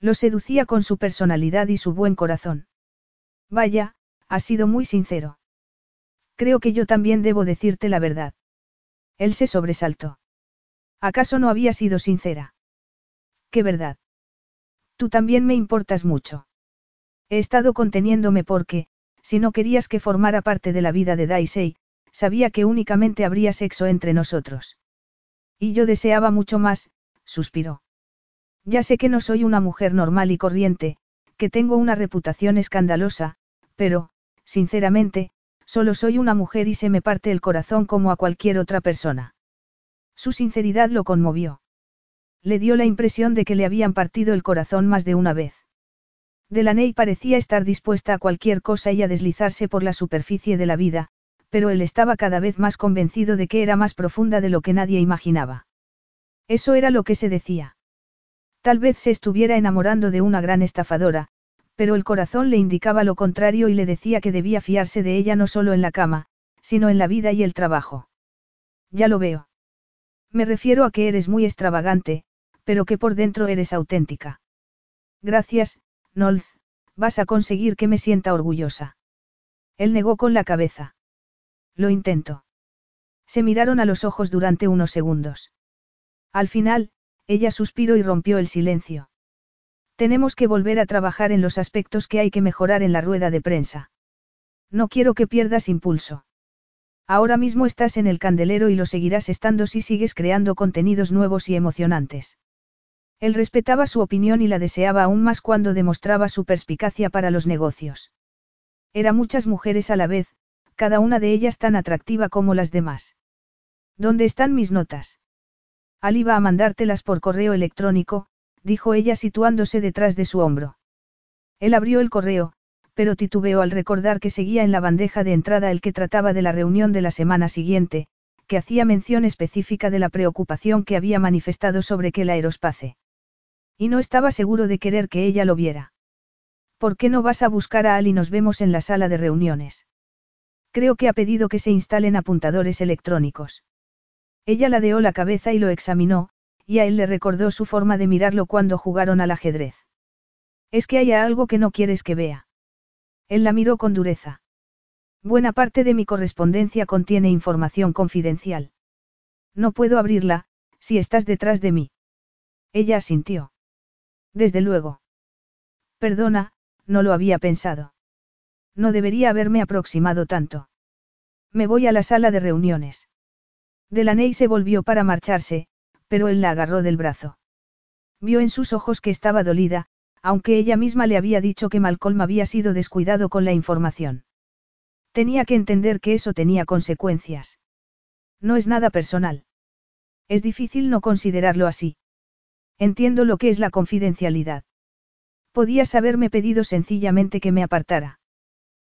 Lo seducía con su personalidad y su buen corazón. Vaya, ha sido muy sincero. Creo que yo también debo decirte la verdad. Él se sobresaltó. ¿Acaso no había sido sincera? ¿Qué verdad? Tú también me importas mucho. He estado conteniéndome porque, si no querías que formara parte de la vida de Daisy, sabía que únicamente habría sexo entre nosotros. Y yo deseaba mucho más, suspiró. Ya sé que no soy una mujer normal y corriente, que tengo una reputación escandalosa, pero, sinceramente, solo soy una mujer y se me parte el corazón como a cualquier otra persona. Su sinceridad lo conmovió. Le dio la impresión de que le habían partido el corazón más de una vez. Delaney parecía estar dispuesta a cualquier cosa y a deslizarse por la superficie de la vida, pero él estaba cada vez más convencido de que era más profunda de lo que nadie imaginaba. Eso era lo que se decía. Tal vez se estuviera enamorando de una gran estafadora, pero el corazón le indicaba lo contrario y le decía que debía fiarse de ella no solo en la cama, sino en la vida y el trabajo. Ya lo veo. Me refiero a que eres muy extravagante, pero que por dentro eres auténtica. Gracias, Nolz, vas a conseguir que me sienta orgullosa. Él negó con la cabeza. Lo intento. Se miraron a los ojos durante unos segundos. Al final, ella suspiró y rompió el silencio. Tenemos que volver a trabajar en los aspectos que hay que mejorar en la rueda de prensa. No quiero que pierdas impulso. Ahora mismo estás en el candelero y lo seguirás estando si sigues creando contenidos nuevos y emocionantes. Él respetaba su opinión y la deseaba aún más cuando demostraba su perspicacia para los negocios. Era muchas mujeres a la vez, cada una de ellas tan atractiva como las demás. ¿Dónde están mis notas? Al iba a mandártelas por correo electrónico, dijo ella situándose detrás de su hombro. Él abrió el correo, pero titubeó al recordar que seguía en la bandeja de entrada el que trataba de la reunión de la semana siguiente, que hacía mención específica de la preocupación que había manifestado sobre que el aerospace. Y no estaba seguro de querer que ella lo viera. ¿Por qué no vas a buscar a Al y nos vemos en la sala de reuniones? Creo que ha pedido que se instalen apuntadores electrónicos. Ella ladeó la cabeza y lo examinó, y a él le recordó su forma de mirarlo cuando jugaron al ajedrez. Es que hay algo que no quieres que vea. Él la miró con dureza. Buena parte de mi correspondencia contiene información confidencial. No puedo abrirla, si estás detrás de mí. Ella asintió. Desde luego. Perdona, no lo había pensado. No debería haberme aproximado tanto. Me voy a la sala de reuniones. Delaney se volvió para marcharse, pero él la agarró del brazo. Vio en sus ojos que estaba dolida, aunque ella misma le había dicho que Malcolm había sido descuidado con la información. Tenía que entender que eso tenía consecuencias. No es nada personal. Es difícil no considerarlo así. Entiendo lo que es la confidencialidad. Podías haberme pedido sencillamente que me apartara.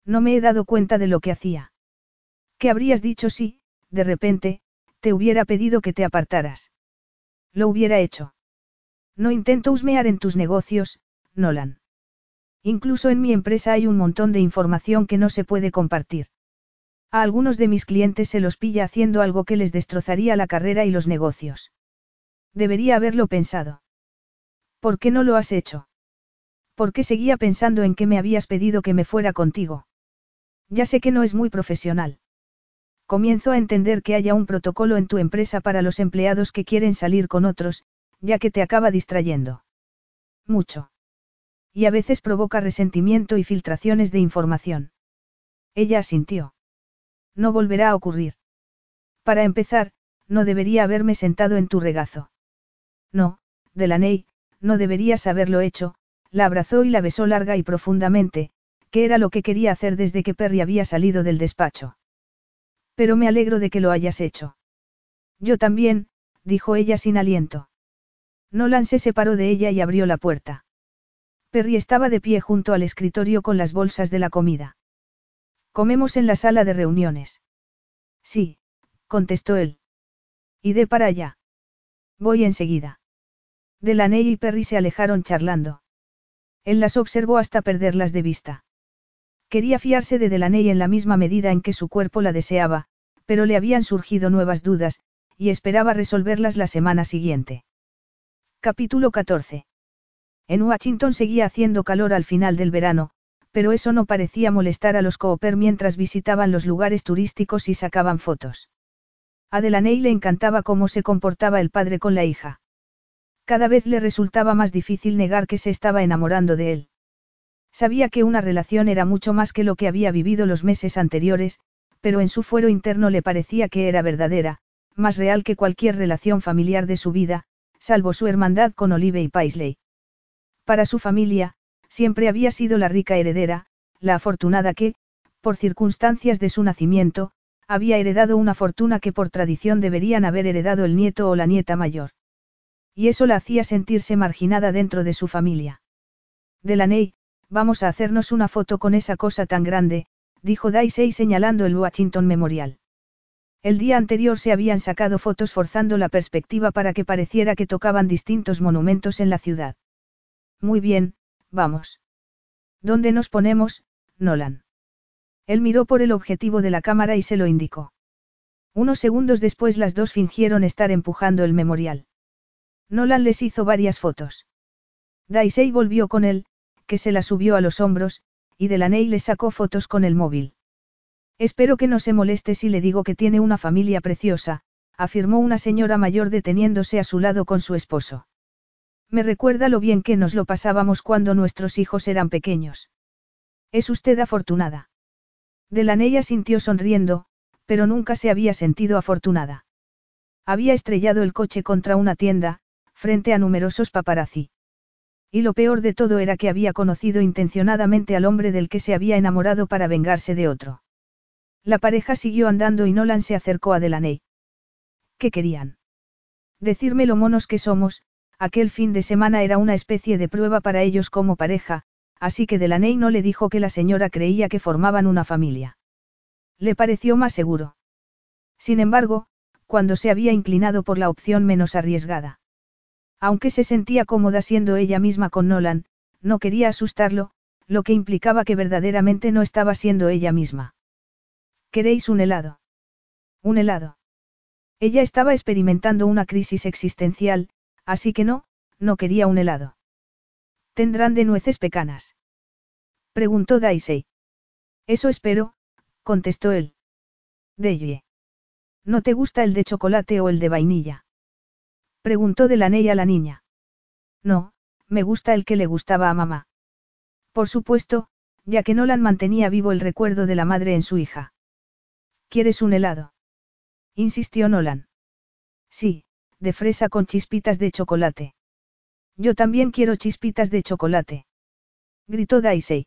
No me he dado cuenta de lo que hacía. ¿Qué habrías dicho si, de repente, te hubiera pedido que te apartaras? Lo hubiera hecho. No intento husmear en tus negocios, Nolan. Incluso en mi empresa hay un montón de información que no se puede compartir. A algunos de mis clientes se los pilla haciendo algo que les destrozaría la carrera y los negocios. Debería haberlo pensado. ¿Por qué no lo has hecho? ¿Por qué seguía pensando en que me habías pedido que me fuera contigo? Ya sé que no es muy profesional. Comienzo a entender que haya un protocolo en tu empresa para los empleados que quieren salir con otros, ya que te acaba distrayendo. Mucho. Y a veces provoca resentimiento y filtraciones de información. Ella asintió. No volverá a ocurrir. Para empezar, no debería haberme sentado en tu regazo. No, Delaney, no deberías haberlo hecho, la abrazó y la besó larga y profundamente, que era lo que quería hacer desde que Perry había salido del despacho. Pero me alegro de que lo hayas hecho. Yo también, dijo ella sin aliento. Nolan se separó de ella y abrió la puerta. Perry estaba de pie junto al escritorio con las bolsas de la comida. Comemos en la sala de reuniones. Sí, contestó él. de para allá. Voy enseguida. Delaney y Perry se alejaron charlando. Él las observó hasta perderlas de vista. Quería fiarse de Delaney en la misma medida en que su cuerpo la deseaba, pero le habían surgido nuevas dudas, y esperaba resolverlas la semana siguiente. Capítulo 14. En Washington seguía haciendo calor al final del verano, pero eso no parecía molestar a los Cooper mientras visitaban los lugares turísticos y sacaban fotos. A Delaney le encantaba cómo se comportaba el padre con la hija. Cada vez le resultaba más difícil negar que se estaba enamorando de él. Sabía que una relación era mucho más que lo que había vivido los meses anteriores, pero en su fuero interno le parecía que era verdadera, más real que cualquier relación familiar de su vida, salvo su hermandad con Olive y Paisley. Para su familia, siempre había sido la rica heredera, la afortunada que, por circunstancias de su nacimiento, había heredado una fortuna que por tradición deberían haber heredado el nieto o la nieta mayor. Y eso la hacía sentirse marginada dentro de su familia. Delaney, vamos a hacernos una foto con esa cosa tan grande, dijo Daisy señalando el Washington Memorial. El día anterior se habían sacado fotos forzando la perspectiva para que pareciera que tocaban distintos monumentos en la ciudad. Muy bien, vamos. ¿Dónde nos ponemos, Nolan? Él miró por el objetivo de la cámara y se lo indicó. Unos segundos después las dos fingieron estar empujando el memorial. Nolan les hizo varias fotos. Daisy volvió con él, que se la subió a los hombros, y Delaney le sacó fotos con el móvil. Espero que no se moleste si le digo que tiene una familia preciosa, afirmó una señora mayor deteniéndose a su lado con su esposo. Me recuerda lo bien que nos lo pasábamos cuando nuestros hijos eran pequeños. Es usted afortunada. Delaney sintió sonriendo, pero nunca se había sentido afortunada. Había estrellado el coche contra una tienda, frente a numerosos paparazzi. Y lo peor de todo era que había conocido intencionadamente al hombre del que se había enamorado para vengarse de otro. La pareja siguió andando y Nolan se acercó a Delaney. ¿Qué querían? Decirme lo monos que somos, aquel fin de semana era una especie de prueba para ellos como pareja, así que Delaney no le dijo que la señora creía que formaban una familia. Le pareció más seguro. Sin embargo, cuando se había inclinado por la opción menos arriesgada. Aunque se sentía cómoda siendo ella misma con Nolan, no quería asustarlo, lo que implicaba que verdaderamente no estaba siendo ella misma. ¿Queréis un helado? Un helado. Ella estaba experimentando una crisis existencial, así que no, no quería un helado. ¿Tendrán de nueces pecanas? Preguntó Daisy. Eso espero, contestó él. Deye. ¿No te gusta el de chocolate o el de vainilla? Preguntó Delaney a la niña. No, me gusta el que le gustaba a mamá. Por supuesto, ya que Nolan mantenía vivo el recuerdo de la madre en su hija. ¿Quieres un helado? insistió Nolan. Sí, de fresa con chispitas de chocolate. Yo también quiero chispitas de chocolate. Gritó Daisy.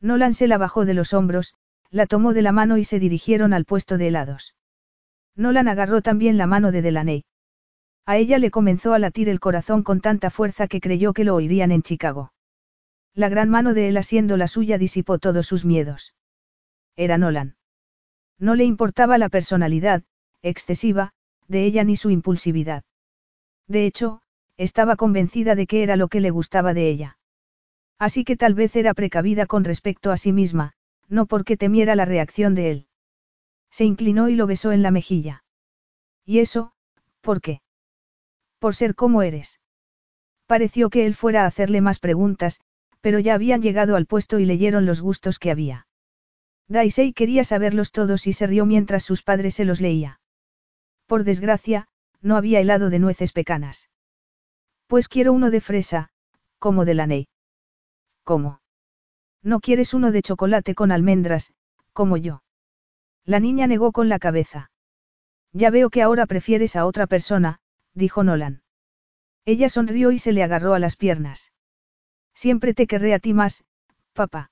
Nolan se la bajó de los hombros, la tomó de la mano y se dirigieron al puesto de helados. Nolan agarró también la mano de Delaney. A ella le comenzó a latir el corazón con tanta fuerza que creyó que lo oirían en Chicago. La gran mano de él haciendo la suya disipó todos sus miedos. Era Nolan. No le importaba la personalidad, excesiva, de ella ni su impulsividad. De hecho, estaba convencida de que era lo que le gustaba de ella. Así que tal vez era precavida con respecto a sí misma, no porque temiera la reacción de él. Se inclinó y lo besó en la mejilla. ¿Y eso, por qué? Por ser como eres. Pareció que él fuera a hacerle más preguntas, pero ya habían llegado al puesto y leyeron los gustos que había. Daisy quería saberlos todos y se rió mientras sus padres se los leía. Por desgracia, no había helado de nueces pecanas. Pues quiero uno de fresa, como de la Ney. ¿Cómo? No quieres uno de chocolate con almendras, como yo. La niña negó con la cabeza. Ya veo que ahora prefieres a otra persona, dijo Nolan. Ella sonrió y se le agarró a las piernas. Siempre te querré a ti más, papá.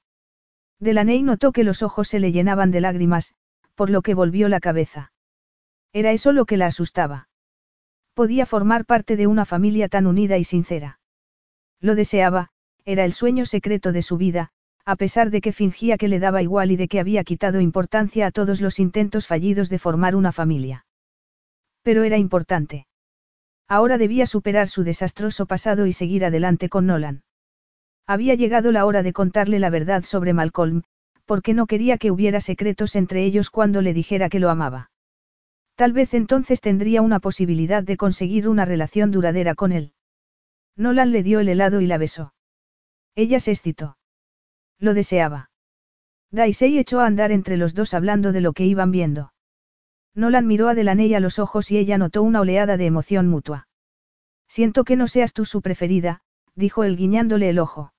Delaney notó que los ojos se le llenaban de lágrimas, por lo que volvió la cabeza. Era eso lo que la asustaba. Podía formar parte de una familia tan unida y sincera. Lo deseaba, era el sueño secreto de su vida, a pesar de que fingía que le daba igual y de que había quitado importancia a todos los intentos fallidos de formar una familia. Pero era importante. Ahora debía superar su desastroso pasado y seguir adelante con Nolan. Había llegado la hora de contarle la verdad sobre Malcolm, porque no quería que hubiera secretos entre ellos cuando le dijera que lo amaba. Tal vez entonces tendría una posibilidad de conseguir una relación duradera con él. Nolan le dio el helado y la besó. Ella se excitó. Lo deseaba. Daisy echó a andar entre los dos hablando de lo que iban viendo. Nolan miró a Delaney a los ojos y ella notó una oleada de emoción mutua. Siento que no seas tú su preferida, dijo él guiñándole el ojo.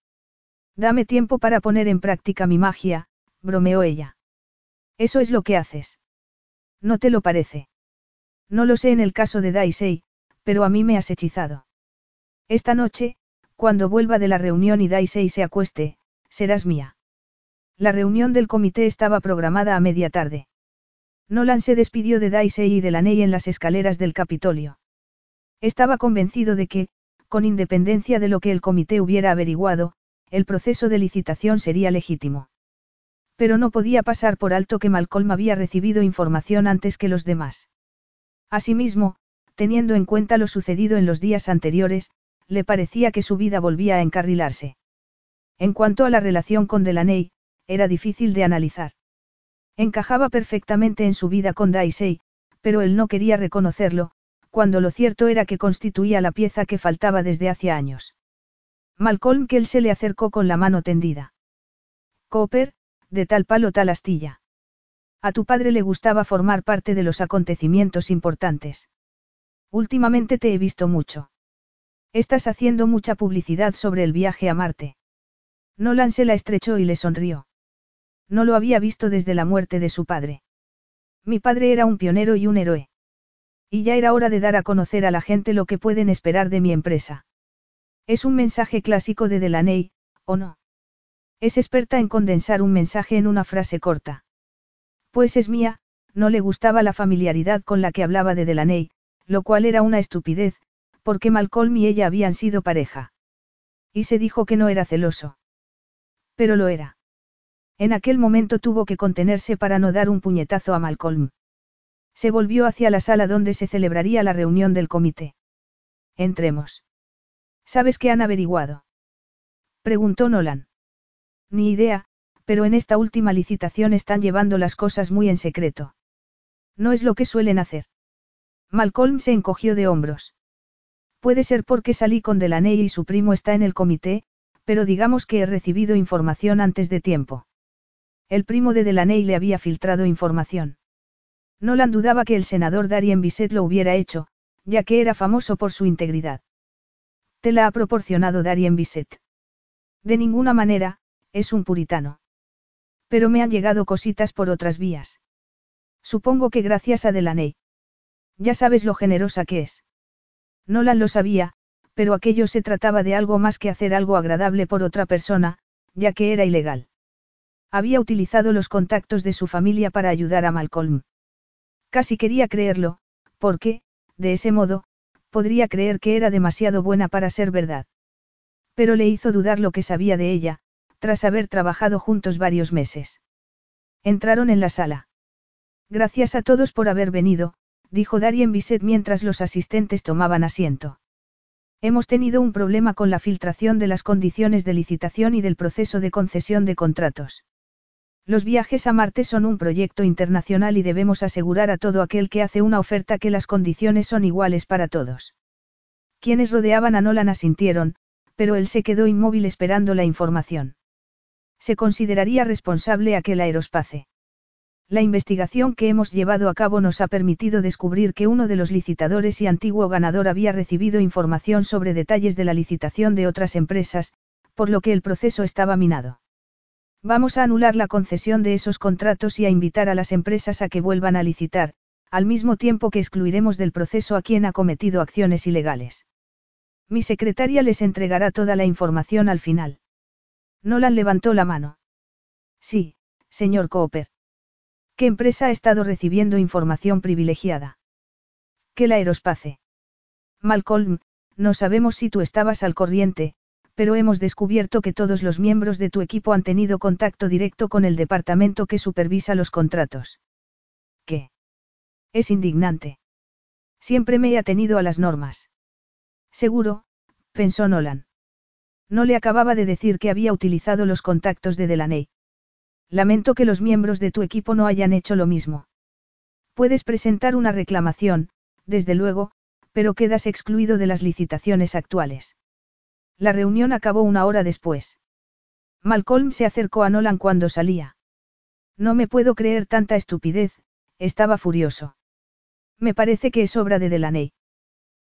Dame tiempo para poner en práctica mi magia, bromeó ella. Eso es lo que haces. ¿No te lo parece? No lo sé en el caso de Daisy, pero a mí me has hechizado. Esta noche, cuando vuelva de la reunión y Daisy se acueste, serás mía. La reunión del comité estaba programada a media tarde. Nolan se despidió de Daisy y de Laney en las escaleras del Capitolio. Estaba convencido de que, con independencia de lo que el comité hubiera averiguado, el proceso de licitación sería legítimo. Pero no podía pasar por alto que Malcolm había recibido información antes que los demás. Asimismo, teniendo en cuenta lo sucedido en los días anteriores, le parecía que su vida volvía a encarrilarse. En cuanto a la relación con Delaney, era difícil de analizar. Encajaba perfectamente en su vida con Daisy, pero él no quería reconocerlo, cuando lo cierto era que constituía la pieza que faltaba desde hace años. Malcolm él se le acercó con la mano tendida. Cooper, de tal palo tal astilla. A tu padre le gustaba formar parte de los acontecimientos importantes. Últimamente te he visto mucho. Estás haciendo mucha publicidad sobre el viaje a Marte. Nolan se la estrechó y le sonrió. No lo había visto desde la muerte de su padre. Mi padre era un pionero y un héroe. Y ya era hora de dar a conocer a la gente lo que pueden esperar de mi empresa. Es un mensaje clásico de Delaney, ¿o no? Es experta en condensar un mensaje en una frase corta. Pues es mía, no le gustaba la familiaridad con la que hablaba de Delaney, lo cual era una estupidez, porque Malcolm y ella habían sido pareja. Y se dijo que no era celoso. Pero lo era. En aquel momento tuvo que contenerse para no dar un puñetazo a Malcolm. Se volvió hacia la sala donde se celebraría la reunión del comité. Entremos. ¿Sabes qué han averiguado? Preguntó Nolan. Ni idea, pero en esta última licitación están llevando las cosas muy en secreto. No es lo que suelen hacer. Malcolm se encogió de hombros. Puede ser porque salí con Delaney y su primo está en el comité, pero digamos que he recibido información antes de tiempo. El primo de Delaney le había filtrado información. Nolan dudaba que el senador Darien Bisset lo hubiera hecho, ya que era famoso por su integridad. Te la ha proporcionado Darien Bisset. De ninguna manera, es un puritano. Pero me han llegado cositas por otras vías. Supongo que gracias a Delaney. Ya sabes lo generosa que es. Nolan lo sabía, pero aquello se trataba de algo más que hacer algo agradable por otra persona, ya que era ilegal. Había utilizado los contactos de su familia para ayudar a Malcolm. Casi quería creerlo, porque, de ese modo, podría creer que era demasiado buena para ser verdad. Pero le hizo dudar lo que sabía de ella, tras haber trabajado juntos varios meses. Entraron en la sala. Gracias a todos por haber venido, dijo Darien Bisset mientras los asistentes tomaban asiento. Hemos tenido un problema con la filtración de las condiciones de licitación y del proceso de concesión de contratos. Los viajes a Marte son un proyecto internacional y debemos asegurar a todo aquel que hace una oferta que las condiciones son iguales para todos. Quienes rodeaban a Nolan asintieron, pero él se quedó inmóvil esperando la información. Se consideraría responsable aquel aerospace. La investigación que hemos llevado a cabo nos ha permitido descubrir que uno de los licitadores y antiguo ganador había recibido información sobre detalles de la licitación de otras empresas, por lo que el proceso estaba minado. Vamos a anular la concesión de esos contratos y a invitar a las empresas a que vuelvan a licitar, al mismo tiempo que excluiremos del proceso a quien ha cometido acciones ilegales. Mi secretaria les entregará toda la información al final. Nolan levantó la mano. Sí, señor Cooper. ¿Qué empresa ha estado recibiendo información privilegiada? ¿Qué la aerospace? Malcolm, no sabemos si tú estabas al corriente, pero hemos descubierto que todos los miembros de tu equipo han tenido contacto directo con el departamento que supervisa los contratos. ¿Qué? Es indignante. Siempre me he atenido a las normas. Seguro, pensó Nolan. No le acababa de decir que había utilizado los contactos de Delaney. Lamento que los miembros de tu equipo no hayan hecho lo mismo. Puedes presentar una reclamación, desde luego, pero quedas excluido de las licitaciones actuales. La reunión acabó una hora después. Malcolm se acercó a Nolan cuando salía. No me puedo creer tanta estupidez, estaba furioso. Me parece que es obra de Delaney.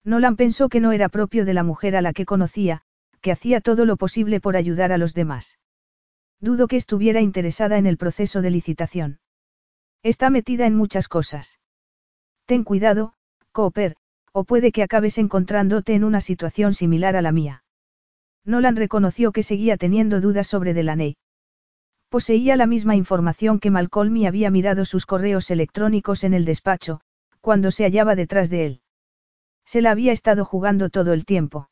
Nolan pensó que no era propio de la mujer a la que conocía, que hacía todo lo posible por ayudar a los demás. Dudo que estuviera interesada en el proceso de licitación. Está metida en muchas cosas. Ten cuidado, Cooper, o puede que acabes encontrándote en una situación similar a la mía. Nolan reconoció que seguía teniendo dudas sobre Delaney. Poseía la misma información que Malcolm y había mirado sus correos electrónicos en el despacho, cuando se hallaba detrás de él. Se la había estado jugando todo el tiempo.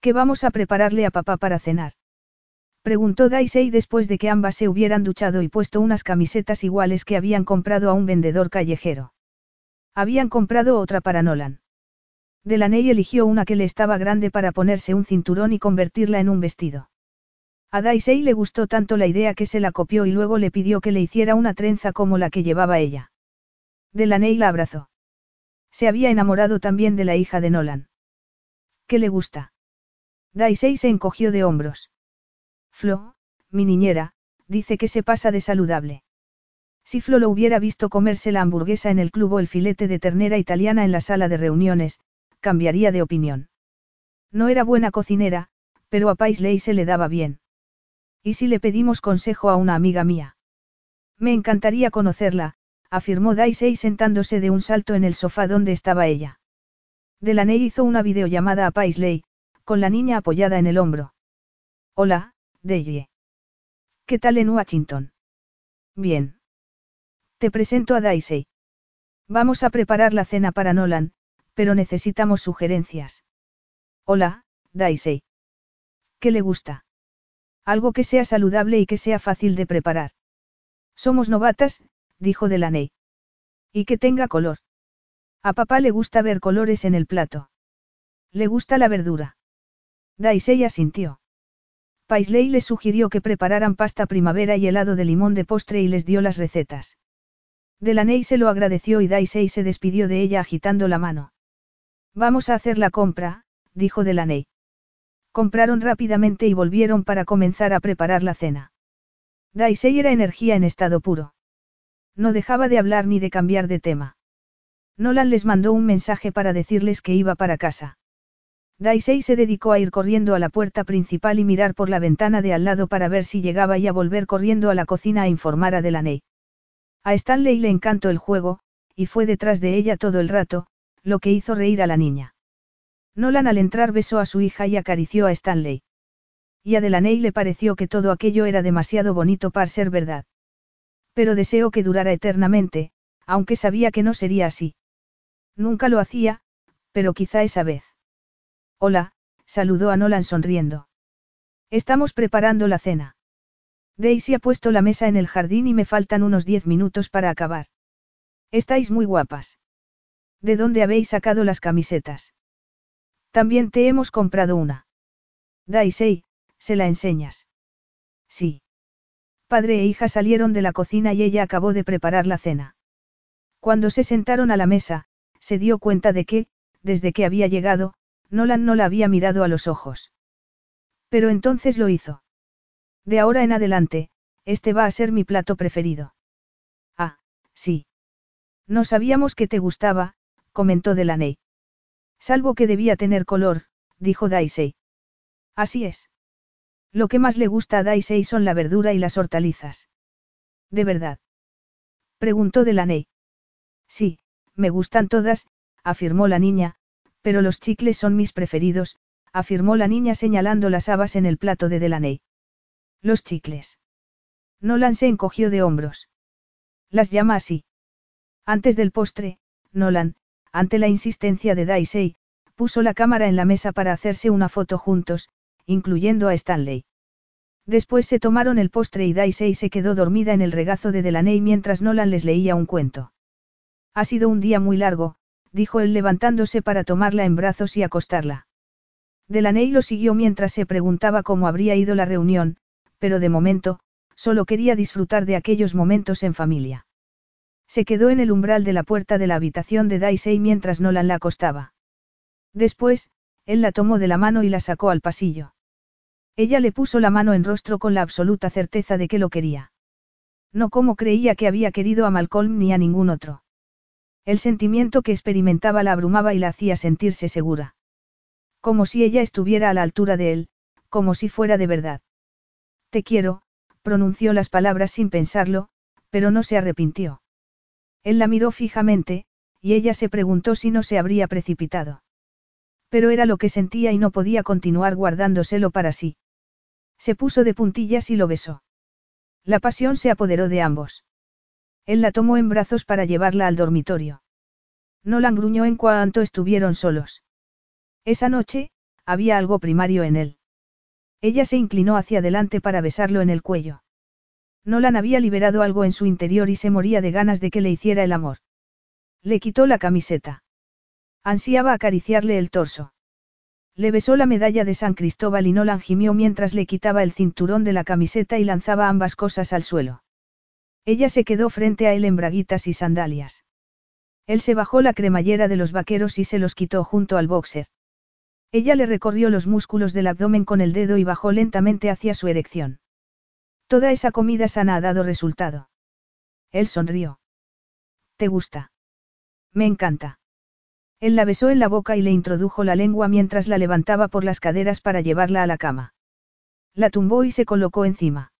¿Qué vamos a prepararle a papá para cenar? Preguntó Daisy después de que ambas se hubieran duchado y puesto unas camisetas iguales que habían comprado a un vendedor callejero. Habían comprado otra para Nolan. Delaney eligió una que le estaba grande para ponerse un cinturón y convertirla en un vestido. A Daisy le gustó tanto la idea que se la copió y luego le pidió que le hiciera una trenza como la que llevaba ella. Delaney la abrazó. Se había enamorado también de la hija de Nolan. ¿Qué le gusta? Daisy se encogió de hombros. Flo, mi niñera, dice que se pasa de saludable. Si Flo lo hubiera visto comerse la hamburguesa en el club o el filete de ternera italiana en la sala de reuniones, cambiaría de opinión. No era buena cocinera, pero a Paisley se le daba bien. ¿Y si le pedimos consejo a una amiga mía? Me encantaría conocerla, afirmó Daisy sentándose de un salto en el sofá donde estaba ella. Delaney hizo una videollamada a Paisley, con la niña apoyada en el hombro. Hola, Daisy. ¿Qué tal en Washington? Bien. Te presento a Daisy. Vamos a preparar la cena para Nolan, pero necesitamos sugerencias. Hola, Daisy. ¿Qué le gusta? Algo que sea saludable y que sea fácil de preparar. Somos novatas, dijo Delaney. Y que tenga color. A papá le gusta ver colores en el plato. Le gusta la verdura. Daisy asintió. Paisley les sugirió que prepararan pasta primavera y helado de limón de postre y les dio las recetas. Delaney se lo agradeció y Daisy se despidió de ella agitando la mano. Vamos a hacer la compra, dijo Delaney. Compraron rápidamente y volvieron para comenzar a preparar la cena. Daisy era energía en estado puro. No dejaba de hablar ni de cambiar de tema. Nolan les mandó un mensaje para decirles que iba para casa. Daisy se dedicó a ir corriendo a la puerta principal y mirar por la ventana de al lado para ver si llegaba y a volver corriendo a la cocina a informar a Delaney. A Stanley le encantó el juego, y fue detrás de ella todo el rato, lo que hizo reír a la niña. Nolan al entrar besó a su hija y acarició a Stanley. Y a Delaney le pareció que todo aquello era demasiado bonito para ser verdad. Pero deseó que durara eternamente, aunque sabía que no sería así. Nunca lo hacía, pero quizá esa vez. Hola, saludó a Nolan sonriendo. Estamos preparando la cena. Daisy ha puesto la mesa en el jardín y me faltan unos diez minutos para acabar. Estáis muy guapas. ¿De dónde habéis sacado las camisetas? También te hemos comprado una. Daisy, ¿se la enseñas? Sí. Padre e hija salieron de la cocina y ella acabó de preparar la cena. Cuando se sentaron a la mesa, se dio cuenta de que, desde que había llegado, Nolan no la había mirado a los ojos. Pero entonces lo hizo. De ahora en adelante, este va a ser mi plato preferido. Ah, sí. No sabíamos que te gustaba, comentó Delaney. Salvo que debía tener color, dijo Daisy. Así es. Lo que más le gusta a Daisy son la verdura y las hortalizas. ¿De verdad? Preguntó Delaney. Sí, me gustan todas, afirmó la niña, pero los chicles son mis preferidos, afirmó la niña señalando las habas en el plato de Delaney. Los chicles. Nolan se encogió de hombros. Las llama así. Antes del postre, Nolan, ante la insistencia de Daisy, puso la cámara en la mesa para hacerse una foto juntos, incluyendo a Stanley. Después se tomaron el postre y Daisy se quedó dormida en el regazo de Delaney mientras Nolan les leía un cuento. Ha sido un día muy largo, dijo él levantándose para tomarla en brazos y acostarla. Delaney lo siguió mientras se preguntaba cómo habría ido la reunión, pero de momento, solo quería disfrutar de aquellos momentos en familia. Se quedó en el umbral de la puerta de la habitación de Daisy mientras Nolan la acostaba. Después, Él la tomó de la mano y la sacó al pasillo. Ella le puso la mano en rostro con la absoluta certeza de que lo quería. No como creía que había querido a Malcolm ni a ningún otro. El sentimiento que experimentaba la abrumaba y la hacía sentirse segura. Como si ella estuviera a la altura de él, como si fuera de verdad. Te quiero, pronunció las palabras sin pensarlo, pero no se arrepintió. Él la miró fijamente, y ella se preguntó si no se habría precipitado. Pero era lo que sentía y no podía continuar guardándoselo para sí. Se puso de puntillas y lo besó. La pasión se apoderó de ambos. Él la tomó en brazos para llevarla al dormitorio. No la engruñó en cuanto estuvieron solos. Esa noche, había algo primario en él. Ella se inclinó hacia adelante para besarlo en el cuello. Nolan había liberado algo en su interior y se moría de ganas de que le hiciera el amor. Le quitó la camiseta. Ansiaba acariciarle el torso. Le besó la medalla de San Cristóbal y Nolan gimió mientras le quitaba el cinturón de la camiseta y lanzaba ambas cosas al suelo. Ella se quedó frente a él en braguitas y sandalias. Él se bajó la cremallera de los vaqueros y se los quitó junto al boxer. Ella le recorrió los músculos del abdomen con el dedo y bajó lentamente hacia su erección. Toda esa comida sana ha dado resultado. Él sonrió. ¿Te gusta? Me encanta. Él la besó en la boca y le introdujo la lengua mientras la levantaba por las caderas para llevarla a la cama. La tumbó y se colocó encima.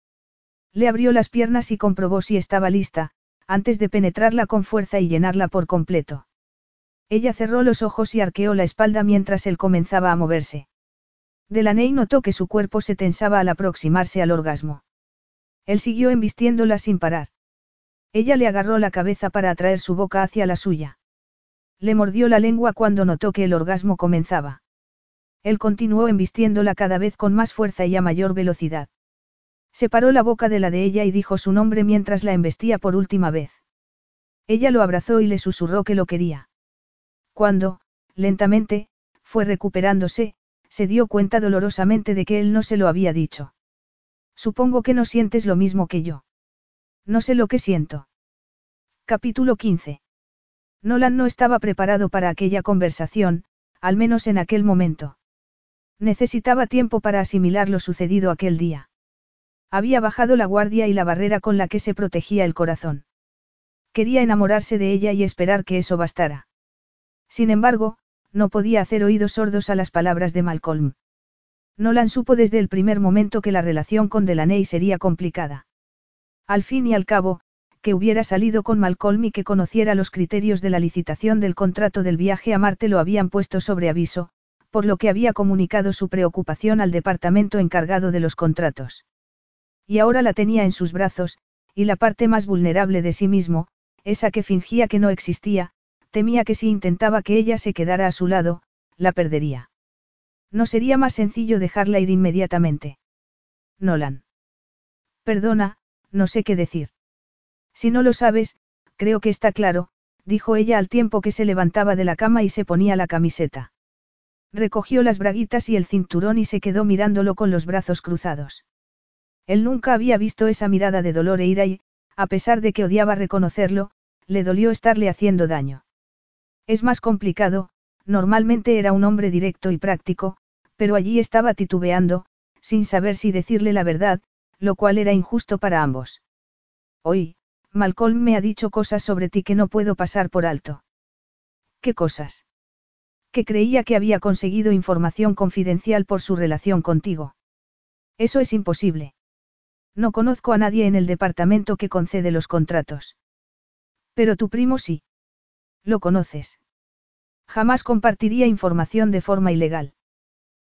Le abrió las piernas y comprobó si estaba lista, antes de penetrarla con fuerza y llenarla por completo. Ella cerró los ojos y arqueó la espalda mientras él comenzaba a moverse. Delaney notó que su cuerpo se tensaba al aproximarse al orgasmo. Él siguió embistiéndola sin parar. Ella le agarró la cabeza para atraer su boca hacia la suya. Le mordió la lengua cuando notó que el orgasmo comenzaba. Él continuó embistiéndola cada vez con más fuerza y a mayor velocidad. Separó la boca de la de ella y dijo su nombre mientras la embestía por última vez. Ella lo abrazó y le susurró que lo quería. Cuando, lentamente, fue recuperándose, se dio cuenta dolorosamente de que él no se lo había dicho. Supongo que no sientes lo mismo que yo. No sé lo que siento. Capítulo 15. Nolan no estaba preparado para aquella conversación, al menos en aquel momento. Necesitaba tiempo para asimilar lo sucedido aquel día. Había bajado la guardia y la barrera con la que se protegía el corazón. Quería enamorarse de ella y esperar que eso bastara. Sin embargo, no podía hacer oídos sordos a las palabras de Malcolm. Nolan supo desde el primer momento que la relación con Delaney sería complicada. Al fin y al cabo, que hubiera salido con Malcolm y que conociera los criterios de la licitación del contrato del viaje a Marte lo habían puesto sobre aviso, por lo que había comunicado su preocupación al departamento encargado de los contratos. Y ahora la tenía en sus brazos, y la parte más vulnerable de sí mismo, esa que fingía que no existía, temía que si intentaba que ella se quedara a su lado, la perdería. ¿No sería más sencillo dejarla ir inmediatamente? Nolan. Perdona, no sé qué decir. Si no lo sabes, creo que está claro, dijo ella al tiempo que se levantaba de la cama y se ponía la camiseta. Recogió las braguitas y el cinturón y se quedó mirándolo con los brazos cruzados. Él nunca había visto esa mirada de dolor e ira y, a pesar de que odiaba reconocerlo, le dolió estarle haciendo daño. Es más complicado, normalmente era un hombre directo y práctico, pero allí estaba titubeando, sin saber si decirle la verdad, lo cual era injusto para ambos. Hoy, Malcolm me ha dicho cosas sobre ti que no puedo pasar por alto. ¿Qué cosas? Que creía que había conseguido información confidencial por su relación contigo. Eso es imposible. No conozco a nadie en el departamento que concede los contratos. Pero tu primo sí. Lo conoces. Jamás compartiría información de forma ilegal.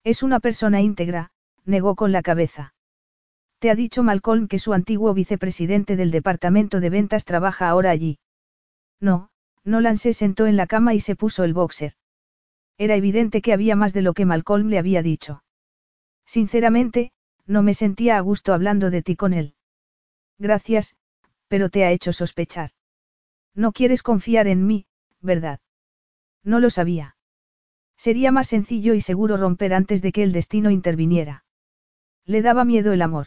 Es una persona íntegra, negó con la cabeza. Te ha dicho Malcolm que su antiguo vicepresidente del departamento de ventas trabaja ahora allí. No, Nolan se sentó en la cama y se puso el boxer. Era evidente que había más de lo que Malcolm le había dicho. Sinceramente, no me sentía a gusto hablando de ti con él. Gracias, pero te ha hecho sospechar. No quieres confiar en mí, ¿verdad? No lo sabía. Sería más sencillo y seguro romper antes de que el destino interviniera. Le daba miedo el amor.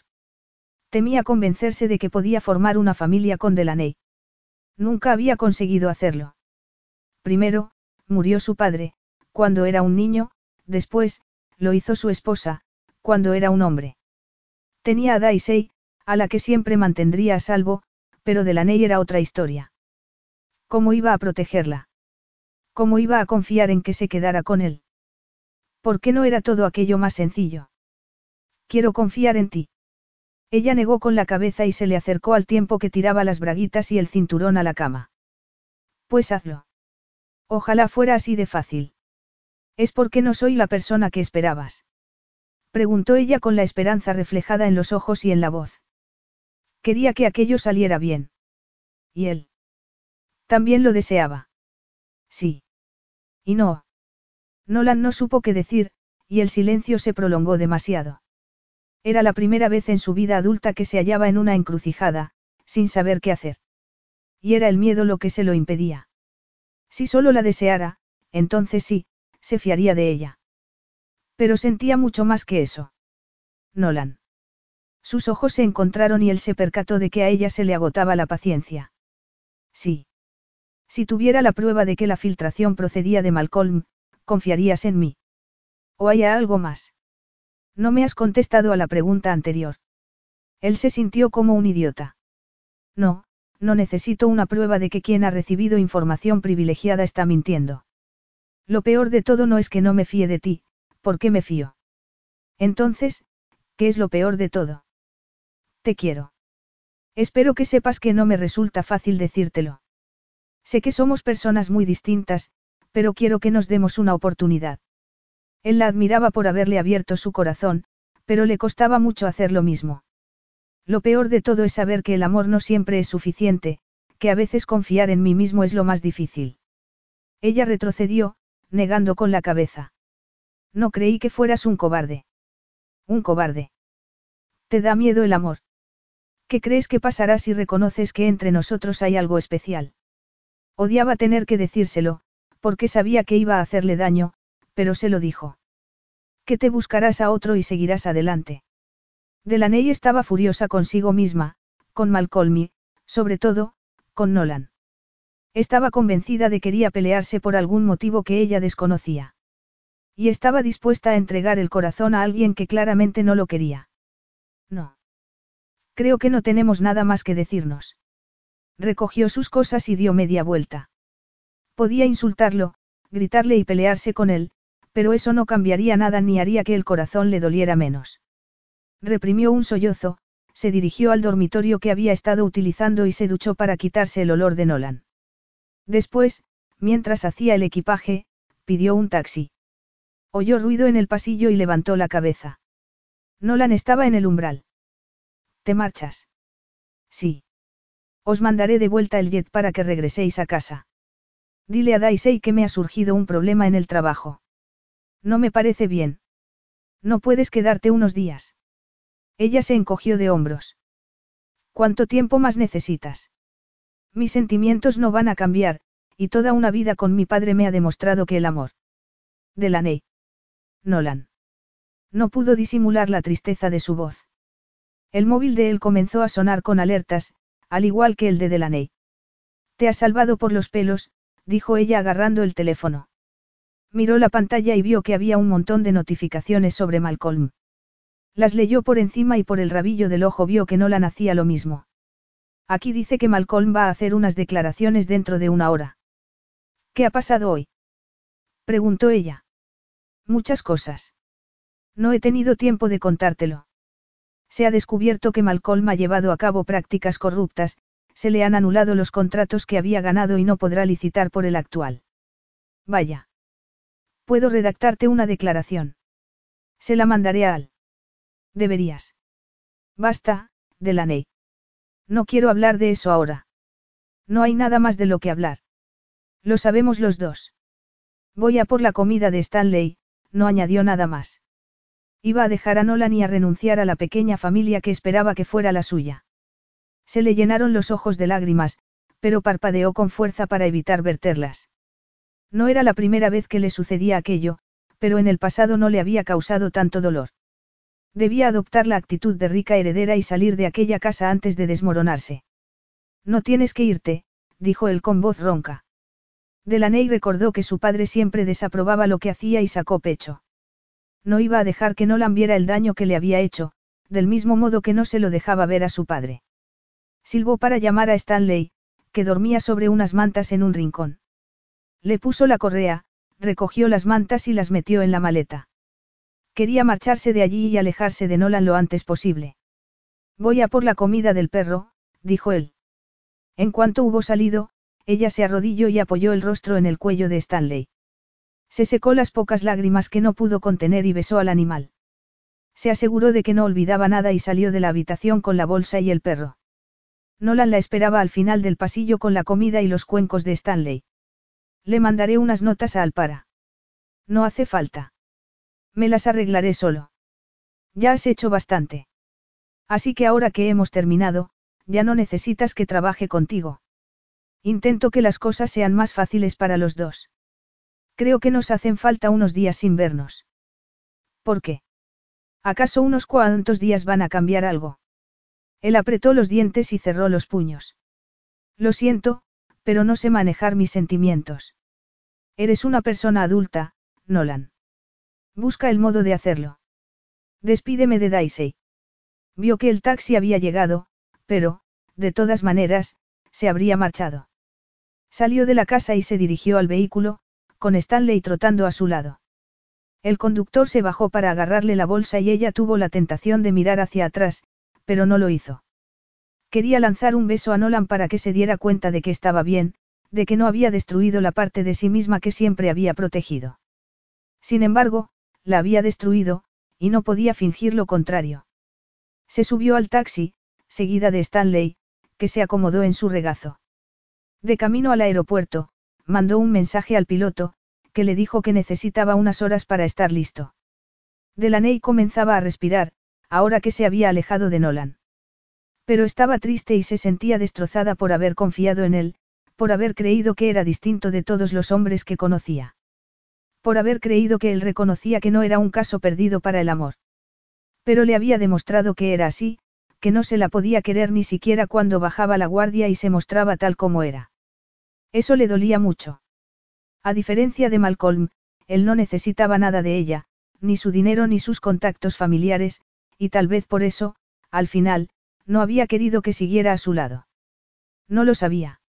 Temía convencerse de que podía formar una familia con Delaney. Nunca había conseguido hacerlo. Primero, murió su padre, cuando era un niño, Después, lo hizo su esposa, cuando era un hombre. Tenía a Daisy, a la que siempre mantendría a salvo, pero Delaney era otra historia. ¿Cómo iba a protegerla? ¿Cómo iba a confiar en que se quedara con él? ¿Por qué no era todo aquello más sencillo? Quiero confiar en ti. Ella negó con la cabeza y se le acercó al tiempo que tiraba las braguitas y el cinturón a la cama. Pues hazlo. Ojalá fuera así de fácil. ¿Es porque no soy la persona que esperabas? Preguntó ella con la esperanza reflejada en los ojos y en la voz. Quería que aquello saliera bien. ¿Y él? También lo deseaba. Sí. Y no. Nolan no supo qué decir, y el silencio se prolongó demasiado. Era la primera vez en su vida adulta que se hallaba en una encrucijada, sin saber qué hacer. Y era el miedo lo que se lo impedía. Si solo la deseara, entonces sí, se fiaría de ella. Pero sentía mucho más que eso. Nolan. Sus ojos se encontraron y él se percató de que a ella se le agotaba la paciencia. Sí. Si tuviera la prueba de que la filtración procedía de Malcolm, confiarías en mí. ¿O hay algo más? No me has contestado a la pregunta anterior. Él se sintió como un idiota. No, no necesito una prueba de que quien ha recibido información privilegiada está mintiendo. Lo peor de todo no es que no me fíe de ti, ¿por qué me fío? Entonces, ¿qué es lo peor de todo? Te quiero. Espero que sepas que no me resulta fácil decírtelo. Sé que somos personas muy distintas, pero quiero que nos demos una oportunidad. Él la admiraba por haberle abierto su corazón, pero le costaba mucho hacer lo mismo. Lo peor de todo es saber que el amor no siempre es suficiente, que a veces confiar en mí mismo es lo más difícil. Ella retrocedió, negando con la cabeza. No creí que fueras un cobarde. Un cobarde. ¿Te da miedo el amor? ¿Qué crees que pasará si reconoces que entre nosotros hay algo especial? Odiaba tener que decírselo, porque sabía que iba a hacerle daño, pero se lo dijo. Que te buscarás a otro y seguirás adelante. Delaney estaba furiosa consigo misma, con Malcolm sobre todo, con Nolan. Estaba convencida de que quería pelearse por algún motivo que ella desconocía. Y estaba dispuesta a entregar el corazón a alguien que claramente no lo quería. No. Creo que no tenemos nada más que decirnos. Recogió sus cosas y dio media vuelta. Podía insultarlo, gritarle y pelearse con él, pero eso no cambiaría nada ni haría que el corazón le doliera menos. Reprimió un sollozo, se dirigió al dormitorio que había estado utilizando y se duchó para quitarse el olor de Nolan. Después, mientras hacía el equipaje, pidió un taxi. Oyó ruido en el pasillo y levantó la cabeza. Nolan estaba en el umbral. ¿Te marchas? Sí. Os mandaré de vuelta el jet para que regreséis a casa. Dile a Daisy que me ha surgido un problema en el trabajo. No me parece bien. No puedes quedarte unos días. Ella se encogió de hombros. ¿Cuánto tiempo más necesitas? Mis sentimientos no van a cambiar, y toda una vida con mi padre me ha demostrado que el amor. Delaney. Nolan. No pudo disimular la tristeza de su voz. El móvil de él comenzó a sonar con alertas, al igual que el de Delaney. Te has salvado por los pelos, dijo ella agarrando el teléfono. Miró la pantalla y vio que había un montón de notificaciones sobre Malcolm. Las leyó por encima y por el rabillo del ojo vio que no la nacía lo mismo. Aquí dice que Malcolm va a hacer unas declaraciones dentro de una hora. ¿Qué ha pasado hoy? preguntó ella. Muchas cosas. No he tenido tiempo de contártelo. Se ha descubierto que Malcolm ha llevado a cabo prácticas corruptas, se le han anulado los contratos que había ganado y no podrá licitar por el actual. Vaya. Puedo redactarte una declaración. Se la mandaré a Al. Deberías. Basta, Delaney. No quiero hablar de eso ahora. No hay nada más de lo que hablar. Lo sabemos los dos. Voy a por la comida de Stanley, no añadió nada más. Iba a dejar a Nolan y a renunciar a la pequeña familia que esperaba que fuera la suya. Se le llenaron los ojos de lágrimas, pero parpadeó con fuerza para evitar verterlas. No era la primera vez que le sucedía aquello, pero en el pasado no le había causado tanto dolor. Debía adoptar la actitud de rica heredera y salir de aquella casa antes de desmoronarse. No tienes que irte, dijo él con voz ronca. Delaney recordó que su padre siempre desaprobaba lo que hacía y sacó pecho. No iba a dejar que Nolan viera el daño que le había hecho, del mismo modo que no se lo dejaba ver a su padre. Silbó para llamar a Stanley, que dormía sobre unas mantas en un rincón. Le puso la correa, recogió las mantas y las metió en la maleta. Quería marcharse de allí y alejarse de Nolan lo antes posible. Voy a por la comida del perro, dijo él. En cuanto hubo salido, ella se arrodilló y apoyó el rostro en el cuello de Stanley. Se secó las pocas lágrimas que no pudo contener y besó al animal. Se aseguró de que no olvidaba nada y salió de la habitación con la bolsa y el perro. Nolan la esperaba al final del pasillo con la comida y los cuencos de Stanley. Le mandaré unas notas a Alpara. No hace falta. Me las arreglaré solo. Ya has hecho bastante. Así que ahora que hemos terminado, ya no necesitas que trabaje contigo. Intento que las cosas sean más fáciles para los dos. Creo que nos hacen falta unos días sin vernos. ¿Por qué? ¿Acaso unos cuantos días van a cambiar algo? Él apretó los dientes y cerró los puños. Lo siento, pero no sé manejar mis sentimientos. Eres una persona adulta, Nolan. Busca el modo de hacerlo. Despídeme de Daisy. Vio que el taxi había llegado, pero, de todas maneras, se habría marchado. Salió de la casa y se dirigió al vehículo, con Stanley trotando a su lado. El conductor se bajó para agarrarle la bolsa y ella tuvo la tentación de mirar hacia atrás, pero no lo hizo. Quería lanzar un beso a Nolan para que se diera cuenta de que estaba bien, de que no había destruido la parte de sí misma que siempre había protegido. Sin embargo, la había destruido, y no podía fingir lo contrario. Se subió al taxi, seguida de Stanley, que se acomodó en su regazo. De camino al aeropuerto, mandó un mensaje al piloto, que le dijo que necesitaba unas horas para estar listo. Delaney comenzaba a respirar, ahora que se había alejado de Nolan. Pero estaba triste y se sentía destrozada por haber confiado en él, por haber creído que era distinto de todos los hombres que conocía. Por haber creído que él reconocía que no era un caso perdido para el amor. Pero le había demostrado que era así, que no se la podía querer ni siquiera cuando bajaba la guardia y se mostraba tal como era. Eso le dolía mucho. A diferencia de Malcolm, él no necesitaba nada de ella, ni su dinero ni sus contactos familiares, y tal vez por eso, al final, no había querido que siguiera a su lado. No lo sabía.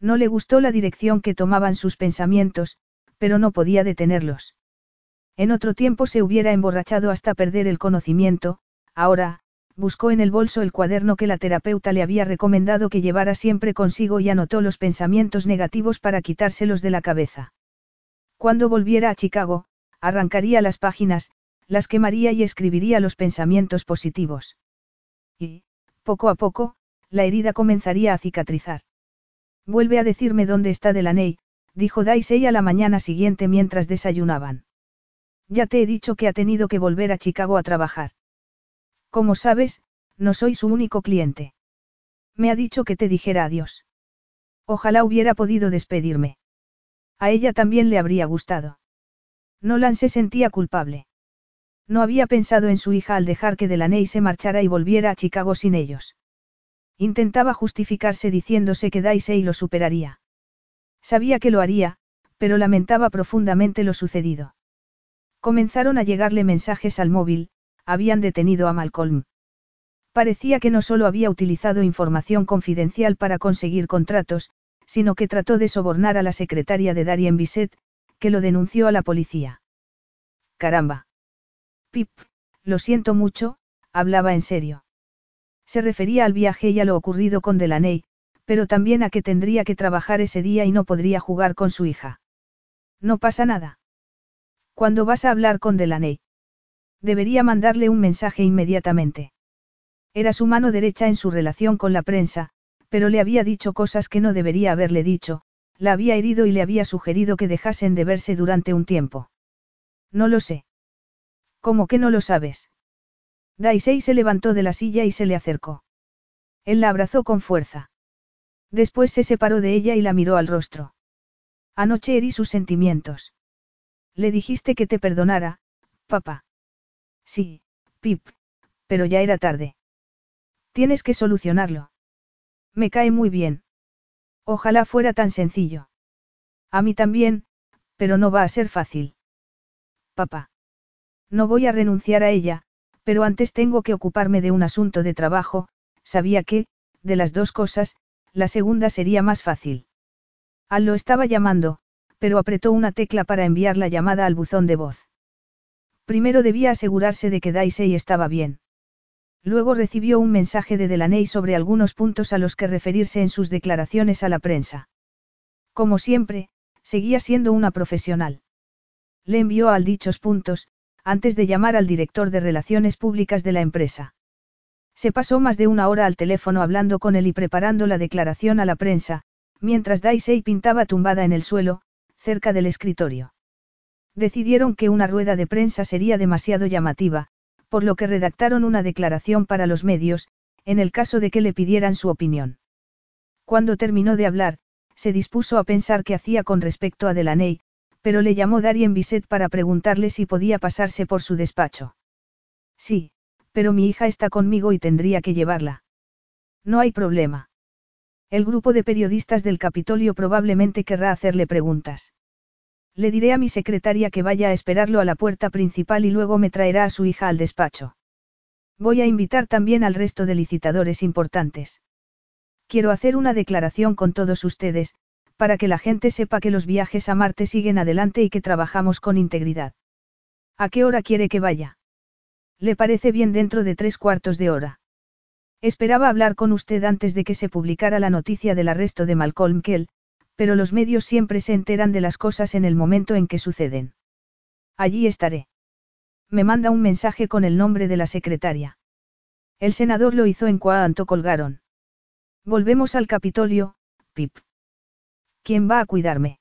No le gustó la dirección que tomaban sus pensamientos, pero no podía detenerlos. En otro tiempo se hubiera emborrachado hasta perder el conocimiento, ahora, buscó en el bolso el cuaderno que la terapeuta le había recomendado que llevara siempre consigo y anotó los pensamientos negativos para quitárselos de la cabeza. Cuando volviera a Chicago, arrancaría las páginas, las quemaría y escribiría los pensamientos positivos. Y, poco a poco, la herida comenzaría a cicatrizar. Vuelve a decirme dónde está Delaney, dijo Daisy a la mañana siguiente mientras desayunaban. Ya te he dicho que ha tenido que volver a Chicago a trabajar. Como sabes, no soy su único cliente. Me ha dicho que te dijera adiós. Ojalá hubiera podido despedirme. A ella también le habría gustado. Nolan se sentía culpable. No había pensado en su hija al dejar que Delaney se marchara y volviera a Chicago sin ellos. Intentaba justificarse diciéndose que Daisy lo superaría. Sabía que lo haría, pero lamentaba profundamente lo sucedido. Comenzaron a llegarle mensajes al móvil, habían detenido a Malcolm. Parecía que no solo había utilizado información confidencial para conseguir contratos, sino que trató de sobornar a la secretaria de Darien Bisset, que lo denunció a la policía. Caramba. Pip, lo siento mucho, hablaba en serio. Se refería al viaje y a lo ocurrido con Delaney, pero también a que tendría que trabajar ese día y no podría jugar con su hija. No pasa nada. ¿Cuándo vas a hablar con Delaney? Debería mandarle un mensaje inmediatamente. Era su mano derecha en su relación con la prensa, pero le había dicho cosas que no debería haberle dicho, la había herido y le había sugerido que dejasen de verse durante un tiempo. No lo sé. ¿Cómo que no lo sabes? Daisei se levantó de la silla y se le acercó. Él la abrazó con fuerza. Después se separó de ella y la miró al rostro. Anoche herí sus sentimientos. Le dijiste que te perdonara, papá. Sí, Pip, pero ya era tarde. Tienes que solucionarlo. Me cae muy bien. Ojalá fuera tan sencillo. A mí también, pero no va a ser fácil. Papá. No voy a renunciar a ella, pero antes tengo que ocuparme de un asunto de trabajo, sabía que, de las dos cosas, la segunda sería más fácil. Al lo estaba llamando, pero apretó una tecla para enviar la llamada al buzón de voz. Primero debía asegurarse de que Daisy estaba bien. Luego recibió un mensaje de Delaney sobre algunos puntos a los que referirse en sus declaraciones a la prensa. Como siempre, seguía siendo una profesional. Le envió al dichos puntos, antes de llamar al director de Relaciones Públicas de la empresa. Se pasó más de una hora al teléfono hablando con él y preparando la declaración a la prensa, mientras Daisy pintaba tumbada en el suelo, cerca del escritorio. Decidieron que una rueda de prensa sería demasiado llamativa, por lo que redactaron una declaración para los medios, en el caso de que le pidieran su opinión. Cuando terminó de hablar, se dispuso a pensar qué hacía con respecto a Delaney, pero le llamó Darien Bisset para preguntarle si podía pasarse por su despacho. Sí, pero mi hija está conmigo y tendría que llevarla. No hay problema. El grupo de periodistas del Capitolio probablemente querrá hacerle preguntas. Le diré a mi secretaria que vaya a esperarlo a la puerta principal y luego me traerá a su hija al despacho. Voy a invitar también al resto de licitadores importantes. Quiero hacer una declaración con todos ustedes, para que la gente sepa que los viajes a Marte siguen adelante y que trabajamos con integridad. ¿A qué hora quiere que vaya? Le parece bien dentro de tres cuartos de hora. Esperaba hablar con usted antes de que se publicara la noticia del arresto de Malcolm Kell, pero los medios siempre se enteran de las cosas en el momento en que suceden. Allí estaré. Me manda un mensaje con el nombre de la secretaria. El senador lo hizo en cuanto colgaron. Volvemos al Capitolio, Pip. ¿Quién va a cuidarme?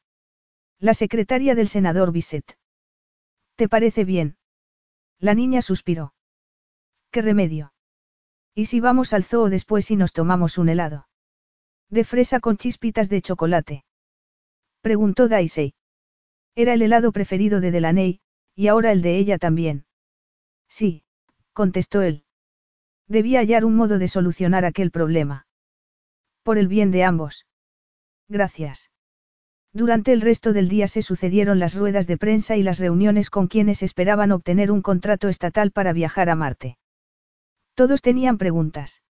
La secretaria del senador Bisset. ¿Te parece bien? La niña suspiró. ¿Qué remedio? ¿Y si vamos al zoo después y nos tomamos un helado? De fresa con chispitas de chocolate. Preguntó Daisy. Era el helado preferido de Delaney, y ahora el de ella también. Sí, contestó él. Debía hallar un modo de solucionar aquel problema. Por el bien de ambos. Gracias. Durante el resto del día se sucedieron las ruedas de prensa y las reuniones con quienes esperaban obtener un contrato estatal para viajar a Marte. Todos tenían preguntas.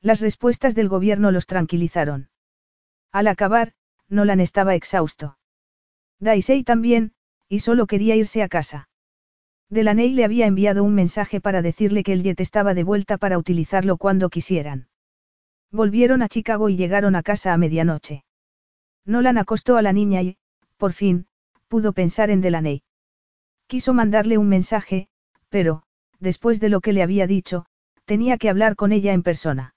Las respuestas del gobierno los tranquilizaron. Al acabar, Nolan estaba exhausto. Daisy también, y solo quería irse a casa. Delaney le había enviado un mensaje para decirle que el jet estaba de vuelta para utilizarlo cuando quisieran. Volvieron a Chicago y llegaron a casa a medianoche. Nolan acostó a la niña y, por fin, pudo pensar en Delaney. Quiso mandarle un mensaje, pero, después de lo que le había dicho, tenía que hablar con ella en persona.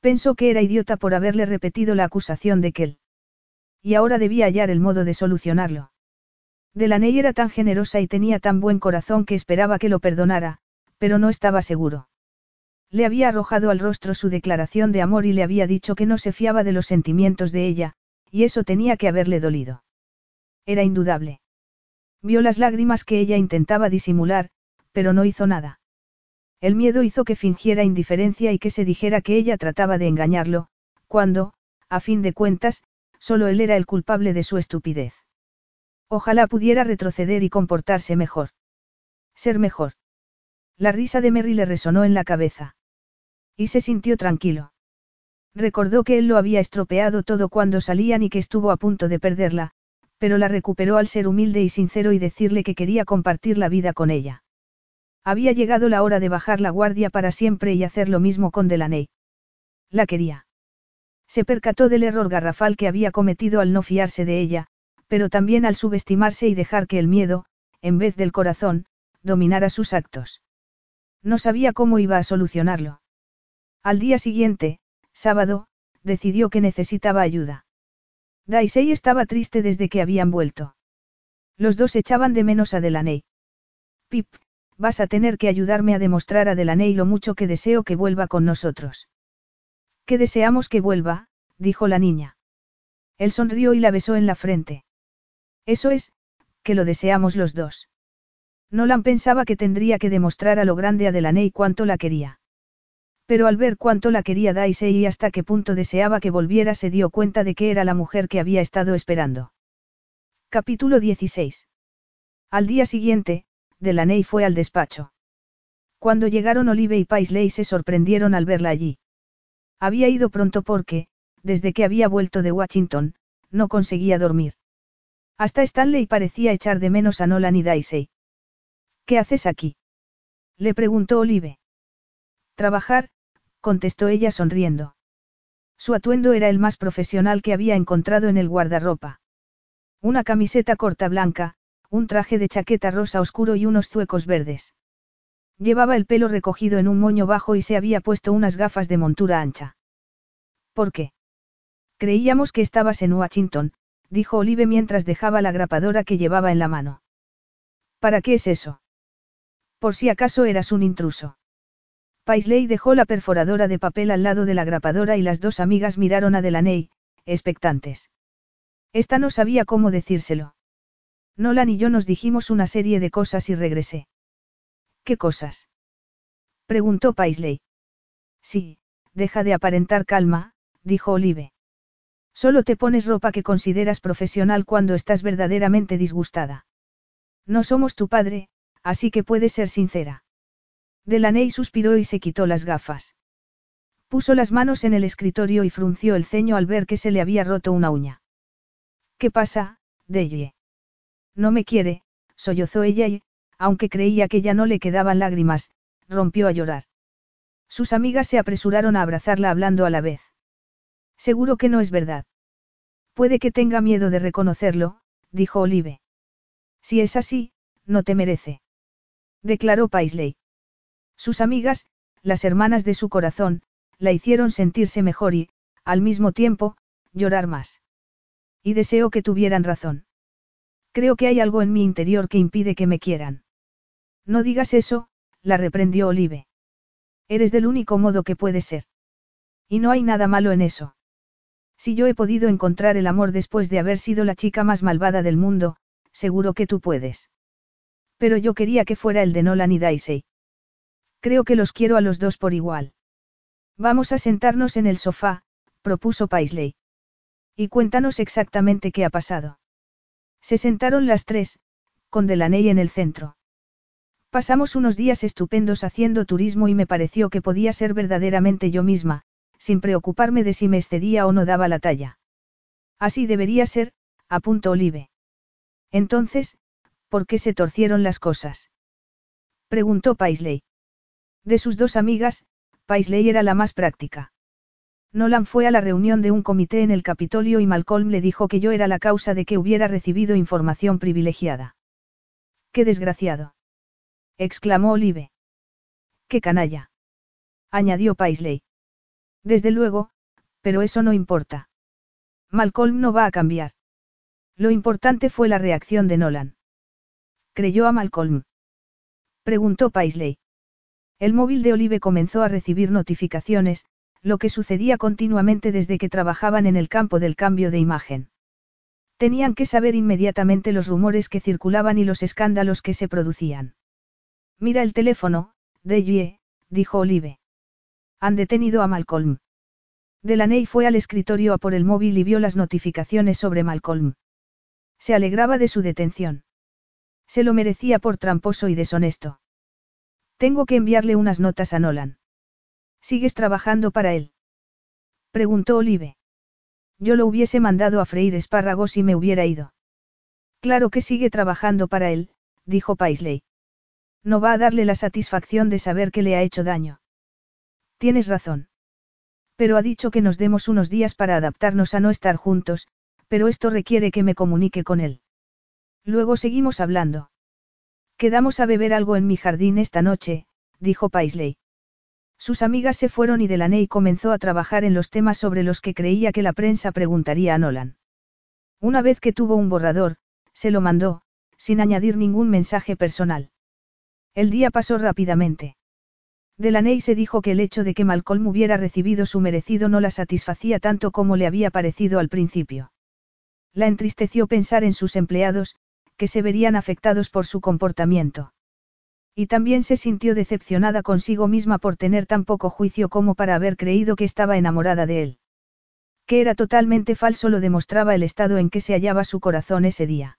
Pensó que era idiota por haberle repetido la acusación de que él. Y ahora debía hallar el modo de solucionarlo. Delaney era tan generosa y tenía tan buen corazón que esperaba que lo perdonara, pero no estaba seguro. Le había arrojado al rostro su declaración de amor y le había dicho que no se fiaba de los sentimientos de ella, y eso tenía que haberle dolido. Era indudable. Vio las lágrimas que ella intentaba disimular, pero no hizo nada. El miedo hizo que fingiera indiferencia y que se dijera que ella trataba de engañarlo, cuando, a fin de cuentas, solo él era el culpable de su estupidez. Ojalá pudiera retroceder y comportarse mejor. Ser mejor. La risa de Merry le resonó en la cabeza. Y se sintió tranquilo. Recordó que él lo había estropeado todo cuando salían y que estuvo a punto de perderla, pero la recuperó al ser humilde y sincero y decirle que quería compartir la vida con ella. Había llegado la hora de bajar la guardia para siempre y hacer lo mismo con Delaney. La quería. Se percató del error garrafal que había cometido al no fiarse de ella, pero también al subestimarse y dejar que el miedo, en vez del corazón, dominara sus actos. No sabía cómo iba a solucionarlo. Al día siguiente, sábado, decidió que necesitaba ayuda. Daisy estaba triste desde que habían vuelto. Los dos echaban de menos a Delaney. Pip, vas a tener que ayudarme a demostrar a Delaney lo mucho que deseo que vuelva con nosotros. Que deseamos que vuelva, dijo la niña. Él sonrió y la besó en la frente. Eso es, que lo deseamos los dos. Nolan pensaba que tendría que demostrar a lo grande a Delaney cuánto la quería. Pero al ver cuánto la quería Daisy y hasta qué punto deseaba que volviera se dio cuenta de que era la mujer que había estado esperando. Capítulo 16. Al día siguiente, Delaney fue al despacho. Cuando llegaron Olive y Paisley se sorprendieron al verla allí. Había ido pronto porque, desde que había vuelto de Washington, no conseguía dormir. Hasta Stanley parecía echar de menos a Nolan y Daisy. ¿Qué haces aquí? Le preguntó Olive. Trabajar, contestó ella sonriendo. Su atuendo era el más profesional que había encontrado en el guardarropa. Una camiseta corta blanca, un traje de chaqueta rosa oscuro y unos zuecos verdes. Llevaba el pelo recogido en un moño bajo y se había puesto unas gafas de montura ancha. ¿Por qué? Creíamos que estabas en Washington, dijo Olive mientras dejaba la grapadora que llevaba en la mano. ¿Para qué es eso? Por si acaso eras un intruso. Paisley dejó la perforadora de papel al lado de la grapadora y las dos amigas miraron a Delaney, expectantes. Esta no sabía cómo decírselo. Nolan y yo nos dijimos una serie de cosas y regresé. ¿Qué cosas? preguntó Paisley. Sí, deja de aparentar calma, dijo Olive. Solo te pones ropa que consideras profesional cuando estás verdaderamente disgustada. No somos tu padre, así que puedes ser sincera. Delaney suspiró y se quitó las gafas. Puso las manos en el escritorio y frunció el ceño al ver que se le había roto una uña. ¿Qué pasa, Deye? No me quiere, sollozó ella y, aunque creía que ya no le quedaban lágrimas, rompió a llorar. Sus amigas se apresuraron a abrazarla hablando a la vez. Seguro que no es verdad. Puede que tenga miedo de reconocerlo, dijo Olive. Si es así, no te merece. Declaró Paisley. Sus amigas, las hermanas de su corazón, la hicieron sentirse mejor y, al mismo tiempo, llorar más. Y deseo que tuvieran razón. Creo que hay algo en mi interior que impide que me quieran. No digas eso, la reprendió Olive. Eres del único modo que puede ser. Y no hay nada malo en eso. Si yo he podido encontrar el amor después de haber sido la chica más malvada del mundo, seguro que tú puedes. Pero yo quería que fuera el de Nolan y Daisy. Creo que los quiero a los dos por igual. Vamos a sentarnos en el sofá, propuso Paisley. Y cuéntanos exactamente qué ha pasado. Se sentaron las tres, con Delaney en el centro. Pasamos unos días estupendos haciendo turismo y me pareció que podía ser verdaderamente yo misma, sin preocuparme de si me excedía o no daba la talla. Así debería ser, apuntó Olive. Entonces, ¿por qué se torcieron las cosas? Preguntó Paisley. De sus dos amigas, Paisley era la más práctica. Nolan fue a la reunión de un comité en el Capitolio y Malcolm le dijo que yo era la causa de que hubiera recibido información privilegiada. ¡Qué desgraciado! Exclamó Olive. ¡Qué canalla! añadió Paisley. Desde luego, pero eso no importa. Malcolm no va a cambiar. Lo importante fue la reacción de Nolan. ¿Creyó a Malcolm? Preguntó Paisley. El móvil de Olive comenzó a recibir notificaciones, lo que sucedía continuamente desde que trabajaban en el campo del cambio de imagen. Tenían que saber inmediatamente los rumores que circulaban y los escándalos que se producían. Mira el teléfono, Delie, dijo Olive. Han detenido a Malcolm. Delaney fue al escritorio a por el móvil y vio las notificaciones sobre Malcolm. Se alegraba de su detención. Se lo merecía por tramposo y deshonesto. Tengo que enviarle unas notas a Nolan. ¿Sigues trabajando para él? Preguntó Olive. Yo lo hubiese mandado a freír espárragos y me hubiera ido. Claro que sigue trabajando para él, dijo Paisley. No va a darle la satisfacción de saber que le ha hecho daño. Tienes razón. Pero ha dicho que nos demos unos días para adaptarnos a no estar juntos, pero esto requiere que me comunique con él. Luego seguimos hablando. Quedamos a beber algo en mi jardín esta noche, dijo Paisley. Sus amigas se fueron y Delaney comenzó a trabajar en los temas sobre los que creía que la prensa preguntaría a Nolan. Una vez que tuvo un borrador, se lo mandó, sin añadir ningún mensaje personal. El día pasó rápidamente. Delaney se dijo que el hecho de que Malcolm hubiera recibido su merecido no la satisfacía tanto como le había parecido al principio. La entristeció pensar en sus empleados, que se verían afectados por su comportamiento. Y también se sintió decepcionada consigo misma por tener tan poco juicio como para haber creído que estaba enamorada de él. Que era totalmente falso lo demostraba el estado en que se hallaba su corazón ese día.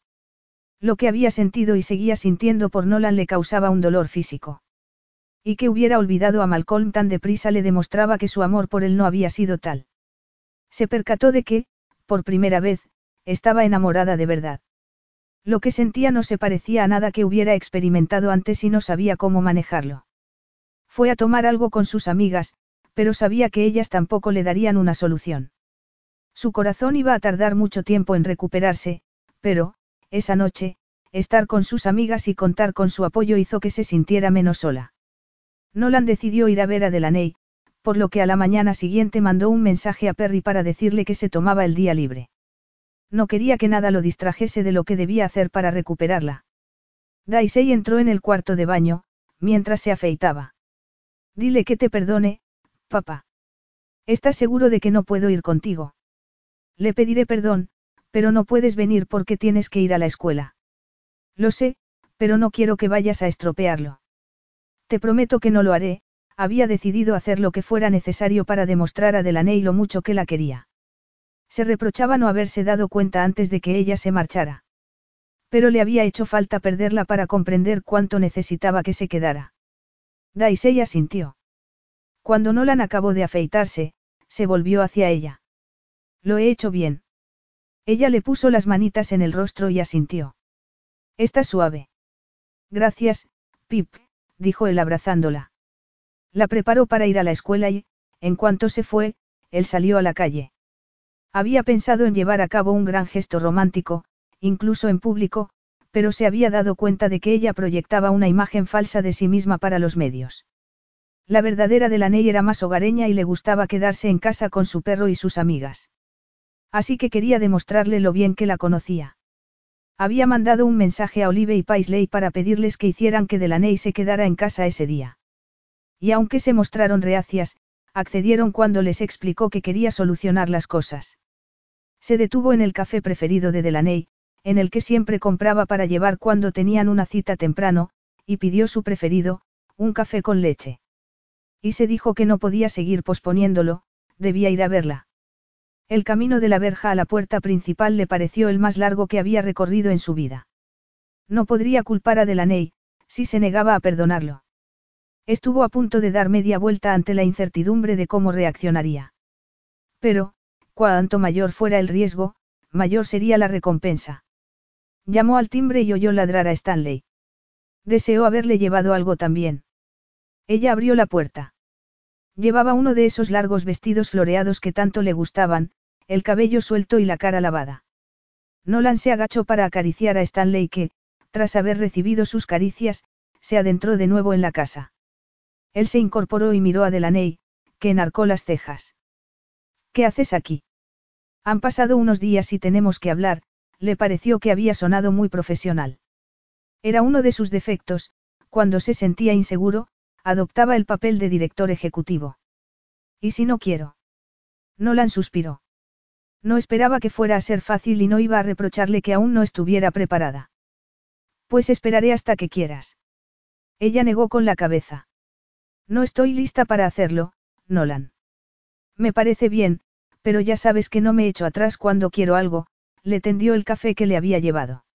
Lo que había sentido y seguía sintiendo por Nolan le causaba un dolor físico. Y que hubiera olvidado a Malcolm tan deprisa le demostraba que su amor por él no había sido tal. Se percató de que, por primera vez, estaba enamorada de verdad. Lo que sentía no se parecía a nada que hubiera experimentado antes y no sabía cómo manejarlo. Fue a tomar algo con sus amigas, pero sabía que ellas tampoco le darían una solución. Su corazón iba a tardar mucho tiempo en recuperarse, pero, esa noche, estar con sus amigas y contar con su apoyo hizo que se sintiera menos sola. Nolan decidió ir a ver a Delaney, por lo que a la mañana siguiente mandó un mensaje a Perry para decirle que se tomaba el día libre. No quería que nada lo distrajese de lo que debía hacer para recuperarla. Daisy entró en el cuarto de baño, mientras se afeitaba. Dile que te perdone, papá. ¿Estás seguro de que no puedo ir contigo? Le pediré perdón, pero no puedes venir porque tienes que ir a la escuela. Lo sé, pero no quiero que vayas a estropearlo. Te prometo que no lo haré, había decidido hacer lo que fuera necesario para demostrar a Delaney lo mucho que la quería. Se reprochaba no haberse dado cuenta antes de que ella se marchara. Pero le había hecho falta perderla para comprender cuánto necesitaba que se quedara. Daisy asintió. Cuando Nolan acabó de afeitarse, se volvió hacia ella. Lo he hecho bien. Ella le puso las manitas en el rostro y asintió. Está suave. Gracias, Pip, dijo él abrazándola. La preparó para ir a la escuela y, en cuanto se fue, él salió a la calle. Había pensado en llevar a cabo un gran gesto romántico, incluso en público, pero se había dado cuenta de que ella proyectaba una imagen falsa de sí misma para los medios. La verdadera Delaney era más hogareña y le gustaba quedarse en casa con su perro y sus amigas. Así que quería demostrarle lo bien que la conocía. Había mandado un mensaje a Olive y Paisley para pedirles que hicieran que Delaney se quedara en casa ese día. Y aunque se mostraron reacias, accedieron cuando les explicó que quería solucionar las cosas. Se detuvo en el café preferido de Delaney, en el que siempre compraba para llevar cuando tenían una cita temprano, y pidió su preferido, un café con leche. Y se dijo que no podía seguir posponiéndolo, debía ir a verla. El camino de la verja a la puerta principal le pareció el más largo que había recorrido en su vida. No podría culpar a Delaney, si se negaba a perdonarlo. Estuvo a punto de dar media vuelta ante la incertidumbre de cómo reaccionaría. Pero, cuanto mayor fuera el riesgo, mayor sería la recompensa. Llamó al timbre y oyó ladrar a Stanley. Deseó haberle llevado algo también. Ella abrió la puerta. Llevaba uno de esos largos vestidos floreados que tanto le gustaban, el cabello suelto y la cara lavada. Nolan se agachó para acariciar a Stanley que, tras haber recibido sus caricias, se adentró de nuevo en la casa. Él se incorporó y miró a Delaney, que enarcó las cejas. ¿Qué haces aquí? Han pasado unos días y tenemos que hablar, le pareció que había sonado muy profesional. Era uno de sus defectos, cuando se sentía inseguro, adoptaba el papel de director ejecutivo. ¿Y si no quiero? Nolan suspiró. No esperaba que fuera a ser fácil y no iba a reprocharle que aún no estuviera preparada. Pues esperaré hasta que quieras. Ella negó con la cabeza. No estoy lista para hacerlo, Nolan. Me parece bien, pero ya sabes que no me echo atrás cuando quiero algo, le tendió el café que le había llevado.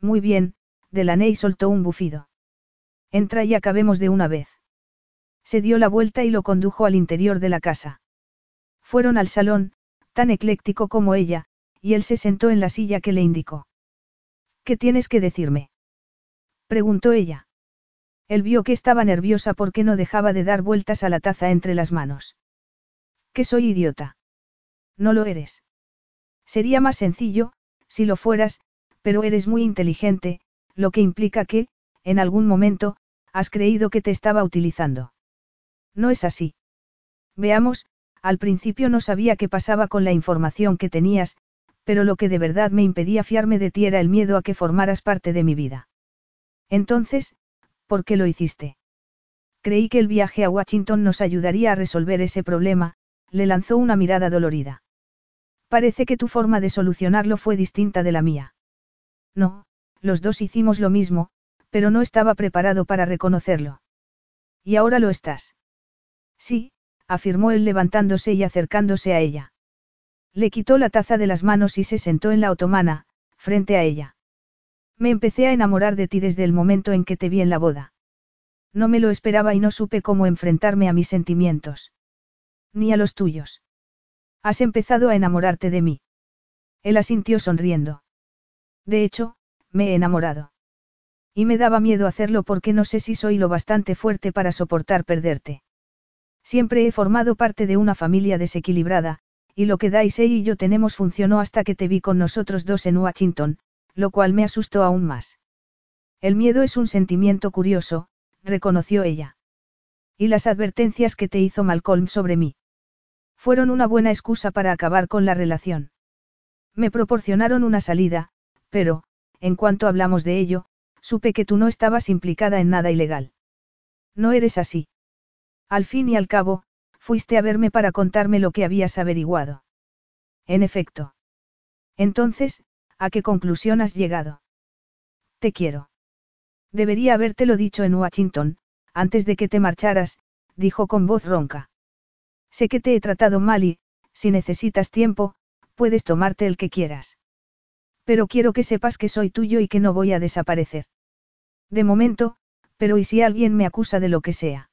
Muy bien, Delaney soltó un bufido. Entra y acabemos de una vez. Se dio la vuelta y lo condujo al interior de la casa. Fueron al salón, tan ecléctico como ella, y él se sentó en la silla que le indicó. ¿Qué tienes que decirme? preguntó ella. Él vio que estaba nerviosa porque no dejaba de dar vueltas a la taza entre las manos. Que soy idiota. No lo eres. Sería más sencillo, si lo fueras, pero eres muy inteligente, lo que implica que, en algún momento, has creído que te estaba utilizando. No es así. Veamos, al principio no sabía qué pasaba con la información que tenías, pero lo que de verdad me impedía fiarme de ti era el miedo a que formaras parte de mi vida. Entonces, ¿por qué lo hiciste? Creí que el viaje a Washington nos ayudaría a resolver ese problema, le lanzó una mirada dolorida. Parece que tu forma de solucionarlo fue distinta de la mía. No, los dos hicimos lo mismo, pero no estaba preparado para reconocerlo. ¿Y ahora lo estás? Sí, afirmó él levantándose y acercándose a ella. Le quitó la taza de las manos y se sentó en la otomana, frente a ella. Me empecé a enamorar de ti desde el momento en que te vi en la boda. No me lo esperaba y no supe cómo enfrentarme a mis sentimientos. Ni a los tuyos. Has empezado a enamorarte de mí. Él asintió sonriendo. De hecho, me he enamorado. Y me daba miedo hacerlo porque no sé si soy lo bastante fuerte para soportar perderte. Siempre he formado parte de una familia desequilibrada, y lo que Daisy y yo tenemos funcionó hasta que te vi con nosotros dos en Washington, lo cual me asustó aún más. El miedo es un sentimiento curioso, reconoció ella. Y las advertencias que te hizo Malcolm sobre mí. Fueron una buena excusa para acabar con la relación. Me proporcionaron una salida, pero, en cuanto hablamos de ello, supe que tú no estabas implicada en nada ilegal. No eres así. Al fin y al cabo, fuiste a verme para contarme lo que habías averiguado. En efecto. Entonces, ¿a qué conclusión has llegado? Te quiero. Debería habértelo dicho en Washington, antes de que te marcharas, dijo con voz ronca. Sé que te he tratado mal y, si necesitas tiempo, puedes tomarte el que quieras. Pero quiero que sepas que soy tuyo y que no voy a desaparecer. De momento, pero ¿y si alguien me acusa de lo que sea?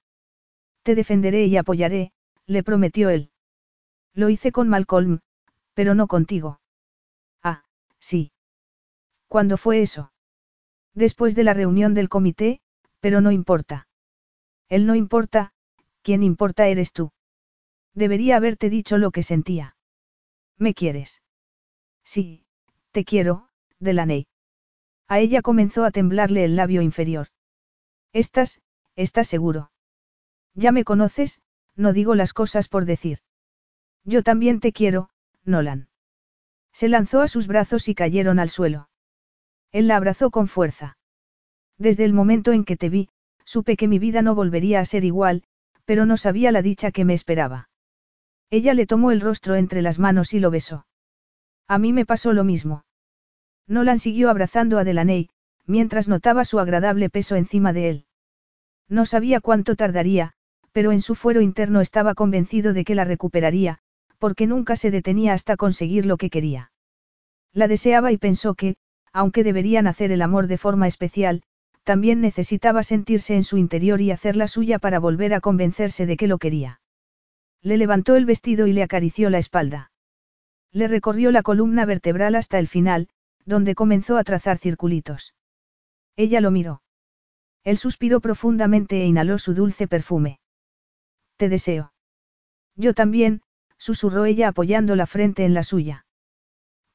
Te defenderé y apoyaré, le prometió él. Lo hice con Malcolm, pero no contigo. Ah, sí. ¿Cuándo fue eso? Después de la reunión del comité, pero no importa. Él no importa, quien importa eres tú. Debería haberte dicho lo que sentía. ¿Me quieres? Sí, te quiero, Delaney. A ella comenzó a temblarle el labio inferior. Estás, estás seguro. Ya me conoces, no digo las cosas por decir. Yo también te quiero, Nolan. Se lanzó a sus brazos y cayeron al suelo. Él la abrazó con fuerza. Desde el momento en que te vi, supe que mi vida no volvería a ser igual, pero no sabía la dicha que me esperaba. Ella le tomó el rostro entre las manos y lo besó. A mí me pasó lo mismo. Nolan siguió abrazando a Delaney, mientras notaba su agradable peso encima de él. No sabía cuánto tardaría, pero en su fuero interno estaba convencido de que la recuperaría, porque nunca se detenía hasta conseguir lo que quería. La deseaba y pensó que, aunque deberían hacer el amor de forma especial, también necesitaba sentirse en su interior y hacerla suya para volver a convencerse de que lo quería. Le levantó el vestido y le acarició la espalda. Le recorrió la columna vertebral hasta el final, donde comenzó a trazar circulitos. Ella lo miró. Él suspiró profundamente e inhaló su dulce perfume. Te deseo. Yo también, susurró ella apoyando la frente en la suya.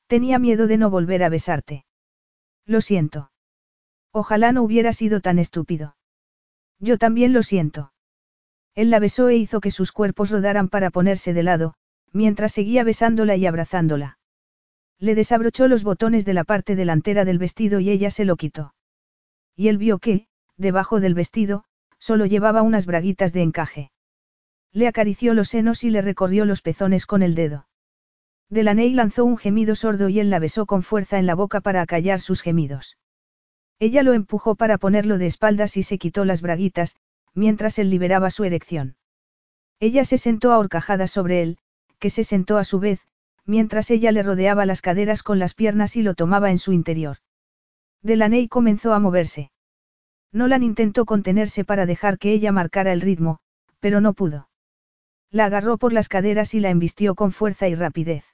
Tenía miedo de no volver a besarte. Lo siento. Ojalá no hubiera sido tan estúpido. Yo también lo siento. Él la besó e hizo que sus cuerpos rodaran para ponerse de lado, mientras seguía besándola y abrazándola. Le desabrochó los botones de la parte delantera del vestido y ella se lo quitó. Y él vio que, debajo del vestido, solo llevaba unas braguitas de encaje. Le acarició los senos y le recorrió los pezones con el dedo. Delaney lanzó un gemido sordo y él la besó con fuerza en la boca para acallar sus gemidos. Ella lo empujó para ponerlo de espaldas y se quitó las braguitas, mientras él liberaba su erección. Ella se sentó ahorcajada sobre él, que se sentó a su vez, mientras ella le rodeaba las caderas con las piernas y lo tomaba en su interior. Delaney comenzó a moverse. Nolan intentó contenerse para dejar que ella marcara el ritmo, pero no pudo. La agarró por las caderas y la embistió con fuerza y rapidez.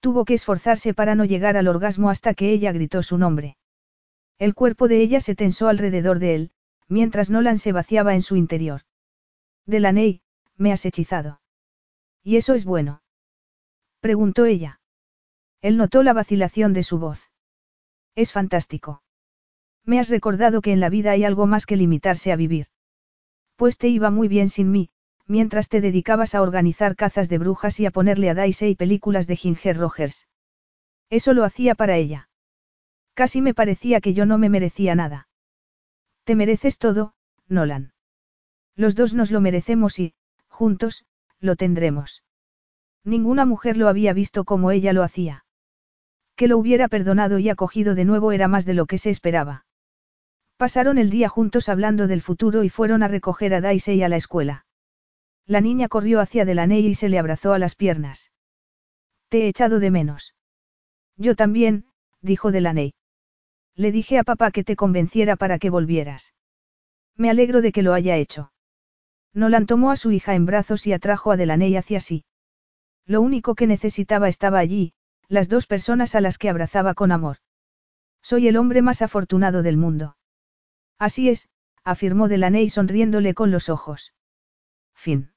Tuvo que esforzarse para no llegar al orgasmo hasta que ella gritó su nombre. El cuerpo de ella se tensó alrededor de él, mientras Nolan se vaciaba en su interior. Delaney, me has hechizado. ¿Y eso es bueno? preguntó ella. Él notó la vacilación de su voz. Es fantástico. Me has recordado que en la vida hay algo más que limitarse a vivir. Pues te iba muy bien sin mí, mientras te dedicabas a organizar cazas de brujas y a ponerle a Daisy películas de Ginger Rogers. Eso lo hacía para ella. Casi me parecía que yo no me merecía nada. Te mereces todo, Nolan. Los dos nos lo merecemos y, juntos, lo tendremos. Ninguna mujer lo había visto como ella lo hacía. Que lo hubiera perdonado y acogido de nuevo era más de lo que se esperaba. Pasaron el día juntos hablando del futuro y fueron a recoger a Daisy a la escuela. La niña corrió hacia Delaney y se le abrazó a las piernas. Te he echado de menos. Yo también, dijo Delaney. Le dije a papá que te convenciera para que volvieras. Me alegro de que lo haya hecho. Nolan tomó a su hija en brazos y atrajo a Delaney hacia sí. Lo único que necesitaba estaba allí, las dos personas a las que abrazaba con amor. Soy el hombre más afortunado del mundo. Así es, afirmó Delaney sonriéndole con los ojos. Fin.